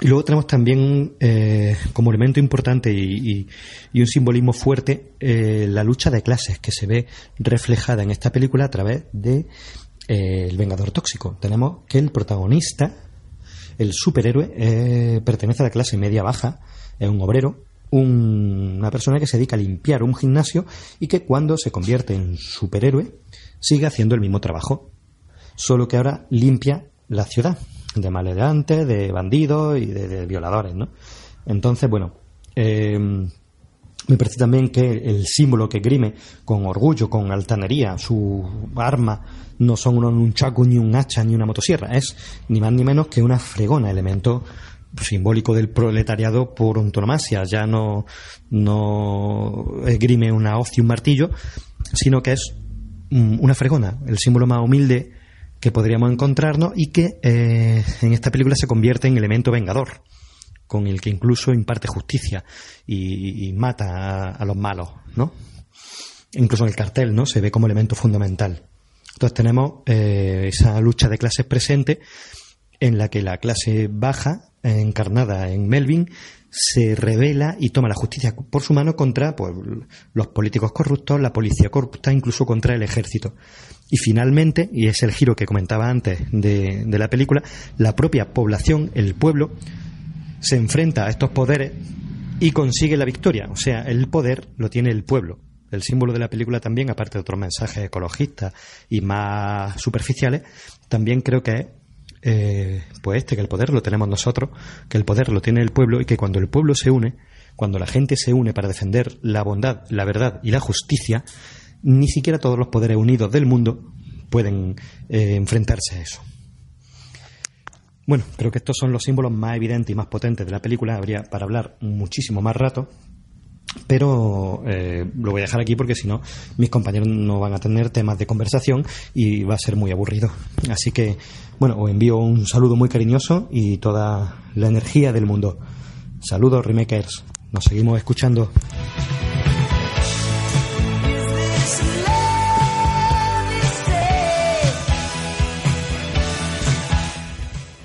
Speaker 17: Y luego tenemos también eh, como elemento importante y, y- un simbolismo fuerte eh, la lucha de clases que se ve reflejada en esta película a través de eh, el Vengador Tóxico. Tenemos que el protagonista, el superhéroe, pertenece a la clase media baja, es un obrero, un- una persona que se dedica a limpiar un gimnasio y que cuando se convierte en superhéroe sigue haciendo el mismo trabajo. solo que ahora limpia la ciudad de maleantes, de bandidos y de, violadores, ¿no? Entonces, bueno, eh, me parece también que el símbolo que grime con orgullo, con altanería, su arma no son unos nunchaku, ni un hacha, ni una motosierra, es ni más ni menos que una fregona, elemento simbólico del proletariado por antonomasia. Ya no, no esgrime una hoz y un martillo, sino que es mm, una fregona, el símbolo más humilde que podríamos encontrarnos y que eh, en esta película se convierte en elemento vengador, con el que incluso imparte justicia y, mata a, a los malos, ¿no? Incluso en el cartel, ¿no? Se ve como elemento fundamental. Entonces tenemos eh, esa lucha de clases presente en la que la clase baja, encarnada en Melvin, se revela y toma la justicia por su mano contra pues, los políticos corruptos, la policía corrupta, incluso contra el ejército. Y finalmente, y es el giro que comentaba antes de, de la película, la propia población, el pueblo, se enfrenta a estos poderes y consigue la victoria. O sea, el poder lo tiene el pueblo. El símbolo de la película también, aparte de otros mensajes ecologistas y más superficiales, también creo que es eh, pues este, que el poder lo tenemos nosotros, que el poder lo tiene el pueblo y que cuando el pueblo se une, cuando la gente se une para defender la bondad, la verdad y la justicia, ni siquiera todos los poderes unidos del mundo pueden eh, enfrentarse a eso. Bueno, creo que estos son los símbolos más evidentes y más potentes de la película. Habría para hablar muchísimo más rato, pero eh, lo voy a dejar aquí porque si no, mis compañeros no van a tener temas de conversación y va a ser muy aburrido. Así que, bueno, os envío un saludo muy cariñoso y toda la energía del mundo. Saludos, Remakers. Nos seguimos escuchando.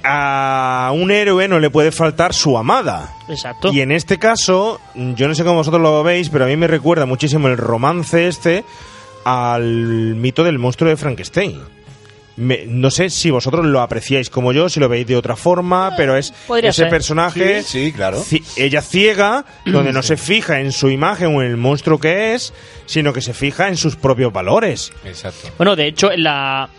Speaker 4: A un héroe no le puede faltar su amada.
Speaker 6: Exacto.
Speaker 4: Y en este caso, yo no sé cómo vosotros lo veis, pero a mí me recuerda muchísimo el romance este al mito del monstruo de Frankenstein. Me- no sé si vosotros lo apreciáis como yo, si lo veis de otra forma, pero es
Speaker 6: podría
Speaker 4: ese
Speaker 6: ser.
Speaker 4: personaje,
Speaker 7: Sí, sí, claro.
Speaker 4: ci- ella ciega, donde no se fija en su imagen o en el monstruo que es, sino que se fija en sus propios valores.
Speaker 7: Exacto.
Speaker 6: Bueno, de hecho, en la,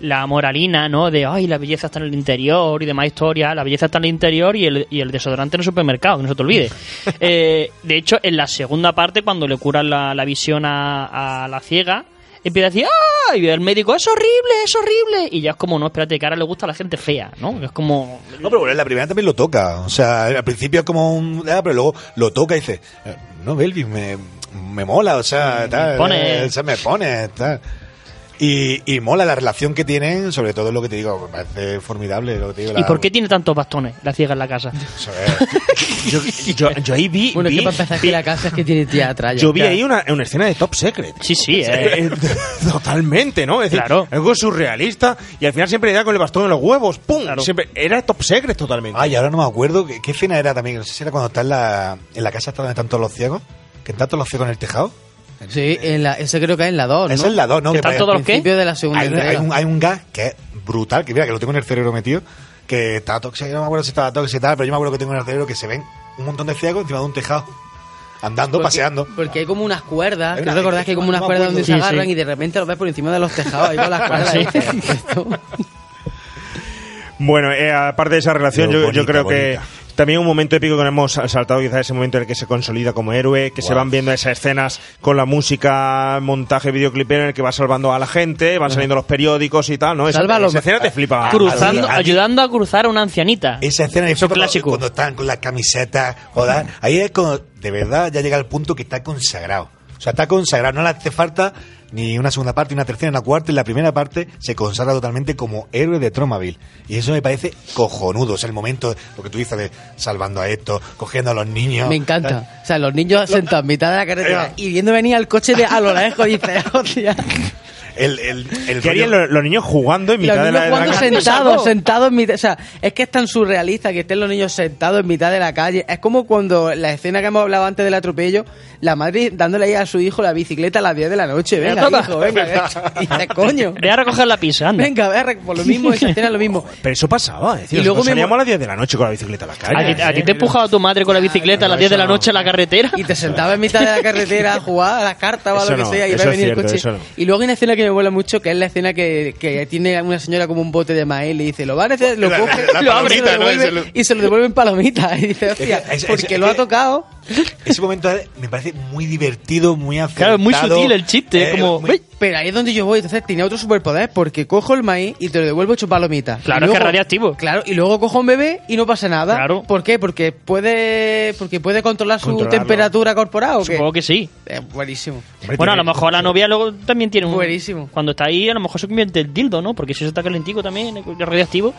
Speaker 6: la moralina, ¿no? De, ay, la belleza está en el interior y demás historia. La belleza está en el interior y el, y el desodorante en el supermercado, que no se te olvide. Eh, de hecho, en la segunda parte, cuando le curan la, la visión a, a la ciega, empieza a decir, ¡ay! Y el médico, es horrible, es horrible. Y ya es como, no, espérate, que ahora le gusta a la gente fea, ¿no? Es como...
Speaker 7: No, pero bueno, en la primera también lo toca. O sea, al principio es como un. ah, pero luego lo toca y dice: eh, No, Belvin, me, me mola, o sea, tal.
Speaker 6: pone.
Speaker 7: eh, se me pone, tal. Y, y mola la relación que tienen, sobre todo lo que te digo, me parece formidable lo que te digo.
Speaker 6: ¿Y
Speaker 7: la-
Speaker 6: por qué tiene tantos bastones la ciega en la casa?
Speaker 7: Eso es.
Speaker 4: Yo, yo- yo ahí vi,
Speaker 5: Bueno, es
Speaker 4: vi-
Speaker 5: que para empezar que la casa es que tiene tía atrás.
Speaker 4: yo vi ahí una, una escena de Top Secret.
Speaker 6: Sí, sí, eh.
Speaker 4: Eh, Totalmente, ¿no? Es decir,
Speaker 6: Claro.
Speaker 4: algo surrealista y al final siempre le da con el bastón en los huevos. ¡Pum! Siempre, era top secret totalmente.
Speaker 7: Ay, ahora no me acuerdo. ¿Qué, qué escena era también? No sé si era cuando está en la, en la casa hasta donde están todos los ciegos. Que están todos los ciegos en el tejado.
Speaker 5: Sí, en la, ese creo que es en la 2, ¿no?
Speaker 7: Es la 2, ¿no?
Speaker 5: Que están todos los principio de la segunda
Speaker 7: hay, un-
Speaker 5: entrega.
Speaker 7: hay un, hay un gas que es brutal, que mira, que lo tengo en el cerebro metido, que está tóxico, no me acuerdo si estaba tóxico y tal, pero yo me acuerdo que tengo en el cerebro que se ven un montón de ciegos encima de un tejado, andando,
Speaker 5: Porque-
Speaker 7: paseando.
Speaker 5: Porque hay como unas cuerdas, ¿no
Speaker 7: una-
Speaker 5: recordás que hay como unas cuerdas donde se agarran
Speaker 7: sí.
Speaker 5: y de repente los ves por encima de los tejados ahí con las cuerdas?
Speaker 6: Sí.
Speaker 4: Bueno, eh, aparte de esa relación, yo, yo
Speaker 7: bonita,
Speaker 4: creo que. También un momento épico que no hemos saltado, quizás ese momento en el que se consolida como héroe, que se van viendo esas escenas con la música, montaje videoclipero en el que va salvando a la gente, van saliendo los periódicos y tal, ¿no? Esa,
Speaker 5: Salva a los-
Speaker 4: esa escena te flipa.
Speaker 6: Cruzando,
Speaker 7: a
Speaker 6: ayudando a cruzar a una ancianita.
Speaker 7: Esa escena
Speaker 6: Eso
Speaker 7: es
Speaker 6: clásico.
Speaker 7: cuando están con las camisetas, joder, ahí es cuando de verdad ya llega el punto que está consagrado. O sea, está consagrado, no le hace falta ni una segunda parte, ni una tercera, ni una cuarta, y la primera parte se consagra totalmente como héroe de Tromaville. Y eso me parece cojonudo. O sea, el momento, lo que tú dices de salvando a esto, cogiendo a los niños.
Speaker 5: Me encanta. O sea, los niños sentados en mitad de la carretera y viendo venir al coche de a lo lejos, dices, hostia.
Speaker 7: El, el, el
Speaker 4: ¿Qué harían
Speaker 7: rollo-
Speaker 4: los, los niños jugando en
Speaker 5: Y
Speaker 4: mitad
Speaker 5: los
Speaker 4: de la, de la calle?
Speaker 5: sentados, sentados en mitad. O sea, es que es tan surrealista que estén los niños sentados en mitad de la calle. Es como cuando la escena que hemos hablado antes del atropello, la madre dándole ahí a su hijo la bicicleta a las 10 de la noche. Venga, hijo, venga. Y dices, coño.
Speaker 6: Ve a recoger la pizza, anda.
Speaker 5: Venga, ve a rec- por lo mismo, esa escena es lo mismo.
Speaker 4: Pero eso pasaba, es decir,
Speaker 5: Y luego
Speaker 4: salíamos
Speaker 5: mo-
Speaker 4: a las 10 de la noche con la bicicleta a la
Speaker 6: ¿A
Speaker 4: calle.
Speaker 6: ti, a ti te empujaba tu madre con la bicicleta a las 10 de la noche en la carretera?
Speaker 5: Y te sentabas en mitad de la carretera a jugar a las cartas o a lo que sea y ve
Speaker 4: es
Speaker 5: venir el coche. Y luego hay una escena que me mola mucho, que es la escena que, que tiene una señora como un bote de maíz y le dice, lo van a hacer, lo
Speaker 7: La-
Speaker 5: coge,
Speaker 7: la
Speaker 5: lo abre y,
Speaker 7: palomita,
Speaker 5: lo
Speaker 7: ¿no?
Speaker 5: devuelve, y se lo devuelven palomitas. Y dice, hostia,
Speaker 7: Es es-
Speaker 5: porque
Speaker 7: es
Speaker 5: lo ha tocado.
Speaker 7: Ese momento me parece muy divertido, muy acertado.
Speaker 6: Claro, es muy sutil el chiste,
Speaker 7: Eh,
Speaker 6: como...
Speaker 7: muy-
Speaker 6: ¡uy!
Speaker 5: Pero ahí es donde yo voy, entonces tenía otro superpoder, porque cojo el maíz y te lo devuelvo hecho palomitas.
Speaker 6: Claro,
Speaker 5: Y
Speaker 6: es que
Speaker 5: luego-
Speaker 6: es radiactivo.
Speaker 5: Claro, y luego cojo un bebé y no pasa nada.
Speaker 6: Claro.
Speaker 5: ¿Por qué? Porque puede, porque puede controlar su temperatura corporal, ¿o qué?
Speaker 6: Supongo que sí.
Speaker 5: Eh, buenísimo.
Speaker 6: Bueno, a lo mejor la novia luego también tiene un...
Speaker 5: Buenísimo.
Speaker 6: Cuando está ahí, a lo mejor se convierte el dildo, ¿no? Porque si eso está calentico también, es radioactivo.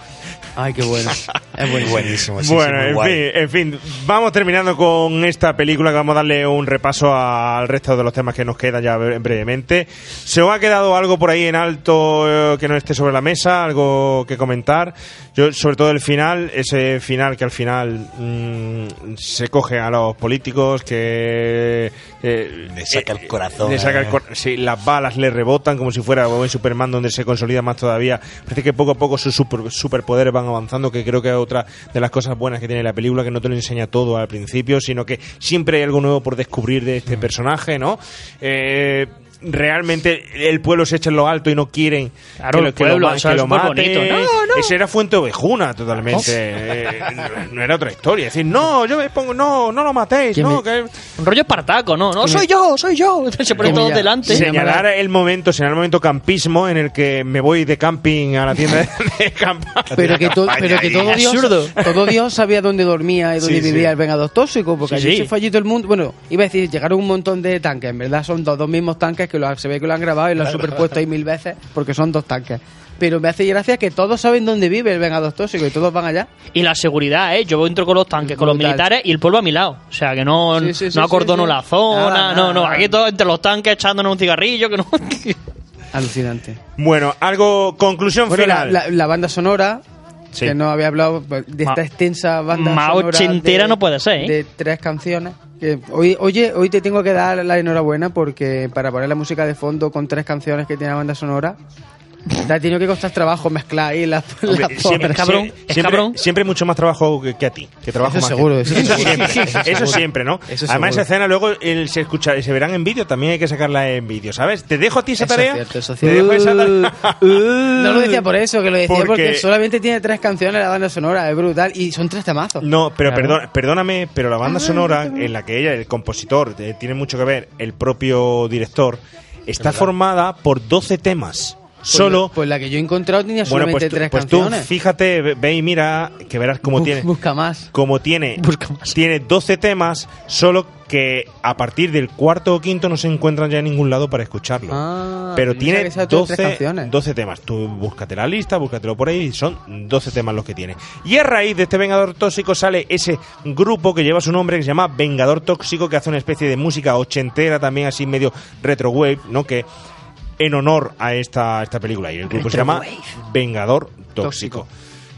Speaker 5: Ay, qué bueno. Es buenísimo.
Speaker 7: Buenísimo, sí, sí,
Speaker 4: bueno,
Speaker 7: muy
Speaker 4: en
Speaker 7: guay.
Speaker 4: fin, en fin, vamos terminando con esta película que vamos a darle un repaso al resto de los temas que nos quedan ya bre- brevemente. ¿Se os ha quedado algo por ahí en alto eh, que no esté sobre la mesa? ¿Algo que comentar? Yo, sobre todo el final, ese final que al final mm, se coge a los políticos, que... eh,
Speaker 7: Le saca el corazón,
Speaker 4: Le saca el
Speaker 7: eh.
Speaker 4: cor- sí, las balas le rebotan como si fuera en Superman donde se consolida más todavía. Parece que poco a poco sus super- superpoderes van avanzando, que creo que es otra de las cosas buenas que tiene la película, que no te lo enseña todo al principio, sino que siempre hay algo nuevo por descubrir de
Speaker 7: Mm.
Speaker 4: este personaje, ¿no? Eh, realmente el pueblo se echa en lo alto y no quieren
Speaker 6: Claro,
Speaker 4: que lo,
Speaker 6: el
Speaker 4: que lo
Speaker 6: pueblo,
Speaker 4: que lo
Speaker 6: súper
Speaker 4: mate.
Speaker 6: bonito. No, no.
Speaker 4: Ese era Fuente Ovejuna totalmente. Eh, no, no era otra historia. Es decir, no, yo me pongo, no, no lo matéis, no,
Speaker 5: me-
Speaker 4: que...
Speaker 6: Un rollo espartaco, ¿no? No, soy
Speaker 5: me-
Speaker 6: yo, soy yo. Se pone todo delante.
Speaker 4: Señalar el momento, señalar el momento campismo en el que me voy de camping a la tienda de, de campaña.
Speaker 5: Pero que, to- pero que todo Dios,
Speaker 6: Absurdo.
Speaker 5: todo Dios sabía dónde dormía y dónde
Speaker 7: Sí,
Speaker 5: vivía
Speaker 7: sí.
Speaker 5: el vengador tóxico, porque
Speaker 6: Sí,
Speaker 5: allí
Speaker 6: sí.
Speaker 5: se fue allí todo el mundo. Bueno, iba a decir, llegaron un montón de tanques, en verdad son dos, dos mismos tanques que lo, se ve que lo han grabado y lo han superpuesto ahí mil veces, porque son dos tanques. Pero me hace gracia que todos saben dónde vive el vengador tóxico y todos van allá.
Speaker 6: Y la seguridad, ¿eh? Yo entro con los tanques, con los militares y el pueblo a mi lado. O sea, que no,
Speaker 5: Sí, sí, sí,
Speaker 6: no acordono
Speaker 5: sí, sí.
Speaker 6: la zona,
Speaker 5: Nada,
Speaker 6: no,
Speaker 5: nada,
Speaker 6: no.
Speaker 5: nada.
Speaker 6: Aquí todos entre los tanques echándonos un cigarrillo, que no.
Speaker 5: Alucinante.
Speaker 4: Bueno, algo, conclusión
Speaker 5: Bueno, la,
Speaker 4: final.
Speaker 5: la- la banda sonora,
Speaker 4: Sí.
Speaker 5: que no había hablado de esta
Speaker 6: Ma-
Speaker 5: extensa banda
Speaker 6: más
Speaker 5: sonora.
Speaker 6: ochentera
Speaker 5: de-
Speaker 6: no puede ser, ¿eh?
Speaker 5: De tres canciones. Que hoy, oye, hoy te tengo que dar la enhorabuena porque para poner la música de fondo con tres canciones que tiene la banda sonora, te ha tenido que costar trabajo mezclar ahí las, las
Speaker 4: siempre,
Speaker 6: cabrón,
Speaker 4: siempre-
Speaker 6: cabrón.
Speaker 4: siempre mucho más trabajo que, que a ti. Que trabajo
Speaker 5: Eso
Speaker 4: más
Speaker 5: seguro,
Speaker 4: que-
Speaker 5: eso
Speaker 4: eso,
Speaker 5: seguro.
Speaker 4: siempre,
Speaker 5: Eso
Speaker 4: siempre, ¿no?
Speaker 5: Eso
Speaker 4: Además, esa
Speaker 5: seguro.
Speaker 4: escena luego el- se escucha, se verán en vídeo, también hay que sacarla en vídeo, ¿sabes? Te dejo a ti esa
Speaker 5: Eso es
Speaker 4: tarea.
Speaker 5: cierto, eso es
Speaker 4: Te
Speaker 5: cierto.
Speaker 4: dejo esa tarea.
Speaker 5: No lo decía por eso, que lo decía porque,
Speaker 4: Porque-
Speaker 5: solamente tiene tres canciones la banda sonora, es brutal, y son tres temazos.
Speaker 4: No, pero
Speaker 5: Claro.
Speaker 4: perdón- perdóname, pero la banda sonora en la que ella, el compositor, eh, tiene mucho que ver, el propio director, está formada por 12 temas.
Speaker 5: Pues
Speaker 4: Solo.
Speaker 5: Pues la que yo he encontrado tenía
Speaker 4: Bueno,
Speaker 5: solamente
Speaker 4: pues, tú,
Speaker 5: tres
Speaker 4: pues tú
Speaker 5: canciones.
Speaker 4: fíjate, ve, y mira, que verás cómo tiene.
Speaker 5: Busca más.
Speaker 4: Como tiene,
Speaker 6: Busca más.
Speaker 4: tiene 12 temas, solo que a partir del cuarto o quinto no se encuentran ya en ningún lado para escucharlo.
Speaker 5: Ah,
Speaker 4: Pero tiene
Speaker 5: pensaba que esas eran tres
Speaker 4: 12,
Speaker 5: canciones.
Speaker 4: 12 temas. Tú búscate la lista, búscatelo por ahí, son 12 temas los que tiene. Y a raíz de este Vengador Tóxico sale ese grupo que lleva su nombre, que se llama Vengador Tóxico, que hace una especie de música ochentera, también así medio retro wave, ¿no? Que en honor a esta, esta película. Y el grupo se llama Vengador Tóxico.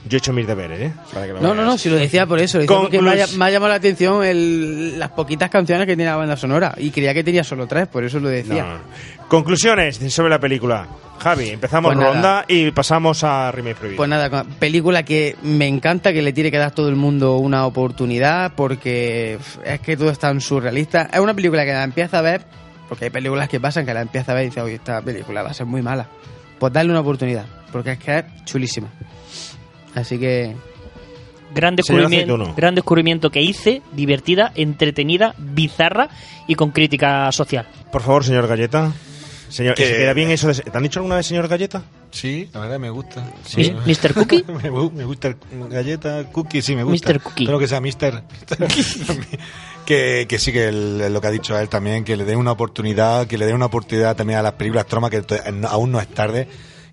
Speaker 4: Yo he hecho mis deberes, ¿eh? Para que lo
Speaker 5: No, no,
Speaker 4: veas.
Speaker 5: no, si lo decía por eso, lo decía porque me ha,
Speaker 4: Conclus-
Speaker 5: me ha llamado la atención el- las poquitas canciones que tiene la banda sonora y creía que tenía solo tres, por eso lo decía.
Speaker 4: No. Conclusiones sobre la película. Javi, empezamos
Speaker 5: Pues nada.
Speaker 4: ronda y pasamos a Remake Preview.
Speaker 5: Pues nada, película que me encanta, que le tiene que dar todo el mundo una oportunidad porque es que todo es tan surrealista. Es una película que la empieza a ver, porque hay películas que pasan que la empieza a ver y dice, oye, esta película va a ser muy mala. Pues darle una oportunidad, porque es que es chulísima. Así que
Speaker 6: Gran descubrimiento,
Speaker 4: Aceituno.
Speaker 6: gran descubrimiento que hice, divertida, entretenida, bizarra y con crítica social.
Speaker 4: Por favor, señor Galleta. Señor,
Speaker 7: Que-
Speaker 4: ¿se queda bien eso de- ¿Te han dicho alguna vez señor Galleta?
Speaker 7: Sí, la verdad me gusta.
Speaker 6: Sí. ¿Mr. Cookie?
Speaker 7: me, gu- me gusta el galleta, cookie, sí, me gusta.
Speaker 6: Mr. Cookie.
Speaker 7: Lo que sea Mr. que, que sí, que el- lo que ha dicho él también, que le dé una oportunidad, que le dé una oportunidad también a las películas Troma, que aún no es tarde.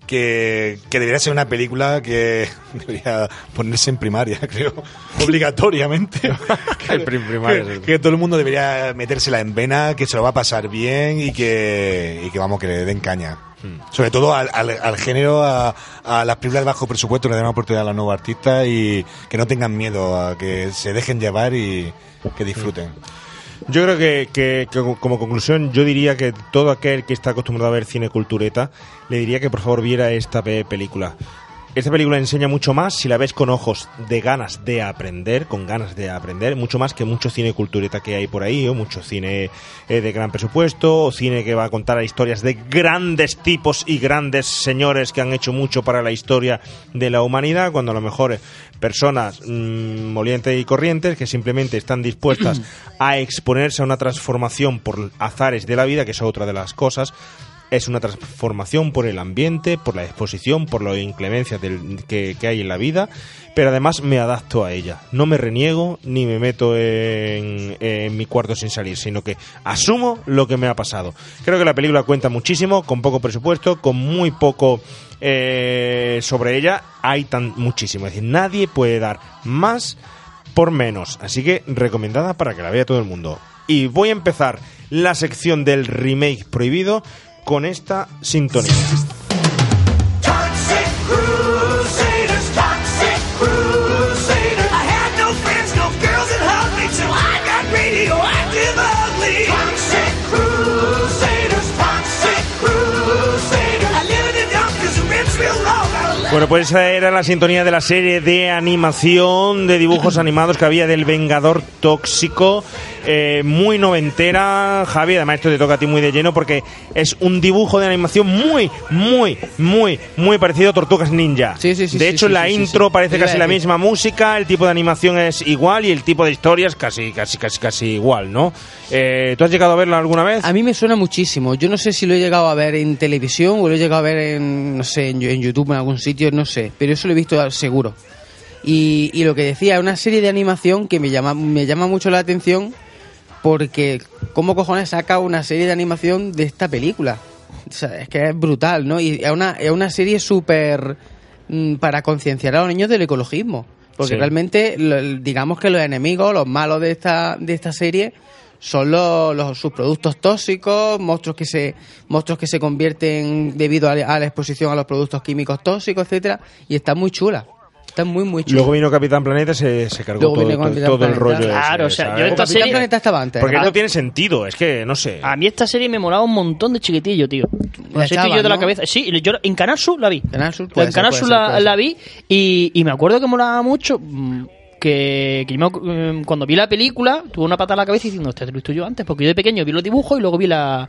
Speaker 7: Que, que debería ser una película que debería ponerse en primaria, creo, obligatoriamente. Que, todo el mundo debería metérsela en vena, que se lo va a pasar bien y que, y que vamos, que le den caña. Sobre todo al, al, al género, a, a las películas de bajo presupuesto, que le den una oportunidad a los nuevos artistas y que no tengan miedo, a que se dejen llevar y que disfruten.
Speaker 4: Yo creo que, que- como conclusión, yo diría que todo aquel que está acostumbrado a ver cine cultureta, le diría que por favor viera esta pe- película. Esta película enseña mucho más si la ves con ojos de ganas de aprender, con ganas de aprender, mucho más que mucho cine cultureta que hay por ahí, o mucho cine eh, de gran presupuesto, o cine que va a contar historias de grandes tipos y grandes señores que han hecho mucho para la historia de la humanidad, cuando a lo mejor eh, personas mm, molientes y corrientes que simplemente están dispuestas a exponerse a una transformación por azares de la vida, que es otra de las cosas, es una transformación por el ambiente, por la exposición, por las inclemencias que, que hay en la vida, pero además me adapto a ella. No me reniego ni me meto en, en mi cuarto sin salir, sino que asumo lo que me ha pasado. Creo que la película cuenta muchísimo, con poco presupuesto, con muy poco eh, sobre ella. Hay tan muchísimo, es decir, nadie puede dar más por menos. Así que recomendada para que la vea todo el mundo. Y voy a empezar la sección del remake prohibido con esta sintonía. Bueno, pues esa era la sintonía de la serie de animación de dibujos animados que había del Vengador Tóxico, eh, muy noventera. Javi, además esto te toca a ti muy de lleno porque es un dibujo de animación muy, muy, muy, muy parecido a Tortugas Ninja.
Speaker 5: sí,
Speaker 4: de
Speaker 5: sí,
Speaker 4: hecho,
Speaker 5: sí,
Speaker 4: la
Speaker 5: sí, sí,
Speaker 4: intro
Speaker 5: sí.
Speaker 4: parece casi la misma música, el tipo de animación es igual y el tipo de historias casi, casi, casi, casi igual, ¿no? Eh, ¿Tú has llegado a verla alguna vez?
Speaker 5: A mí me suena muchísimo. Yo no sé si lo he llegado a ver en televisión o lo he llegado a ver en, no sé, en, en YouTube, en algún sitio, no sé. Pero eso lo he visto seguro. Y, y lo que decía, es una serie de animación que me llama, me llama mucho la atención porque ¿cómo cojones saca una serie de animación de esta película? O sea, es que es brutal, ¿no? Y es una, es una serie súper mm, para concienciar a los niños del ecologismo. Porque
Speaker 4: Sí.
Speaker 5: realmente, lo- digamos que los enemigos, los malos de esta, de esta serie son los, los subproductos tóxicos, monstruos que se monstruos que se convierten debido a, a la exposición a los productos químicos tóxicos, etcétera, y está muy chula. Está muy muy.
Speaker 4: Luego vino Capitán Planeta y se, se cargó
Speaker 5: Luego
Speaker 4: todo,
Speaker 5: vino
Speaker 4: todo-
Speaker 5: Capitán
Speaker 4: todo el rollo.
Speaker 6: Claro,
Speaker 4: ese,
Speaker 6: o sea,
Speaker 4: ¿sabes?
Speaker 6: yo esta
Speaker 5: Capitán
Speaker 6: serie-
Speaker 5: Planeta estaba antes.
Speaker 4: Porque
Speaker 5: Ah,
Speaker 4: no tiene sentido, es que no sé.
Speaker 6: A mí esta serie me molaba un montón de chiquitillo, tío.
Speaker 5: La
Speaker 6: Así estoy
Speaker 5: echaban,
Speaker 6: yo de la cabeza. Sí, yo en Canal Sur la vi.
Speaker 5: Canal Sur
Speaker 6: La- en Canal Sur la, la vi y, y me acuerdo que molaba mucho mm, que, que yo me mm, cuando vi la película tuve una pata en la cabeza diciendo, este te lo he visto yo antes, porque yo de pequeño vi los dibujos y luego vi la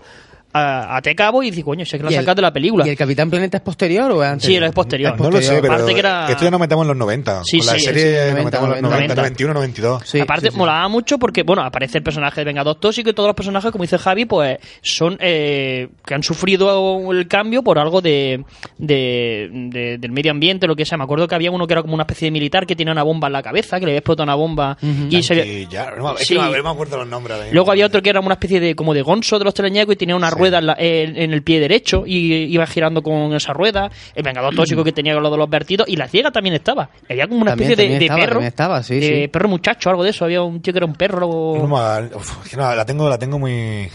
Speaker 6: a, a Te Cabo y dije, coño, sé que lo
Speaker 5: ¿Y
Speaker 6: han
Speaker 5: el-
Speaker 6: sacado de la película.
Speaker 5: ¿Y el Capitán Planeta es posterior o es antes?
Speaker 6: Sí, es posterior.
Speaker 7: No lo sé, pero
Speaker 6: Aparte que era-
Speaker 7: esto ya nos metemos en los 90.
Speaker 6: Sí,
Speaker 7: Con la
Speaker 6: sí,
Speaker 7: serie
Speaker 6: sí,
Speaker 7: nos
Speaker 5: 90,
Speaker 7: metemos en los 90,
Speaker 6: 90.
Speaker 7: 91, 92.
Speaker 6: Aparte, molaba mucho porque, bueno, aparece el personaje de Vengador Tóxico y todos los personajes, como dice Javi, pues son eh, que han sufrido el cambio por algo de, de- de- del medio ambiente, lo que sea. Me acuerdo que había uno que era como una especie de militar que tenía una bomba en la cabeza, que le había explotado una bomba y se
Speaker 7: ya, no, es
Speaker 6: Sí.
Speaker 7: que no, me acuerdo los nombres.
Speaker 6: Luego había otro que era una especie de como de gonzo de los teleñecos y tenía una rueda en, la- en- en el pie derecho y iba girando con esa rueda. El vengador tóxico que tenía lo de los vertidos y la ciega también estaba. Había como una
Speaker 5: También-
Speaker 6: especie de,
Speaker 5: también
Speaker 6: de
Speaker 5: estaba,
Speaker 6: perro.
Speaker 5: estaba, sí,
Speaker 6: de
Speaker 5: sí.
Speaker 6: perro muchacho, algo de eso. Había un tío que era un perro.
Speaker 7: no, la tengo, la tengo muy.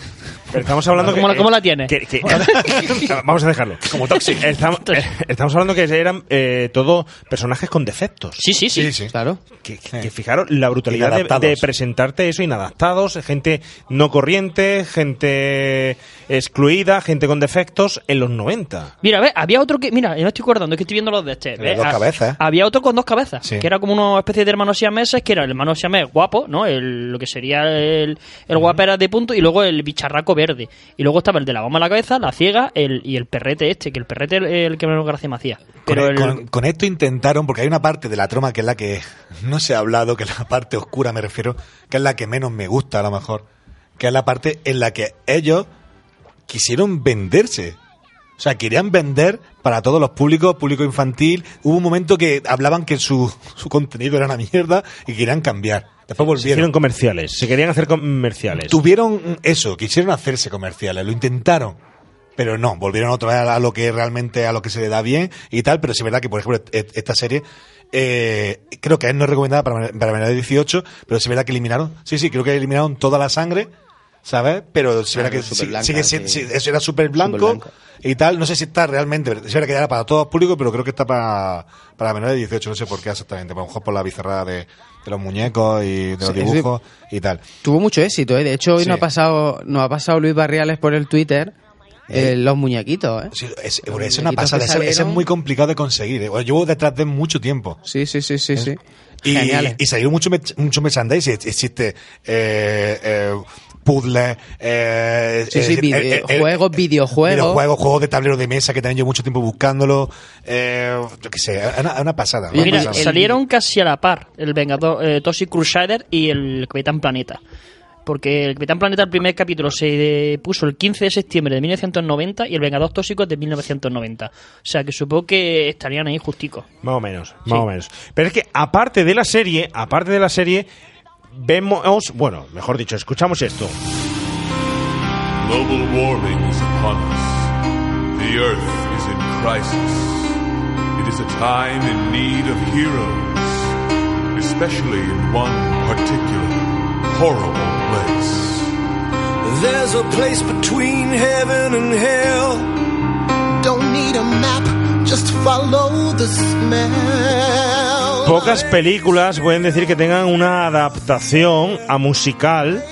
Speaker 4: Pero estamos hablando
Speaker 6: ¿Cómo,
Speaker 4: que,
Speaker 6: cómo la tiene?
Speaker 4: que- que- vamos a dejarlo. Como tóxico. Estamos, eh, estamos hablando que eran eh, todo personajes con defectos.
Speaker 6: Sí, sí, sí.
Speaker 7: Sí, sí.
Speaker 5: Claro.
Speaker 4: Que, que fijaros la brutalidad de, de presentarte eso, inadaptados, gente no corriente, gente excluida, gente con defectos en los 90.
Speaker 6: Mira, ve, había otro que. Mira, yo me estoy acordando que estoy viendo los de este.
Speaker 7: dos cabezas.
Speaker 6: Había otro con dos cabezas,
Speaker 7: Sí.
Speaker 6: que era como una especie de hermano siameses, que era el hermano siamés guapo, ¿no? El, lo que sería el, el guapera de punto, y luego el bicharraco verde. Y luego estaba el de la bomba en la cabeza, la ciega el, y el perrete este, que el perrete es el que menos gracia me hacía. Pero
Speaker 7: e-
Speaker 6: el-
Speaker 7: con- con esto intentaron, porque hay una parte de la trama que es la que no se ha hablado, que es la parte oscura, me refiero, que es la que menos me gusta a lo mejor, que es la parte en la que ellos quisieron venderse. O sea, querían vender para todos los públicos, público infantil. Hubo un momento que hablaban que su, su contenido era una mierda y querían cambiar. Después
Speaker 4: Se
Speaker 7: volvieron.
Speaker 4: hicieron comerciales, se querían hacer comerciales.
Speaker 7: Tuvieron eso, quisieron hacerse comerciales, lo intentaron. Pero no, volvieron otra vez a lo que realmente, a lo que se le da bien y tal. Pero sí es verdad que, por ejemplo, et- esta serie, eh, creo que es no recomendada para, para menores de 18, pero es verdad que eliminaron, sí, sí, creo que eliminaron toda la sangre, ¿sabes? Pero
Speaker 5: Claro,
Speaker 7: verdad que
Speaker 5: súper
Speaker 7: sí-
Speaker 5: blanca,
Speaker 7: sigue
Speaker 5: sí.
Speaker 7: siendo- sí, eso era súper blanco, y tal. No sé si está realmente, es verdad que era para todo público, pero creo que está para, para menores de 18, no sé por qué exactamente. A lo mejor por la bizarrada de, de los muñecos y de los
Speaker 5: Sí, eso sí.
Speaker 7: dibujos y tal.
Speaker 5: Tuvo mucho éxito, ¿eh? De hecho, hoy nos, ha pasado, nos ha pasado Luis Barriales por el Twitter Eh, los muñequitos, ¿eh?
Speaker 7: Sí, es,
Speaker 5: Los
Speaker 7: es una
Speaker 5: muñequitos
Speaker 7: pasada. Eso, eso es muy complicado de conseguir. ¿eh? Bueno, Llevo detrás de mucho tiempo.
Speaker 5: Sí, sí, sí, sí, sí.
Speaker 7: Y, y salió mucho, mucho merchandising. Existe eh, eh, puzzles, eh,
Speaker 5: Sí, sí,
Speaker 7: eh,
Speaker 5: vide-
Speaker 7: eh, eh,
Speaker 5: juegos, videojuegos.
Speaker 7: videojuegos, juegos de tablero de mesa que también llevo mucho tiempo buscándolo. Eh, yo qué sé, una, una pasada. una
Speaker 6: Mira,
Speaker 7: pasada.
Speaker 6: salieron casi a la par el Vengador eh, Toxic Crusader y el Capitán Planeta. Porque el Capitán Planeta, el primer capítulo, se puso el 15 de septiembre de 1990 y el Vengador Tóxico es de 1990. O sea que supongo que estarían ahí justicos.
Speaker 4: Más o menos, más o menos. Pero es que aparte de la serie, aparte de la serie, vemos, bueno, mejor dicho, escuchamos esto.
Speaker 18: Global warming is upon us. The Earth is in crisis. It is a time in need of heroes, especially in one particular horrible place.
Speaker 11: There's a place between heaven and hell. Don't need a map, just follow the smell.
Speaker 4: Pocas películas pueden decir que tengan una adaptación a musical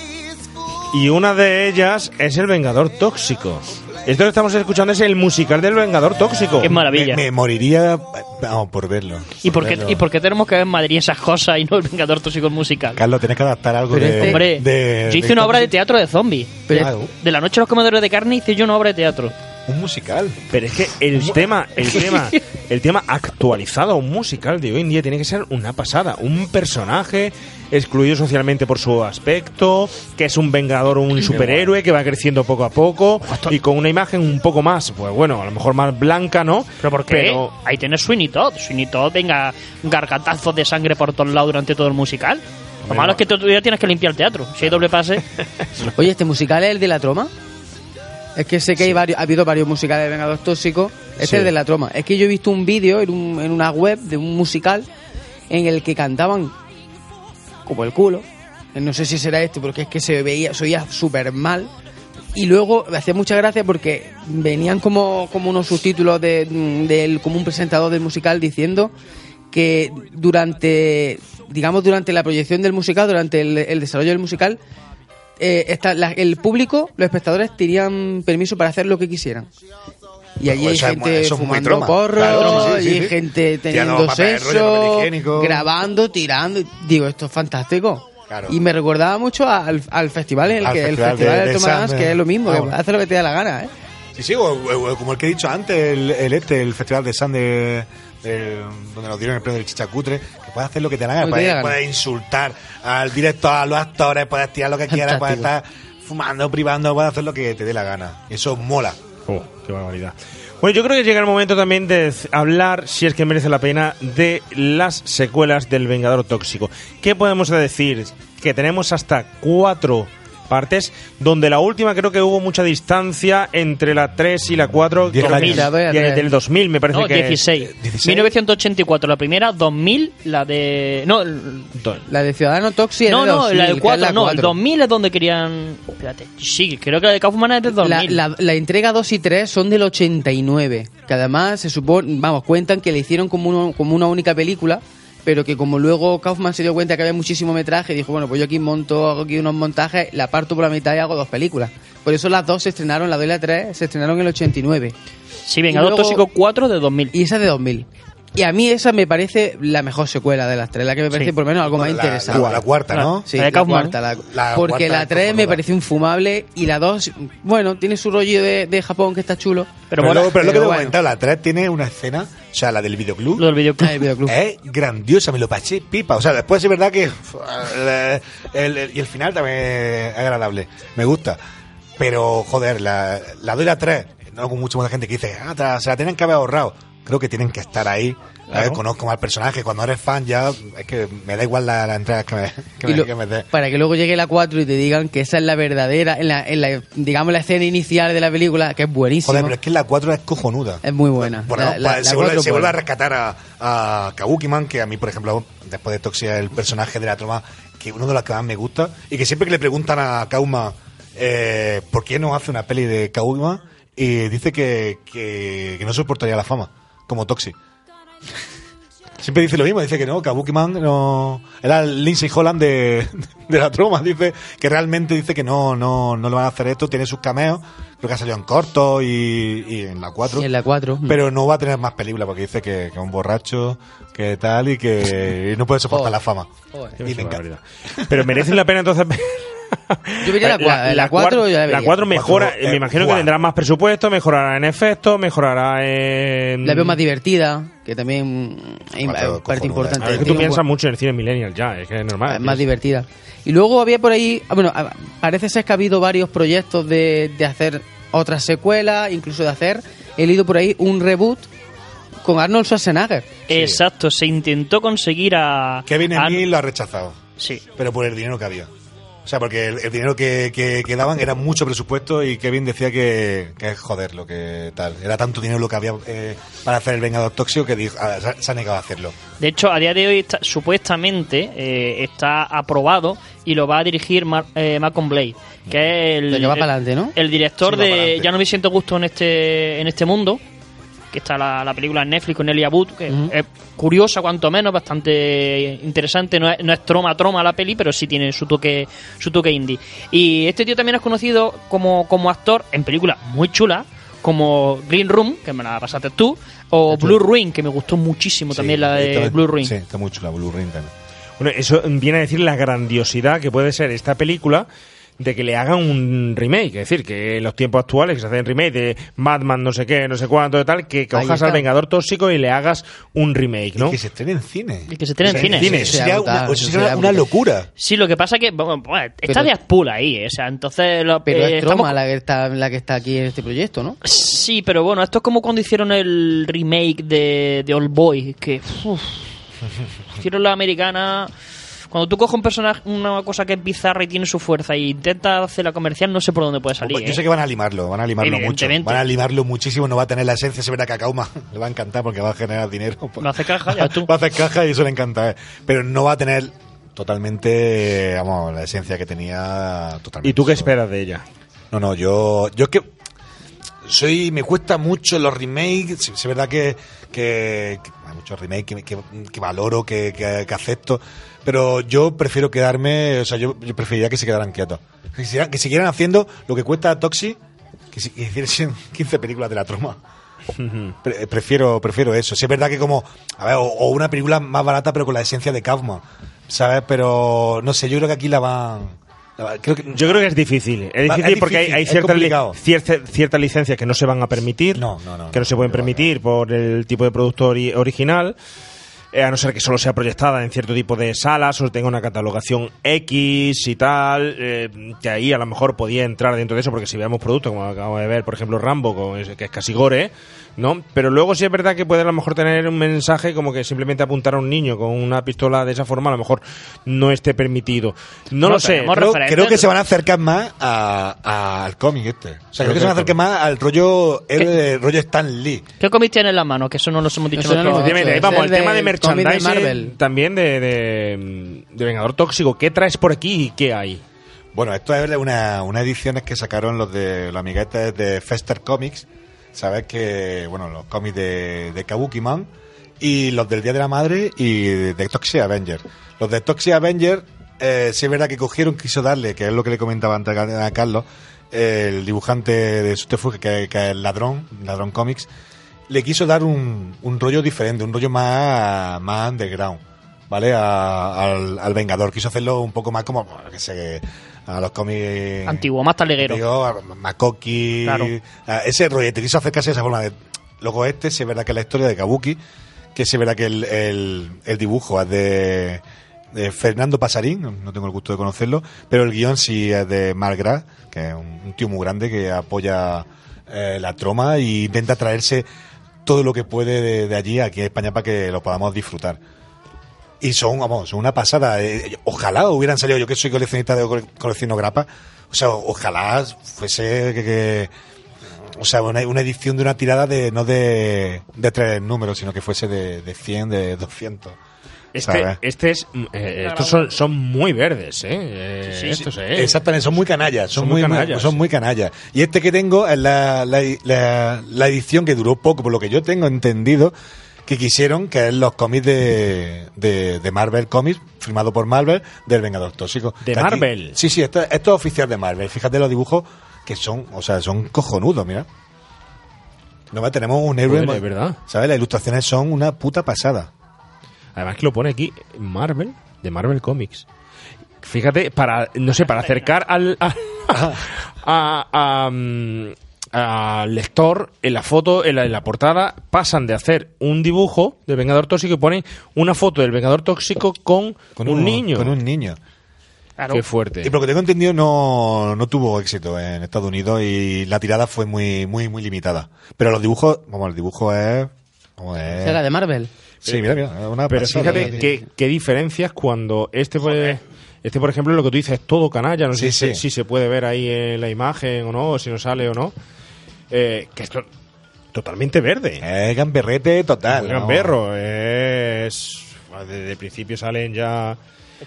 Speaker 4: y una de ellas es El Vengador Tóxico. Esto que estamos escuchando es el musical del Vengador Tóxico.
Speaker 6: Qué maravilla.
Speaker 7: Me, me moriría vamos, por verlo.
Speaker 6: ¿Y por, qué,
Speaker 7: verlo.
Speaker 6: ¿Y por qué tenemos que ver en Madrid esas cosas y no el Vengador Tóxico musical?
Speaker 7: Carlos, tienes que adaptar algo
Speaker 6: Pero
Speaker 7: de,
Speaker 6: este- Hombre,
Speaker 7: de-
Speaker 6: yo hice
Speaker 7: de-
Speaker 6: una obra de teatro de zombies. De, de la noche a los comedores de carne hice yo una obra de teatro.
Speaker 7: Un musical.
Speaker 4: Pero es que el tema, el tema, el tema actualizado a un musical de hoy en día tiene que ser una pasada. Un personaje excluido socialmente por su aspecto, que es un vengador o un superhéroe que va creciendo poco a poco y con una imagen un poco más, pues bueno, a lo mejor más blanca, ¿no?
Speaker 6: ¿Pero por qué?
Speaker 4: Pero
Speaker 6: Ahí tienes Sweeney Todd. Sweeney Todd, venga, gargatazos de sangre por todos lados durante todo el musical. Lo malo es que tú ya tienes que limpiar el teatro. Si hay doble pase.
Speaker 5: Oye, ¿este musical es el de la troma? Es que sé que hay varios, ha habido varios musicales de Vengador Tóxico. Este
Speaker 4: Sí.
Speaker 5: es de la troma. Es que yo he visto un vídeo en, un- en una web de un musical en el que cantaban como el culo. No sé si será este, porque es que se veía, se oía súper mal. Y luego me hacía mucha gracia porque venían como, como unos subtítulos de, del, como un presentador del musical diciendo que durante, digamos, durante la proyección del musical, durante el, el desarrollo del musical, eh, esta- la- el público, los espectadores tenían permiso para hacer lo que quisieran. Y allí hay gente fumando porros,
Speaker 7: Claro, sí, sí,
Speaker 5: y hay gente teniendo sexo, grabando, tirando. Digo, esto es fantástico. Y me recordaba mucho al, al festival, en el
Speaker 7: Al
Speaker 5: que, el
Speaker 7: festival
Speaker 5: festival
Speaker 7: de-
Speaker 5: del Tomás, que es lo mismo,
Speaker 7: ah,
Speaker 5: que
Speaker 7: bueno.
Speaker 5: hace lo que te da la gana, ¿eh?
Speaker 7: Sí, sí, o, o- o como el que he dicho antes, el, el este, el Festival de San de, de- donde nos dieron el premio del Chichacutre, que puedes hacer lo que te la puedes,
Speaker 5: gana.
Speaker 7: puedes insultar al director, a los actores, puedes tirar lo que quieras, puedes estar fumando, privando, puedes hacer lo que te dé la gana. Eso mola.
Speaker 4: Oh, qué barbaridad. Bueno, yo creo que llega el momento también de hablar, si es que merece la pena, de las secuelas del Vengador Tóxico. ¿Qué podemos decir? Que tenemos hasta cuatro partes, donde la última creo que hubo mucha distancia entre la 3 y la 4,
Speaker 7: Diez
Speaker 4: que-
Speaker 7: años.
Speaker 4: y del 2000 me parece
Speaker 6: No,
Speaker 4: que
Speaker 6: 16. 1984 la primera, 2000 la de... No, el-
Speaker 5: La de Ciudadano Toxi es
Speaker 6: no,
Speaker 5: de
Speaker 6: no,
Speaker 5: 2000,
Speaker 6: la
Speaker 5: es
Speaker 6: 4,
Speaker 5: la
Speaker 6: no, el
Speaker 5: 4.
Speaker 6: 2000 es donde querían... Espérate, sí, creo que la de Kaufman es del 2000.
Speaker 5: La, la- la entrega 2 y 3 son del 89, que además se supone, vamos, cuentan que le hicieron como, uno- como una única película, pero que como luego Kaufman se dio cuenta que había muchísimo metraje, dijo, bueno, pues yo aquí monto, hago aquí unos montajes, la parto por la mitad y hago dos películas. Por eso las dos se estrenaron, la 2 y la 3 se estrenaron en el 89.
Speaker 6: Sí, Vengador
Speaker 5: luego-
Speaker 6: Tóxico 4 de 2000.
Speaker 5: Y esa de 2000. Y a mí esa me parece la mejor secuela de las tres, la que me parece
Speaker 6: Sí.
Speaker 5: por lo menos algo más
Speaker 7: La-
Speaker 5: interesante.
Speaker 7: la- la cuarta, ¿no?
Speaker 5: Sí,
Speaker 6: La
Speaker 5: la,
Speaker 6: de Kaufman.
Speaker 5: cuarta. la-
Speaker 7: La
Speaker 5: porque
Speaker 7: cuarta
Speaker 5: la
Speaker 7: es
Speaker 5: 3 me parece infumable y la 2, bueno, tiene su rollo de, de Japón que está chulo.
Speaker 7: Pero, luego- pero lo que te he
Speaker 5: bueno.
Speaker 7: comentado, la 3 tiene una escena, o sea, la del videoclub.
Speaker 6: Lo del videoclub.
Speaker 5: Ah, el videoclub.
Speaker 7: Es grandiosa, me lo paché pipa. O sea, después es verdad que. uf, el- el- y el final también es agradable. Me gusta. Pero, joder, la, la 2 y la 3, no con mucha gente que dice, ah, se la tienen que haber ahorrado. Creo que tienen que estar ahí.
Speaker 5: Claro.
Speaker 7: conozco más al personaje. Cuando eres fan, ya es que me da igual la, la entrega que me, que
Speaker 5: Y
Speaker 7: me,
Speaker 5: lo-
Speaker 7: que me dé.
Speaker 5: para que luego llegue la 4 y te digan que esa es la verdadera, en la, en la, digamos, la escena inicial de la película, que es buenísima.
Speaker 7: Joder, pero es que la 4 es cojonuda.
Speaker 5: Es muy buena.
Speaker 7: Bueno,
Speaker 5: La-
Speaker 7: pues, se, vuelve, se a rescatar a, a Kabuki-man, que a mí, por ejemplo, después de Toxia, el personaje de la troma, que uno de los que más me gusta, y que siempre que le preguntan a Kauma eh, por qué no hace una peli de Kabuki-man, y dice que, que, que no soportaría la fama, como Toxi. Siempre dice lo mismo, dice que no, Kabuki Man no. Era el Lindsay Holland de, de la troma. Dice que realmente dice que no, no, no le van a hacer esto, tiene sus cameos. Creo que ha salido en corto y, y en la 4.
Speaker 5: Y en la 4.
Speaker 7: Pero no va a tener más películas porque dice que, que es un borracho, que tal y que no puede soportar la fama. Y me encanta.
Speaker 4: Pero merece la pena entonces.
Speaker 5: Yo vería la cua- la cuatro ya la vería.
Speaker 4: La 4 mejora,
Speaker 7: Cuatro, eh,
Speaker 4: me imagino que tendrá más presupuesto, mejorará en efectos, mejorará en.
Speaker 5: La veo más divertida, que también es
Speaker 4: Cuatro,
Speaker 5: parte
Speaker 4: cojonuda.
Speaker 5: importante.
Speaker 4: A ver, que tú piensas mucho en el cine millennial ya, es que es normal.
Speaker 5: más divertida. Y luego había por ahí, ah, bueno, ah, parece ser que ha habido varios proyectos de, de hacer otras secuelas, incluso de hacer, he leído por ahí un reboot con Arnold Schwarzenegger.
Speaker 6: Exacto, se intentó conseguir a.
Speaker 7: Kevin Smith lo ha rechazado.
Speaker 6: Sí.
Speaker 7: Pero por el dinero que había. O sea, porque el, el dinero que, que, que daban era mucho presupuesto y Kevin decía que, que es joder lo que tal. Era tanto dinero lo que había eh, para hacer el Vengador Tóxico que dijo, ah, se, ha negado a hacerlo.
Speaker 6: De hecho, a día de hoy está- supuestamente eh, está aprobado y lo va a dirigir Mar- eh, Malcolm Blade, que es el,
Speaker 5: que va para adelante, ¿no?
Speaker 6: el director
Speaker 5: Sí, va
Speaker 6: de. Ya no me siento gusto en este en este mundo, que está la, la película en Netflix con Elia Wood, que es curiosa cuanto menos, bastante interesante, no es, no es troma troma la peli, pero sí tiene su toque su toque indie. Y este tío también es conocido como, como actor en películas muy chulas, como Green Room, que me la pasaste tú, o Blue Ruin, que me gustó muchísimo también la de
Speaker 7: Está-
Speaker 6: Blue Ruin.
Speaker 7: Sí, está muy chula Blue Ring también.
Speaker 4: Bueno, eso viene a decir la grandiosidad que puede ser esta película de que le hagan un remake, es decir, que en los tiempos actuales que se hacen remake de Batman no sé qué, no sé cuánto de tal, que cojas al Vengador Tóxico y le hagas un remake, ¿no?
Speaker 7: que se estrene en cine.
Speaker 6: Y que se estrene en cine.
Speaker 7: Eso sería una, eso sería una locura.
Speaker 6: Sí, lo que pasa que bueno, pues, está
Speaker 5: Pero-
Speaker 6: de Deadpool ahí, eh, o sea, entonces lo-
Speaker 5: Pero
Speaker 6: eh,
Speaker 5: es Troma
Speaker 6: estamos-
Speaker 5: la, que está, la que está aquí en este proyecto, ¿no?
Speaker 6: Sí, pero bueno, esto es como cuando hicieron el remake de, de Old Boy, que uf, hicieron la americana. Cuando tú coges un personaje, una cosa que es bizarra y tiene su fuerza y intentas hacer la comercial, no sé por dónde puede salir.
Speaker 7: Pues Yo
Speaker 6: eh.
Speaker 7: sé que van a limarlo, van a limarlo mucho. Van a limarlo muchísimo, no va a tener la esencia, se verá que a Kauma le va a encantar porque va a generar dinero.
Speaker 6: Va a hacer caja, ya tú.
Speaker 7: va a hacer caja y eso le encanta. eh. Pero no va a tener totalmente, vamos, la esencia que tenía totalmente.
Speaker 4: ¿Y tú qué esperas de ella?
Speaker 7: No, no, yo, yo es que soy, me cuesta mucho los remakes, es verdad que, que, que hay muchos remakes que, que, que valoro, que, que, que acepto, pero yo prefiero quedarme, o sea, yo, yo preferiría que se quedaran quietos. Que, siguieran- que siguieran haciendo lo que cuesta Toxi, que, si- que hiciesen 15 películas de la troma. Pre- prefiero, prefiero eso. Si es verdad que como, a ver, o, o una película más barata pero con la esencia de Kaufman, ¿sabes? Pero no sé, yo creo que aquí la van... creo que-
Speaker 4: Yo creo que es difícil. Es difícil
Speaker 7: es
Speaker 4: porque hay,
Speaker 7: difícil,
Speaker 4: hay ciertas, li- licencias que no se van a permitir,
Speaker 7: No, no, no,
Speaker 4: que no se pueden permitir por el tipo de producto ori- original, eh, a no ser que solo sea proyectada en cierto tipo de salas o tenga una catalogación X y tal, eh, que ahí a lo mejor podía entrar dentro de eso, porque si veamos productos, como acabamos de ver, por ejemplo, Rambo, que es casi gore, ¿no? Pero luego sí es verdad que puede a lo mejor tener un mensaje como que simplemente apuntar a un niño con una pistola de esa forma a lo mejor no esté permitido. No lo sé.
Speaker 7: Creo, creo que se van a acercar más a- a- al cómic este. O sea, creo que se van a acercar más al rollo, el, rollo Stan Lee.
Speaker 6: ¿Qué cómic tiene en la mano? Que eso no hemos dicho
Speaker 5: no lo
Speaker 6: nosotros.
Speaker 5: hemos dicho.
Speaker 4: Ahí
Speaker 5: Es
Speaker 4: vamos,
Speaker 5: el
Speaker 4: el tema de
Speaker 5: de
Speaker 4: merchandising
Speaker 5: Marvel.
Speaker 4: también de, de, de Vengador Tóxico. ¿Qué traes por aquí y qué hay?
Speaker 7: Bueno, esto es una, una ediciones que sacaron los de los amiguetes de Fester Comics. Sabes que, bueno, los cómics de, de Kabuki Man y los del Día de la Madre y de Toxic Avenger. Los de Toxic Avenger, eh, sí es verdad que cogieron, quiso darle, que es lo que le comentaba antes a Carlos, el dibujante de Subterfuge, que, que es el Ladrón, Ladrón Comics, le quiso dar un, un rollo diferente, un rollo más, más underground, ¿vale? A- al, al Vengador. Quiso hacerlo un poco más como, que sé, a los cómics...
Speaker 6: Antiguo, más taleguero.
Speaker 7: Digo, a Makoki,
Speaker 6: Claro.
Speaker 7: a ese acercarse de esa forma. De, luego este, sí es verdad que es la historia de Kabuki, que sí es verdad que el, el, el dibujo es de, de Fernando Pasarín, no, tengo el gusto de conocerlo, pero el guion sí es de Mark Grass, que es un, un tío muy grande que apoya eh, la troma e intenta traerse todo lo que puede de, de allí aquí a España para que lo podamos disfrutar. Y son, vamos, son una pasada. Eh, ojalá hubieran salido, yo que soy coleccionista de cole- colecciono grapa, o sea, ojalá fuese que, que- o sea, una, una edición de una tirada de no de, de tres números, sino que fuese de, de 100, de 200.
Speaker 4: Este,
Speaker 7: ¿sabes?
Speaker 4: este es. eh, estos son, son muy verdes, ¿eh? Eh,
Speaker 7: Sí, sí.
Speaker 4: estos, ¿eh?
Speaker 7: Exactamente, son muy canallas, son,
Speaker 4: Son
Speaker 7: muy,
Speaker 4: muy
Speaker 7: muy-
Speaker 4: canallas,
Speaker 7: son
Speaker 4: sí.
Speaker 7: muy canallas. Y este que tengo es la, la, la- la edición que duró poco, por lo que yo tengo entendido, que quisieron, que es los cómics de, de, de Marvel Comics, firmado por Marvel, del Vengador Tóxico.
Speaker 19: ¿De
Speaker 7: aquí-
Speaker 19: Marvel?
Speaker 7: Sí, sí, esto, esto es oficial de Marvel. Fíjate los dibujos que son, o sea, son cojonudos, mira. No, tenemos un héroe.
Speaker 4: Joder,
Speaker 7: ma-
Speaker 4: es verdad.
Speaker 7: ¿Sabes? Las ilustraciones son una puta pasada.
Speaker 4: Además que lo pone aquí Marvel, de Marvel Comics. Fíjate, para, no sé, para acercar al, a- a- a, mm, al lector en la foto, en la, en la portada, pasan de hacer un dibujo del Vengador Tóxico y ponen una foto del Vengador Tóxico con,
Speaker 7: Con
Speaker 4: un, niño.
Speaker 7: Con un niño.
Speaker 4: Qué fuerte.
Speaker 7: Y por lo que tengo entendido no, no tuvo éxito en Estados Unidos y la tirada fue muy, muy, muy limitada. Pero los dibujos, vamos, el dibujo es... vamos, es-
Speaker 5: Será de Marvel.
Speaker 7: Sí, mira, mira, una
Speaker 4: Pero
Speaker 7: pasada.
Speaker 4: fíjate qué, qué diferencias cuando este pues, este por ejemplo lo que tú dices es todo canalla, no sé
Speaker 7: Sí,
Speaker 4: si,
Speaker 7: sí.
Speaker 4: si se puede ver ahí en la imagen o no, o si no sale o no. Eh, que esto totalmente verde.
Speaker 7: Es gamberrete total.
Speaker 4: Muy
Speaker 7: ¿no?
Speaker 4: gamberro, es desde el principio salen ya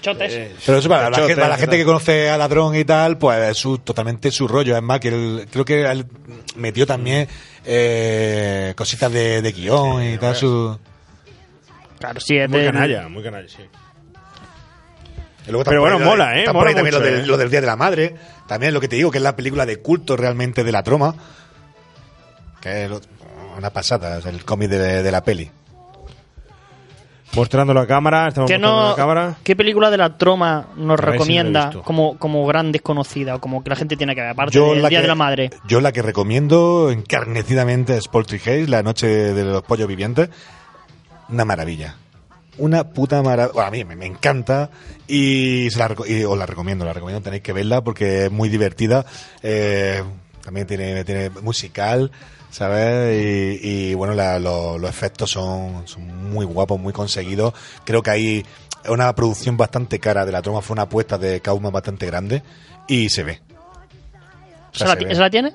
Speaker 6: Chotes.
Speaker 7: Pero eso para, la,
Speaker 4: Chotes,
Speaker 7: gente, para la gente que conoce a Ladrón y tal, pues es su, totalmente su rollo. Es más, que él- creo que él metió también eh, cositas de, de guion y tal. Su...
Speaker 6: Claro, sí, es
Speaker 4: muy
Speaker 6: del-
Speaker 4: canalla, muy canalla, sí.
Speaker 7: Y luego
Speaker 4: Pero bueno,
Speaker 7: ahí de-
Speaker 4: mola, ¿eh? Mola
Speaker 7: ahí también
Speaker 4: mucho,
Speaker 7: lo, del,
Speaker 4: ¿eh?
Speaker 7: lo del Día de la Madre. También lo que te digo, que es la película de culto realmente de la troma. Que es lo- una pasada, es el cómic de, de la peli.
Speaker 4: Mostrándolo a cámara, estamos
Speaker 6: ¿Qué,
Speaker 4: mostrando
Speaker 6: no,
Speaker 4: a cámara.
Speaker 6: ¿Qué película de la troma nos
Speaker 4: A si
Speaker 6: recomienda como, como gran desconocida o como que la gente tiene que ver? Aparte
Speaker 7: Yo
Speaker 6: del
Speaker 7: la
Speaker 6: Día
Speaker 7: que-
Speaker 6: de la Madre.
Speaker 7: Yo la que recomiendo encarnecidamente es Poltergeist, La Noche de los Pollos Vivientes. Una maravilla. Una puta maravilla. a mí me, me encanta y, se la, y os la recomiendo, la recomiendo, tenéis que verla porque es muy divertida. Eh, también tiene, tiene musical, ¿sabes? Y, y, bueno, la- lo- los efectos son, son muy guapos, muy conseguidos. Creo que hay una producción bastante cara de la troma, fue una apuesta de Kauma bastante grande y se ve. O sea,
Speaker 6: ¿Esa la,
Speaker 7: se
Speaker 6: ti-
Speaker 7: ve.
Speaker 6: esa la tiene?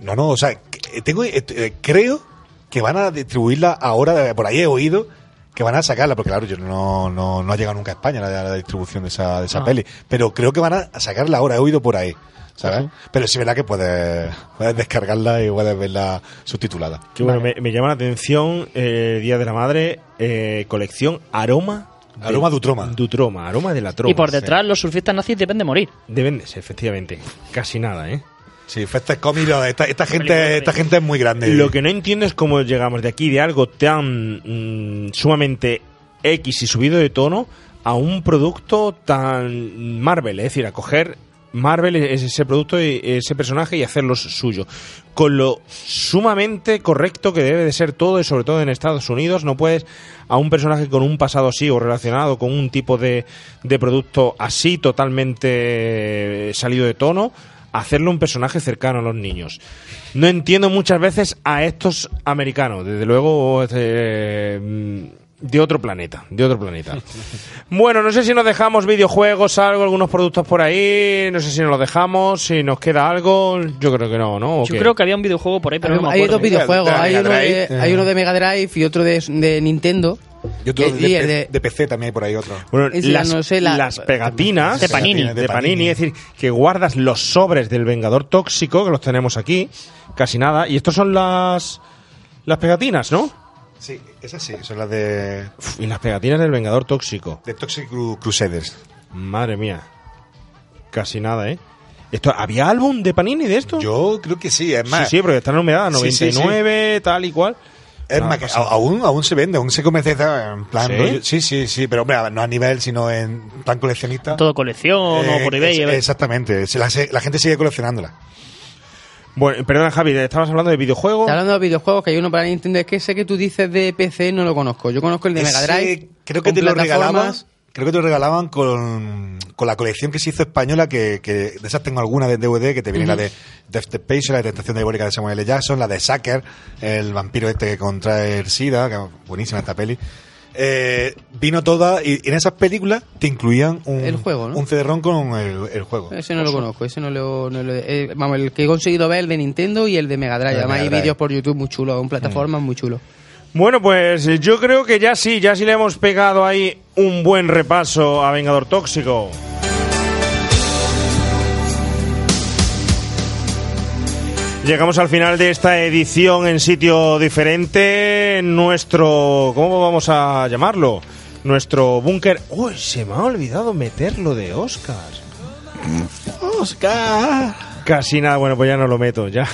Speaker 7: No, no, o sea, que- tengo, eh, eh, creo que van a distribuirla ahora, eh, por ahí he oído que van a sacarla, porque claro, yo no, no, no ha llegado nunca a España la, la distribución de esa, de esa
Speaker 6: Ah.
Speaker 7: peli, pero creo que van a sacarla ahora, he oído por ahí, ¿sabes? Pero sí verá que puedes, puedes descargarla y puedes verla subtitulada.
Speaker 4: Que bueno, me, me llama la atención eh, Día de la Madre, eh, colección Aroma. de-
Speaker 7: Aroma Dutroma.
Speaker 4: Dutroma, aroma de la troma.
Speaker 6: y por detrás los surfistas nazis deben de morir.
Speaker 4: Deben de ser, efectivamente. Casi nada, ¿eh?
Speaker 7: Sí, Festes Comics, esta, esta gente, esta gente es muy grande.
Speaker 4: Lo que no entiendo es cómo llegamos de aquí, de algo tan mm, sumamente X y subido de tono, a un producto tan Marvel. Es decir, a coger Marvel, es ese producto, y ese personaje y hacerlo suyo. Con lo sumamente correcto que debe de ser todo, y sobre todo en Estados Unidos, no puedes a un personaje con un pasado así o relacionado con un tipo de, de producto así, totalmente eh, salido de tono, hacerlo un personaje cercano a los niños. No entiendo muchas veces a estos americanos, desde luego eh, mm, de otro planeta, de otro planeta. Bueno, no sé si nos dejamos videojuegos, algo, algunos productos por ahí, no sé si nos lo dejamos, si nos queda algo, yo creo que no, ¿no? ¿O
Speaker 6: Yo
Speaker 4: qué?
Speaker 6: creo que había un videojuego por ahí, pero no me
Speaker 5: hay
Speaker 6: acuerdo.
Speaker 5: dos videojuegos, hay uno, de, hay uno de Mega Drive y otro de, de Nintendo.
Speaker 7: Y otro
Speaker 5: Eh,
Speaker 7: de,
Speaker 5: de-
Speaker 7: de PC también hay por ahí otro.
Speaker 4: Bueno, las,
Speaker 5: no sé, la-
Speaker 4: las pegatinas
Speaker 6: De Panini.
Speaker 4: de Panini, es decir, que guardas los sobres del Vengador Tóxico, que los tenemos aquí, casi nada, y estos son las las pegatinas, ¿no?
Speaker 7: Sí, esas sí, son las de,
Speaker 4: Uf, y las pegatinas del Vengador Tóxico.
Speaker 7: de Toxic Cru- Crusaders.
Speaker 4: Madre mía. Casi nada, ¿eh? Esto, ¿Había álbum de Panini de esto?
Speaker 7: Yo creo que sí, es más.
Speaker 4: sí, sí, porque está en humedad,
Speaker 7: Sí, sí,
Speaker 4: 99, tal y cual.
Speaker 7: Es más, que aún, aún se vende, aún se comercializa en plan.
Speaker 4: ¿Sí?
Speaker 7: Sí, sí, sí, pero hombre, no a nivel, sino en plan coleccionista.
Speaker 6: Todo colección o
Speaker 7: Eh,
Speaker 6: por eBay.
Speaker 7: es- exactamente, se la, la gente sigue coleccionándola.
Speaker 4: Bueno, perdona, Javi, estabas hablando de videojuegos.
Speaker 5: Está hablando de videojuegos, que hay uno para Nintendo. Es que ese que tú dices de PC no lo conozco. Yo conozco el de Mega Drive.
Speaker 7: creo que te lo regalaban.
Speaker 5: plataformas.
Speaker 7: Creo que te lo regalaban con, con la colección que se hizo española, que, que de esas tengo alguna de DVD, que te viene
Speaker 5: Ujú.
Speaker 7: la de Death the Patient, la tentación diabólica de Samuel L. Jackson, la de Sucker, el vampiro este que contrae el SIDA, que buenísima esta peli. Eh, vino toda, y en esas películas te incluían un,
Speaker 5: El juego, ¿no?
Speaker 7: un CD-ROM con el, el juego.
Speaker 5: Ese no lo conozco, ese no lo... no lo- eh, vamos, el que he conseguido ver el de Nintendo y el de Mega Drive.
Speaker 7: El
Speaker 5: Además
Speaker 7: Mega
Speaker 5: hay vídeos por YouTube muy chulos, en plataformas muy chulos.
Speaker 4: Bueno, pues yo creo que ya sí, ya sí le hemos pegado ahí un buen repaso a Vengador Llegamos al final de esta edición en sitio diferente. Nuestro. ¿Cómo vamos a llamarlo? Nuestro búnker. Uy, se me ha olvidado meterlo de Oscar.
Speaker 5: Oscar.
Speaker 4: Casi nada, bueno, pues ya no lo meto, ya.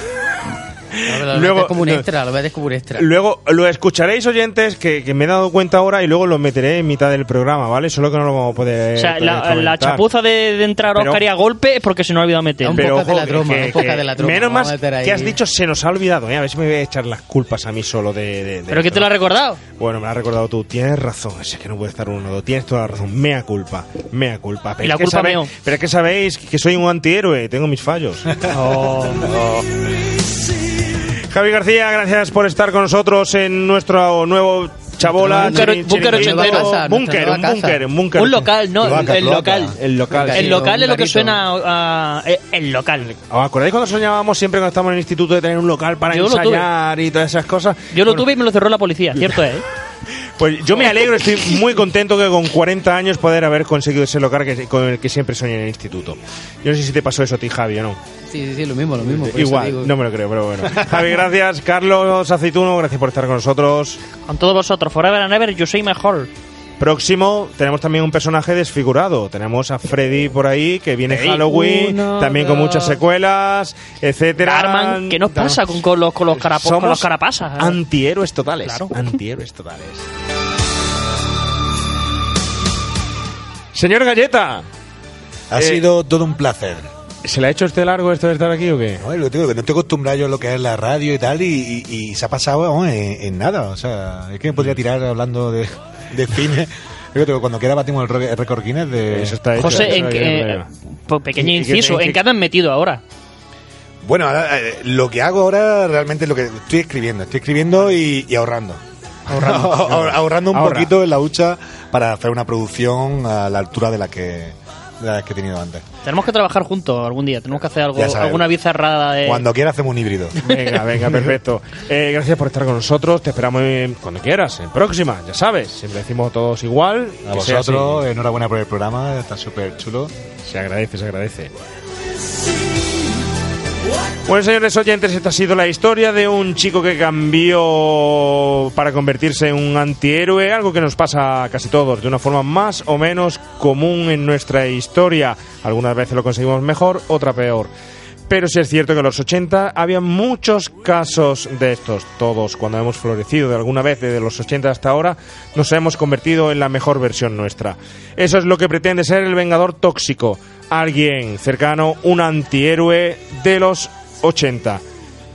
Speaker 5: Lo
Speaker 4: Luego-
Speaker 5: como un
Speaker 4: no.
Speaker 5: extra, lo metes como un extra.
Speaker 4: Luego lo escucharéis, oyentes, que, que me he dado cuenta ahora y luego lo meteré en mitad del programa, ¿vale? Solo que no lo vamos a poder.
Speaker 6: O sea, la,
Speaker 4: poder
Speaker 6: la
Speaker 4: comentar.
Speaker 6: chapuza de, de entrar
Speaker 4: Pero-
Speaker 6: Oscar y a golpe es porque se nos ha olvidado meter.
Speaker 4: Pero, ojo, que- que- que Menos
Speaker 5: vamos a
Speaker 4: más
Speaker 5: meter ahí.
Speaker 4: que has dicho se nos ha olvidado. ¿eh? A ver si me voy a echar las culpas a mí solo de. de- de-
Speaker 6: ¿Pero quién te lo ha recordado?
Speaker 4: Bueno, me lo has recordado tú. Tienes razón. Es que no puede estar uno. Tienes toda la razón. Mea culpa. Mea culpa.
Speaker 6: Y la
Speaker 4: es que
Speaker 6: culpa
Speaker 4: sabe-
Speaker 6: meo.
Speaker 4: pero es que sabéis que soy un antihéroe. Tengo mis fallos.
Speaker 6: Oh.
Speaker 4: Javi García, gracias por estar con nosotros en nuestro nuevo chabola.
Speaker 6: Búnker- ochentero.
Speaker 4: Búnker, un búnker, un búnker.
Speaker 6: Un local, no,
Speaker 4: Cloaca,
Speaker 6: el
Speaker 4: cloaca.
Speaker 6: local.
Speaker 4: El local.
Speaker 6: El local es lo que suena a, a- el local.
Speaker 4: ¿Os acordáis cuando soñábamos siempre cuando estábamos en el instituto de tener un local para
Speaker 6: Yo lo tuve.
Speaker 4: ensayar y todas esas cosas?
Speaker 6: Yo lo tuve y me lo cerró la policía, cierto es. ¿eh?
Speaker 4: Pues yo me alegro, estoy muy contento que con 40 años poder haber conseguido ese local que, con el que siempre soñé en el instituto. Yo no sé si te pasó eso a ti, Javi, o no.
Speaker 5: Sí, sí, sí, lo mismo, lo mismo.
Speaker 4: Igual,
Speaker 5: digo.
Speaker 4: no me lo creo, pero bueno. Javi, gracias. Carlos Aceituno, gracias por estar con nosotros.
Speaker 6: Con todos vosotros, forever and ever, yo soy mejor.
Speaker 4: Próximo, tenemos también un personaje desfigurado. Tenemos a Freddy por ahí, que viene. Halloween,
Speaker 6: Uno,
Speaker 4: también con muchas secuelas, etcétera.
Speaker 6: Arman, ¿qué nos pasa con, con los, con los, carapos, con
Speaker 4: Somos
Speaker 6: los carapasas? eh?
Speaker 4: antihéroes totales.
Speaker 6: Claro.
Speaker 4: Antihéroes totales. Señor Galleta.
Speaker 7: Ha
Speaker 4: Eh,
Speaker 7: sido todo un placer.
Speaker 4: ¿Se le ha hecho este largo esto de estar aquí o qué?
Speaker 7: No, lo digo, que no estoy acostumbrado yo a lo que es la radio y tal, y, y- y se ha pasado vamos, en, en nada. O sea, es que me podría tirar hablando de, de cine. Yo digo, cuando quiera batimos el, récord Guinness de...
Speaker 4: Eso está hecho.
Speaker 6: José, en, que- pequeño
Speaker 7: ¿Y- y qué-
Speaker 6: inciso, ¿en qué han metido ahora?
Speaker 7: Bueno, ahora, eh, lo que hago ahora realmente es lo que estoy escribiendo. Estoy escribiendo y, y ahorrando.
Speaker 4: Ahorrando.
Speaker 7: Ahor- ahorrando un poquito en la hucha para hacer una producción a la altura de la que, de la que he tenido antes.
Speaker 6: Tenemos que trabajar juntos algún día, tenemos que hacer algo, alguna bizarrada de...
Speaker 7: Cuando quiera hacemos un híbrido.
Speaker 4: Venga, venga, perfecto. Eh, gracias por estar con nosotros. Te esperamos en- cuando quieras, en próxima, ya sabes. Siempre decimos todos igual.
Speaker 7: A vosotros, enhorabuena por el programa, está súper chulo.
Speaker 4: Se agradece, se agradece. Bueno, señores oyentes, esta ha sido la historia de un chico que cambió para convertirse en un antihéroe, algo que nos pasa a casi todos, de una forma más o menos común en nuestra historia. Algunas veces lo conseguimos mejor, otra peor. Pero sí es cierto que en los 80 había muchos casos de estos. Todos, cuando hemos florecido de alguna vez desde los 80 hasta ahora, nos hemos convertido en la mejor versión nuestra. Eso es lo que pretende ser el Vengador Tóxico. Alguien cercano, un antihéroe de los 80.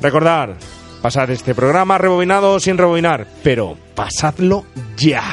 Speaker 4: Recordar, pasad este programa rebobinado sin rebobinar, pero pasadlo ya.